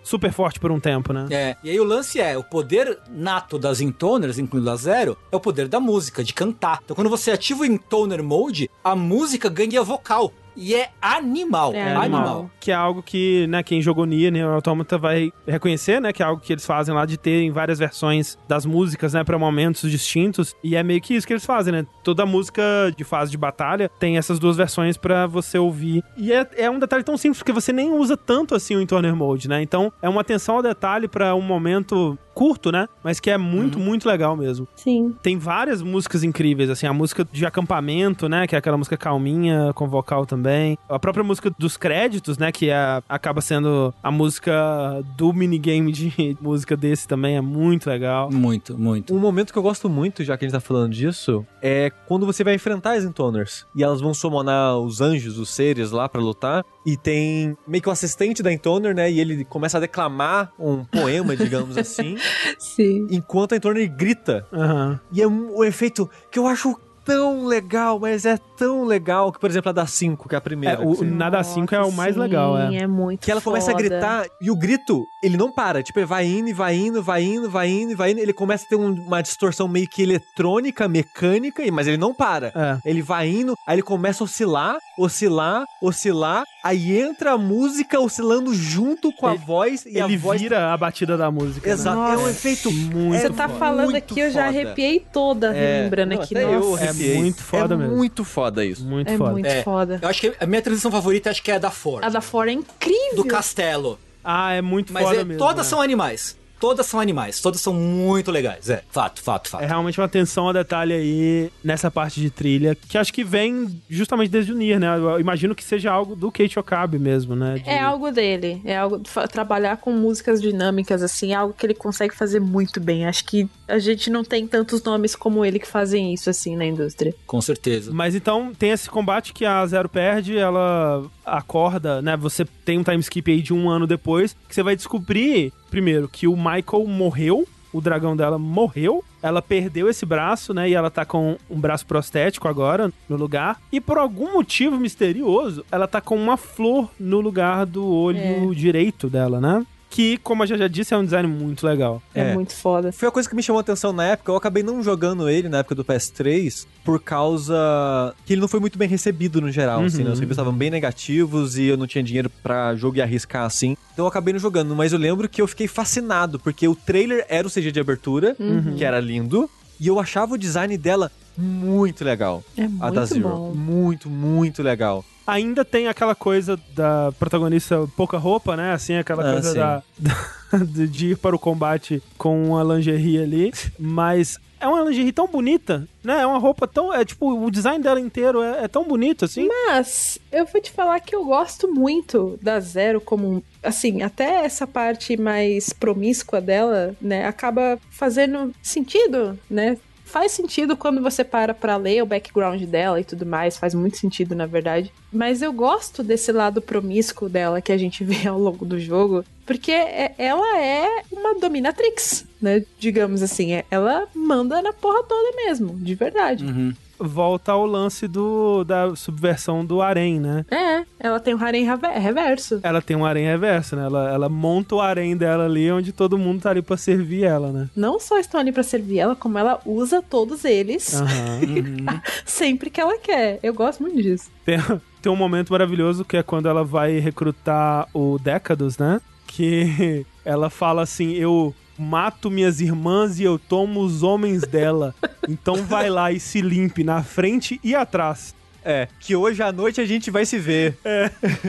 Speaker 1: super forte por um tempo, né?
Speaker 3: É. E aí o lance é, o poder nato das intoners, incluindo a zero, é o poder da música, de cantar. Então quando você ativa o intoner mode, a música ganha vocal. E é animal.
Speaker 2: É
Speaker 3: animal.
Speaker 2: animal.
Speaker 1: Que é algo que, né, quem jogou Nier, Nier Automata vai reconhecer, né, que é algo que eles fazem lá de terem várias versões das músicas, né, pra momentos distintos. E é meio que isso que eles fazem, né? Toda música de fase de batalha tem essas duas versões pra você ouvir. E é, é um detalhe tão simples, porque você nem usa tanto assim o Intoner Mode, né? Então é uma atenção ao detalhe pra um momento curto, né? Mas que é muito, muito legal mesmo.
Speaker 2: Sim.
Speaker 1: Tem várias músicas incríveis, assim, a música de acampamento, né, que é aquela música calminha, com vocal também. A própria música dos créditos, né, que é, acaba sendo a música do minigame de música desse também, é muito legal.
Speaker 3: Muito, muito.
Speaker 4: Um momento que eu gosto muito, já que a gente tá falando disso, é quando você vai enfrentar as Intoners. E elas vão summonar os anjos, os seres lá pra lutar. E tem meio que o assistente da Intoner, né? E ele começa a declamar um poema, digamos assim.
Speaker 2: Sim.
Speaker 4: Enquanto a Intoner grita.
Speaker 1: Aham.
Speaker 4: E é um, um efeito que eu acho tão legal, mas é tão legal que, por exemplo, a da 5, que é a primeira.
Speaker 1: É, o
Speaker 4: você-
Speaker 1: Nada 5 é o mais
Speaker 2: sim,
Speaker 1: legal, é.
Speaker 2: é muito
Speaker 4: Que ela começa a
Speaker 2: foda.
Speaker 4: gritar e o grito, ele não para. Tipo, ele vai indo, e vai indo, vai indo, vai indo, e vai indo. Ele começa a ter um- uma distorção meio que eletrônica, mecânica, e- mas ele não para.
Speaker 1: É.
Speaker 4: Ele vai indo, aí ele começa a oscilar, oscilar, oscilar. Aí entra a música oscilando junto com a
Speaker 1: Ele-
Speaker 4: voz e a
Speaker 1: Ele
Speaker 4: voz.
Speaker 1: vira a batida da música. né?
Speaker 4: Exato, é um efeito
Speaker 1: Muito
Speaker 2: Você tá
Speaker 1: foda.
Speaker 2: falando
Speaker 4: muito
Speaker 2: aqui, eu já arrepiei toda,
Speaker 4: É,
Speaker 2: lembrando
Speaker 4: não,
Speaker 2: aqui. Nossa,
Speaker 4: arrepiei.
Speaker 1: É muito foda
Speaker 4: é
Speaker 1: mesmo.
Speaker 4: muito foda isso.
Speaker 1: Muito
Speaker 2: é
Speaker 1: foda.
Speaker 2: muito
Speaker 3: É.
Speaker 2: foda.
Speaker 3: Eu acho que a minha transição favorita acho que é a da Ford.
Speaker 2: A da Fora é incrível.
Speaker 3: Do castelo.
Speaker 1: Ah, é muito
Speaker 3: Mas
Speaker 1: foda
Speaker 3: é,
Speaker 1: mesmo.
Speaker 3: todas
Speaker 1: né?
Speaker 3: são animais. Todas são animais. Todas são muito legais. É, fato, fato, fato.
Speaker 1: É realmente uma atenção a detalhe aí nessa parte de trilha, que acho que vem justamente desde o Nier, né? Eu imagino que seja algo do Kate Okabe mesmo, né? De-
Speaker 2: É algo dele. É algo. Trabalhar com músicas dinâmicas, assim, é algo que ele consegue fazer muito bem. Acho que a gente não tem tantos nomes como ele que fazem isso, assim, na indústria.
Speaker 3: Com certeza.
Speaker 1: Mas então tem esse combate que a Zero perde, ela acorda, né? Você tem um time skip aí de um ano depois, que você vai descobrir, primeiro, que o Michael morreu, o dragão dela morreu, ela perdeu esse braço, né? E ela tá com um braço prostético agora no lugar. E por algum motivo misterioso, ela tá com uma flor no lugar do olho direito dela, né? Que, como a já disse, é um design muito legal.
Speaker 2: É,
Speaker 4: É.
Speaker 2: muito foda.
Speaker 4: Foi a coisa que me chamou a atenção na época. Eu acabei não jogando ele na época do PS3 por causa que ele não foi muito bem recebido no geral. Assim, né? Os reviews estavam bem negativos e eu não tinha dinheiro pra jogo e arriscar assim. Então eu acabei não jogando. Mas eu lembro que eu fiquei fascinado porque o trailer era o CG de abertura, que era lindo, e eu achava o design dela muito legal.
Speaker 2: É
Speaker 4: a da
Speaker 2: muito
Speaker 4: Zero.
Speaker 2: bom.
Speaker 4: Muito, muito legal.
Speaker 1: ainda tem aquela coisa da protagonista pouca roupa, né? Assim, aquela
Speaker 4: Ah,
Speaker 1: coisa
Speaker 4: sim.
Speaker 1: da, da- de ir para o combate com uma lingerie ali, mas é uma lingerie tão bonita, né? É uma roupa tão, é tipo, o design dela inteiro é, é tão bonito assim.
Speaker 2: Mas eu vou te falar que eu gosto muito da Zero como. um- Assim, até essa parte mais promíscua dela, né, acaba fazendo sentido, né? Faz sentido quando você para pra ler o background dela e tudo mais, faz muito sentido, na verdade. Mas eu gosto desse lado promíscuo dela que a gente vê ao longo do jogo, porque é- ela é uma dominatrix, né? Digamos assim, é- ela manda na porra toda mesmo, de verdade.
Speaker 3: Uhum.
Speaker 1: Volta ao lance do da subversão do harém, né?
Speaker 2: É, ela tem um harém reve- reverso.
Speaker 1: Ela tem um harém reverso, né? Ela, ela monta o harém dela ali onde todo mundo tá ali pra servir ela, né?
Speaker 2: não só estão ali pra servir ela, como ela usa todos eles
Speaker 1: Aham.
Speaker 2: sempre que ela quer. Eu gosto muito disso.
Speaker 1: Tem, tem um momento maravilhoso que é quando ela vai recrutar o Décados, né? Que ela fala assim: Eu mato minhas irmãs e eu tomo os homens dela. Então vai lá e se limpe na frente e atrás.
Speaker 4: É, que hoje à noite a gente vai se ver.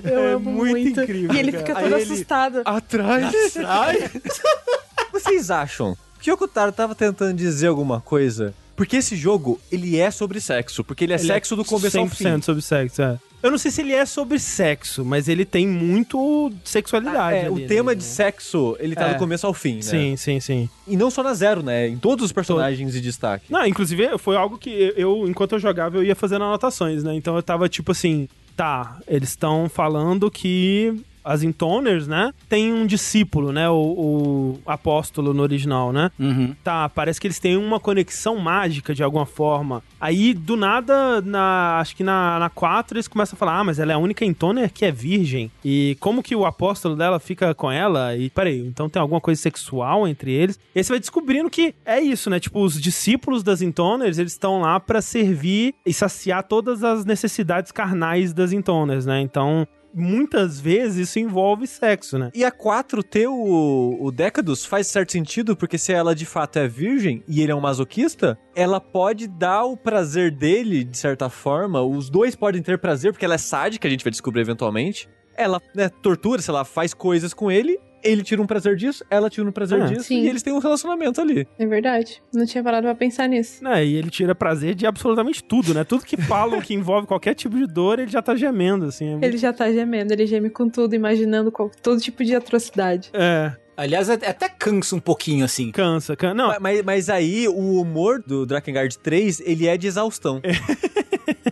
Speaker 2: Eu
Speaker 1: É
Speaker 2: amo
Speaker 1: muito incrível,
Speaker 2: E ele
Speaker 1: cara.
Speaker 2: fica
Speaker 4: Aí
Speaker 2: todo
Speaker 4: ele-
Speaker 2: assustado.
Speaker 4: Atrás. Vocês acham que o Okutaro tava tentando dizer alguma coisa? Porque esse jogo, ele é sobre sexo. Porque ele é
Speaker 1: Ele
Speaker 4: sexo do começo ao
Speaker 1: 100%
Speaker 4: fim.
Speaker 1: sobre sexo, é. Eu não sei se ele é sobre sexo, mas ele tem muito sexualidade.
Speaker 4: É, o
Speaker 1: ali,
Speaker 4: tema
Speaker 1: né?
Speaker 4: de sexo, ele tá
Speaker 1: É.
Speaker 4: do começo ao fim, né?
Speaker 1: Sim, sim, sim.
Speaker 4: E não só na Zero, né? Em todos os personagens de destaque.
Speaker 1: Não, inclusive foi algo que eu, enquanto eu jogava, eu ia fazendo anotações, né? Então eu tava tipo assim, tá, eles estão falando que as intoners, né? Tem um discípulo, né? O, o apóstolo no original, né?
Speaker 3: Uhum.
Speaker 1: Tá, parece que eles têm uma conexão mágica de alguma forma. Aí, do nada, na, acho que na, na 4 eles começam a falar: ah, mas ela é a única intoner que é virgem. E como que o apóstolo dela fica com ela? E peraí, então tem alguma coisa sexual entre eles? E aí você vai descobrindo que é isso, né? Tipo, os discípulos das intoners, eles estão lá para servir e saciar todas as necessidades carnais das intoners, né? Então, muitas vezes isso envolve sexo, né?
Speaker 4: E a 4 ter o, o Decadus faz certo sentido, porque se ela de fato é virgem e ele é um masoquista, ela pode dar o prazer dele, de certa forma. Os dois podem ter prazer, porque ela é sádica, a gente vai descobrir eventualmente. Ela né, tortura, sei lá, faz coisas com ele ele tira um prazer disso, ela tira um prazer
Speaker 1: Ah,
Speaker 4: disso,
Speaker 2: sim.
Speaker 4: e eles têm um relacionamento ali.
Speaker 2: É verdade. Não tinha parado pra pensar nisso.
Speaker 1: É, e ele tira prazer de absolutamente tudo, né? Tudo que falam que envolve qualquer tipo de dor, ele já tá gemendo, assim. É muito-
Speaker 2: Ele já tá gemendo, ele geme com tudo, imaginando qual- todo tipo de atrocidade.
Speaker 1: É,
Speaker 3: Aliás, é- até cansa um pouquinho, assim.
Speaker 1: cansa, cansa. Não,
Speaker 4: Ma- Mas, mas aí, o humor do Drakengard 3, ele é de exaustão.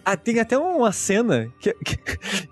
Speaker 4: Ah, tem até uma cena que,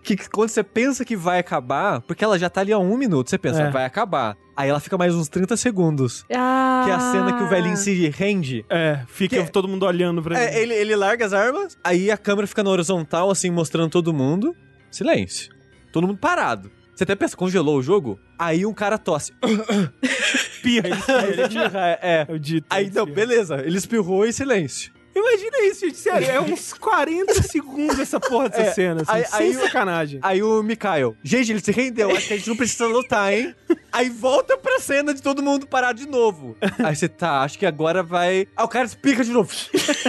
Speaker 4: que, que quando você pensa que vai acabar, porque ela já tá ali há um minuto, você pensa,
Speaker 1: É.
Speaker 4: vai acabar. Aí ela fica mais uns 30 segundos.
Speaker 2: Ah,
Speaker 4: Que é a cena que o velhinho se rende.
Speaker 1: é, fica
Speaker 4: Que-
Speaker 1: todo mundo olhando pra
Speaker 4: É, ele, ele larga as armas, aí a câmera fica na horizontal, assim, mostrando todo mundo. Silêncio. Todo mundo parado. Você até pensa, congelou o jogo? Aí um cara tosse.
Speaker 1: espirra, ele espirra,
Speaker 4: é, é.
Speaker 1: É o dito.
Speaker 4: Aí,
Speaker 1: espirra.
Speaker 4: beleza. Ele espirrou em silêncio.
Speaker 1: Imagina isso, gente, sério, é uns 40 segundos essa porra dessa
Speaker 4: É,
Speaker 1: cena, assim,
Speaker 4: aí-
Speaker 1: sem
Speaker 4: aí
Speaker 1: sacanagem.
Speaker 4: Aí o Mikael, gente, ele se rendeu, acho que a gente não precisa lutar, hein? Aí volta pra cena de todo mundo parar de novo. Aí você tá, acho que agora vai. Aí o cara explica de novo.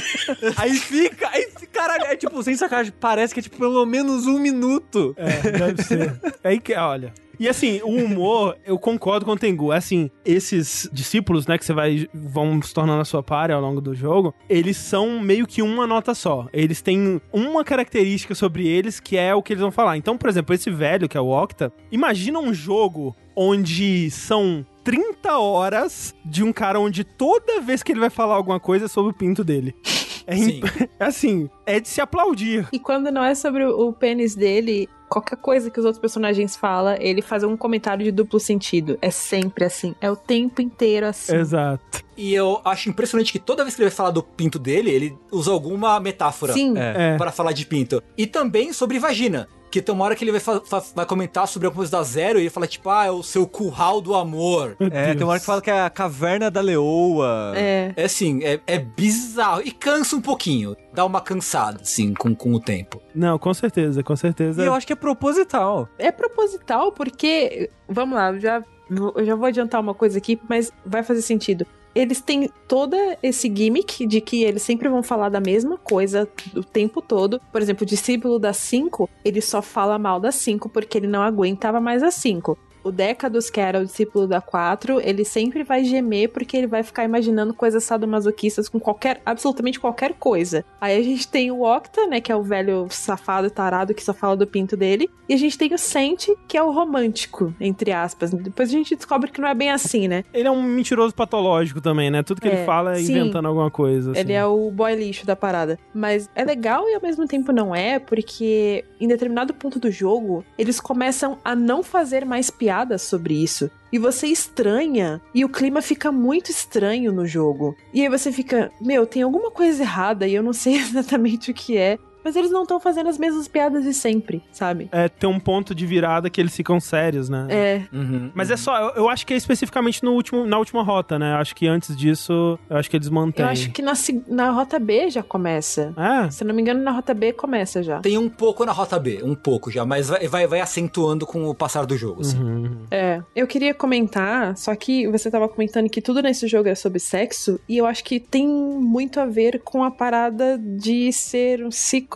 Speaker 4: aí fica, aí, caralho, é tipo, sem sacanagem, parece que é tipo pelo menos um minuto.
Speaker 1: É, deve ser. Aí que, olha. E assim, o humor, eu concordo com o Tengu. Assim, esses discípulos, né, que você vai vão se tornando a sua par ao longo do jogo, eles são meio que uma nota só. Eles têm uma característica sobre eles que é o que eles vão falar. Então, por exemplo, esse velho, que é o Octa, imagina um jogo onde são 30 horas de um cara onde toda vez que ele vai falar alguma coisa é sobre o pinto dele. É
Speaker 3: Sim.
Speaker 1: imp- assim, é de se aplaudir.
Speaker 2: E quando não é sobre o o pênis dele, qualquer coisa que os outros personagens falam, ele faz um comentário de duplo sentido. É sempre assim. É o tempo inteiro assim.
Speaker 1: Exato.
Speaker 3: E eu acho impressionante que toda vez que ele vai falar do pinto dele, ele usa alguma metáfora
Speaker 2: Sim.
Speaker 4: É.
Speaker 1: É.
Speaker 3: para falar de pinto. E também sobre vagina. Que tem uma hora que ele vai, vai comentar sobre alguma coisa da zero e ele fala, tipo, ah, é o seu curral do amor.
Speaker 1: Meu
Speaker 4: É, tem uma hora que fala que é a caverna da leoa.
Speaker 2: É.
Speaker 3: É assim, é, é bizarro. E cansa um pouquinho. Dá uma cansada, assim, com, com o tempo.
Speaker 1: Não, com certeza, com certeza.
Speaker 4: E eu acho que é proposital.
Speaker 2: É proposital porque. Vamos lá, já, eu já vou adiantar uma coisa aqui, mas vai fazer sentido. Eles têm todo esse gimmick de que eles sempre vão falar da mesma coisa o tempo todo. Por exemplo, o discípulo da 5, ele só fala mal da 5 porque ele não aguentava mais a 5. O Decadus, que era o discípulo da 4, ele sempre vai gemer porque ele vai ficar imaginando coisas sadomasoquistas com qualquer, absolutamente qualquer coisa. Aí a gente tem o Octa, né, que é o velho safado tarado que só fala do pinto dele. E a gente tem o Sente, que é o romântico, entre aspas. Depois a gente descobre que não é bem assim, né?
Speaker 1: Ele é um mentiroso patológico também, né? Tudo que ele
Speaker 2: É,
Speaker 1: fala é
Speaker 2: sim.
Speaker 1: inventando alguma coisa. assim.
Speaker 2: Ele é o boy lixo da parada. Mas é legal e ao mesmo tempo não é, porque em determinado ponto do jogo, eles começam a não fazer mais piadas sobre isso. E você estranha, e o clima fica muito estranho no jogo. E aí você fica, meu, tem alguma coisa errada e eu não sei exatamente o que é. Mas eles não estão fazendo as mesmas piadas de sempre, sabe?
Speaker 1: É, tem um ponto de virada que eles ficam sérios, né?
Speaker 2: É,
Speaker 1: Mas é só, eu, eu acho que é especificamente no último, na última rota, né? Eu acho que antes disso, eu acho que eles mantêm.
Speaker 2: eu acho que na, na rota B já começa.
Speaker 1: É,
Speaker 2: Se eu não me engano, na rota B começa já.
Speaker 3: Tem um pouco na rota B, um pouco já, mas vai, vai, vai acentuando com o passar do jogo, assim.
Speaker 1: Uhum.
Speaker 2: É, eu queria comentar, só que você tava comentando que tudo nesse jogo é sobre sexo, e eu acho que tem muito a ver com a parada de ser um ciclo,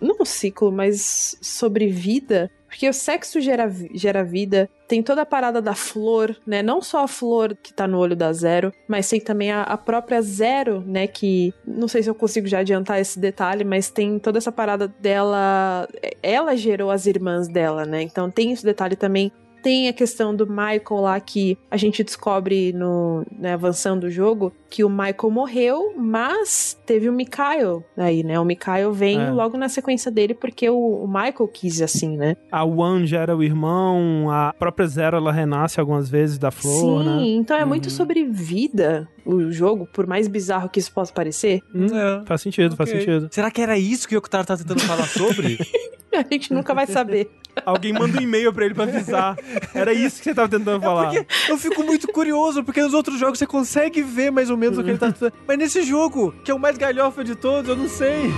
Speaker 2: não um ciclo, mas sobre vida. Porque o sexo gera, gera vida, tem toda a parada da flor, né? Não só a flor que tá no olho da Zero, mas tem também a, a própria Zero, né? Que não sei se eu consigo já adiantar esse detalhe, mas tem toda essa parada dela. Ela gerou as irmãs dela, né? Então tem esse detalhe também tem a questão do Michael lá que a gente descobre no né, avançando o jogo que o Michael morreu, mas teve o Mikhail aí, né? O Mikhail vem
Speaker 1: É.
Speaker 2: logo na sequência dele porque o, o Michael quis assim, né?
Speaker 1: A One já era o irmão, a própria Zero ela renasce algumas vezes da flor,
Speaker 2: Sim,
Speaker 1: né?
Speaker 2: então é muito
Speaker 3: Uhum.
Speaker 2: sobre vida o jogo, por mais bizarro que isso possa parecer.
Speaker 1: Hum,
Speaker 4: É.
Speaker 1: Faz sentido, faz
Speaker 4: Ok.
Speaker 1: sentido.
Speaker 4: Será que era isso que o Yokotaro tá tentando falar sobre?
Speaker 2: A gente nunca vai saber.
Speaker 1: Alguém manda um e-mail pra ele pra avisar. Era isso que você tava tentando falar.
Speaker 4: Porque eu fico muito curioso, porque nos outros jogos você consegue ver mais ou menos o que ele tá. Mas nesse jogo, que é o mais galhofa de todos, eu não sei.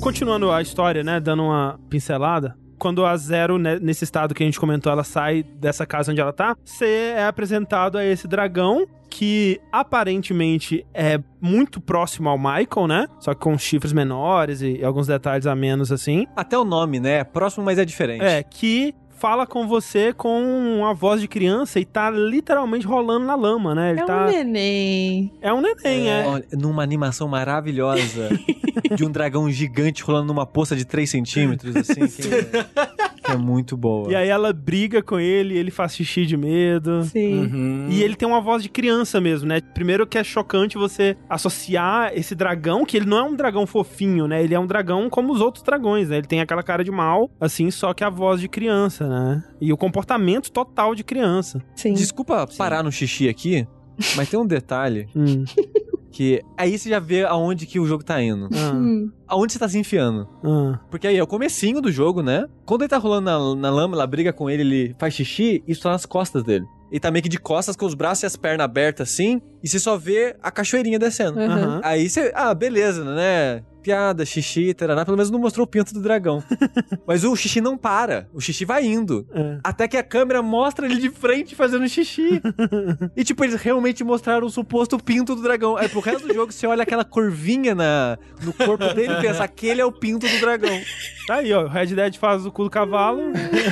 Speaker 1: Continuando a história, né, dando uma pincelada. Quando a Zero, né, nesse estado que a gente comentou, ela sai dessa casa onde ela tá, você é apresentado a esse dragão que aparentemente é muito próximo ao Michael, né? Só que com chifres menores e, e alguns detalhes a menos assim.
Speaker 4: Até o nome, né? Próximo, mas é diferente.
Speaker 1: É, que fala com você com uma voz de criança e tá literalmente rolando na lama, né? Ele
Speaker 2: É
Speaker 1: tá
Speaker 2: um neném.
Speaker 1: É um neném, é.
Speaker 4: Olha, numa animação maravilhosa de um dragão gigante rolando numa poça de 3 centímetros, assim, que é, que é muito boa.
Speaker 1: E aí ela briga com ele, ele faz xixi de medo.
Speaker 2: Sim.
Speaker 3: Uhum.
Speaker 1: E ele tem uma voz de criança mesmo, né? Primeiro que é chocante você associar esse dragão, que ele não é um dragão fofinho, né? Ele é um dragão como os outros dragões, né? Ele tem aquela cara de mal, assim, só que a voz de criança, né? E o comportamento total de criança.
Speaker 2: Sim.
Speaker 4: Desculpa parar no xixi aqui, mas tem um detalhe
Speaker 1: Hum.
Speaker 4: que aí você já vê aonde que o jogo tá indo.
Speaker 1: Ah.
Speaker 4: Aonde você tá se enfiando.
Speaker 1: ah.
Speaker 4: Porque aí é o comecinho do jogo, né? Quando ele tá rolando na, na lama, ela briga com ele, ele faz xixi, isso tá nas costas dele. Ele tá meio que de costas, com os braços e as pernas abertas assim, e você só vê a cachoeirinha descendo.
Speaker 2: Uhum.
Speaker 4: Aí você, ah, beleza, né? Piada, xixi, taraná, pelo menos não mostrou o pinto do dragão. Mas o xixi não para, o xixi vai indo.
Speaker 1: É.
Speaker 4: Até que a câmera mostra ele de frente fazendo xixi. e tipo, eles realmente mostraram o suposto pinto do dragão. Aí pro resto do jogo, você olha aquela curvinha na, no corpo dele e pensa, aquele é o pinto do dragão.
Speaker 1: Tá aí, ó. O Red Dead faz o cu do cavalo.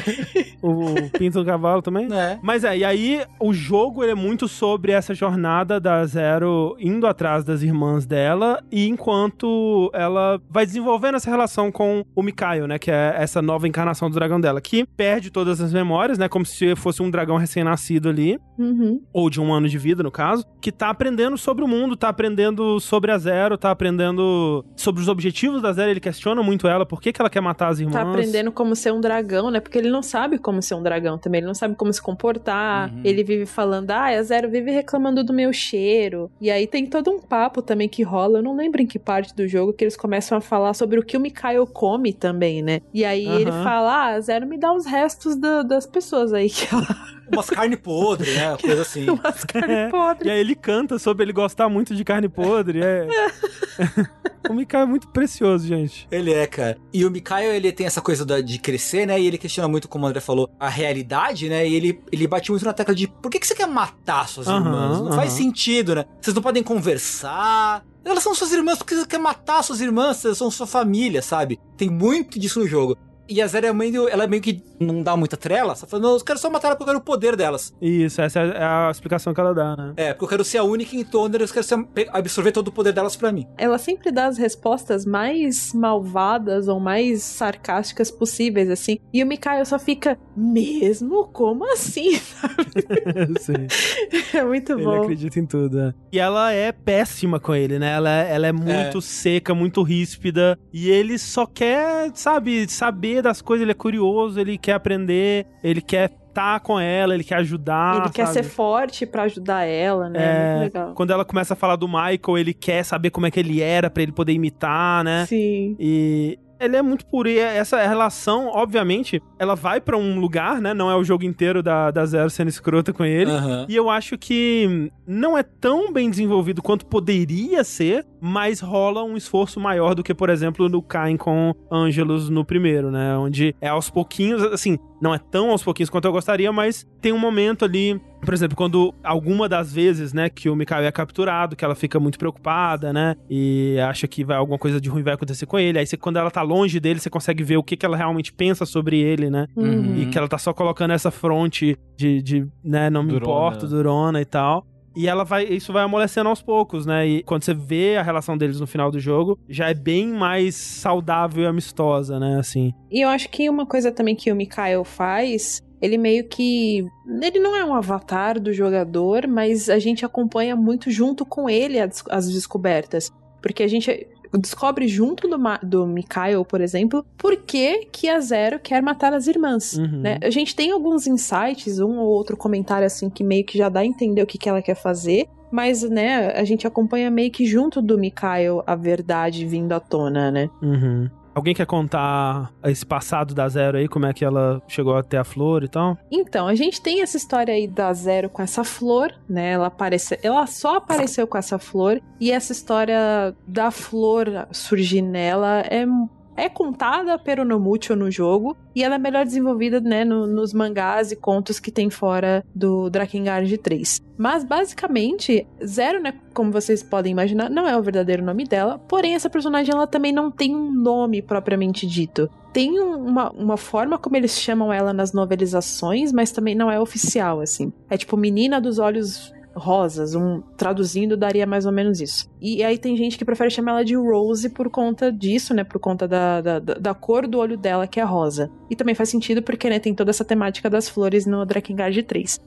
Speaker 1: o pinto do cavalo também.
Speaker 3: É.
Speaker 1: Mas é, e aí o jogo ele é muito sobre essa jornada da Zero indo atrás das irmãs dela e enquanto ela vai desenvolvendo essa relação com o Mikaio, né, que é essa nova encarnação do dragão dela, que perde todas as memórias, né, como se fosse um dragão recém-nascido ali,
Speaker 2: Uhum.
Speaker 1: ou de um ano de vida, no caso, que tá aprendendo sobre o mundo, tá aprendendo sobre a Zero, tá aprendendo sobre os objetivos da Zero, ele questiona muito ela, por que que ela quer matar as irmãs.
Speaker 2: Tá aprendendo como ser um dragão, né? Porque ele não sabe como ser um dragão também. Ele não sabe como se comportar.
Speaker 3: Uhum.
Speaker 2: Ele vive falando, ah, a Zero vive reclamando do meu cheiro. E aí tem todo um papo também que rola. Eu não lembro em que parte do jogo que eles começam a falar sobre o que o Mikael come também, né? E aí ele
Speaker 1: Aham.
Speaker 2: fala, ah, a Zero me dá os restos da- das pessoas aí que ela
Speaker 3: Umas carne podre, né? Coisa assim.
Speaker 2: umas carnes
Speaker 1: É,
Speaker 2: podres.
Speaker 1: E aí ele canta sobre ele gostar muito de carne podre. É. o Mikael é muito precioso, gente.
Speaker 3: Ele é, cara. E o Mikael, ele tem essa coisa da- de crescer, né? E ele questiona muito, como o André falou, a realidade, né? E ele, ele bate muito na tecla de por que, que você quer matar suas
Speaker 1: Aham,
Speaker 3: irmãs? Não faz
Speaker 1: aham.
Speaker 3: sentido, né? Vocês não podem conversar. Elas são suas irmãs porque você quer matar suas irmãs, elas são sua família, sabe? Tem muito disso no jogo. E a Zero é meio, ela meio que não dá muita trela, só falando, não, eu quero só matar ela porque eu quero o poder delas.
Speaker 1: Isso, essa é a explicação que ela dá, né?
Speaker 3: É, porque eu quero ser a única em Thunder, eu quero ser- absorver todo o poder delas pra mim.
Speaker 2: Ela sempre dá as respostas mais malvadas ou mais sarcásticas possíveis, assim. E o Mikael só fica, mesmo? Como assim?
Speaker 1: Sim.
Speaker 2: É muito
Speaker 1: Ele
Speaker 2: bom.
Speaker 1: acredita em tudo, é. E ela é péssima com ele, né? Ela, ela é muito seca, muito ríspida. E ele só quer, sabe, saber das coisas. Ele é curioso, ele quer aprender, ele quer estar com ela, ele quer ajudar.
Speaker 2: Ele quer
Speaker 1: sabe?
Speaker 2: ser forte pra ajudar ela, né?
Speaker 1: É,
Speaker 2: Muito legal.
Speaker 1: Quando ela começa a falar do Michael, ele quer saber como é que ele era pra ele poder imitar, né?
Speaker 2: Sim.
Speaker 1: E ele é muito puro. E essa relação, obviamente, ela vai pra um lugar, né? Não é o jogo inteiro da, da Zero sendo escrota com ele.
Speaker 3: Aham.
Speaker 1: E eu acho que não é tão bem desenvolvido quanto poderia ser, mas rola um esforço maior do que, por exemplo, no Cain com Angelus no primeiro, né? Onde é aos pouquinhos, assim, não é tão aos pouquinhos quanto eu gostaria, mas tem um momento ali Por exemplo, quando alguma das vezes, né, que o Mikael é capturado, que ela fica muito preocupada, né, e acha que vai alguma coisa de ruim vai acontecer com ele, aí você, quando ela tá longe dele, você consegue ver o que, que ela realmente pensa sobre ele, né,
Speaker 2: Uhum.
Speaker 1: e que ela tá só colocando essa fronte de, de né, não me
Speaker 4: Durona.
Speaker 1: importo, durona e tal. E ela vai, isso vai amolecendo aos poucos, né? E quando você vê a relação deles no final do jogo, já é bem mais saudável e amistosa, né? Assim.
Speaker 2: E eu acho que uma coisa também que o Mikael faz, ele meio que. Ele não é um avatar do jogador, mas a gente acompanha muito junto com ele as, as descobertas. Porque a gente descobre junto do, do Mikael, por exemplo, por que, que a Zero quer matar as irmãs.
Speaker 1: Uhum.
Speaker 2: né? A gente tem alguns insights, um ou outro comentário assim que meio que já dá a entender o que, que ela quer fazer. Mas, né, a gente acompanha meio que junto do Mikael a verdade vindo à tona, né?
Speaker 1: Uhum. Alguém quer contar esse passado da Zero aí, como é que ela chegou até a flor e tal?
Speaker 2: Então, a gente tem essa história aí da Zero com essa flor, né? Ela aparece, ela só apareceu com essa flor e essa história da flor surgir nela é é contada pelo Nomucho no jogo e ela é melhor desenvolvida, né, no- nos mangás e contos que tem fora do Drakengard 3. Mas basicamente, Zero, né, como vocês podem imaginar, não é o verdadeiro nome dela, porém essa personagem ela também não tem um nome propriamente dito tem um- uma, uma forma como eles chamam ela nas novelizações, mas também não é oficial, assim. É tipo menina dos olhos rosas, um traduzindo daria mais ou menos isso. E aí tem gente que prefere chamar ela de Rose por conta disso, né? Por conta da, da, da- cor do olho dela, que é rosa. E também faz sentido porque, né, tem toda essa temática das flores no Drakengard 3.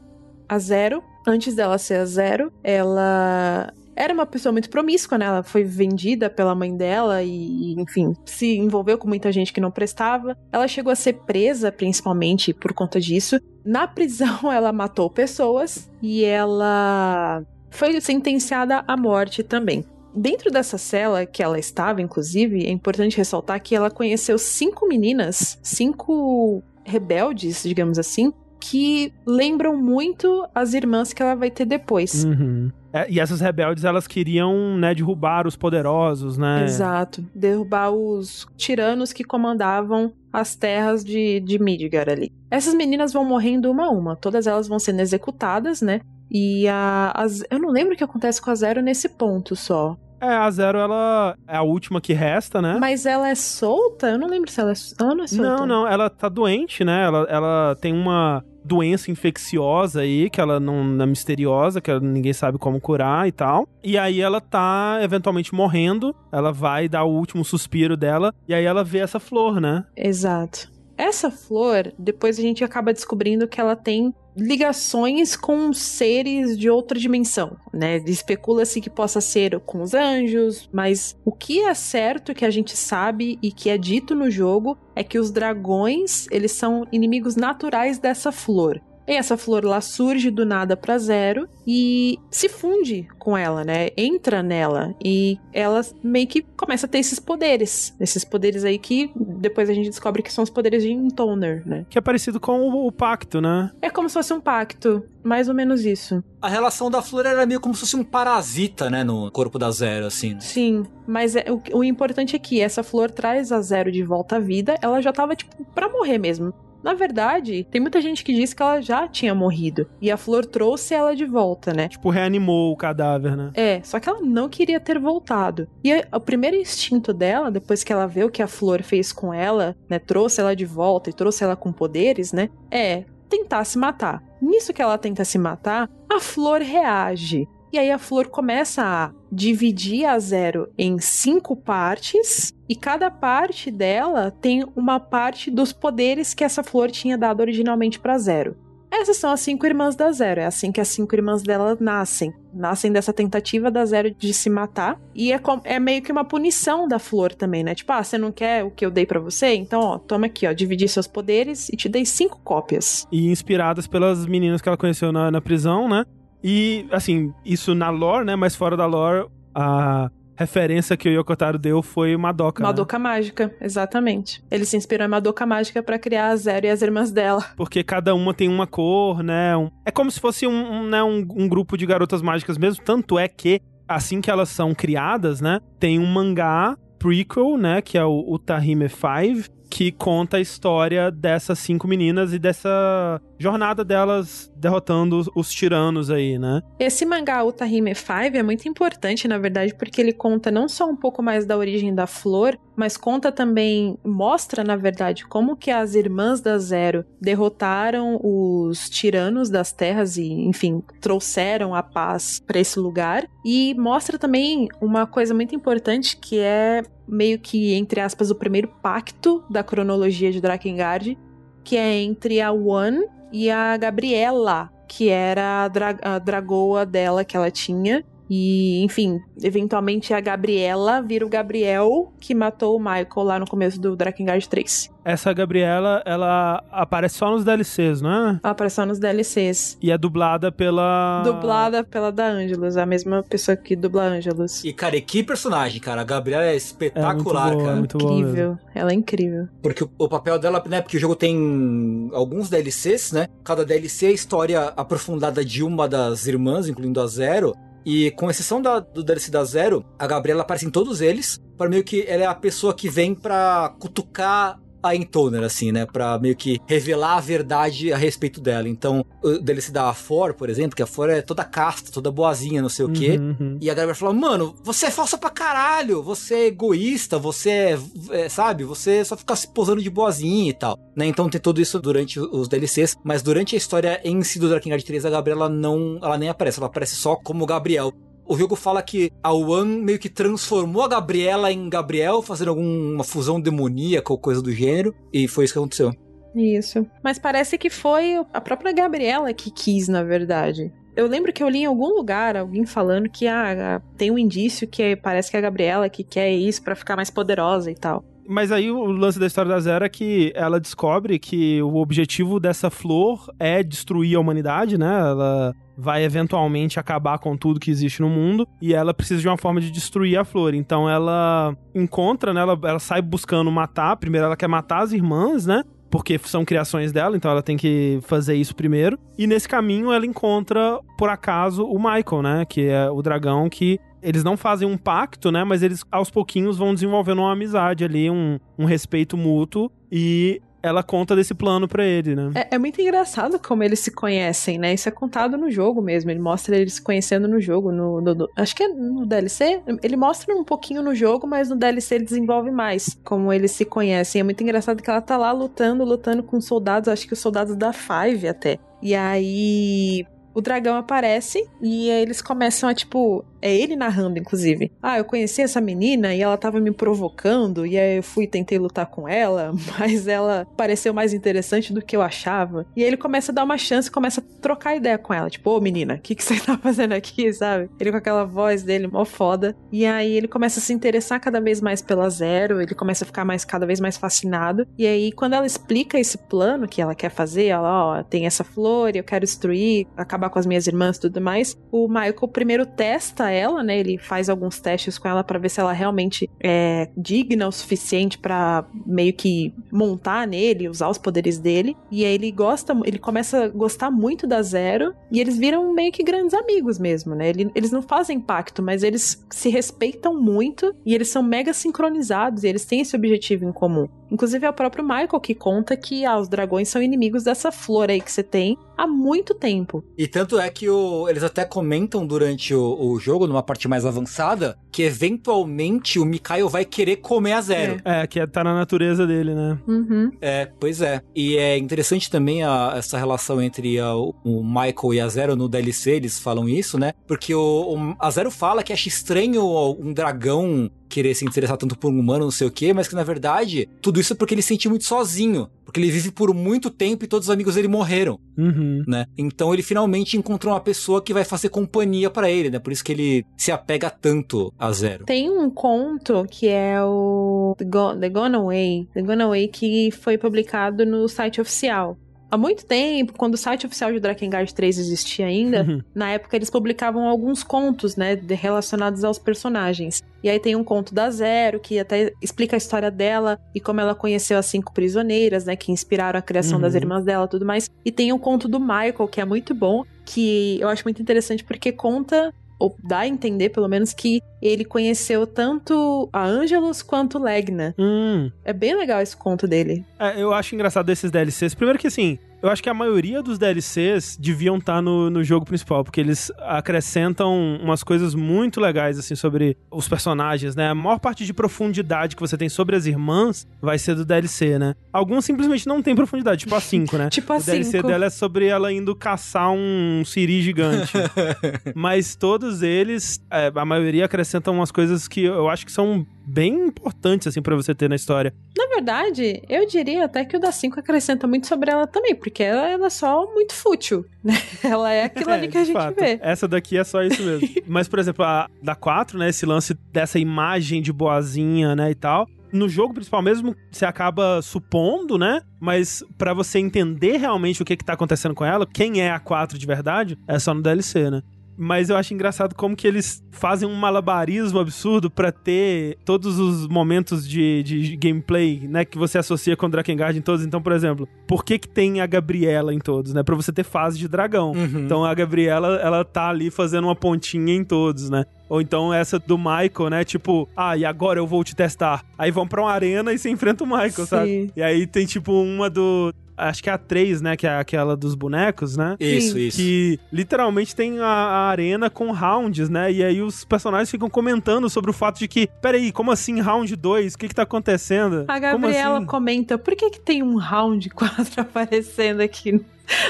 Speaker 2: A Zero, antes dela ser a Zero, ela era uma pessoa muito promíscua, né? Ela foi vendida pela mãe dela e, enfim, se envolveu com muita gente que não prestava. Ela chegou a ser presa, principalmente por conta disso. Na prisão, ela matou pessoas e ela foi sentenciada à morte também. Dentro dessa cela que ela estava, inclusive, é importante ressaltar que ela conheceu cinco meninas, cinco rebeldes, digamos assim, que lembram muito as irmãs que ela vai ter depois.
Speaker 1: Uhum. É, e essas rebeldes, elas queriam, né, derrubar os poderosos, né?
Speaker 2: Exato. Derrubar os tiranos que comandavam as terras de, de Midgar ali. Essas meninas vão morrendo uma a uma. Todas elas vão sendo executadas, né? E a, as, eu não lembro o que acontece com a Zero nesse ponto só.
Speaker 1: É, a Zero, ela é a última que resta, né?
Speaker 2: Mas ela é solta? Eu não lembro se ela é, ela não é solta.
Speaker 1: Não, não, ela tá doente, né? Ela, ela tem uma doença infecciosa aí, que ela não é misteriosa, que ela- ninguém sabe como curar e tal. E aí ela tá eventualmente morrendo, ela vai dar o último suspiro dela, e aí ela vê essa flor, né?
Speaker 2: Exato. Essa flor, depois a gente acaba descobrindo que ela tem ligações com seres de outra dimensão, né? Especula-se que possa ser com os anjos, mas o que é certo que a gente sabe e que é dito no jogo é que os dragões, eles são inimigos naturais dessa flor. E essa flor lá surge do nada pra zero e se funde com ela, né? Entra nela e ela meio que começa a ter esses poderes. Esses poderes aí que depois a gente descobre que são os poderes de Intoner, né?
Speaker 1: Que é parecido com o, o pacto, né?
Speaker 2: É como se fosse um pacto, mais ou menos isso.
Speaker 3: A relação da flor era meio como se fosse um parasita, né, no corpo da Zero, assim. né?
Speaker 2: Sim, mas é- o, o importante é que essa flor traz a Zero de volta à vida. Ela já tava, tipo, pra morrer mesmo. Na verdade, tem muita gente que diz que ela já tinha morrido. E a flor trouxe ela de volta, né?
Speaker 1: Tipo, reanimou o cadáver, né?
Speaker 2: É, só que ela não queria ter voltado. E o primeiro instinto dela, depois que ela vê o que a flor fez com ela, né, trouxe ela de volta e trouxe ela com poderes, né, é tentar se matar. Nisso que ela tenta se matar, a flor reage. E aí a flor começa a dividir a Zero em cinco partes, e cada parte dela tem uma parte dos poderes que essa flor tinha dado originalmente pra Zero. Essas são as cinco irmãs da Zero. É assim que as cinco irmãs dela nascem. Nascem dessa tentativa da Zero de se matar. E é, com- é meio que uma punição da flor também, né? Tipo, ah, você não quer o que eu dei pra você? Então, ó, toma aqui, ó, dividi seus poderes e te dei cinco cópias.
Speaker 1: E inspiradas pelas meninas que ela conheceu na, na prisão, né? E, assim, isso na lore, né? Mas fora da lore, a referência que o Yokotaro deu foi Madoka. né?
Speaker 2: Madoka Mágica, exatamente. Ele se inspirou em Madoka Mágica pra criar a Zero e as irmãs dela.
Speaker 1: Porque cada uma tem uma cor, né? Um- É como se fosse um, um, né, um, um grupo de garotas mágicas mesmo. Tanto é que, assim que elas são criadas, né? Tem um mangá prequel, né? Que é o Utahime 5. que conta a história dessas cinco meninas e dessa jornada delas derrotando os, os tiranos aí, né?
Speaker 2: Esse mangá Utahime 5 é muito importante, na verdade, porque ele conta não só um pouco mais da origem da flor, mas conta também, mostra, na verdade, como que as irmãs da Zero derrotaram os tiranos das terras e, enfim, trouxeram a paz para esse lugar. E mostra também uma coisa muito importante que é meio que, entre aspas, o primeiro pacto da cronologia de Drakengard, que é entre a One e a Gabriela, que era a, dra a dragoa dela que ela tinha. E, enfim, eventualmente a Gabriela vira o Gabriel que matou o Michael lá no começo do Drakengard 3.
Speaker 1: Essa Gabriela, ela aparece só nos DLCs, não é?
Speaker 2: Ela aparece só nos DLCs.
Speaker 1: E é dublada pela.
Speaker 2: Dublada pela da Angelus, a mesma pessoa que dubla Angelus.
Speaker 3: E, cara, e que personagem, cara. A Gabriela é espetacular,
Speaker 1: é boa,
Speaker 3: cara.
Speaker 1: Muito
Speaker 2: incrível.
Speaker 1: Boa
Speaker 2: ela é incrível.
Speaker 3: Porque o, o, papel dela, né? Porque o jogo tem alguns DLCs, né? Cada DLC é a história aprofundada de uma das irmãs, incluindo a Zero. E com exceção da, do DLC da Zero, a Gabriela aparece em todos eles, para meio que ela é a pessoa que vem pra cutucar a Intoner, assim, né? Pra meio que revelar a verdade a respeito dela. Então, o DLC da For, por exemplo, que a For é toda casta, toda boazinha, não sei o quê.
Speaker 1: Uhum, uhum.
Speaker 3: E a Gabriela fala, mano, você é falsa pra caralho, você é egoísta, você é, é, sabe, você só fica se posando de boazinha e tal. Né? Então tem tudo isso durante os DLCs, mas durante a história em si do Drakengard 3, a Gabriela não, ela nem aparece, ela aparece só como Gabriel o jogo fala que a One meio que transformou a Gabriela em Gabriel, fazendo alguma fusão demoníaca ou coisa do gênero, e foi isso que aconteceu.
Speaker 2: Isso. Mas parece que foi a própria Gabriela que quis, na verdade. Eu lembro que eu li em algum lugar alguém falando que ah, tem um indício que parece que é a Gabriela que quer isso para ficar mais poderosa e tal.
Speaker 1: Mas aí o lance da história da Zero é que ela descobre que o objetivo dessa flor é destruir a humanidade, né? Ela vai eventualmente acabar com tudo que existe no mundo e ela precisa de uma forma de destruir a flor. Então ela encontra, né? Ela, ela sai buscando matar. Primeiro ela quer matar as irmãs, né? Porque são criações dela, então ela tem que fazer isso primeiro. E nesse caminho ela encontra, por acaso, o Michael, né? Que é o dragão que eles não fazem um pacto, né? Mas eles aos pouquinhos vão desenvolvendo uma amizade ali, um, um respeito mútuo. E ela conta desse plano para ele, né?
Speaker 2: É, é, muito engraçado como eles se conhecem, né? Isso é contado no jogo mesmo. Ele mostra eles se conhecendo no jogo. No, no, no, acho que é no DLC. Ele mostra um pouquinho no jogo, mas no DLC ele desenvolve mais como eles se conhecem. É muito engraçado que ela tá lá lutando, lutando com soldados, acho que os soldados da Five até. E aí o dragão aparece e eles começam a, tipo, é ele narrando, inclusive. Ah, eu conheci essa menina e ela tava me provocando, e aí eu fui e tentei lutar com ela, mas ela pareceu mais interessante do que eu achava. E aí ele começa a dar uma chance, começa a trocar ideia com ela. Tipo, ô menina, o que, que você tá fazendo aqui, sabe? Ele com aquela voz dele, mó foda. E aí ele começa a se interessar cada vez mais pela Zero, ele começa a ficar mais cada vez mais fascinado. E aí, quando ela explica esse plano que ela quer fazer, ela, ó, tem essa flor, eu quero destruir, acabar com as minhas irmãs e tudo mais, o Michael primeiro testa ela, né? Ele faz alguns testes com ela para ver se ela realmente é digna o suficiente para meio que montar nele, usar os poderes dele. E aí ele gosta, ele começa a gostar muito da Zero e eles viram meio que grandes amigos mesmo, né? Eles não fazem pacto, mas eles se respeitam muito e eles são mega sincronizados e eles têm esse objetivo em comum. Inclusive é o próprio Michael que conta que ah, os dragões são inimigos dessa flor aí que você tem há muito tempo.
Speaker 3: E tanto é que o, eles até comentam durante o, o, jogo, numa parte mais avançada, que eventualmente o Mikael vai querer comer a Zero.
Speaker 1: É, é que tá na natureza dele, né?
Speaker 2: Uhum.
Speaker 3: É, pois é. E é interessante também a, essa relação entre a, o Michael e a Zero no DLC, eles falam isso, né? Porque o, o, a Zero fala que acha estranho um dragão querer se interessar tanto por um humano, não sei o quê, mas que na verdade, tudo isso é porque ele se sente muito sozinho. Porque ele vive por muito tempo e todos os amigos dele morreram,
Speaker 1: uhum.
Speaker 3: né? Então ele finalmente encontrou uma pessoa que vai fazer companhia para ele, né? Por isso que ele se apega tanto a Zero.
Speaker 2: Tem um conto que é o The, Go The Gone Away, The Gone Away que foi publicado no site oficial há muito tempo, quando o site oficial de Drakengard 3 existia ainda, uhum. na época eles publicavam alguns contos, né, relacionados aos personagens. E aí tem um conto da Zero, que até explica a história dela e como ela conheceu as cinco prisioneiras, né, que inspiraram a criação uhum. das irmãs dela tudo mais. E tem um conto do Michael, que é muito bom, que eu acho muito interessante porque conta ou dá a entender, pelo menos, que ele conheceu tanto a Angelus quanto Legna.
Speaker 1: Hum.
Speaker 2: É bem legal esse conto dele.
Speaker 1: É, eu acho engraçado desses DLCs. Primeiro que assim, eu acho que a maioria dos DLCs deviam estar tá no, no jogo principal, porque eles acrescentam umas coisas muito legais, assim, sobre os personagens, né? A maior parte de profundidade que você tem sobre as irmãs vai ser do DLC, né? Alguns simplesmente não tem profundidade, tipo a 5, né?
Speaker 2: tipo a 5.
Speaker 1: O DLC dela é sobre ela indo caçar um siri gigante. Mas todos eles, é, a maioria acrescentam umas coisas que eu acho que são bem importantes, assim, para você ter na história.
Speaker 2: Na verdade, eu diria até que o da 5 acrescenta muito sobre ela também, porque ela, ela é só muito fútil, né? Ela é aquilo é, ali que a gente
Speaker 1: fato.
Speaker 2: vê.
Speaker 1: Essa daqui é só isso mesmo. Mas, por exemplo, a da 4, né, esse lance dessa imagem de boazinha, né, e tal, no jogo principal mesmo, você acaba supondo, né? Mas para você entender realmente o que que tá acontecendo com ela, quem é a 4 de verdade, é só no DLC, né? Mas eu acho engraçado como que eles fazem um malabarismo absurdo para ter todos os momentos de, de gameplay, né, que você associa com Drakengard em todos. Então, por exemplo, por que que tem a Gabriela em todos, né? Pra você ter fase de dragão. Uhum. Então a Gabriela, ela tá ali fazendo uma pontinha em todos, né? Ou então essa do Michael, né? Tipo, ah, e agora eu vou te testar. Aí vão pra uma arena e você enfrenta o Michael, Sim. sabe? E aí tem tipo uma do acho que é a 3, né? Que é aquela dos bonecos, né?
Speaker 3: Isso, Sim. isso.
Speaker 1: Que literalmente tem a, a, arena com rounds, né? E aí os personagens ficam comentando sobre o fato de que, peraí, como assim round 2? O que que tá acontecendo?
Speaker 2: A Gabriela
Speaker 1: assim?
Speaker 2: comenta, por que que tem um round 4 aparecendo aqui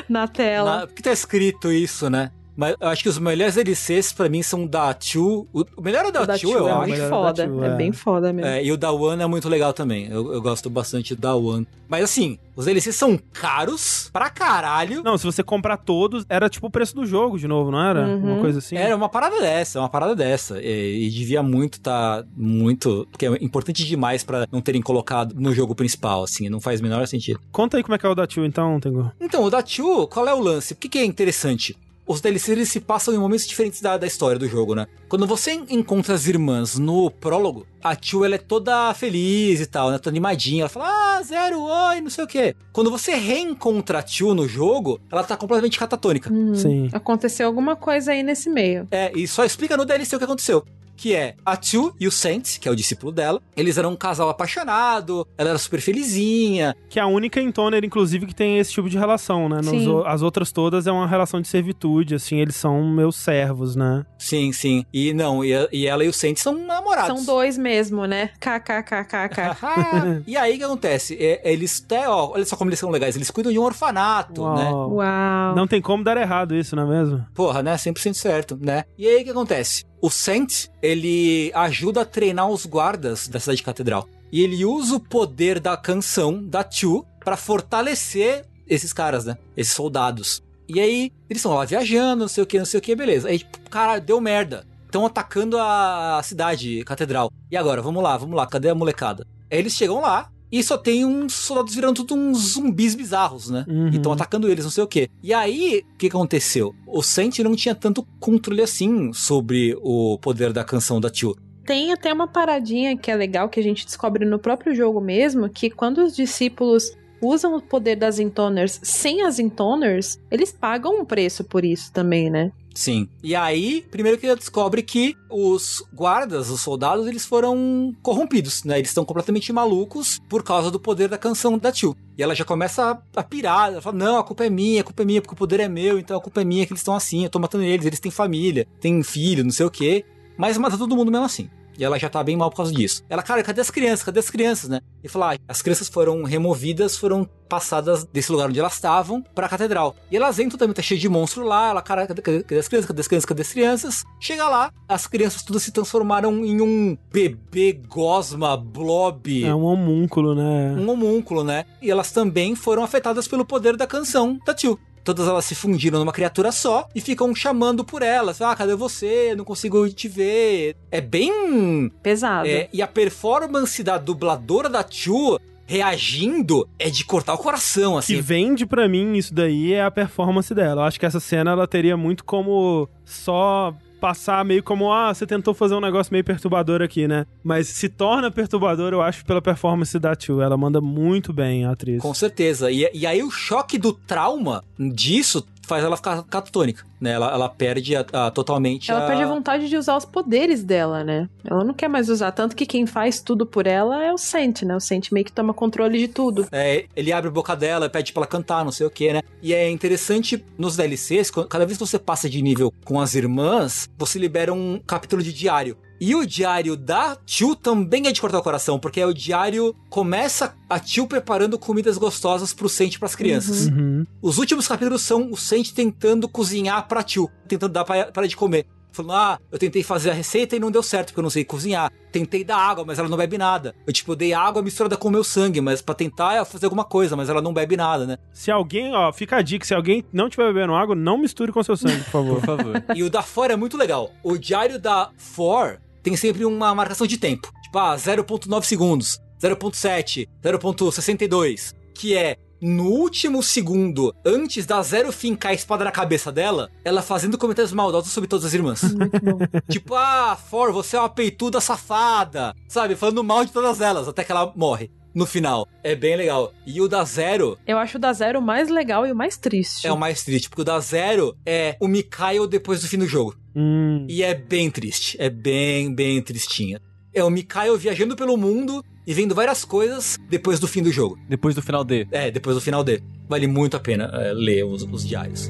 Speaker 2: na tela? Na,
Speaker 3: porque tá escrito isso, né? Mas eu acho que os melhores DLCs pra mim são o da Two. O melhor é o da,
Speaker 2: da
Speaker 3: Two, eu
Speaker 2: é
Speaker 3: acho.
Speaker 2: Muito foda. Two, é. é. bem foda mesmo.
Speaker 3: É, e o da One é muito legal também. Eu, eu gosto bastante da One. Mas assim, os DLCs são caros pra caralho.
Speaker 1: Não, se você comprar todos, era tipo o preço do jogo de novo, não era? Uhum. Uma coisa assim?
Speaker 3: Era uma parada dessa, uma parada dessa. E, e devia muito tá muito. Porque é importante demais para não terem colocado no jogo principal, assim. Não faz o menor sentido.
Speaker 1: Conta aí como é que é o da Two, então, Tengu.
Speaker 3: Então, o da Two, qual é o lance? O que, que é interessante? Os DLCs se passam em momentos diferentes da, da história do jogo, né? Quando você encontra as irmãs no prólogo, a Tio ela é toda feliz e tal, né? Toda animadinha. Ela fala, ah, zero, oi, não sei o quê. Quando você reencontra a Tio no jogo, ela tá completamente catatônica.
Speaker 2: Hum, Sim. Aconteceu alguma coisa aí nesse meio.
Speaker 3: É, e só explica no DLC o que aconteceu que é a Chu e o Saint, que é o discípulo dela. Eles eram um casal apaixonado, ela era super felizinha.
Speaker 1: Que é a única Intoner, inclusive, que tem esse tipo de relação, né? Nos, as outras todas é uma relação de servitude, assim, eles são meus servos, né?
Speaker 3: Sim, sim. E não, e, e ela e o Saint são namorados.
Speaker 2: São dois mesmo, né? KKKKK.
Speaker 3: e aí o que acontece? É, eles até, ó, olha só como eles são legais, eles cuidam de um orfanato,
Speaker 1: Uau.
Speaker 3: né?
Speaker 2: Uau.
Speaker 1: Não tem como dar errado isso, não é mesmo?
Speaker 3: Porra, né? 100% certo, né? E aí o que acontece? O Saint, ele ajuda a treinar os guardas da cidade catedral. E ele usa o poder da canção da Chu para fortalecer esses caras, né? Esses soldados. E aí, eles estão lá viajando, não sei o que, não sei o que, beleza. Aí, tipo, cara, deu merda. Estão atacando a cidade catedral. E agora, vamos lá, vamos lá, cadê a molecada? Aí eles chegam lá, e só tem uns soldados virando tudo uns zumbis bizarros, né? Uhum. E estão atacando eles, não sei o quê. E aí, o que aconteceu? O Saint não tinha tanto controle assim sobre o poder da canção da Tio.
Speaker 2: Tem até uma paradinha que é legal que a gente descobre no próprio jogo mesmo, que quando os discípulos usam o poder das intoners sem as intoners, eles pagam um preço por isso também, né?
Speaker 3: Sim. E aí, primeiro que ele descobre que os guardas, os soldados, eles foram corrompidos, né? Eles estão completamente malucos por causa do poder da canção da Tio. E ela já começa a, pirar, ela fala, não, a culpa é minha, a culpa é minha, porque o poder é meu, então a culpa é minha que eles estão assim, eu tô matando eles, eles têm família, têm filho, não sei o quê. Mas mata todo mundo mesmo assim. E ela já tá bem mal por causa disso. Ela, cara, cadê as crianças? Cadê as crianças, né? E falar, ah, as crianças foram removidas, foram passadas desse lugar onde elas estavam pra catedral. E elas entram também, tá cheio de monstro lá. Ela, cara, cadê, cadê, cadê as crianças? Cadê as crianças? Cadê as crianças? Chega lá, as crianças todas se transformaram em um bebê gosma, blob.
Speaker 1: É um homúnculo, né?
Speaker 3: Um homúnculo, né? E elas também foram afetadas pelo poder da canção da Tio todas elas se fundiram numa criatura só e ficam chamando por elas. Ah, cadê você? Não consigo te ver. É bem.
Speaker 2: Pesado.
Speaker 3: É, e a performance da dubladora da Chu reagindo é de cortar o coração, assim.
Speaker 1: Que vende para mim isso daí é a performance dela. Eu acho que essa cena ela teria muito como só passar meio como, ah, você tentou fazer um negócio meio perturbador aqui, né? Mas se torna perturbador, eu acho, pela performance da Tio. Ela manda muito bem a atriz.
Speaker 3: Com certeza. E, e aí o choque do trauma disso faz ela ficar catatônica, né? Ela, ela perde a, a, totalmente
Speaker 2: Ela
Speaker 3: a...
Speaker 2: perde a vontade de usar os poderes dela, né? Ela não quer mais usar, tanto que quem faz tudo por ela é o Sent, né? O Sent meio que toma controle de tudo.
Speaker 3: É, ele abre a boca dela, pede pra ela cantar, não sei o que, né? E é interessante nos DLCs, cada vez que você passa de nível com as irmãs, você libera um capítulo de diário. E o diário da Tio também é de cortar o coração, porque é o diário começa a Tio preparando comidas gostosas pro Sente pras crianças.
Speaker 1: Uhum.
Speaker 3: Os últimos capítulos são o Sente tentando cozinhar pra Tio, tentando dar pra, pra de comer. Falando, ah, eu tentei fazer a receita e não deu certo, porque eu não sei cozinhar. Tentei dar água, mas ela não bebe nada. Eu, tipo, dei água misturada com o meu sangue, mas pra tentar fazer alguma coisa, mas ela não bebe nada, né?
Speaker 1: Se alguém, ó, fica a dica, se alguém não estiver bebendo água, não misture com seu sangue, por favor.
Speaker 4: Por favor.
Speaker 3: E o da For é muito legal. O diário da For tem sempre uma marcação de tempo. Tipo, ah, 0.9 segundos, 0.7, 0.62. Que é no último segundo, antes da Zero fincar a espada na cabeça dela, ela fazendo comentários maldosos sobre todas as irmãs. tipo, ah, For, você é uma peituda safada. Sabe? Falando mal de todas elas, até que ela morre. No final. É bem legal. E o da Zero.
Speaker 2: Eu acho o da Zero o mais legal e o mais triste.
Speaker 3: É o mais triste, porque o da Zero é o Mikael depois do fim do jogo.
Speaker 1: Hum.
Speaker 3: E é bem triste. É bem, bem tristinha. É o Mikael viajando pelo mundo e vendo várias coisas depois do fim do jogo.
Speaker 4: Depois do final D.
Speaker 3: É, depois do final D. Vale muito a pena é, ler os, os diários.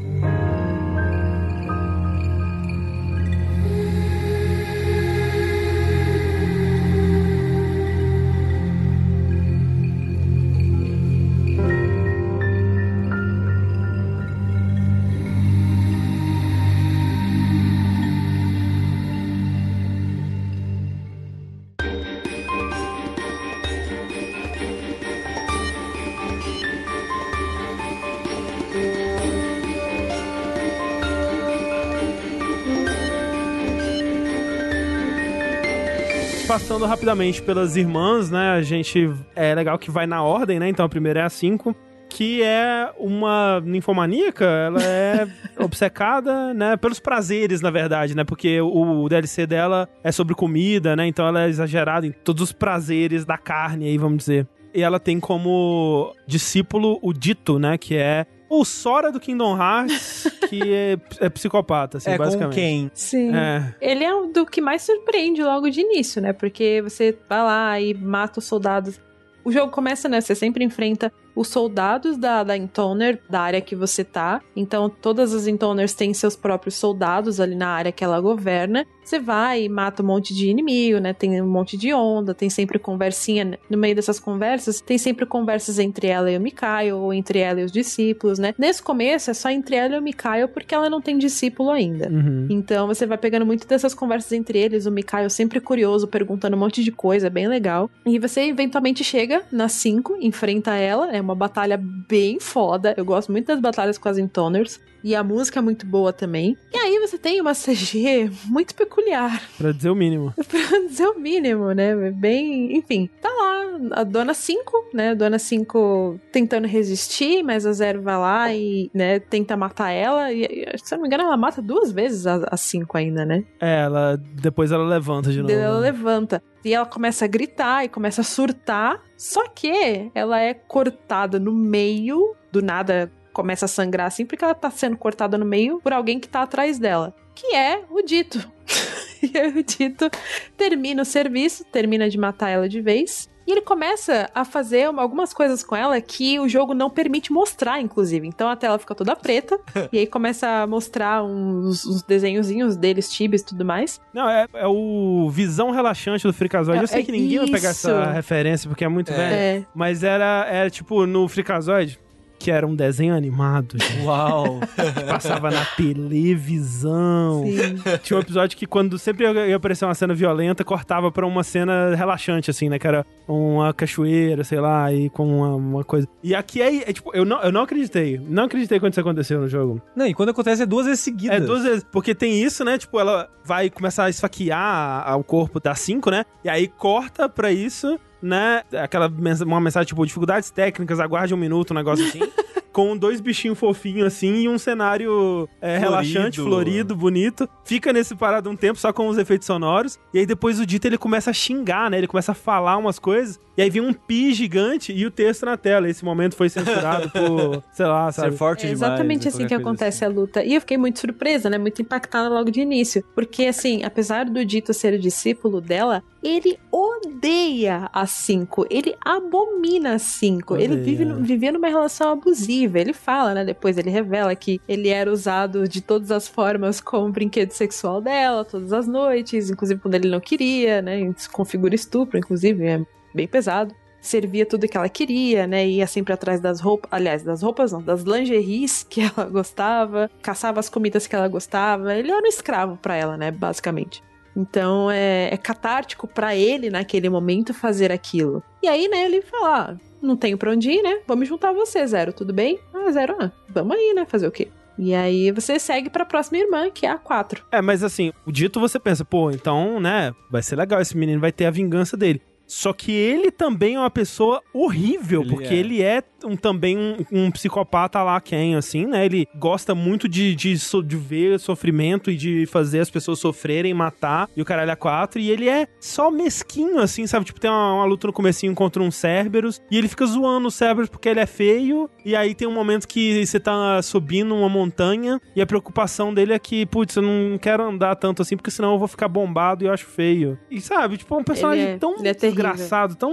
Speaker 1: Rapidamente pelas irmãs, né? A gente. É legal que vai na ordem, né? Então a primeira é a 5 que é uma ninfomaníaca, ela é obcecada, né, pelos prazeres, na verdade, né, porque o, o, DLC dela é sobre comida, né, então ela é exagerada em todos os prazeres da carne aí, vamos dizer. E ela tem como discípulo o Dito, né, que é o Sora do Kingdom Hearts, que é, é psicopata, assim,
Speaker 4: é
Speaker 1: basicamente.
Speaker 4: com quem?
Speaker 2: Sim.
Speaker 1: É.
Speaker 2: Ele é um do que mais surpreende logo de início, né? Porque você vai lá e mata os soldados. O jogo começa, né? Você sempre enfrenta os soldados da, da Intoner, da área que você tá. Então, todas as Intoners têm seus próprios soldados ali na área que ela governa. Você vai e mata um monte de inimigo, né? Tem um monte de onda, tem sempre conversinha. No meio dessas conversas, tem sempre conversas entre ela e o Mikael, ou entre ela e os discípulos, né? Nesse começo é só entre ela e o Mikael, porque ela não tem discípulo ainda.
Speaker 1: Uhum.
Speaker 2: Então você vai pegando muito dessas conversas entre eles, o Mikael sempre curioso, perguntando um monte de coisa, é bem legal. E você eventualmente chega na 5, enfrenta ela, é uma batalha bem foda. Eu gosto muito das batalhas com as Intoners. E a música é muito boa também. E aí você tem uma CG muito peculiar,
Speaker 1: Pra dizer o mínimo.
Speaker 2: pra dizer o mínimo, né? Bem, enfim, tá lá a Dona 5, né? A Dona 5 tentando resistir, mas a Zero vai lá e, né, tenta matar ela. E, se eu não me engano, ela mata duas vezes a a 5 ainda, né?
Speaker 1: É, ela. Depois ela levanta de novo.
Speaker 2: Ela
Speaker 1: né?
Speaker 2: levanta. E ela começa a gritar e começa a surtar. Só que ela é cortada no meio, do nada começa a sangrar assim, porque ela tá sendo cortada no meio por alguém que tá atrás dela. Que é o Dito. e aí o Dito termina o serviço, termina de matar ela de vez. E ele começa a fazer uma- algumas coisas com ela que o jogo não permite mostrar, inclusive. Então a tela fica toda preta. e aí começa a mostrar uns, uns desenhozinhos deles, tibis e tudo mais.
Speaker 1: Não, é, é o visão relaxante do Freakazoid.
Speaker 2: É-
Speaker 1: Eu sei
Speaker 2: é
Speaker 1: que ninguém vai pegar
Speaker 2: isso.
Speaker 1: essa referência porque é muito
Speaker 3: É.
Speaker 1: velho.
Speaker 2: É.
Speaker 1: Mas era, era tipo no Freakazoid, que era um desenho animado, gente,
Speaker 4: Uau!
Speaker 1: que passava na televisão.
Speaker 2: Sim.
Speaker 1: Tinha um episódio que quando sempre ia aparecer uma cena violenta, cortava pra uma cena relaxante, assim, né? Que era uma cachoeira, sei lá, e com uma, uma coisa. E aqui é, é, tipo, eu não, eu não acreditei. Não acreditei quando isso aconteceu no jogo.
Speaker 4: Não, e quando acontece é duas vezes seguidas.
Speaker 1: É, duas vezes. Porque tem isso, né? Tipo, ela vai começar a esfaquear o corpo da 5, né? E aí corta pra isso, né? Aquela mens- uma mensagem tipo, dificuldades técnicas, aguarde um minuto, um negócio assim. com dois bichinhos fofinhos assim e um cenário é, florido. relaxante, florido, bonito. Fica nesse parado um tempo só com os efeitos sonoros. E aí depois o Dito ele começa a xingar, né? Ele começa a falar umas coisas. E aí vem um pi gigante e o texto na tela. Esse momento foi censurado por, sei lá, sabe?
Speaker 4: Ser forte
Speaker 2: É
Speaker 4: demais.
Speaker 2: exatamente assim que acontece
Speaker 4: assim.
Speaker 2: a luta. E eu fiquei muito surpresa, né? Muito impactada logo de início. Porque, assim, apesar do Dito ser o discípulo dela, ele odeia a 5. Ele abomina a 5. Ele
Speaker 1: Odeia.
Speaker 2: vive, vivia numa relação abusiva. Ele fala, né? Depois ele revela que ele era usado de todas as formas como brinquedo sexual dela, todas as noites, inclusive quando ele não queria, né? Isso configura estupro, inclusive, é bem pesado servia tudo que ela queria, né? Ia sempre atrás das roupas, aliás, das roupas não, das lingeries que ela gostava, caçava as comidas que ela gostava. Ele era um escravo pra ela, né? Basicamente. Então é, é catártico pra ele naquele momento fazer aquilo. E aí, né? Ele fala: ah, não tenho pra onde ir, né? Vamos juntar você, Zero, tudo bem? Ah, Zero, ah, vamos aí, né? Fazer o quê? E aí você segue pra próxima irmã, que é a 4.
Speaker 1: É, mas assim, o dito você pensa, pô, então, né, vai ser legal, esse menino vai ter a vingança dele. Só que ele também é uma pessoa horrível,
Speaker 4: Ele
Speaker 1: porque
Speaker 4: é.
Speaker 1: ele é um, também um, um psicopata lá quem, assim, né? Ele gosta muito de, de, de ver sofrimento e de fazer as pessoas sofrerem, matar, e o caralho é quatro. E ele é só mesquinho, assim, sabe? Tipo, tem uma, uma luta no comecinho contra um Cerberus, e ele fica zoando o Cerberus porque ele é feio, e aí tem um momento que você tá subindo uma montanha, e a preocupação dele é que, putz, eu não quero andar tanto assim, porque senão eu vou ficar bombado e eu acho feio. E sabe, tipo, é um personagem
Speaker 2: Ele é-
Speaker 1: tão
Speaker 2: ele é
Speaker 1: desgraçado, tão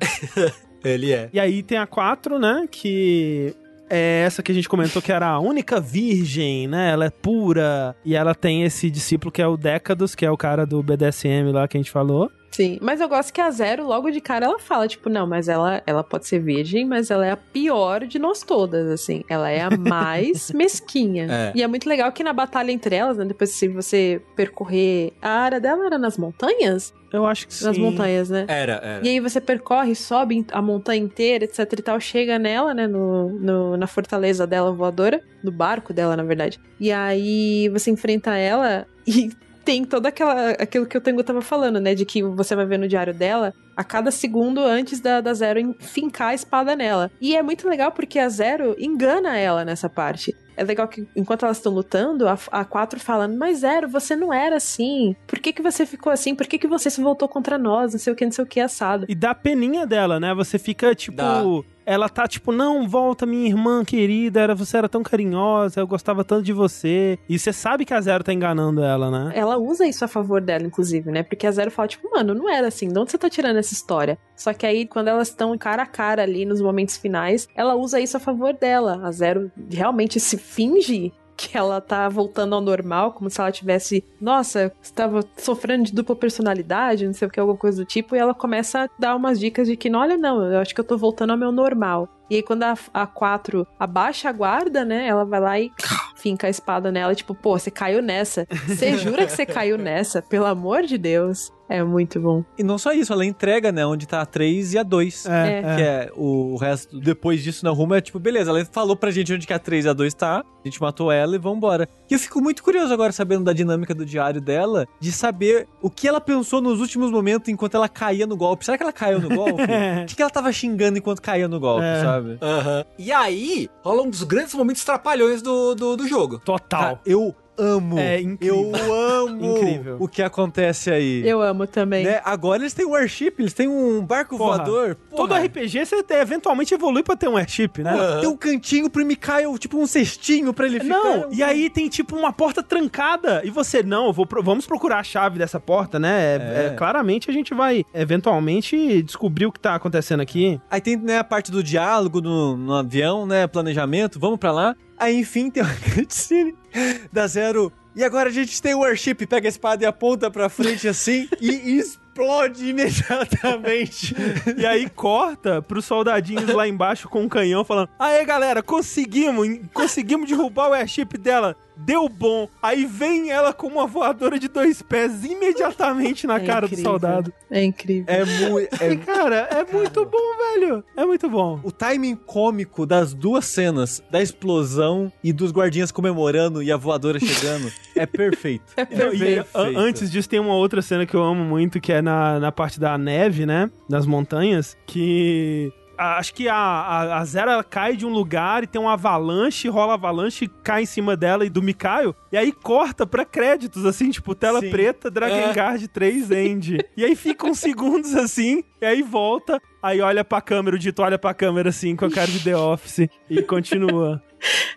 Speaker 3: Ele é.
Speaker 1: e aí tem a 4, né? Que é essa que a gente comentou que era a única virgem, né? Ela é pura. E ela tem esse discípulo que é o Décados, que é o cara do BDSM lá que a gente falou.
Speaker 2: Sim, mas eu gosto que a Zero, logo de cara, ela fala, tipo, não, mas ela, ela pode ser virgem, mas ela é a pior de nós todas, assim. Ela é a mais mesquinha.
Speaker 3: É.
Speaker 2: E é muito legal que na batalha entre elas, né, depois se você percorrer... A área dela era nas montanhas?
Speaker 1: Eu acho que sim.
Speaker 2: Nas montanhas, né?
Speaker 3: Era, era.
Speaker 2: E aí você percorre, sobe a montanha inteira, etc e tal, chega nela, né, no, no- na fortaleza dela voadora, no barco dela, na verdade. E aí você enfrenta ela e tem toda aquela aquilo que o Tengu tava falando, né, de que você vai ver no diário dela a cada segundo antes da, da Zero fincar a espada nela. E é muito legal porque a Zero engana ela nessa parte. É legal que enquanto elas estão lutando, a, a 4 falando, mas Zero, você não era assim. Por que, que você ficou assim? Por que, que você se voltou contra nós? Não sei o que, não sei o que, assado.
Speaker 1: E dá peninha dela, né? Você fica tipo.
Speaker 3: Dá.
Speaker 1: Ela tá tipo, não, volta, minha irmã querida, era, você era tão carinhosa, eu gostava tanto de você. E você sabe que a Zero tá enganando ela, né?
Speaker 2: Ela usa isso a favor dela, inclusive, né? Porque a Zero fala, tipo, mano, não era assim, de onde você tá tirando essa história? Só que aí, quando elas estão cara a cara ali nos momentos finais, ela usa isso a favor dela. A Zero realmente se finge que ela tá voltando ao normal, como se ela tivesse, nossa, estava sofrendo de dupla personalidade, não sei o que, alguma coisa do tipo, e ela começa a dar umas dicas de que, olha, não, eu acho que eu tô voltando ao meu normal. E aí, quando a, a 4 abaixa a guarda, né? Ela vai lá e finca a espada nela, tipo, pô, você caiu nessa. Você jura que você caiu nessa? Pelo amor de Deus. É muito bom.
Speaker 4: E não só isso, ela entrega, né, onde tá a 3 e a 2.
Speaker 2: É.
Speaker 4: Que é o resto, depois disso na Ruma, é tipo, beleza, ela falou pra gente onde que a 3 e a 2 tá, a gente matou ela e vambora. E eu fico muito curioso agora, sabendo da dinâmica do diário dela, de saber o que ela pensou nos últimos momentos enquanto ela caía no golpe. Será que ela caiu no golpe? o que, que ela tava xingando enquanto caía no golpe,
Speaker 1: É.
Speaker 4: sabe?
Speaker 3: Aham. E aí, rola um dos grandes momentos trapalhões do, do, do jogo.
Speaker 1: Total.
Speaker 4: Cara, eu amo.
Speaker 1: É incrível.
Speaker 4: Eu amo
Speaker 1: Incrível.
Speaker 4: o que acontece aí.
Speaker 2: Eu amo também.
Speaker 4: Né? Agora eles têm um airship, eles têm um barco
Speaker 1: Porra.
Speaker 4: voador.
Speaker 1: Todo
Speaker 4: Porra.
Speaker 1: RPG você tem- eventualmente evolui pra ter um airship, né?
Speaker 3: Aham.
Speaker 4: Tem um cantinho pro Mikael, tipo um cestinho pra ele ficar.
Speaker 1: Não, e aí tem tipo uma porta trancada e você, não, eu vou pro- vamos procurar a chave dessa porta, né? É-
Speaker 4: É.
Speaker 1: é, claramente a gente vai eventualmente descobrir o que tá acontecendo aqui.
Speaker 4: Aí tem né, a parte do diálogo no, no avião, né? Planejamento, vamos pra lá. Aí enfim tem uma cutscene da Zero. E agora a gente tem o Warship, pega a espada e aponta pra frente assim e explode imediatamente.
Speaker 1: E aí corta pros soldadinhos lá embaixo com um canhão falando: Aê galera, conseguimos, conseguimos derrubar o airship dela. Deu bom. Aí vem ela com uma voadora de dois pés imediatamente na
Speaker 2: É
Speaker 1: cara do
Speaker 2: incrível.
Speaker 1: soldado.
Speaker 2: É incrível.
Speaker 4: É muito.
Speaker 1: E cara, é muito bom, velho. É muito bom.
Speaker 4: O timing cômico das duas cenas, da explosão e dos guardinhas comemorando e a voadora chegando, é perfeito. É
Speaker 1: Não, e a- antes disso, tem uma outra cena que eu amo muito, que é na, na parte da neve, né? Das montanhas, que acho que a, a, a Zero ela cai de um lugar e tem um avalanche, rola avalanche, cai em cima dela e do Mikaio. E aí corta pra créditos, assim, tipo, tela
Speaker 4: Sim.
Speaker 1: preta, Drakengard 3 End. e aí fica uns segundos assim, e aí volta, aí olha pra câmera, o Dito olha pra câmera assim, com a cara de The Office, e continua.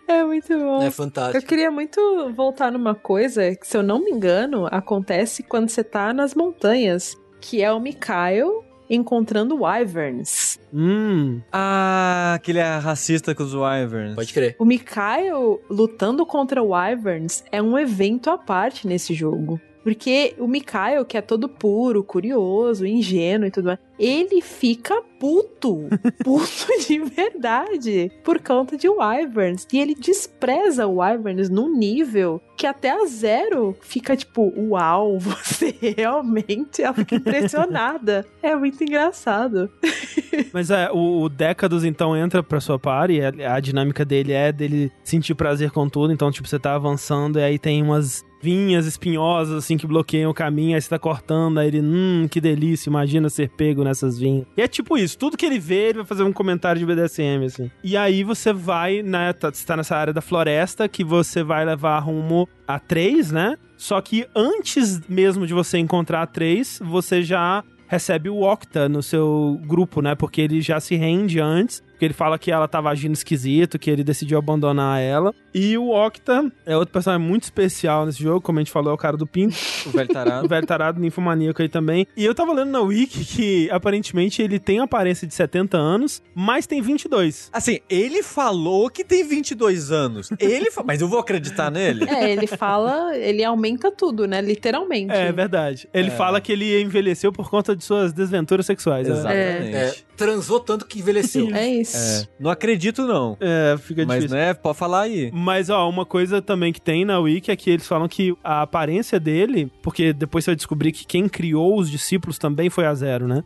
Speaker 2: É muito bom.
Speaker 3: É
Speaker 2: Eu
Speaker 3: fantástico.
Speaker 2: queria muito voltar numa coisa que, se eu não me engano, acontece quando você tá nas montanhas, que é o Mikael encontrando wyverns.
Speaker 1: Hum.
Speaker 4: Ah, aquele é racista com os Wyverns.
Speaker 3: Pode crer.
Speaker 2: O Mikael lutando contra wyverns é um evento à parte nesse jogo. Porque o Mikael, que é todo puro, curioso, ingênuo e tudo mais, ele fica puto. puto de verdade. Por conta de Wyverns. E ele despreza o Wyverns num nível que até a Zero fica tipo, uau, você realmente. Ela fica impressionada. é muito engraçado.
Speaker 1: Mas é, o, o Décados então entra pra sua party, e a, a dinâmica dele é dele sentir prazer com tudo, então tipo, você tá avançando e aí tem umas vinhas espinhosas assim que bloqueiam o caminho, aí você tá cortando, aí ele, hum, que delícia, imagina ser pego nessas vinhas. E é tipo isso, tudo que ele vê, ele vai fazer um comentário de BDSM, assim. E aí você vai, né, tá, você tá nessa área da floresta, que você vai levar rumo a 3, né? Só que antes mesmo de você encontrar a 3, você já recebe o Octa no seu grupo, né? Porque ele já se rende antes. Porque ele fala que ela tava agindo esquisito, que ele decidiu abandonar ela. E o Octa é outro personagem muito especial nesse jogo, como a gente falou, é o cara do Pinto.
Speaker 4: O velho
Speaker 1: O
Speaker 4: tarado.
Speaker 1: velho tarado, ninfomaníaco aí também. E eu tava lendo na Wiki que aparentemente ele tem aparência de 70 anos, mas tem 22.
Speaker 4: Assim, ele falou que tem 22 anos. Ele fa... Mas eu vou acreditar nele?
Speaker 2: É, ele fala, ele aumenta tudo, né? Literalmente.
Speaker 1: É verdade. Ele
Speaker 4: É.
Speaker 1: fala que ele envelheceu por conta de suas desventuras sexuais. né?
Speaker 4: Exatamente.
Speaker 3: É, transou tanto que envelheceu.
Speaker 2: É isso.
Speaker 4: É, Não acredito, não.
Speaker 1: É, fica
Speaker 4: Mas,
Speaker 1: difícil.
Speaker 4: né, pode falar aí.
Speaker 1: Mas, ó, uma coisa também que tem na Wiki é que eles falam que a aparência dele, porque depois você vai descobrir que quem criou os discípulos também foi a Zero, né?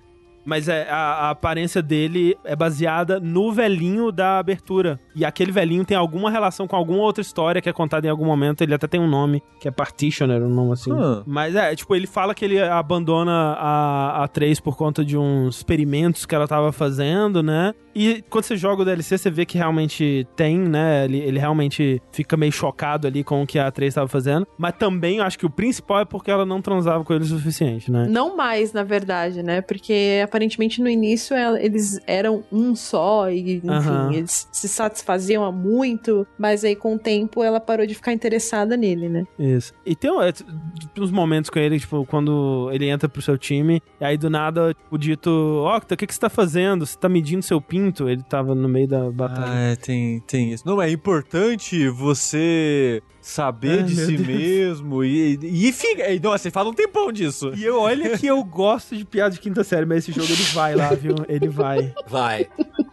Speaker 1: Mas é, a, a aparência dele é baseada no velhinho da abertura. E aquele velhinho tem alguma relação com alguma outra história que é contada em algum momento. Ele até tem um nome, que é Partitioner, um nome assim.
Speaker 4: Hum.
Speaker 1: Mas é, tipo, ele fala que ele abandona a, a 3 por conta de uns experimentos que ela tava fazendo, né? E quando você joga o DLC, você vê que realmente tem, né? Ele, ele realmente fica meio chocado ali com o que a 3 tava fazendo. Mas também eu acho que o principal é porque ela não transava com ele o suficiente, né?
Speaker 2: Não mais, na verdade, né? Porque aparentemente no início eles eram um só e, enfim,
Speaker 1: Aham.
Speaker 2: eles se satisfaziam há muito, mas aí com o tempo ela parou de ficar interessada nele, né?
Speaker 1: Isso. E tem é, uns momentos com ele, tipo, quando ele entra pro seu time, e aí do nada o dito, Octa, o que, que você tá fazendo? Você tá medindo seu Ele tava no meio da batalha.
Speaker 4: Ah, é, tem, tem isso. Não, é importante você saber
Speaker 1: Ai,
Speaker 4: de si
Speaker 1: Deus.
Speaker 4: mesmo e, e fica. e, Nossa, você fala um tempão disso.
Speaker 1: E eu olha que eu gosto de piada de quinta série, mas esse jogo ele vai lá, viu? Ele vai.
Speaker 3: Vai,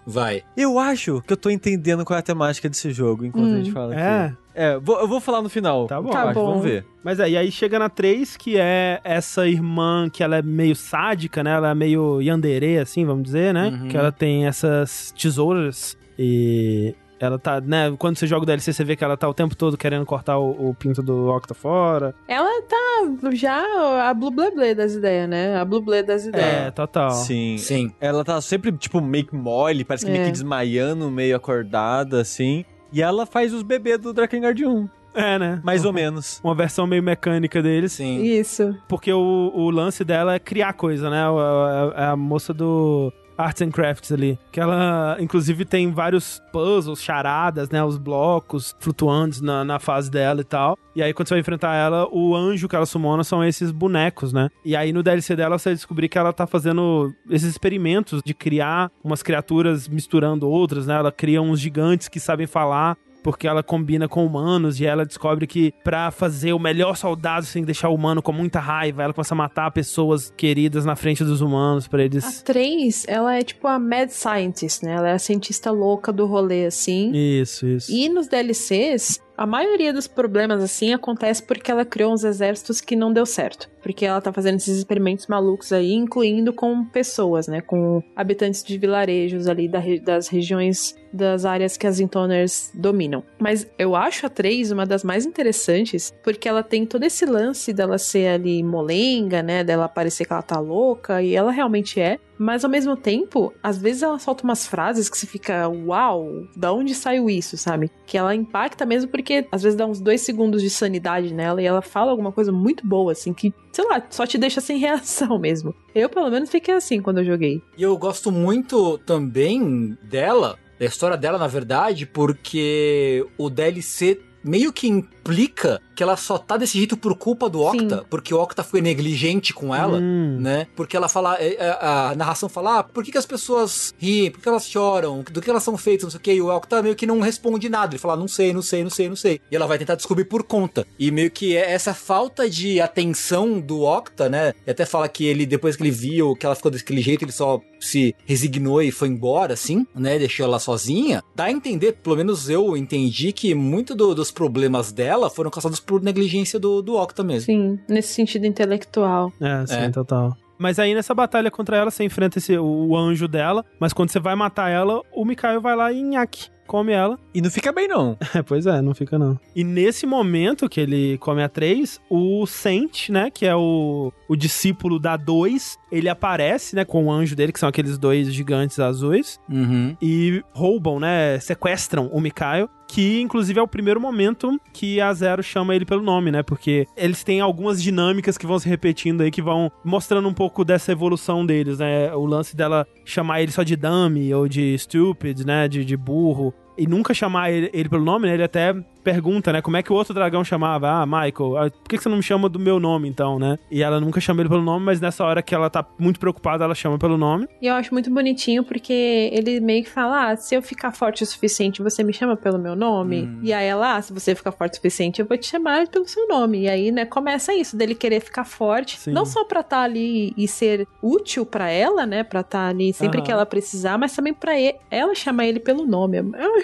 Speaker 3: vai.
Speaker 4: Eu acho que eu tô entendendo qual é a temática desse jogo enquanto a gente fala
Speaker 1: É.
Speaker 4: aqui. É, vou- eu vou falar no final.
Speaker 1: Tá bom.
Speaker 2: Tá
Speaker 4: Acho,
Speaker 2: bom.
Speaker 4: Vamos ver.
Speaker 1: Mas aí, aí chega na 3, que é essa irmã que ela é meio sádica, né? Ela é meio yandere, assim, vamos dizer, né?
Speaker 3: Uhum.
Speaker 1: Que ela tem essas tesouras e... Ela tá, né? Quando você joga o DLC, você vê que ela tá o tempo todo querendo cortar o, o pinto do Octa fora.
Speaker 2: Ela tá já a Blue Blé das ideias, né? A Blue Blé das
Speaker 1: É,
Speaker 2: ideias.
Speaker 1: total.
Speaker 4: Sim.
Speaker 3: Sim.
Speaker 4: Ela tá sempre, tipo, meio que mole, parece que meio
Speaker 2: É.
Speaker 4: que desmaiando, meio acordada, assim. E ela faz os bebês do Drakengard 1,
Speaker 1: É, né?
Speaker 4: mais ou menos.
Speaker 1: Uma versão meio mecânica deles.
Speaker 3: Sim.
Speaker 2: Isso.
Speaker 1: Porque o, o lance dela é criar coisa, né? É a, a moça do Arts and Crafts ali. Que ela, inclusive, tem vários puzzles, charadas, né? Os blocos flutuantes na, na fase dela e tal. E aí, quando você vai enfrentar ela, o anjo que ela sumona são esses bonecos, né? E aí, no DLC dela, você vai descobrir que ela tá fazendo esses experimentos de criar umas criaturas misturando outras, né? Ela cria uns gigantes que sabem falar porque ela combina com humanos e ela descobre que pra fazer o melhor soldado sem deixar o humano com muita raiva, ela começa a matar pessoas queridas na frente dos humanos pra
Speaker 2: A
Speaker 1: eles.
Speaker 2: 3, ela é tipo a mad scientist, né? Ela é a cientista louca do rolê, assim.
Speaker 1: Isso, isso.
Speaker 2: E nos DLCs, a maioria dos problemas, assim, acontece porque ela criou uns exércitos que não deu certo. Porque ela tá fazendo esses experimentos malucos aí, incluindo com pessoas, né? Com habitantes de vilarejos ali da das regiões, das áreas que as Intoners dominam. Mas eu acho a 3 uma das mais interessantes, porque ela tem todo esse lance dela ser ali molenga, né? Dela parecer que ela tá louca, e ela realmente é. Mas ao mesmo tempo, às vezes ela solta umas frases que você fica, uau, da onde saiu isso, sabe? Que ela impacta mesmo porque às vezes dá uns dois segundos de sanidade nela e ela fala alguma coisa muito boa, assim, que, sei lá, só te deixa sem reação mesmo. Eu, pelo menos, fiquei assim quando eu joguei.
Speaker 3: E eu gosto muito também dela, da história dela, na verdade, porque o DLC meio que implica que ela só tá desse jeito por culpa do Octa, Sim. porque o Octa foi negligente com ela, hum. né? Porque ela fala, é, é, a narração fala, ah, por que, que as pessoas riem, por que elas choram, do que elas são feitas, não sei o que, e o Octa meio que não responde nada, ele fala, não sei, não sei, não sei, não sei. E ela vai tentar descobrir por conta. E meio que é essa falta de atenção do Octa, né? E até fala que ele, depois que ele viu que ela ficou daquele jeito, ele só se resignou e foi embora, assim, né? Deixou ela sozinha. Dá a entender, pelo menos eu entendi que muito do, dos problemas dela foram causados por negligência do, do Octa mesmo.
Speaker 2: Sim, nesse sentido intelectual.
Speaker 1: É, sim, é. total. Mas aí nessa batalha contra ela, você enfrenta esse, o, o anjo dela, mas quando você vai matar ela, o Mikael vai lá e nhaque come ela.
Speaker 4: E não fica bem, não.
Speaker 1: É, pois é, não fica não. E nesse momento que ele come a 3, o Sent, né, que é o, o discípulo da 2, ele aparece, né, com o anjo dele, que são aqueles dois gigantes azuis,
Speaker 3: uhum.
Speaker 1: e roubam, né, sequestram o Mikael que inclusive é o primeiro momento que a Zero chama ele pelo nome, né? Porque eles têm algumas dinâmicas que vão se repetindo aí, que vão mostrando um pouco dessa evolução deles, né? O lance dela chamar ele só de dummy ou de stupid, né? De, de burro. E nunca chamar ele, ele pelo nome, né? Ele até pergunta, né? Como é que o outro dragão chamava? Ah, Michael, ah, por que você não me chama do meu nome, então, né? E ela nunca chama ele pelo nome, mas nessa hora que ela tá muito preocupada, ela chama pelo nome.
Speaker 2: E eu acho muito bonitinho porque ele meio que fala: ah, se eu ficar forte o suficiente, você me chama pelo meu nome. Hum. E aí ela, ah, se você ficar forte o suficiente, eu vou te chamar pelo seu nome. E aí, né, começa isso, dele querer ficar forte. Sim. Não só pra estar tá ali e ser útil para ela, né? Pra estar tá ali sempre uhum. que ela precisar, mas também pra ela chamar ele pelo nome. Ai,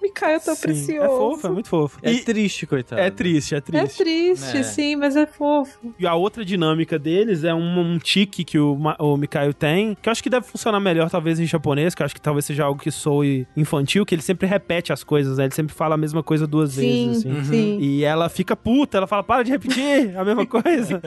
Speaker 2: Mikael tão sim. precioso. É
Speaker 1: fofo, é muito fofo.
Speaker 4: É e triste, coitado.
Speaker 1: É triste, é triste.
Speaker 2: É triste, é. sim, mas é fofo.
Speaker 1: E a outra dinâmica deles é um, um tique que o, o Mikael tem, que eu acho que deve funcionar melhor, talvez, em japonês, que eu acho que talvez seja algo que soe infantil, que ele sempre repete as coisas, né? Ele sempre fala a mesma coisa duas
Speaker 2: sim,
Speaker 1: vezes, assim.
Speaker 2: Uhum. Sim.
Speaker 1: E ela fica puta, ela fala, para de repetir a mesma coisa.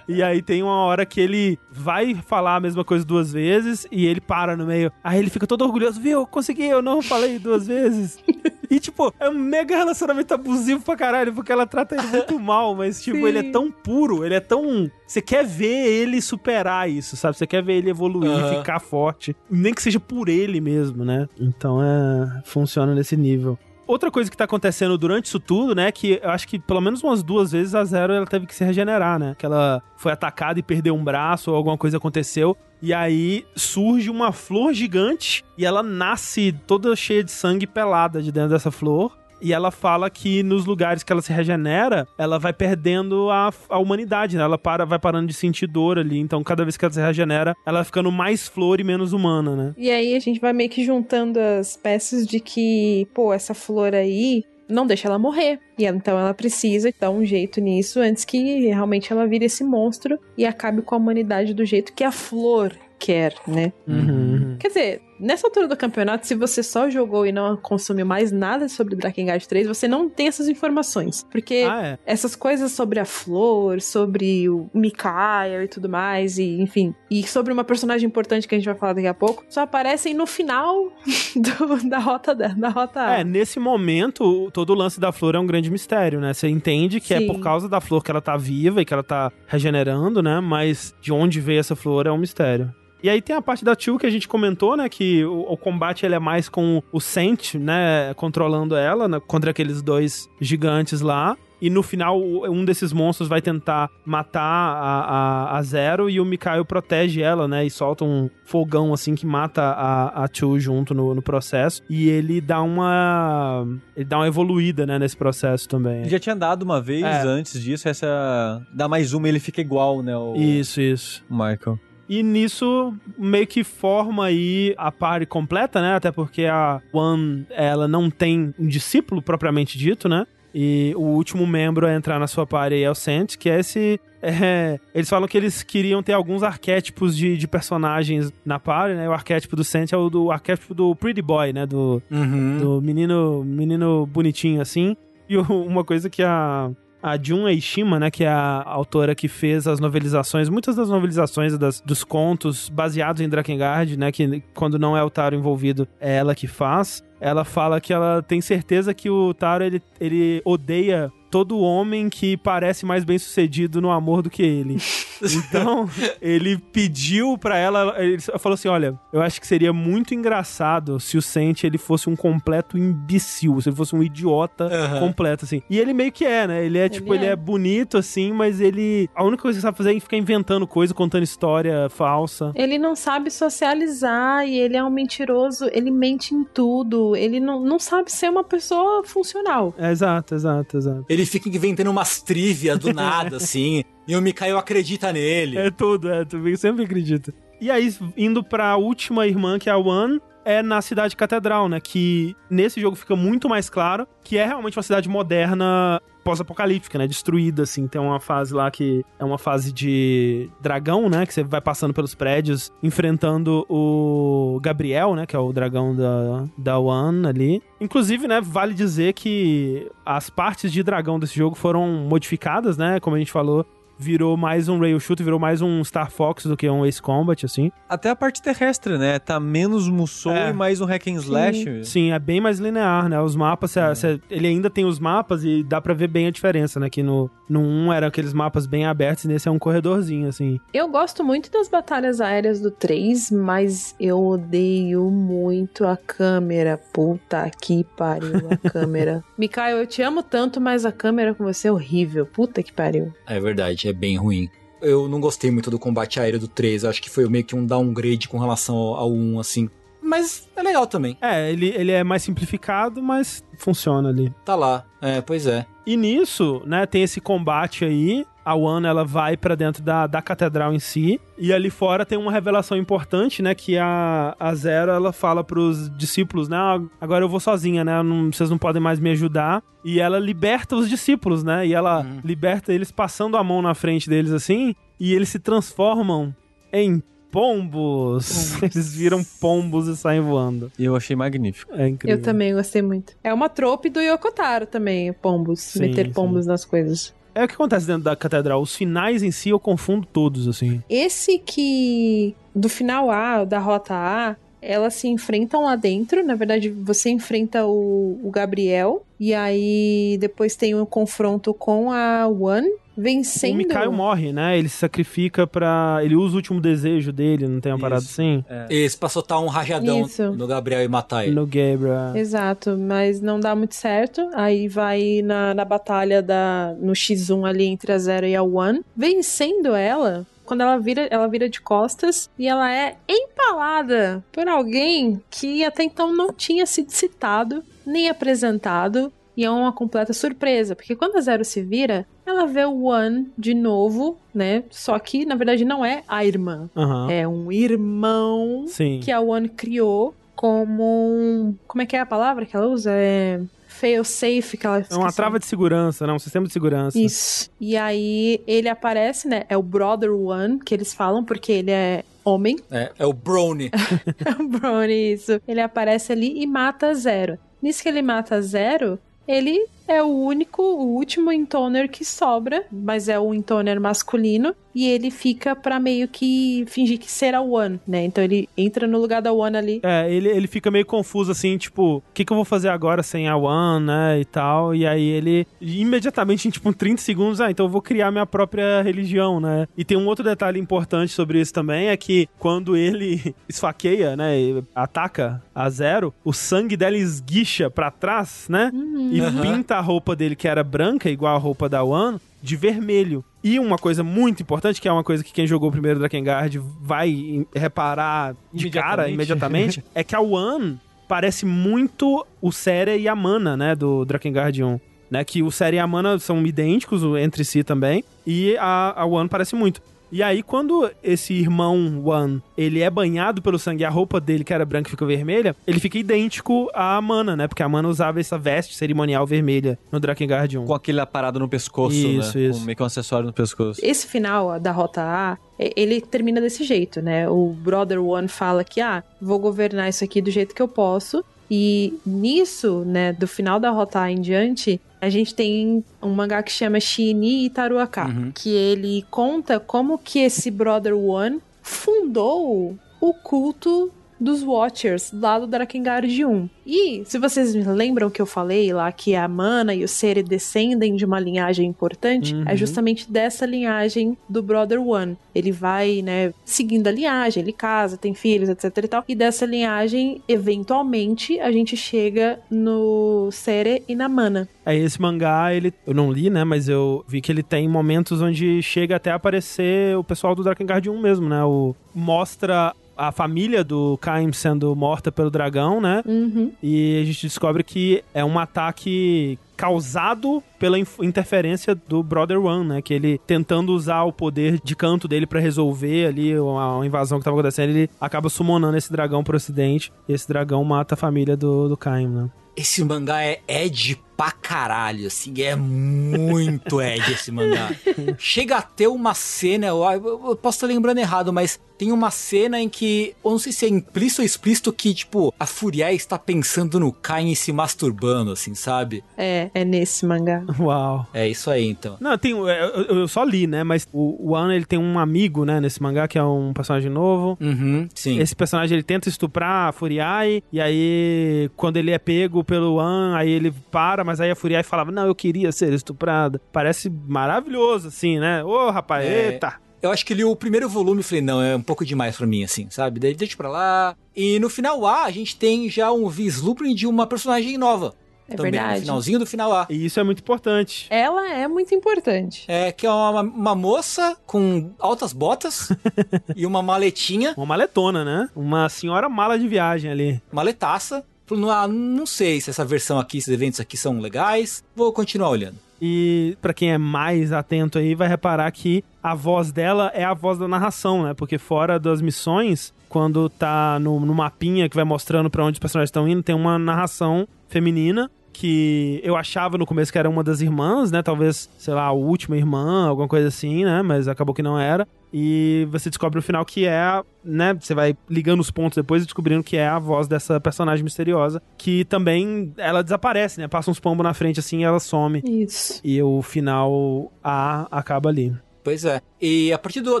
Speaker 1: e aí tem uma hora que ele vai falar a mesma coisa duas vezes e ele para no meio. Aí ele fica todo orgulhoso, viu? Consegui, eu não falei duas vezes. E, tipo, é um mega relacionamento abusivo pra caralho, porque ela trata ele muito mal, mas, tipo, Sim. ele é tão puro, ele é tão. Você quer ver ele superar isso, sabe? Você quer ver ele evoluir, uhum. ficar forte. Nem que seja por ele mesmo, né? Então é. Funciona nesse nível. Outra coisa que tá acontecendo durante isso tudo, né, que eu acho que pelo menos umas duas vezes a Zero ela teve que se regenerar, né? Que ela foi atacada e perdeu um braço ou alguma coisa aconteceu. E aí surge uma flor gigante e ela nasce toda cheia de sangue pelada de dentro dessa flor. E ela fala que nos lugares que ela se regenera, ela vai perdendo a, a humanidade, né? Ela para, vai parando de sentir dor ali. Então, cada vez que ela se regenera, ela vai ficando mais flor e menos humana, né?
Speaker 2: E aí a gente vai meio que juntando as peças de que, pô, essa flor aí não deixa ela morrer. E então ela precisa dar um jeito nisso antes que realmente ela vire esse monstro e acabe com a humanidade do jeito que a flor quer, né?
Speaker 1: Uhum.
Speaker 2: Quer dizer, nessa altura do campeonato, se você só jogou e não consumiu mais nada sobre Drakengard 3, você não tem essas informações. Porque ah, é. essas coisas sobre a flor, sobre o Mikael e tudo mais, e enfim, e sobre uma personagem importante que a gente vai falar daqui a pouco, só aparecem no final do, da rota da, da rota
Speaker 1: É, nesse momento, todo o lance da flor é um grande mistério, né? Você entende que Sim. é por causa da flor que ela tá viva e que ela tá regenerando, né? Mas de onde veio essa flor é um mistério. E aí tem a parte da Tio que a gente comentou, né? Que o, o combate ele é mais com o Sent, né? Controlando ela né, contra aqueles dois gigantes lá. E no final, um desses monstros vai tentar matar a, a, a Zero e o Mikael protege ela, né? E solta um fogão assim que mata a, a Chu junto no, no processo. E ele dá uma. Ele dá uma evoluída, né, nesse processo também.
Speaker 4: Ele já tinha dado uma vez é. antes disso, essa. Dá mais uma ele fica igual, né? O...
Speaker 1: Isso, isso.
Speaker 4: Michael.
Speaker 1: E nisso meio que forma aí a party completa, né? Até porque a One, ela não tem um discípulo propriamente dito, né? E o último membro a entrar na sua party é o Sent, que é esse. É, eles falam que eles queriam ter alguns arquétipos de, de personagens na party, né? O arquétipo do Sent é o do o arquétipo do Pretty Boy, né? Do,
Speaker 3: uhum.
Speaker 1: do menino, menino bonitinho assim. E uma coisa que a, a Jun Eishima, né, que é a autora que fez as novelizações, muitas das novelizações das, dos contos baseados em Drakengard, né, que quando não é o Taro envolvido, é ela que faz. Ela fala que ela tem certeza que o Taro ele, ele odeia todo homem que parece mais bem sucedido no amor do que ele. Então, ele pediu para ela, ele falou assim: "Olha, eu acho que seria muito engraçado se o Sente ele fosse um completo imbecil, se ele fosse um idiota uhum. completo assim". E ele meio que é, né? Ele é tipo, ele é. é bonito assim, mas ele a única coisa que ele sabe fazer é ficar inventando coisa, contando história falsa.
Speaker 2: Ele não sabe socializar e ele é um mentiroso, ele mente em tudo, ele não, não sabe ser uma pessoa funcional.
Speaker 1: É, exato, exato, exato.
Speaker 3: Ele fica inventando umas trivia do nada, assim. E o Mikael acredita nele.
Speaker 1: É tudo, é, tu sempre acredita. E aí, indo pra última irmã, que é a One, é na cidade catedral, né? Que nesse jogo fica muito mais claro que é realmente uma cidade moderna pós-apocalíptica, né? Destruída, assim. Tem uma fase lá que é uma fase de dragão, né? Que você vai passando pelos prédios, enfrentando o Gabriel, né? Que é o dragão da, da One ali. Inclusive, né? Vale dizer que as partes de dragão desse jogo foram modificadas, né? Como a gente falou, virou mais um rail shooter, virou mais um Star Fox do que um Ace Combat, assim.
Speaker 4: Até a parte terrestre, né? Tá menos Musou é. e mais um hack and slash.
Speaker 1: Sim. Sim, é bem mais linear, né? Os mapas, cê, é. cê, ele ainda tem os mapas e dá pra ver bem a diferença, né? Que no, no 1 eram aqueles mapas bem abertos e nesse é um corredorzinho, assim.
Speaker 2: Eu gosto muito das batalhas aéreas do 3, mas eu odeio muito a câmera. Puta que pariu, a câmera. Mikael, eu te amo tanto, mas a câmera com você é horrível. Puta que pariu.
Speaker 3: É verdade é bem ruim. Eu não gostei muito do combate aéreo do 3, acho que foi meio que um downgrade com relação ao 1, assim. Mas é legal também.
Speaker 1: É, ele, ele é mais simplificado, mas funciona ali.
Speaker 3: Tá lá, é, pois é.
Speaker 1: E nisso, né, tem esse combate aí, a One ela vai para dentro da, da catedral em si e ali fora tem uma revelação importante, né, que a, a Zero ela fala pros discípulos, né, ah, agora eu vou sozinha, né, não, vocês não podem mais me ajudar e ela liberta os discípulos, né, e ela uhum. liberta eles passando a mão na frente deles assim e eles se transformam em pombos. pombos. Eles viram pombos e saem voando.
Speaker 4: E eu achei magnífico.
Speaker 2: É incrível. Eu também gostei muito. É uma trope do Yokotaro também, pombos. Sim, meter pombos sim. nas coisas.
Speaker 1: É o que acontece dentro da catedral. Os finais em si eu confundo todos, assim.
Speaker 2: Esse que. Do final A, da rota A, elas se enfrentam lá dentro. Na verdade, você enfrenta o, o Gabriel. E aí depois tem um confronto com a One vencendo. O
Speaker 1: Mikael morre, né? Ele se sacrifica pra. Ele usa o último desejo dele, não tem uma Isso. parada assim?
Speaker 3: É. Isso, pra soltar um rajadão Isso. no Gabriel e matar ele.
Speaker 1: No Gabriel.
Speaker 2: Exato, mas não dá muito certo. Aí vai na, na batalha da, no X1 ali entre a Zero e a One. Vencendo ela, quando ela vira, ela vira de costas e ela é empalada por alguém que até então não tinha sido citado nem apresentado e é uma completa surpresa, porque quando a Zero se vira, ela vê o One de novo, né? Só que, na verdade, não é a irmã.
Speaker 1: Uhum.
Speaker 2: É um irmão
Speaker 1: Sim.
Speaker 2: que a One criou como um. Como é que é a palavra que ela usa? É. Fail safe que ela
Speaker 1: É uma trava de segurança, né? Um sistema de segurança.
Speaker 2: Isso. E aí ele aparece, né? É o Brother One que eles falam, porque ele é homem.
Speaker 3: É, é o Brony.
Speaker 2: é o Brony, isso. Ele aparece ali e mata Zero. Nisso que ele mata Zero, ele é o único, o último intoner que sobra, mas é o intoner masculino, e ele fica pra meio que fingir que será o One, né? Então ele entra no lugar da One ali.
Speaker 1: É, ele, ele fica meio confuso assim, tipo, o que, que eu vou fazer agora sem a One, né? E tal. E aí ele imediatamente, em tipo 30 segundos, ah, então eu vou criar minha própria religião, né? E tem um outro detalhe importante sobre isso também, é que quando ele esfaqueia, né? Ataca a Zero, o sangue dela esguicha pra trás, né? Uhum. E uhum. Pinta a roupa dele, que era branca, igual a roupa da One, de vermelho. E uma coisa muito importante, que é uma coisa que quem jogou o primeiro Drakengard vai reparar de cara imediatamente, é que a One parece muito o Sere e a Mana, né, do Drakengard 1. Né, que o Sere e a Mana são idênticos entre si também, e a, a One parece muito. E aí, quando esse irmão One, ele é banhado pelo sangue e a roupa dele, que era branca, fica vermelha, ele fica idêntico à Mana, né? Porque a Mana usava essa veste cerimonial vermelha no Drakengard 1.
Speaker 4: Com aquele aparado no pescoço,
Speaker 1: isso,
Speaker 4: né?
Speaker 1: Isso,
Speaker 4: Com meio que um acessório no pescoço.
Speaker 2: Esse final da Rota A, ele termina desse jeito, né? O Brother One fala que, ah, vou governar isso aqui do jeito que eu posso. E nisso, né, do final da Rota A em diante, A gente tem um mangá que chama Shini Itaruaka, uhum. que ele conta como que esse Brother One fundou o culto dos Watchers lá do Drakengard 1. E, se vocês me lembram que eu falei lá que a Mana e o Sere descendem de uma linhagem importante, é uhum. é justamente dessa linhagem do Brother One. Ele vai, né, seguindo a linhagem, ele casa, tem filhos, etc e tal. E dessa linhagem, eventualmente, a gente chega no Sere e na Mana.
Speaker 1: É, esse mangá, ele, eu não li, né, mas eu vi que ele tem momentos onde chega até aparecer o pessoal do Drakengard 1 mesmo, né, o, mostra a família do Caim sendo morta pelo dragão, né?
Speaker 2: Uhum.
Speaker 1: E a gente descobre que é um ataque causado pela interferência do Brother One, né? Que ele tentando usar o poder de canto dele para resolver ali a invasão que tava acontecendo, ele acaba summonando esse dragão pro ocidente e esse dragão mata a família do, do Caim, né?
Speaker 3: Esse mangá é Ed pra caralho, assim, é muito Ed esse mangá. Chega a ter uma cena, eu, eu posso estar lembrando errado, mas tem uma cena em que, eu não sei se é implícito ou explícito, que, tipo, a Furiai está pensando no Kain e se masturbando, assim, sabe?
Speaker 2: É, é nesse mangá.
Speaker 1: Uau.
Speaker 3: É isso aí, então.
Speaker 1: Não, tem, eu, eu só li, né, mas o, o Ana, ele tem um amigo, né, nesse mangá, que é um personagem novo.
Speaker 3: Uhum, sim.
Speaker 1: Esse personagem, ele tenta estuprar a Furiai, e aí, quando ele é pego pelo An, aí ele para, mas aí a Furiai falava, não, eu queria ser estuprada. Parece maravilhoso, assim, né? Ô, rapaz, é... eita!
Speaker 3: Eu acho que li o primeiro volume e falei, não, é um pouco demais para mim, assim, sabe? Deixa pra lá. E no final A, a gente tem já um vislumbre de uma personagem nova.
Speaker 2: É
Speaker 3: também,
Speaker 2: verdade.
Speaker 3: no finalzinho do final A.
Speaker 1: E isso é muito importante.
Speaker 2: Ela é muito importante.
Speaker 3: É, que é uma, uma moça com altas botas e uma maletinha.
Speaker 1: Uma maletona, né? Uma senhora mala de viagem ali.
Speaker 3: Maletaça. Ah, não sei se essa versão aqui, esses eventos aqui são legais. Vou continuar olhando.
Speaker 1: E para quem é mais atento aí, vai reparar que a voz dela é a voz da narração, né? Porque fora das missões, quando tá no, no mapinha que vai mostrando para onde os personagens estão indo, tem uma narração feminina que eu achava no começo que era uma das irmãs, né? Talvez, sei lá, a última irmã, alguma coisa assim, né? Mas acabou que não era. E você descobre no final que é, né? Você vai ligando os pontos depois e descobrindo que é a voz dessa personagem misteriosa. Que também ela desaparece, né? Passa uns pombos na frente assim e ela some.
Speaker 2: Isso.
Speaker 1: E o final A acaba ali.
Speaker 3: Pois é. E a partir do,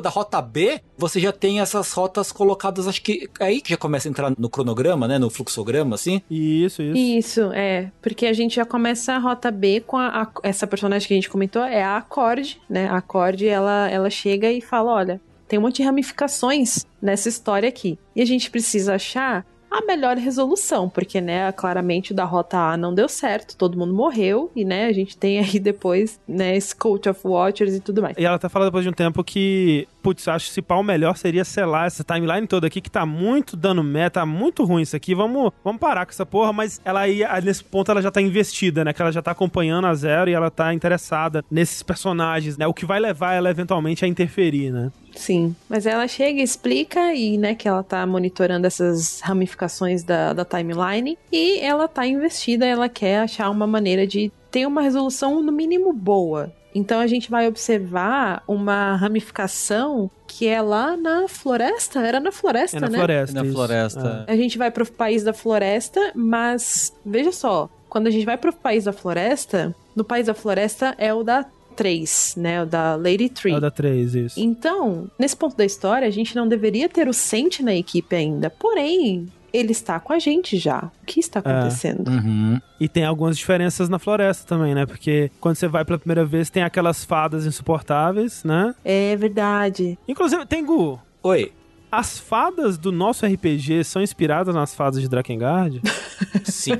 Speaker 3: da rota B, você já tem essas rotas colocadas, acho que é aí que já começa a entrar no cronograma, né? No fluxograma, assim.
Speaker 1: Isso, isso.
Speaker 2: Isso, é. Porque a gente já começa a rota B com a, a essa personagem que a gente comentou, é a Acorde, né? A Acorde, ela, ela chega e fala: olha, tem um monte de ramificações nessa história aqui. E a gente precisa achar a melhor resolução, porque, né, claramente da rota A não deu certo, todo mundo morreu, e, né, a gente tem aí depois, né, Cult of Watchers e tudo mais.
Speaker 1: E ela tá falando depois de um tempo que, putz, acho que se pau melhor seria selar essa timeline toda aqui, que tá muito dando meta, tá muito ruim isso aqui, vamos, vamos parar com essa porra, mas ela aí, nesse ponto, ela já tá investida, né, que ela já tá acompanhando a Zero e ela tá interessada nesses personagens, né, o que vai levar ela eventualmente a interferir, né.
Speaker 2: Sim, mas ela chega e explica e, né, que ela tá monitorando essas ramificações da, da timeline e ela tá investida, ela quer achar uma maneira de ter uma resolução no mínimo boa. Então a gente vai observar uma ramificação que é lá na floresta. Era na floresta,
Speaker 1: é na
Speaker 2: né?
Speaker 1: Floresta,
Speaker 4: é na floresta.
Speaker 2: É. A gente vai pro país da floresta, mas veja só, quando a gente vai pro país da floresta, no país da floresta é o da 3, né? O da Lady Tree. É
Speaker 1: o da 3, isso.
Speaker 2: Então, nesse ponto da história, a gente não deveria ter o Sente na equipe ainda. Porém, ele está com a gente já. O que está é. acontecendo?
Speaker 3: É. Uhum.
Speaker 1: E tem algumas diferenças na floresta também, né? Porque quando você vai pela primeira vez, tem aquelas fadas insuportáveis, né?
Speaker 2: É verdade.
Speaker 1: Inclusive, tem Gu.
Speaker 3: Oi
Speaker 1: as fadas do nosso RPG são inspiradas nas fadas de Drakengard?
Speaker 3: Sim.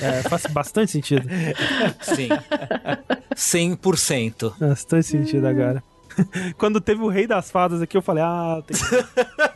Speaker 1: É, faz bastante sentido.
Speaker 3: Sim. 100%.
Speaker 1: Bastante sentido agora. Quando teve o Rei das Fadas aqui, eu falei, ah, tem...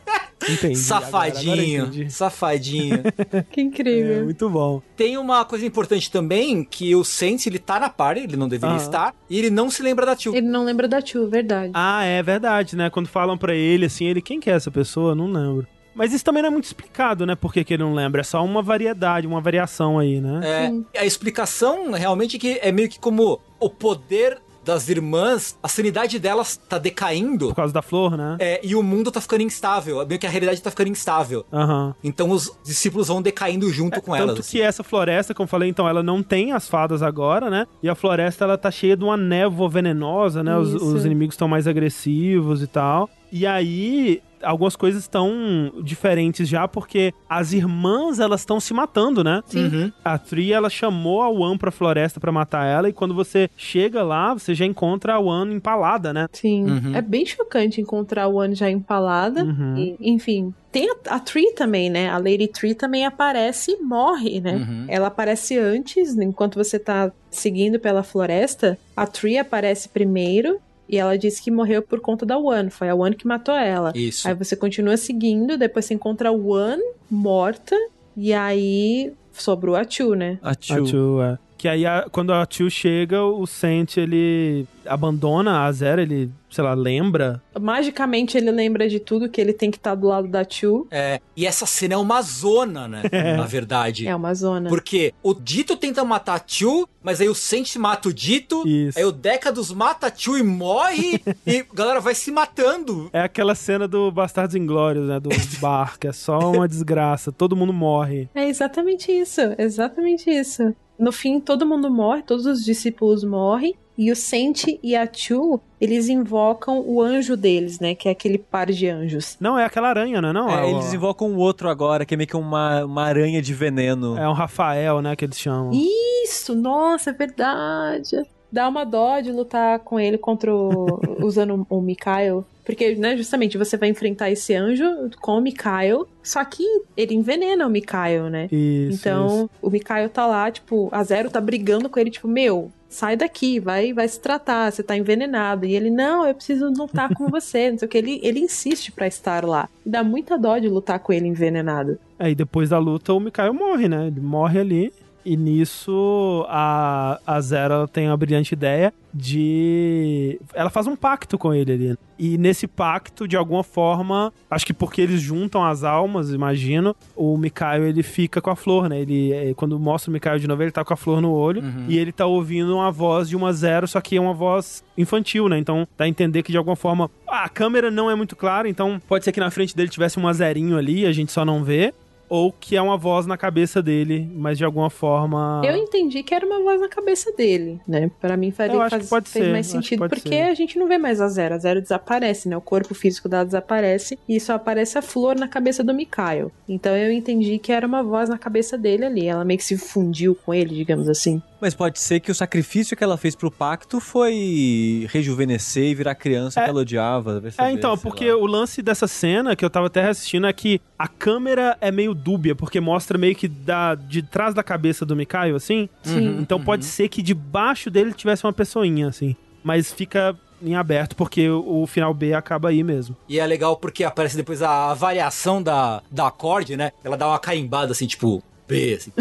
Speaker 3: Entendi. Safadinho. Agora, agora safadinho.
Speaker 2: que incrível.
Speaker 1: É, muito bom.
Speaker 3: Tem uma coisa importante também, que o Sense, ele tá na party, ele não deveria estar, e ele não se lembra da Tio.
Speaker 2: Ele não lembra da Tio, verdade.
Speaker 1: Ah, é verdade, né? Quando falam para ele, assim, ele, quem que é essa pessoa? Não lembro. Mas isso também não é muito explicado, né? Por que, que ele não lembra. É só uma variedade, uma variação aí, né?
Speaker 3: É, a explicação realmente é que é meio que como o poder das irmãs, a sanidade delas tá decaindo.
Speaker 1: Por causa da flor, né?
Speaker 3: É, e o mundo tá ficando instável. Meio que a realidade tá ficando instável.
Speaker 1: Aham.
Speaker 3: Então os discípulos vão decaindo junto com
Speaker 1: É, Tanto
Speaker 3: elas. assim.
Speaker 1: que essa floresta, como eu falei, então, ela não tem as fadas agora, né? E a floresta, ela tá cheia de uma névoa venenosa, né? Os, os inimigos estão mais agressivos e tal. E aí, algumas coisas estão diferentes já, porque as irmãs, elas estão se matando, né?
Speaker 3: Uhum.
Speaker 1: A Tree, ela chamou a Wan pra floresta pra matar ela, e quando você chega lá, você já encontra a Wan empalada, né?
Speaker 2: Sim.
Speaker 3: Uhum.
Speaker 2: É bem chocante encontrar o One já empalada.
Speaker 1: Uhum.
Speaker 2: E, enfim. Tem a, a Tree também, né? A Lady Tree também aparece e morre, né?
Speaker 3: Uhum.
Speaker 2: Ela aparece antes, enquanto você tá seguindo pela floresta. A Tree aparece primeiro. E ela disse que morreu por conta da One. Foi a One que matou ela.
Speaker 3: Isso.
Speaker 2: Aí você continua seguindo, depois você encontra a One morta. E aí sobrou a Chu, né?
Speaker 4: A
Speaker 1: A
Speaker 4: Tio.
Speaker 1: Tio, é. Que aí, a- quando a Tio chega, o Sent, ele abandona a Zera, ele, sei lá, lembra.
Speaker 2: Magicamente ele lembra de tudo que ele tem que estar do lado da Chu.
Speaker 3: É, e essa cena é uma zona, né? Na verdade.
Speaker 2: É uma zona.
Speaker 3: Porque o Dito tenta matar a Chu, mas aí o Sent mata o Dito.
Speaker 1: Isso.
Speaker 3: Aí o Décados mata a Chu e morre. e a galera vai se matando.
Speaker 1: É aquela cena do Bastardos Inglórios, né? Do bar, que é só uma desgraça. Todo mundo morre.
Speaker 2: É exatamente isso, exatamente isso. No fim, todo mundo morre, todos os discípulos morrem, e o Sente e a Chu, eles invocam o anjo deles, né? Que é aquele par de anjos.
Speaker 1: Não, é aquela aranha, não é? Não?
Speaker 4: É,
Speaker 1: o-
Speaker 4: eles invocam um outro agora, que é meio que uma, uma aranha de veneno.
Speaker 1: É um Rafael, né? Que eles chamam.
Speaker 2: Isso, nossa, é verdade. Dá uma dó de lutar com ele contra o. usando o Mikael. Porque, né, justamente, você vai enfrentar esse anjo com o Mikael, só que ele envenena o Mikael, né?
Speaker 1: Isso,
Speaker 2: Então,
Speaker 1: isso.
Speaker 2: o Mikael tá lá, tipo, a Zero tá brigando com ele, tipo, meu, sai daqui, vai, vai se tratar, você tá envenenado. E ele, não, eu preciso lutar com você, não sei o que. Ele, ele insiste pra estar lá. Dá muita dó de lutar com ele envenenado.
Speaker 1: Aí depois da luta, o Mikael morre, né? Ele morre ali. E nisso, a, a ela tem a brilhante ideia de. Ela faz um pacto com ele ali. E nesse pacto, de alguma forma, acho que porque eles juntam as almas, imagino, o Mikael ele fica com a flor, né? Ele, eh, quando mostra o Mikael de novo, ele tá com a flor no olho. E ele tá ouvindo uma voz de uma Zero, só que é uma voz infantil, né? Então dá a entender que de alguma forma. A câmera não é muito clara, então pode ser que na frente dele tivesse um zerinho ali, a gente só não vê. Ou que é uma voz na cabeça dele, mas de alguma forma.
Speaker 2: Eu entendi que era uma voz na cabeça dele, né? Pra mim faria, faz, fez
Speaker 1: ser,
Speaker 2: mais sentido, porque
Speaker 1: ser.
Speaker 2: a gente não vê mais a Zero. A Zero desaparece, né? O corpo físico dela desaparece e só aparece a flor na cabeça do Mikael. Então eu entendi que era uma voz na cabeça dele ali. Ela meio que se fundiu com ele, digamos assim.
Speaker 4: Mas pode ser que o sacrifício que ela fez pro pacto foi rejuvenescer e virar criança
Speaker 1: É.
Speaker 4: que ela odiava. vai
Speaker 1: É,
Speaker 4: saber,
Speaker 1: então, porque
Speaker 4: lá.
Speaker 1: o lance dessa cena que eu tava até assistindo é que a câmera é meio dúbia, porque mostra meio que da, de trás da cabeça do Mikael, assim.
Speaker 2: Sim.
Speaker 1: Então pode ser que debaixo dele tivesse uma pessoinha, assim. Mas fica em aberto, porque o, o final B acaba aí mesmo.
Speaker 3: E é legal porque aparece depois a variação da, da acorde, né? Ela dá uma carimbada assim, tipo, B, assim.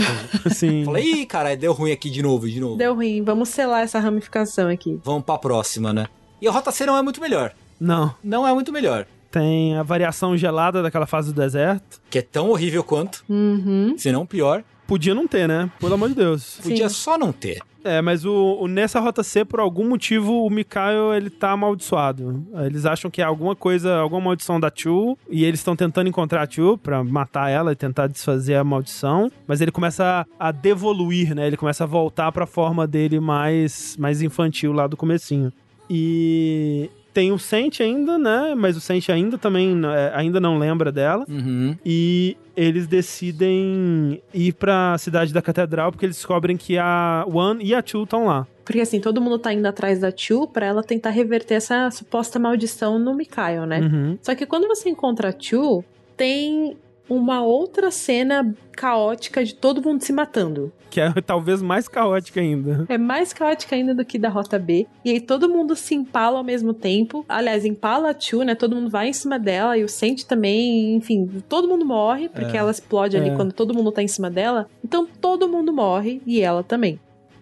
Speaker 1: Assim.
Speaker 3: Fala, ih, caralho, deu ruim aqui de novo, de novo.
Speaker 2: Deu ruim. Vamos selar essa ramificação aqui.
Speaker 3: Vamos pra próxima, né? E a Rota C não é muito melhor.
Speaker 1: Não.
Speaker 3: Não é muito melhor.
Speaker 1: Tem a variação gelada daquela fase do deserto.
Speaker 3: Que é tão horrível quanto,
Speaker 2: Uhum.
Speaker 3: se não pior.
Speaker 1: Podia não ter, né? Pelo amor de Deus.
Speaker 3: Podia
Speaker 2: Sim.
Speaker 3: só não ter.
Speaker 1: É, mas o, o- nessa rota C, por algum motivo, o Mikael, ele tá amaldiçoado. Eles acham que é alguma coisa, alguma maldição da Chu, e eles estão tentando encontrar a Chu pra matar ela e tentar desfazer a maldição, mas ele começa a, a devoluir, né? Ele começa a voltar pra forma dele mais, mais infantil lá do comecinho. E tem o Sente ainda, né? Mas o Sente ainda também é, ainda não lembra dela.
Speaker 3: Uhum.
Speaker 1: E eles decidem ir pra cidade da catedral porque eles descobrem que a One e a Chu estão lá.
Speaker 2: Porque assim, todo mundo tá indo atrás da Chu pra ela tentar reverter essa suposta maldição no Mikael, né?
Speaker 1: Uhum.
Speaker 2: Só que quando você encontra a Chu, tem uma outra cena caótica de todo mundo se matando.
Speaker 1: Que é talvez mais caótica ainda.
Speaker 2: É mais caótica ainda do que da Rota B. E aí todo mundo se empala ao mesmo tempo. Aliás, empala a Chu, né? Todo mundo vai em cima dela e o Sente também. Enfim, todo mundo morre, porque ela explode ali
Speaker 1: É.
Speaker 2: quando todo mundo tá em cima dela. Então todo mundo morre e ela também.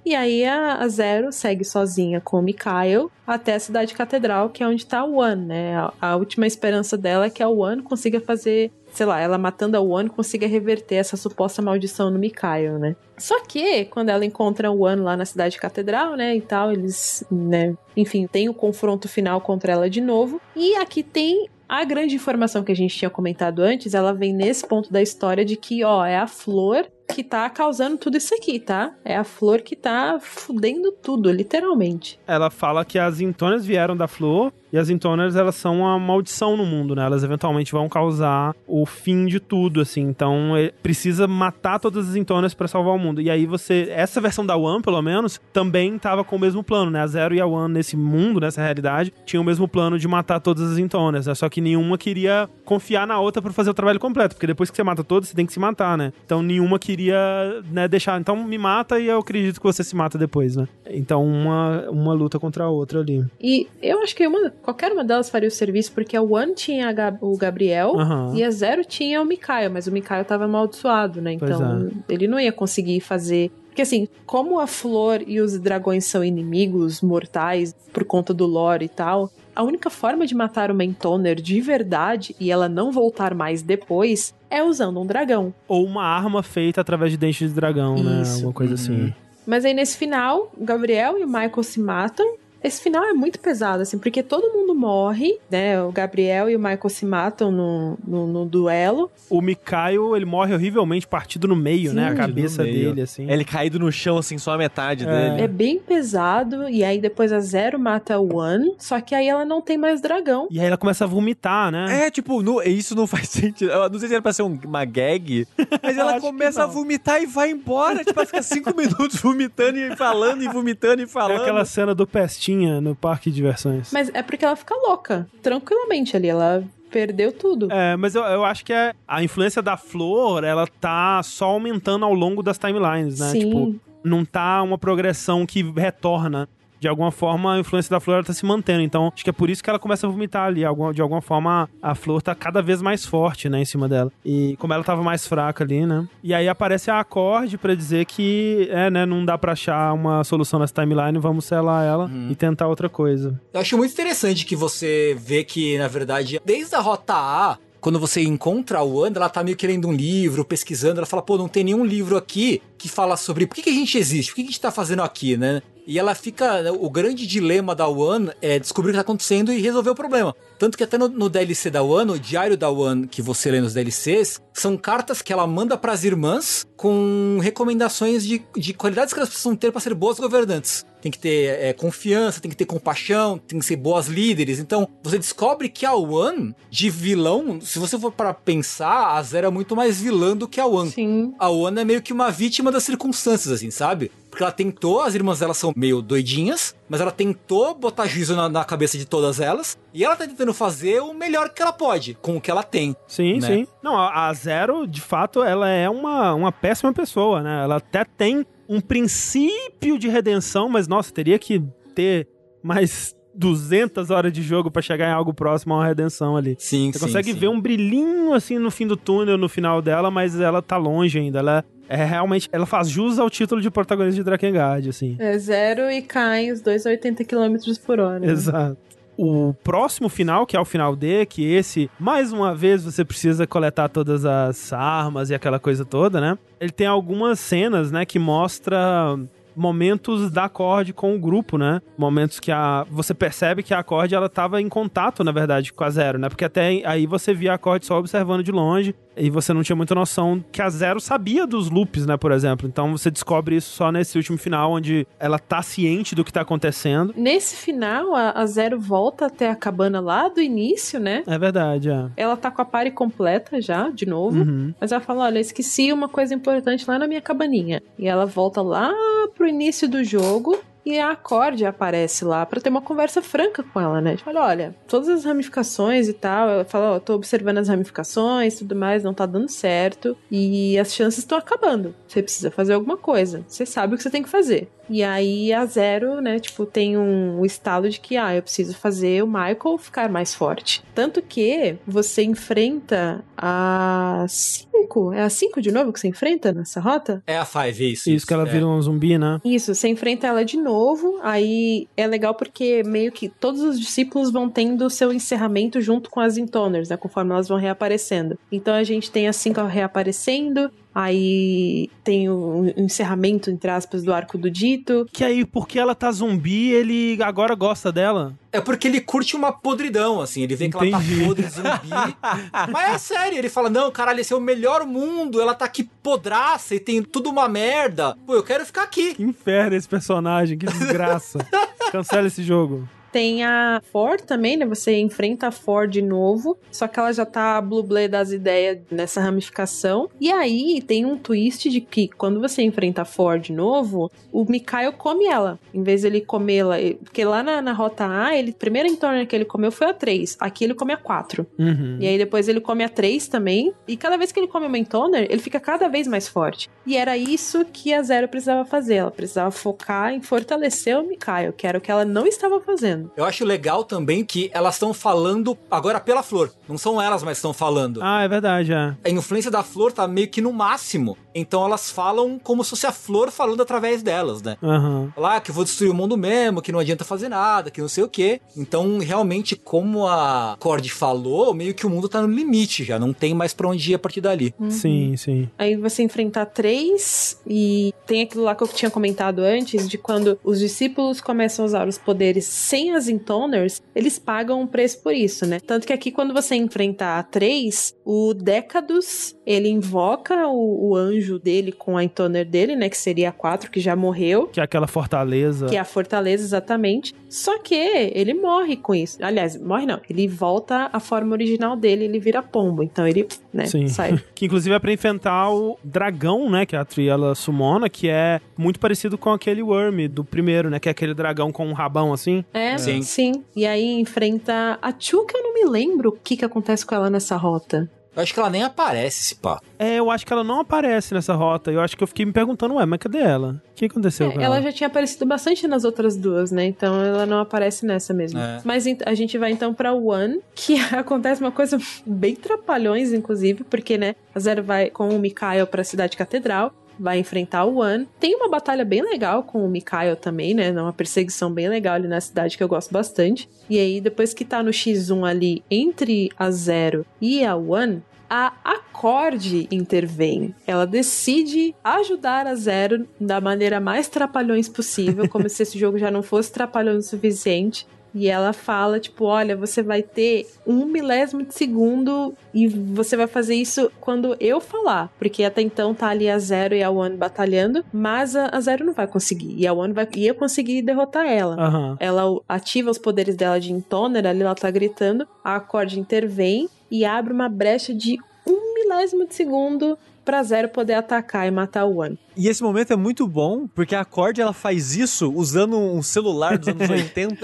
Speaker 2: E aí a, a Zero segue sozinha com o Mikhail até a cidade catedral, que é onde tá o One, né? A, a última esperança dela é que a One consiga fazer sei lá, ela matando a One consiga reverter essa suposta maldição no Mikhail, né? Só que, quando ela encontra o One lá na cidade catedral, né, e tal, eles, né, enfim, tem o confronto final contra ela de novo. E aqui tem a grande informação que a gente tinha comentado antes, ela vem nesse ponto da história de que, ó, é a flor que tá causando tudo isso aqui, tá? É a flor que tá fudendo tudo, literalmente.
Speaker 1: Ela fala que as intonas vieram da flor e as intoners elas são uma maldição no mundo, né? Elas eventualmente vão causar o fim de tudo, assim. Então é, precisa matar todas as intoners para salvar o mundo. E aí você, essa versão da One, pelo menos, também tava com o mesmo plano, né? A Zero e a One nesse mundo, nessa realidade, tinham o mesmo plano de matar todas as intoners, né? Só que nenhuma queria confiar na outra para fazer o trabalho completo, porque depois que você mata todas, você tem que se matar, né? Então nenhuma queria né, deixar. Então me mata e eu acredito que você se mata depois, né? Então uma, uma luta contra a outra ali.
Speaker 2: E eu acho que uma, qualquer uma delas faria o serviço, porque a One tinha a, o Gabriel uhum. e a Zero tinha o Mikael, mas o Mikael tava amaldiçoado, né? Então é. ele não ia conseguir fazer porque assim, como a flor e os dragões são inimigos mortais por conta do lore e tal, a única forma de matar uma Entoner de verdade e ela não voltar mais depois é usando um dragão.
Speaker 1: Ou uma arma feita através de dentes de dragão, né? Isso. né? Alguma coisa assim. uhum. assim.
Speaker 2: Mas aí nesse final, o Gabriel e o Michael se matam esse final é muito pesado, assim, porque todo mundo morre, né? O Gabriel e o Michael se matam no, no, no duelo.
Speaker 1: O Mikael, ele morre horrivelmente partido no meio, Sim, né? A cabeça dele, assim.
Speaker 4: Ele caído no chão, assim, só a metade
Speaker 2: é.
Speaker 4: dele.
Speaker 2: É bem pesado, e aí depois a Zero mata o One, só que aí ela não tem mais dragão.
Speaker 1: E aí ela começa a vomitar, né?
Speaker 4: É, tipo, no, isso não faz sentido. Eu não sei se era pra ser um, uma gag, mas ela começa a vomitar e vai embora. Tipo, ela fica cinco minutos vomitando e falando, e vomitando e falando.
Speaker 1: É aquela cena do pestinho no parque de diversões.
Speaker 2: Mas é porque ela fica louca, tranquilamente ali. Ela perdeu tudo.
Speaker 1: É, mas eu, eu acho que é, a influência da flor, ela tá só aumentando ao longo das timelines, né?
Speaker 2: Sim. Tipo,
Speaker 1: não tá uma progressão que retorna de alguma forma a influência da flor está se mantendo. Então, acho que é por isso que ela começa a vomitar ali. De alguma forma, a flor tá cada vez mais forte, né, em cima dela. E como ela tava mais fraca ali, né? E aí aparece a acorde para dizer que, é, né, não dá para achar uma solução nessa timeline, vamos selar ela uhum. e tentar outra coisa.
Speaker 3: Eu acho muito interessante que você vê que, na verdade, desde a rota A, quando você encontra a Wanda, ela tá meio querendo um livro, pesquisando, ela fala, pô, não tem nenhum livro aqui que fala sobre por que, que a gente existe, o que, que a gente tá fazendo aqui, né? E ela fica. O grande dilema da One é descobrir o que tá acontecendo e resolver o problema. Tanto que até no, no DLC da One, o diário da One que você lê nos DLCs, são cartas que ela manda para as irmãs com recomendações de, de qualidades que elas precisam ter para ser boas governantes. Tem que ter é, confiança, tem que ter compaixão, tem que ser boas líderes. Então, você descobre que a One, de vilão, se você for para pensar, a Zero é muito mais vilã do que a One.
Speaker 2: Sim.
Speaker 3: A One é meio que uma vítima das circunstâncias, assim, sabe? Porque ela tentou, as irmãs delas são meio doidinhas, mas ela tentou botar juízo na, na, cabeça de todas elas. E ela tá tentando fazer o melhor que ela pode, com o que ela tem.
Speaker 1: Sim, né? sim. Não, a, a Zero, de fato, ela é uma, uma péssima pessoa, né? Ela até tem um princípio de redenção, mas nossa, teria que ter mais 200 horas de jogo para chegar em algo próximo a uma redenção ali.
Speaker 3: Sim,
Speaker 1: Você
Speaker 3: sim,
Speaker 1: consegue
Speaker 3: sim.
Speaker 1: ver um brilhinho assim no fim do túnel, no final dela, mas ela tá longe ainda. Ela é realmente. Ela faz jus ao título de protagonista de Drakengard, assim.
Speaker 2: É zero e cai os dois a 80 km por hora.
Speaker 1: Exato. O próximo final, que é o final D, que esse, mais uma vez, você precisa coletar todas as armas e aquela coisa toda, né? Ele tem algumas cenas, né, que mostra momentos da Acorde com o grupo, né? Momentos que a você percebe que a Acorde ela tava em contato, na verdade, com a Zero, né? Porque até aí você via a Acorde só observando de longe e você não tinha muita noção que a Zero sabia dos loops, né, por exemplo. Então você descobre isso só nesse último final onde ela tá ciente do que tá acontecendo.
Speaker 2: Nesse final, a, Zero volta até a cabana lá do início, né?
Speaker 1: É verdade, é.
Speaker 2: Ela tá com a pare completa já, de novo. Uhum. Mas ela fala: olha, esqueci uma coisa importante lá na minha cabaninha. E ela volta lá pro início do jogo e a Acorde aparece lá para ter uma conversa franca com ela, né? Fala, olha, todas as ramificações e tal. Ela fala, ó, oh, tô observando as ramificações tudo mais, não tá dando certo. E as chances estão acabando. Você precisa fazer alguma coisa. Você sabe o que você tem que fazer. E aí a Zero, né, tipo, tem um estalo de que, ah, eu preciso fazer o Michael ficar mais forte. Tanto que você enfrenta a 5. É a 5 de novo que você enfrenta nessa rota?
Speaker 3: É a 5, isso.
Speaker 1: Isso, que ela
Speaker 3: é.
Speaker 1: vira um zumbi, né?
Speaker 2: Isso, você enfrenta ela de novo, aí é legal porque meio que todos os discípulos vão tendo o seu encerramento junto com as Intoners, né, conforme elas vão reaparecendo. Então a gente tem a 5 reaparecendo, aí tem o encerramento, entre aspas, do arco do dito.
Speaker 1: Que aí, porque ela tá zumbi, ele agora gosta dela.
Speaker 3: É porque ele curte uma podridão, assim. Ele vê que ela
Speaker 1: Entendi.
Speaker 3: tá podre, zumbi. Mas é sério, ele fala: Não, caralho, esse é o melhor mundo. Ela tá aqui podraça e tem tudo uma merda. Pô, eu quero ficar aqui.
Speaker 1: Que inferno esse personagem, que desgraça. Cancela esse jogo.
Speaker 2: Tem a For também, né? Você enfrenta a For de novo, só que ela já tá blublê das ideias nessa ramificação. E aí tem um twist de que quando você enfrenta a For de novo, o Mikael come ela, em vez dele comê-la. Porque lá na, na rota A, ele, a primeira entorna que ele comeu foi a 3. Aqui ele come a 4.
Speaker 1: Uhum.
Speaker 2: E aí depois ele come a 3 também. E cada vez que ele come uma Entoner, ele fica cada vez mais forte. E era isso que a Zero precisava fazer. Ela precisava focar em fortalecer o Mikael, que era o que ela não estava fazendo.
Speaker 3: Eu acho legal também que elas estão falando agora pela flor. Não são elas, mas estão falando.
Speaker 1: Ah, é verdade, é.
Speaker 3: A influência da flor tá meio que no máximo. Então elas falam como se fosse a flor falando através delas, né?
Speaker 1: Aham.
Speaker 3: Lá que eu vou destruir o mundo mesmo, que não adianta fazer nada, que não sei o quê. Então, realmente, como a Cord falou, meio que o mundo tá no limite já. Não tem mais pra onde ir a partir dali.
Speaker 1: Sim, sim.
Speaker 2: Aí você enfrenta três e tem aquilo lá que eu tinha comentado antes, de quando os discípulos começam a usar os poderes sem as intoners, eles pagam um preço por isso, né? Tanto que aqui quando você enfrenta a três, o Decadus, ele invoca o, o anjo dele com a intoner dele, né? Que seria a quatro, que já morreu.
Speaker 1: Que é aquela fortaleza.
Speaker 2: Que é a fortaleza, exatamente. Só que ele morre com isso. Aliás, morre não. Ele volta à forma original dele, ele vira pombo. Então ele, né,
Speaker 1: Sim.
Speaker 2: sai.
Speaker 1: Que inclusive é pra enfrentar o dragão, né? Que a Tree ela sumona, que é muito parecido com aquele Worm do primeiro, né? Que é aquele dragão com um rabão assim.
Speaker 2: É,
Speaker 3: Sim.
Speaker 2: sim. E aí enfrenta a Chu, que eu não me lembro o que, que acontece com ela nessa rota.
Speaker 3: Eu acho que ela nem aparece, esse pá.
Speaker 1: É, eu acho que ela não aparece nessa rota. Eu acho que eu fiquei me perguntando, ué, mas cadê ela? O que aconteceu com
Speaker 2: É,
Speaker 1: ela?
Speaker 2: ela já tinha aparecido bastante nas outras duas, né? Então ela não aparece nessa mesmo.
Speaker 3: É.
Speaker 2: Mas a gente vai então pra One, que acontece uma coisa bem trapalhões, inclusive, porque, né, a Zero vai com o Mikael pra cidade catedral. Vai enfrentar o One. Tem uma batalha bem legal com o Mikael também, né? Uma perseguição bem legal ali na cidade que eu gosto bastante. E aí, depois que tá no X1 ali entre a Zero e a One, a Acorde intervém. Ela decide ajudar a Zero da maneira mais trapalhões possível, como se esse jogo já não fosse trapalhão o suficiente. E ela fala, tipo, olha, você vai ter um milésimo de segundo e você vai fazer isso quando eu falar. Porque até então tá ali a Zero e a One batalhando, mas a, a Zero não vai conseguir. E a One vai ia conseguir derrotar ela.
Speaker 1: Aham.
Speaker 2: Ela ativa os poderes dela de Intoner, ali ela tá gritando, a Acorde intervém e abre uma brecha de um milésimo de segundo pra Zero poder atacar e matar o One.
Speaker 4: E esse momento é muito bom, porque a Cord ela faz isso usando um celular dos anos 80.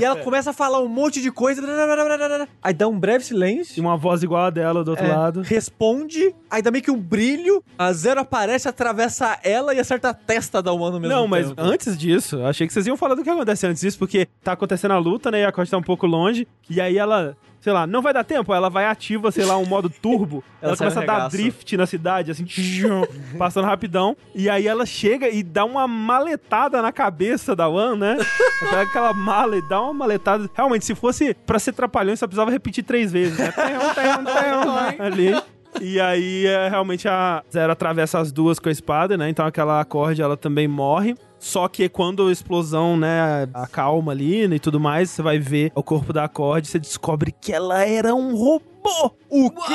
Speaker 4: e ela começa a falar um monte de coisa. Aí dá um breve
Speaker 1: E
Speaker 4: silêncio.
Speaker 1: uma voz igual a dela do outro
Speaker 4: é,
Speaker 1: lado.
Speaker 4: Responde, aí dá meio que um brilho, a Zero aparece, atravessa ela e acerta a testa da One ao mesmo
Speaker 1: Não, mas
Speaker 4: tempo.
Speaker 1: antes disso, eu achei que vocês iam falar do que acontece antes disso, porque tá acontecendo a luta, né? E a Costa tá um pouco longe. E aí ela, sei lá, não vai dar tempo, ela vai ativa, sei lá, um modo turbo. ela
Speaker 4: Ela
Speaker 1: começa a dar drift na cidade, assim, tchum, passando rapidão. E aí ela chega e dá uma maletada na cabeça da One, né? Pega aquela mala e dá uma maletada. Realmente, se fosse pra ser trapalhão, só precisava repetir três vezes, né? Tem, tem, tem, ali. E aí, é, realmente, a Zero atravessa as duas com a espada, né? Então aquela acorde, ela também morre. Só que quando a explosão, né, acalma ali né, e tudo mais, você vai ver o corpo da acorde, você descobre que ela era um robô. O quê?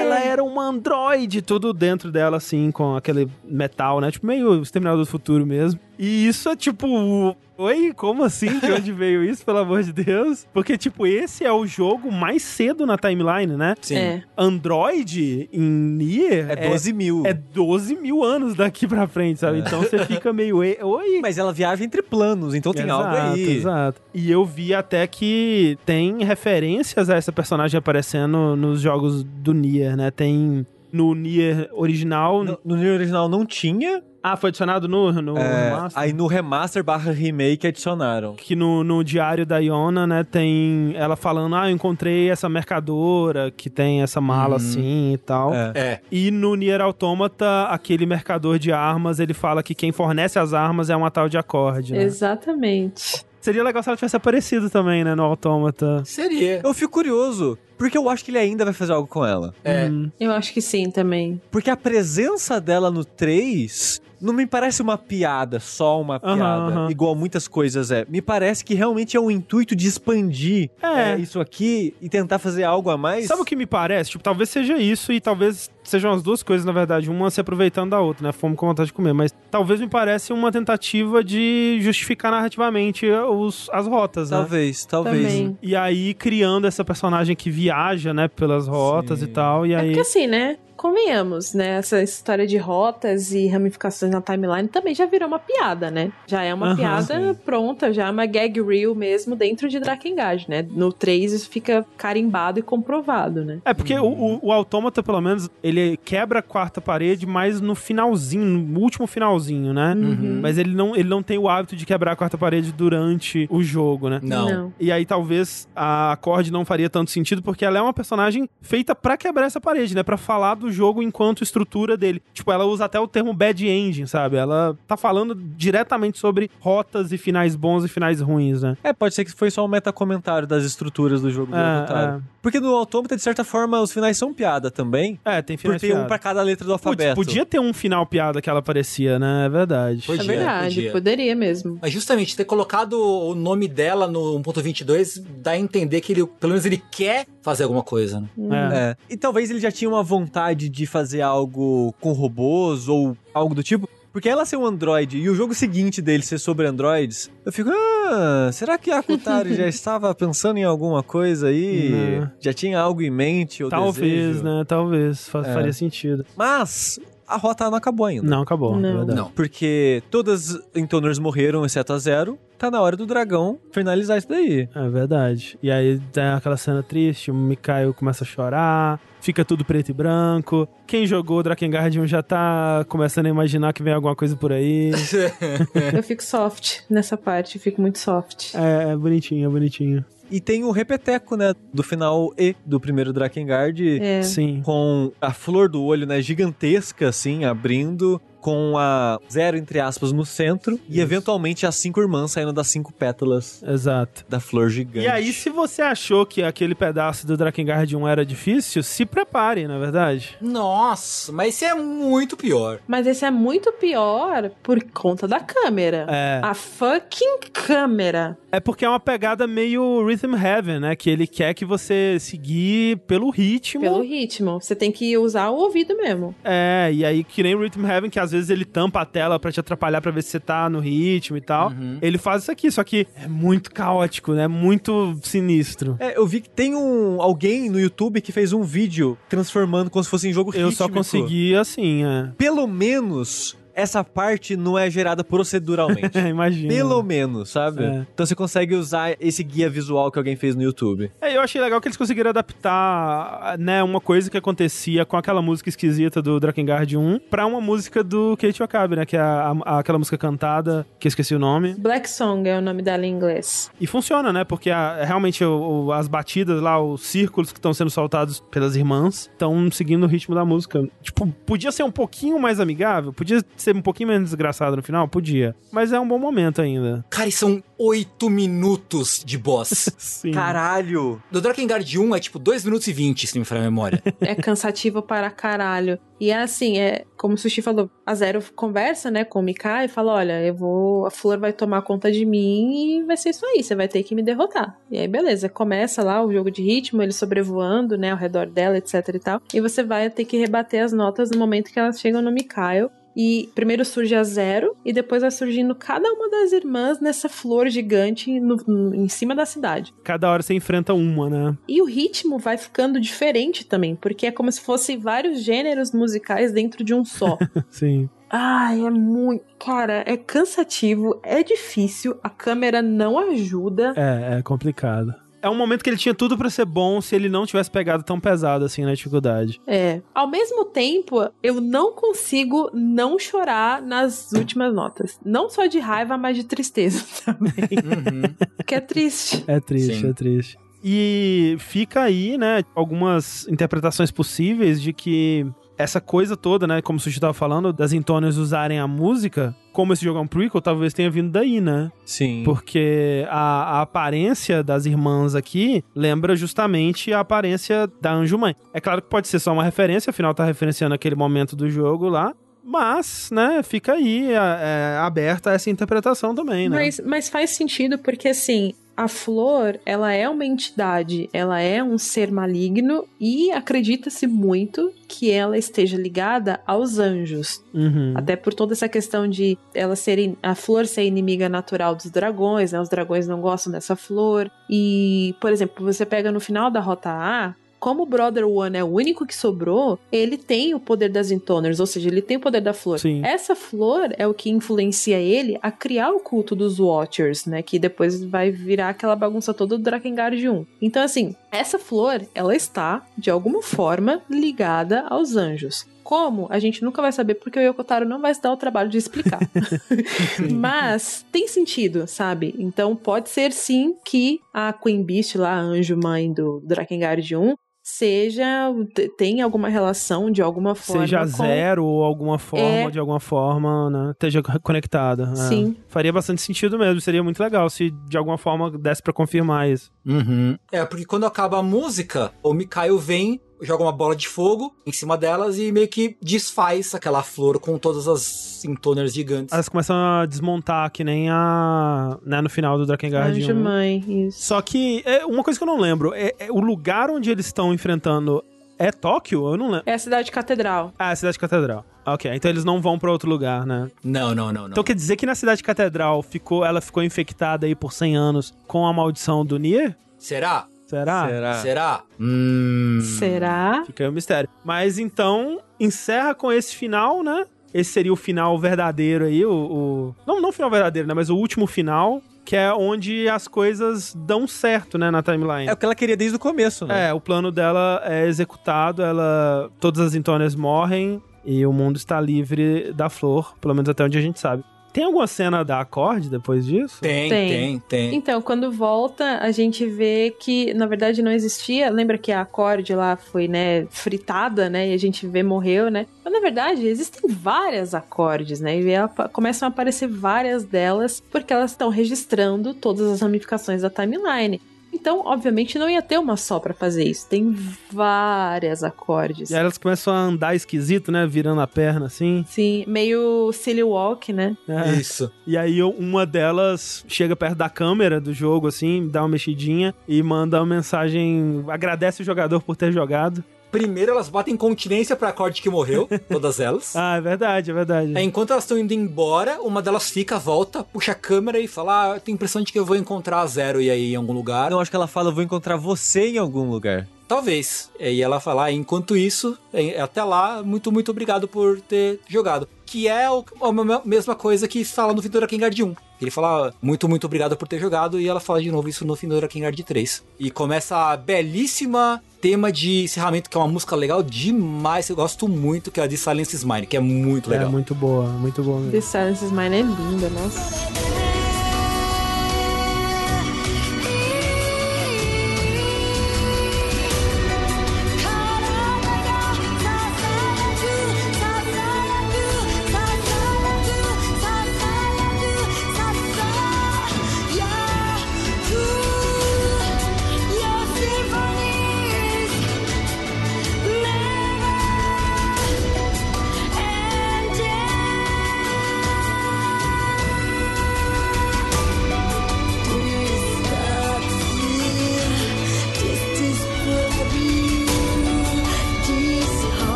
Speaker 1: Ela era um androide, tudo dentro dela, assim, com aquele metal, né? Tipo, meio Exterminador do Futuro mesmo. E isso é tipo. Oi, como assim? De onde veio isso, pelo amor de Deus? Porque, tipo, esse é o jogo mais cedo na timeline, né?
Speaker 3: Sim.
Speaker 2: É.
Speaker 1: Android em Nier
Speaker 4: É 12 mil.
Speaker 1: é 12 mil anos daqui pra frente, sabe? Então você fica meio. "E- Oi!
Speaker 4: Mas ela viaja entre planos, então tem algo aí.
Speaker 1: Exato. E eu vi até que tem referências a essa personagem aparecendo nos jogos do Nier, né? Tem no Nier original.
Speaker 4: No, no Nier original não tinha.
Speaker 1: Ah, foi adicionado no, no
Speaker 4: É,
Speaker 1: remaster?
Speaker 4: aí no remaster barra remake adicionaram.
Speaker 1: Que no, no diário da Iona, né, tem ela falando, ah, eu encontrei essa mercadora que tem essa mala assim e tal.
Speaker 4: É.
Speaker 3: É.
Speaker 1: E no Nier Automata, aquele mercador de armas, ele fala que quem fornece as armas é uma tal de acorde, né?
Speaker 2: Exatamente.
Speaker 1: Seria legal se ela tivesse aparecido também, né, no Automata.
Speaker 3: Seria.
Speaker 4: Eu fico curioso, porque eu acho que ele ainda vai fazer algo com ela.
Speaker 3: É.
Speaker 1: Uhum.
Speaker 2: Eu acho que sim também.
Speaker 4: Porque a presença dela no 3 não me parece uma piada, só uma piada,
Speaker 1: aham.
Speaker 4: igual muitas coisas é. Me parece que realmente é um intuito de expandir
Speaker 1: É.
Speaker 4: é, isso aqui e tentar fazer algo a mais.
Speaker 1: Sabe o que me parece? Tipo, talvez seja isso e talvez sejam as duas coisas, na verdade. Uma se aproveitando da outra, né? Fome com vontade de comer. Mas talvez me parece uma tentativa de justificar narrativamente os, as rotas, né?
Speaker 4: Talvez, talvez.
Speaker 2: Também.
Speaker 1: E aí criando essa personagem que viaja, né, pelas rotas
Speaker 4: Sim.
Speaker 1: e tal. E
Speaker 2: É
Speaker 1: aí.
Speaker 2: porque assim, né? Convenhamos, né? Essa história de rotas e ramificações na timeline também já virou uma piada, né? Já é uma
Speaker 1: Aham,
Speaker 2: piada
Speaker 4: sim.
Speaker 2: pronta, já é uma gag reel mesmo dentro de Drakengard, né? No 3 isso fica carimbado e comprovado, né?
Speaker 1: É, porque o, o, o autômata, pelo menos, ele quebra a quarta parede, mas no finalzinho, no último finalzinho, né?
Speaker 2: Uhum.
Speaker 1: Mas ele não, ele não tem o hábito de quebrar a quarta parede durante o jogo, né?
Speaker 3: Não.
Speaker 1: E aí talvez a Acorde não faria tanto sentido, porque ela é uma personagem feita pra quebrar essa parede, né? Pra falar do jogo enquanto estrutura dele. Tipo, ela usa até o termo bad ending, sabe? Ela tá falando diretamente sobre rotas e finais bons e finais ruins, né?
Speaker 4: É, pode ser que foi só um metacomentário das estruturas do jogo do
Speaker 1: É.
Speaker 4: Porque no Autômata, de certa forma, os finais são piada também.
Speaker 1: É, tem finais
Speaker 4: ter um pra cada letra do alfabeto.
Speaker 1: podia ter um final piada que ela aparecia, né? É verdade.
Speaker 3: Podia,
Speaker 2: é verdade,
Speaker 3: podia.
Speaker 2: poderia mesmo.
Speaker 3: Mas justamente ter colocado o nome dela no 1.22 dá a entender que ele, pelo menos ele quer fazer alguma coisa, né?
Speaker 1: É.
Speaker 4: É. E talvez ele já tinha uma vontade de fazer algo com robôs ou algo do tipo. Porque ela ser um android e o jogo seguinte dele ser sobre androids, eu fico, ah, será que a Akutari já estava pensando em alguma coisa aí?
Speaker 1: Não.
Speaker 4: Já tinha algo em mente ou
Speaker 1: Talvez,
Speaker 4: desejo?
Speaker 1: né? Talvez.
Speaker 4: É.
Speaker 1: Faria sentido.
Speaker 4: Mas a rota não acabou ainda.
Speaker 1: Não, acabou.
Speaker 2: Não.
Speaker 1: é verdade.
Speaker 3: Não.
Speaker 4: Porque todas Intoners morreram, exceto a Zero. Tá na hora do dragão finalizar isso daí.
Speaker 1: É verdade. E aí tem aquela cena triste, o Mikael começa a chorar, fica tudo preto e branco. Quem jogou Drakengard 1 já tá começando a imaginar que vem alguma coisa por aí.
Speaker 2: Eu fico soft nessa parte, fico muito soft.
Speaker 1: É, é bonitinho, é bonitinho.
Speaker 4: E tem o repeteco, né? Do final E do primeiro Drakengard.
Speaker 2: É.
Speaker 1: Sim.
Speaker 4: Com a flor do olho, né? Gigantesca, assim, abrindo. Com a zero, entre aspas, no centro. E eventualmente as cinco irmãs saindo das cinco pétalas
Speaker 1: Exato.
Speaker 4: da flor gigante.
Speaker 1: E aí, se você achou que aquele pedaço do Drakengard 1 era difícil, se prepare, na é verdade.
Speaker 3: Nossa, mas isso é muito pior.
Speaker 2: Mas esse é muito pior por conta da câmera.
Speaker 1: É.
Speaker 2: A fucking câmera.
Speaker 1: É porque é uma pegada meio Rhythm Heaven, né? Que ele quer que você seguir pelo ritmo.
Speaker 2: Pelo ritmo. Você tem que usar o ouvido mesmo.
Speaker 1: É, e aí que nem o Rhythm Heaven, que às vezes ele tampa a tela pra te atrapalhar pra ver se você tá no ritmo e tal. Ele faz isso aqui, só que é muito caótico, né? Muito sinistro.
Speaker 4: É, eu vi que tem um alguém no YouTube que fez um vídeo transformando como se fosse em jogo
Speaker 1: Eu só
Speaker 4: rítmico.
Speaker 1: consegui assim, é.
Speaker 4: Pelo menos essa parte não é gerada proceduralmente.
Speaker 1: É, imagina.
Speaker 4: Pelo menos, sabe?
Speaker 1: É.
Speaker 4: Então você consegue usar esse guia visual que alguém fez no YouTube.
Speaker 1: É, eu achei legal que eles conseguiram adaptar, né, uma coisa que acontecia com aquela música esquisita do Drakengard 1 pra uma música do Kate Wakabe, né, que é a- a- aquela música cantada, que eu esqueci o nome.
Speaker 2: Black Song é o nome dela em inglês.
Speaker 1: E funciona, né, porque a- realmente o- o- as batidas lá, os círculos que estão sendo soltados pelas irmãs, estão seguindo o ritmo da música. Tipo, podia ser um pouquinho mais amigável, podia ser um pouquinho menos desgraçado no final, podia. Mas é um bom momento ainda.
Speaker 3: Cara, e são oito minutos de boss.
Speaker 1: Sim.
Speaker 4: Caralho!
Speaker 3: Do Drakengard 1 é tipo 2 minutos e 20, se não me falha a memória.
Speaker 2: É cansativo para caralho. E é assim, é como o Sushi falou, a Zero conversa, né, com o Mikai e fala: olha, eu vou. A flor vai tomar conta de mim e vai ser isso aí, você vai ter que me derrotar. E aí, beleza, começa lá o jogo de ritmo, ele sobrevoando, né, ao redor dela, etc e tal. E você vai ter que rebater as notas no momento que elas chegam no Mikael. E primeiro surge a Zero, e depois vai surgindo cada uma das irmãs nessa flor gigante no- no- em cima da cidade.
Speaker 1: Cada hora você enfrenta uma, né?
Speaker 2: E o ritmo vai ficando diferente também, porque é como se fossem vários gêneros musicais dentro de um só.
Speaker 1: Sim.
Speaker 2: Ai, é muito. Cara, é cansativo, é difícil, a câmera não ajuda.
Speaker 1: É, é complicado. É um momento que ele tinha tudo para ser bom se ele não tivesse pegado tão pesado assim na dificuldade.
Speaker 2: É. Ao mesmo tempo, eu não consigo não chorar nas últimas notas. Não só de raiva, mas de tristeza também. Uhum. que é triste.
Speaker 1: É triste, Sim. é triste. E fica aí, né, algumas interpretações possíveis de que essa coisa toda, né, como o Sushi tava falando, das Intônios usarem a música, como esse jogo é um prequel, talvez tenha vindo daí, né?
Speaker 4: Sim.
Speaker 1: Porque a, a, aparência das irmãs aqui lembra justamente a aparência da Anjo Mãe. É claro que pode ser só uma referência, afinal tá referenciando aquele momento do jogo lá, mas, né, fica aí é, é, aberta essa interpretação também, né?
Speaker 2: Mas, mas faz sentido porque, assim, a flor, ela é uma entidade, ela é um ser maligno e acredita-se muito que ela esteja ligada aos anjos.
Speaker 1: Uhum.
Speaker 2: Até por toda essa questão de ela ser a flor ser inimiga natural dos dragões, né? Os dragões não gostam dessa flor. E, por exemplo, você pega no final da rota A, como o Brother One é o único que sobrou, ele tem o poder das Intoners, ou seja, ele tem o poder da flor.
Speaker 1: Sim.
Speaker 2: Essa flor é o que influencia ele a criar o culto dos Watchers, né? Que depois vai virar aquela bagunça toda do Drakengard 1. Então, assim, essa flor, ela está, de alguma forma, ligada aos anjos. Como? A gente nunca vai saber porque o Yokotaro não vai se dar o trabalho de explicar. Mas tem sentido, sabe? Então pode ser sim que a Queen Beast lá, a anjo mãe do Drakengard 1, seja tem alguma relação de alguma forma
Speaker 1: seja
Speaker 2: com...
Speaker 1: zero ou alguma forma é... de alguma forma né esteja conectada
Speaker 2: é. sim
Speaker 1: é. faria bastante sentido mesmo seria muito legal se de alguma forma desse para confirmar isso
Speaker 3: uhum. é porque quando acaba a música o Mikaio vem joga uma bola de fogo em cima delas e meio que desfaz aquela flor com todas as intoners gigantes.
Speaker 1: Elas começam a desmontar, que nem a. Né, no final do Drakengard.
Speaker 2: Anjo mãe, isso.
Speaker 1: Só que é, uma coisa que eu não lembro: é, é o lugar onde eles estão enfrentando é Tóquio? Eu não lembro.
Speaker 2: É a cidade catedral.
Speaker 1: Ah, é a cidade catedral. Ok, então eles não vão para outro lugar, né?
Speaker 3: Não, não, não, não.
Speaker 1: Então quer dizer que na cidade catedral ficou, ela ficou infectada aí por 100 anos com a maldição do Nier?
Speaker 3: Será?
Speaker 1: Será?
Speaker 3: Será? Será? Hum...
Speaker 2: Será?
Speaker 1: Fica aí o mistério. Mas então, encerra com esse final, né? Esse seria o final verdadeiro aí, o... o... Não, não o final verdadeiro, né? Mas o último final, que é onde as coisas dão certo, né, na timeline.
Speaker 4: É o que ela queria desde o começo, né?
Speaker 1: É, o plano dela é executado, ela todas as intônias morrem e o mundo está livre da flor, pelo menos até onde a gente sabe. Tem alguma cena da acorde depois disso?
Speaker 3: Tem, tem, tem, tem,
Speaker 2: Então, quando volta, a gente vê que, na verdade, não existia. Lembra que a acorde lá foi, né, fritada, né? E a gente vê morreu, né? Mas, na verdade, existem várias acordes, né? E começam a aparecer várias delas, porque elas estão registrando todas as ramificações da timeline. Então, obviamente, não ia ter uma só para fazer isso. Tem várias acordes.
Speaker 1: E aí elas começam a andar esquisito, né? Virando a perna, assim.
Speaker 2: Sim, meio silly walk, né?
Speaker 3: É. Isso.
Speaker 1: E aí uma delas chega perto da câmera do jogo, assim, dá uma mexidinha e manda uma mensagem, agradece o jogador por ter jogado.
Speaker 3: Primeiro elas batem continência pra acorde que morreu, todas elas.
Speaker 1: ah, é verdade, é verdade.
Speaker 3: Aí, enquanto elas estão indo embora, uma delas fica, volta, puxa a câmera e fala: Ah, eu tenho a impressão de que eu vou encontrar a Zero e aí em algum lugar.
Speaker 4: Não, acho que ela fala: Eu vou encontrar você em algum lugar.
Speaker 3: Talvez. E ela fala, ah, enquanto isso, até lá, muito, muito obrigado por ter jogado. Que é a mesma coisa que fala no fim do Drakengard 1. Ele fala, muito, muito obrigado por ter jogado, e ela fala de novo isso no fim do Drakengard 3. E começa a belíssima tema de encerramento, que é uma música legal demais, eu gosto muito, que é a de Silence is Mine, que é muito legal.
Speaker 1: É muito boa, muito boa mesmo.
Speaker 2: The Silence is Mine é linda, nossa.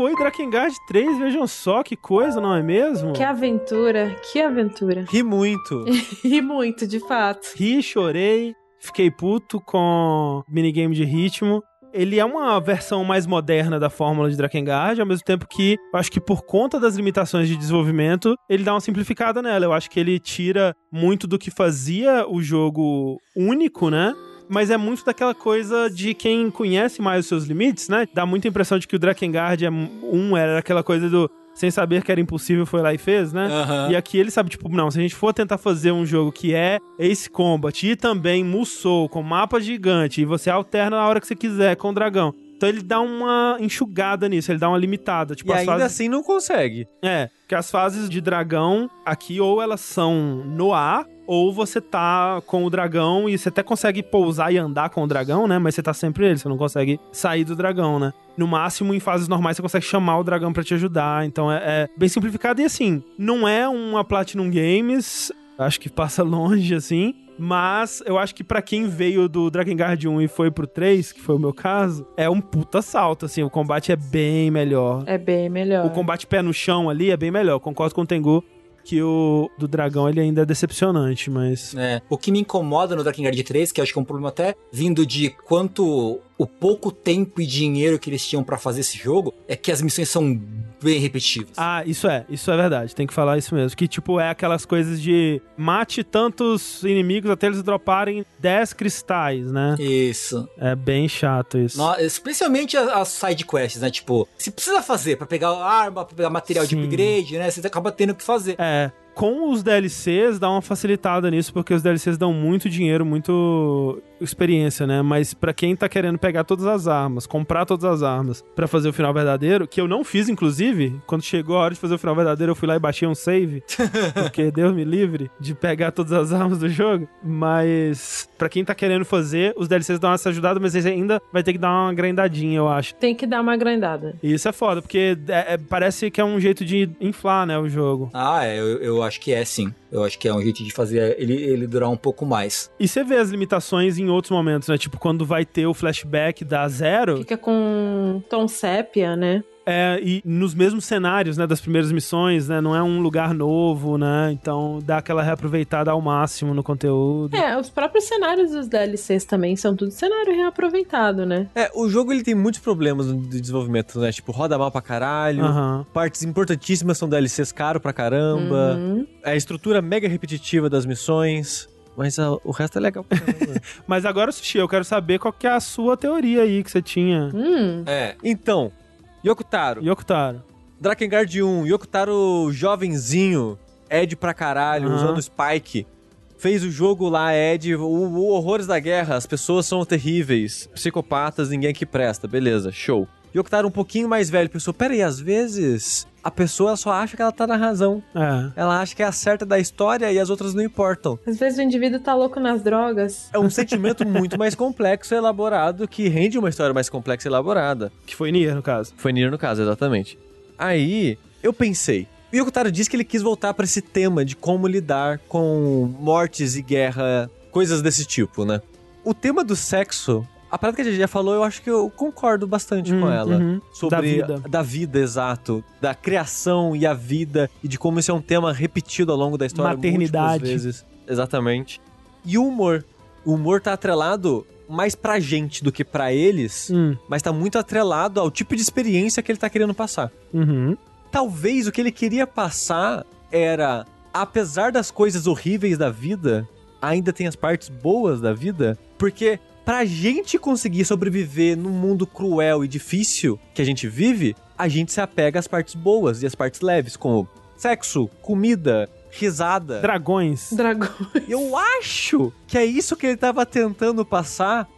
Speaker 1: Foi Drakengard 3, vejam só que coisa, não é mesmo?
Speaker 2: Que aventura, que aventura.
Speaker 4: Ri muito.
Speaker 2: Ri muito, de fato.
Speaker 1: Ri, chorei, fiquei puto com minigame de ritmo. Ele é uma versão mais moderna da fórmula de Drakengard, ao mesmo tempo que eu acho que por conta das limitações de desenvolvimento, ele dá uma simplificada nela. Eu acho que ele tira muito do que fazia o jogo único, né? Mas é muito daquela coisa de quem conhece mais os seus limites, né? Dá muita impressão de que o Drakengard é um era aquela coisa do sem saber que era impossível, foi lá e fez, né?
Speaker 3: Aham.
Speaker 1: E aqui ele sabe, tipo, não, se a gente for tentar fazer um jogo que é Ace Combat e também Musou, com mapa gigante, e você alterna na hora que você quiser com o dragão. Então ele dá uma enxugada nisso, ele dá uma limitada. Tipo,
Speaker 4: e ainda
Speaker 1: fases...
Speaker 4: assim não consegue.
Speaker 1: É, que as fases de dragão aqui ou elas são no ar, ou você tá com o dragão e você até consegue pousar e andar com o dragão, né? Mas você tá sempre ele, você não consegue sair do dragão, né? No máximo, em fases normais, você consegue chamar o dragão pra te ajudar. Então é, é bem simplificado e assim, não é uma Platinum Games, acho que passa longe assim. Mas eu acho que pra quem veio do Drakengard 1 e foi pro 3, que foi o meu caso, é um puta salto, assim. O combate é bem melhor.
Speaker 2: É bem melhor.
Speaker 1: O combate pé no chão ali é bem melhor. Concordo com o Tengu que o do dragão ele ainda é decepcionante, mas.
Speaker 3: É. O que me incomoda no Drakengard 3, que acho que é um problema até vindo de quanto o pouco tempo e dinheiro que eles tinham pra fazer esse jogo, é que as missões são bem repetitivas.
Speaker 1: Ah, isso é, isso é verdade, tem que falar isso mesmo. Que, tipo, é aquelas coisas de mate tantos inimigos até eles droparem 10 cristais, né?
Speaker 3: Isso.
Speaker 1: É bem chato isso.
Speaker 3: No- especialmente as, as side quests, né? Tipo, se precisa fazer pra pegar arma, pra pegar material
Speaker 1: Sim.
Speaker 3: de upgrade, né? Você acaba tendo que fazer.
Speaker 1: É. Com os DLCs dá uma facilitada nisso, porque os DLCs dão muito dinheiro, muito experiência, né? Mas pra quem tá querendo pegar todas as armas, comprar todas as armas pra fazer o final verdadeiro, que eu não fiz, inclusive, quando chegou a hora de fazer o final verdadeiro, eu fui lá e baixei um save, porque Deus me livre de pegar todas as armas do jogo. Mas pra quem tá querendo fazer, os DLCs dão essa ajudada, mas eles ainda vai ter que dar uma grindadinha, eu acho.
Speaker 2: Tem que dar uma grandada.
Speaker 1: E isso é foda, porque é- é- parece que é um jeito de inflar, né, o jogo.
Speaker 3: Ah, é, eu, eu acho que é sim. Eu acho que é um jeito de fazer ele, ele durar um pouco mais.
Speaker 1: E você vê as limitações em outros momentos, né? Tipo, quando vai ter o flashback da Zero,
Speaker 2: Fica com tom sépia, né?
Speaker 1: É, e nos mesmos cenários, né, das primeiras missões, né? Não é um lugar novo, né? Então dá aquela reaproveitada ao máximo no conteúdo.
Speaker 2: É, os próprios cenários dos DLCs também são tudo cenário reaproveitado, né?
Speaker 4: É, o jogo ele tem muitos problemas de desenvolvimento, né? Tipo, roda mal pra caralho.
Speaker 1: Aham.
Speaker 4: Partes importantíssimas são DLCs caro pra caramba.
Speaker 2: Uhum.
Speaker 4: A estrutura mega repetitiva das missões. Mas o resto é legal pra caramba.
Speaker 1: Mas agora, Sushi, eu quero saber qual que é a sua teoria aí que você tinha.
Speaker 2: Hum,
Speaker 3: É.
Speaker 4: então, Yokotaro,
Speaker 1: Yokotaro.
Speaker 4: Drakengard 1, Yokotaro jovenzinho, Ed pra caralho,
Speaker 1: Aham.
Speaker 4: usando Spike. Fez o jogo lá, Ed, o, o Horrores da Guerra, as pessoas são terríveis, psicopatas, ninguém que presta, beleza, show. Yokotaro um pouquinho mais velho pensou, pera aí, às vezes a pessoa só acha que ela tá na razão.
Speaker 1: É.
Speaker 4: Ela acha que é a certa da história e as outras não importam.
Speaker 2: às vezes o indivíduo tá louco nas drogas.
Speaker 4: É um sentimento muito mais complexo e elaborado que rende uma história mais complexa e elaborada.
Speaker 1: Que foi Nier, no caso.
Speaker 4: Foi Nier no caso, exatamente. Aí, eu pensei. O Yokotaro disse que ele quis voltar pra esse tema de como lidar com mortes e guerra, coisas desse tipo, né? O tema do sexo, a parada que a já falou, eu acho que eu concordo bastante com
Speaker 1: Hum,
Speaker 4: ela.
Speaker 1: uhum.
Speaker 4: Sobre
Speaker 1: Da vida.
Speaker 4: da vida, exato. Da criação e a vida, e de como isso é um tema repetido ao longo da história
Speaker 1: Maternidade.
Speaker 4: vezes. Exatamente. E o humor. O humor tá atrelado mais pra gente do que pra eles,
Speaker 1: Hum.
Speaker 4: mas tá muito atrelado ao tipo de experiência que ele tá querendo passar.
Speaker 1: Uhum.
Speaker 4: Talvez o que ele queria passar era, apesar das coisas horríveis da vida, ainda tem as partes boas da vida, porque pra gente conseguir sobreviver num mundo cruel e difícil que a gente vive, a gente se apega às partes boas e às partes leves, como sexo, comida, risada.
Speaker 1: Dragões.
Speaker 2: Dragões.
Speaker 4: Eu acho que é isso que ele tava tentando passar.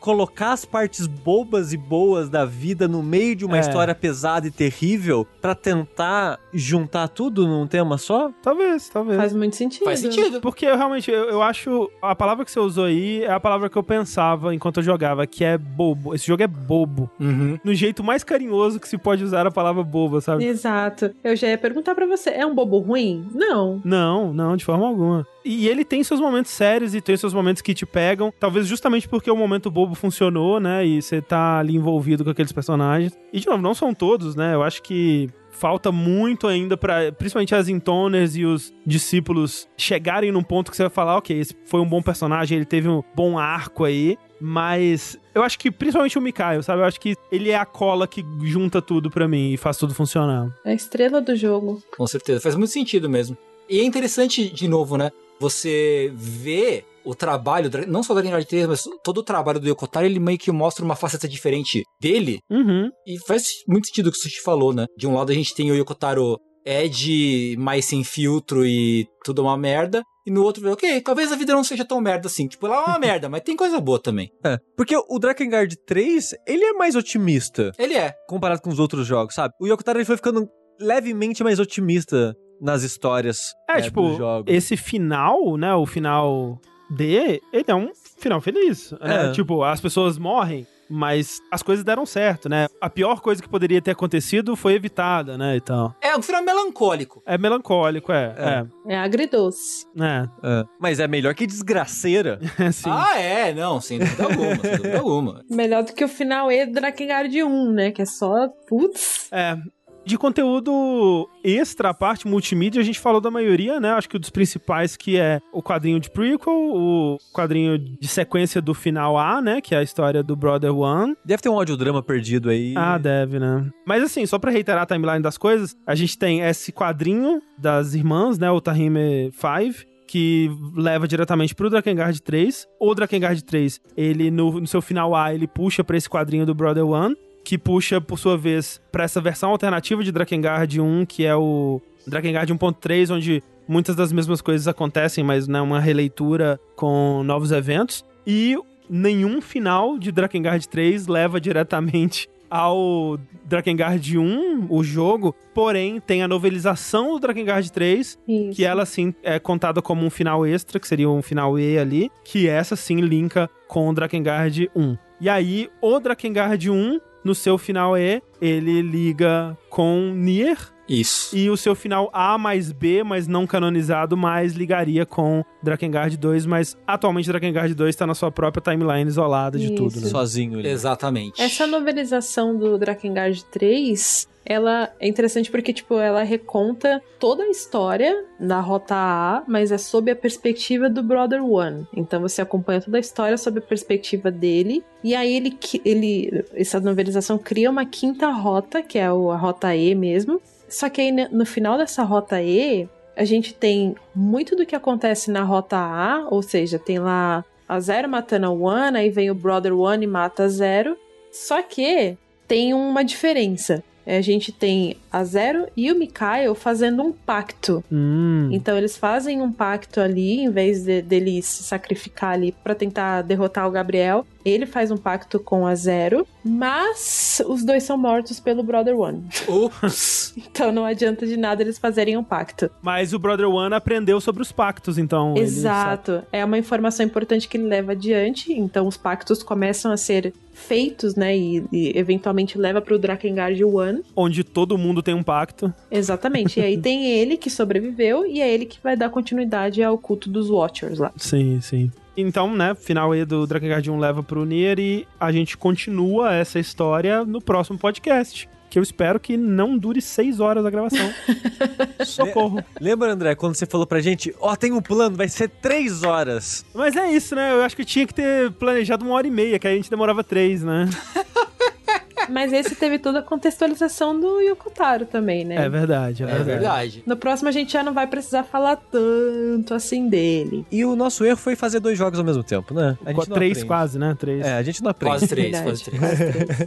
Speaker 4: Colocar as partes bobas e boas da vida no meio de uma
Speaker 1: É.
Speaker 4: história pesada e terrível pra tentar juntar tudo num tema só?
Speaker 1: Talvez, talvez.
Speaker 2: Faz muito sentido.
Speaker 3: Faz sentido.
Speaker 1: Porque eu realmente, eu, eu acho. A palavra que você usou aí é a palavra que eu pensava enquanto eu jogava, que é bobo. Esse jogo é bobo.
Speaker 3: Uhum.
Speaker 1: No jeito mais carinhoso que se pode usar a palavra boba, sabe?
Speaker 2: Exato. Eu já ia perguntar pra você, é um bobo ruim? Não.
Speaker 1: Não, não, de forma alguma. E ele tem seus momentos sérios e tem seus momentos que te pegam. Talvez justamente porque o momento bobo funcionou, né? E você tá ali envolvido com aqueles personagens. E, de novo, não são todos, né? Eu acho que falta muito ainda para principalmente as intoners e os discípulos chegarem num ponto que você vai falar, ok, esse foi um bom personagem, ele teve um bom arco aí, mas eu acho que principalmente o Mikael, sabe? Eu acho que ele é a cola que junta tudo para mim e faz tudo funcionar.
Speaker 2: É a estrela do jogo.
Speaker 3: Com certeza, faz muito sentido mesmo. E é interessante, de novo, né? Você vê o trabalho, não só da Dragon 3, mas todo o trabalho do Yokotaro, ele meio que mostra uma faceta diferente dele.
Speaker 1: Uhum.
Speaker 3: E faz muito sentido o que o Sushi falou, né? De um lado a gente tem o Yokotaro Ed mais sem filtro e tudo uma merda. E no outro, ok, talvez a vida não seja tão merda assim. Tipo, ela é uma merda, mas tem coisa boa também.
Speaker 4: É, porque o Drakengard 3, ele é mais otimista.
Speaker 3: Ele é.
Speaker 4: Comparado com os outros jogos, sabe? O Yokotaro ele foi ficando levemente mais otimista nas histórias
Speaker 1: É,
Speaker 4: é,
Speaker 1: tipo,
Speaker 4: dos jogos.
Speaker 1: esse final, né? O final D, ele é um final feliz. É,
Speaker 4: É.
Speaker 1: tipo, as pessoas morrem, mas as coisas deram certo, né? A pior coisa que poderia ter acontecido foi evitada, né? Então.
Speaker 3: É um final melancólico.
Speaker 1: É melancólico, é.
Speaker 2: É agridoce.
Speaker 1: É. É.
Speaker 4: É. Mas é melhor que desgraceira.
Speaker 1: Sim.
Speaker 3: Ah, é, não, sem dúvida alguma, sem dúvida alguma.
Speaker 2: Melhor do que o final E do Drakengard 1, né? Que é só. Putz.
Speaker 1: É. De conteúdo extra, a parte multimídia, a gente falou da maioria, né? Acho que um dos principais que é o quadrinho de prequel, o quadrinho de sequência do final A, né? Que é a história do Brother One.
Speaker 4: Deve ter um audiodrama perdido aí.
Speaker 1: Ah, deve, né? Mas assim, só pra reiterar a timeline das coisas, a gente tem esse quadrinho das irmãs, né? O Tahime 5, que leva diretamente pro Drakengard 3. O Drakengard 3, ele no, no seu final A, ele puxa pra esse quadrinho do Brother One, que puxa, por sua vez, pra essa versão alternativa de Drakengard 1, que é o Drakengard 1.3, onde muitas das mesmas coisas acontecem, mas né, uma releitura com novos eventos. E nenhum final de Drakengard 3 leva diretamente ao Drakengard 1, o jogo, porém tem a novelização do Drakengard 3,
Speaker 2: Isso.
Speaker 1: que ela sim é contada como um final extra, que seria um final E ali, que essa sim linka com o Drakengard 1. E aí, o Drakengard 1, no seu final E, ele liga com Nier,
Speaker 3: Isso.
Speaker 1: e o seu final A mais B, mas não canonizado, mais ligaria com Drakengard 2, mas atualmente Drakengard 2 tá na sua própria timeline isolada de
Speaker 2: Isso.
Speaker 1: tudo, né?
Speaker 4: Sozinho ele.
Speaker 3: Exatamente.
Speaker 2: Essa novelização do Drakengard 3, ela é interessante porque, tipo, ela reconta toda a história na Rota A, mas é sob a perspectiva do Brother One. Então você acompanha toda a história sob a perspectiva dele. E aí ele, ele essa novelização cria uma quinta rota, que é o- a Rota E mesmo. Só que aí ne- no final dessa Rota E, a gente tem muito do que acontece na Rota A, ou seja, tem lá a Zero matando a One, aí vem o Brother One e mata a Zero. Só que tem uma diferença. É, A gente tem a Zero e o Mikael fazendo um pacto.
Speaker 1: Hum.
Speaker 2: Então eles fazem um pacto ali, em vez de, dele se sacrificar ali pra tentar derrotar o Gabriel. Ele faz um pacto com a Zero, mas os dois são mortos pelo Brother One.
Speaker 3: Ups.
Speaker 2: Então não adianta de nada eles fazerem um pacto.
Speaker 1: Mas o Brother One aprendeu sobre os pactos, então.
Speaker 2: Exato. É uma informação importante que ele leva adiante. Então os pactos começam a ser feitos, né? E, e eventualmente leva pro Drakengard One.
Speaker 1: Onde todo mundo tem um pacto.
Speaker 2: Exatamente. E aí tem ele que sobreviveu e é ele que vai dar continuidade ao culto dos Watchers lá.
Speaker 1: Sim, sim. Então, né, final aí do Drakengard 1 leva pro Nier e a gente continua essa história no próximo podcast. Que eu espero que não dure seis horas a gravação. Socorro.
Speaker 4: Lembra, André, quando você falou pra gente, ó, tem um plano, vai ser três horas.
Speaker 1: Mas é isso, né? Eu acho que tinha que ter planejado uma hora e meia, que aí a gente demorava três, né?
Speaker 2: Mas esse teve toda a contextualização do Yokotaro também, né?
Speaker 1: É verdade, é,
Speaker 3: É
Speaker 1: verdade.
Speaker 3: verdade.
Speaker 2: No próximo a gente já não vai precisar falar tanto assim dele.
Speaker 4: E o nosso erro foi fazer dois jogos ao mesmo tempo, né? A
Speaker 1: Qu-
Speaker 4: não
Speaker 1: Três
Speaker 4: aprende.
Speaker 1: quase, né? Três.
Speaker 4: É, a gente não aprende.
Speaker 3: Quase três,
Speaker 2: Verdade.
Speaker 3: quase três.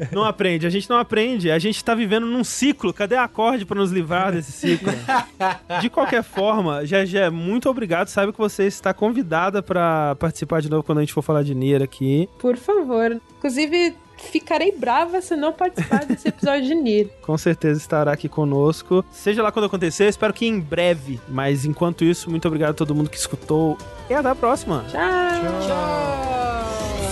Speaker 1: Não aprende, a gente não aprende. A gente tá vivendo num ciclo. Cadê acorde pra nos livrar desse ciclo? De qualquer forma, Gegé, muito obrigado. Sabe que você está convidada pra participar de novo quando a gente for falar de Nier aqui.
Speaker 2: Por favor. Inclusive, ficarei brava se não participar desse episódio de Nier.
Speaker 1: Com certeza estará aqui conosco. Seja lá quando acontecer, espero que em breve. Mas enquanto isso, muito obrigado a todo mundo que escutou. E até a próxima.
Speaker 2: Tchau.「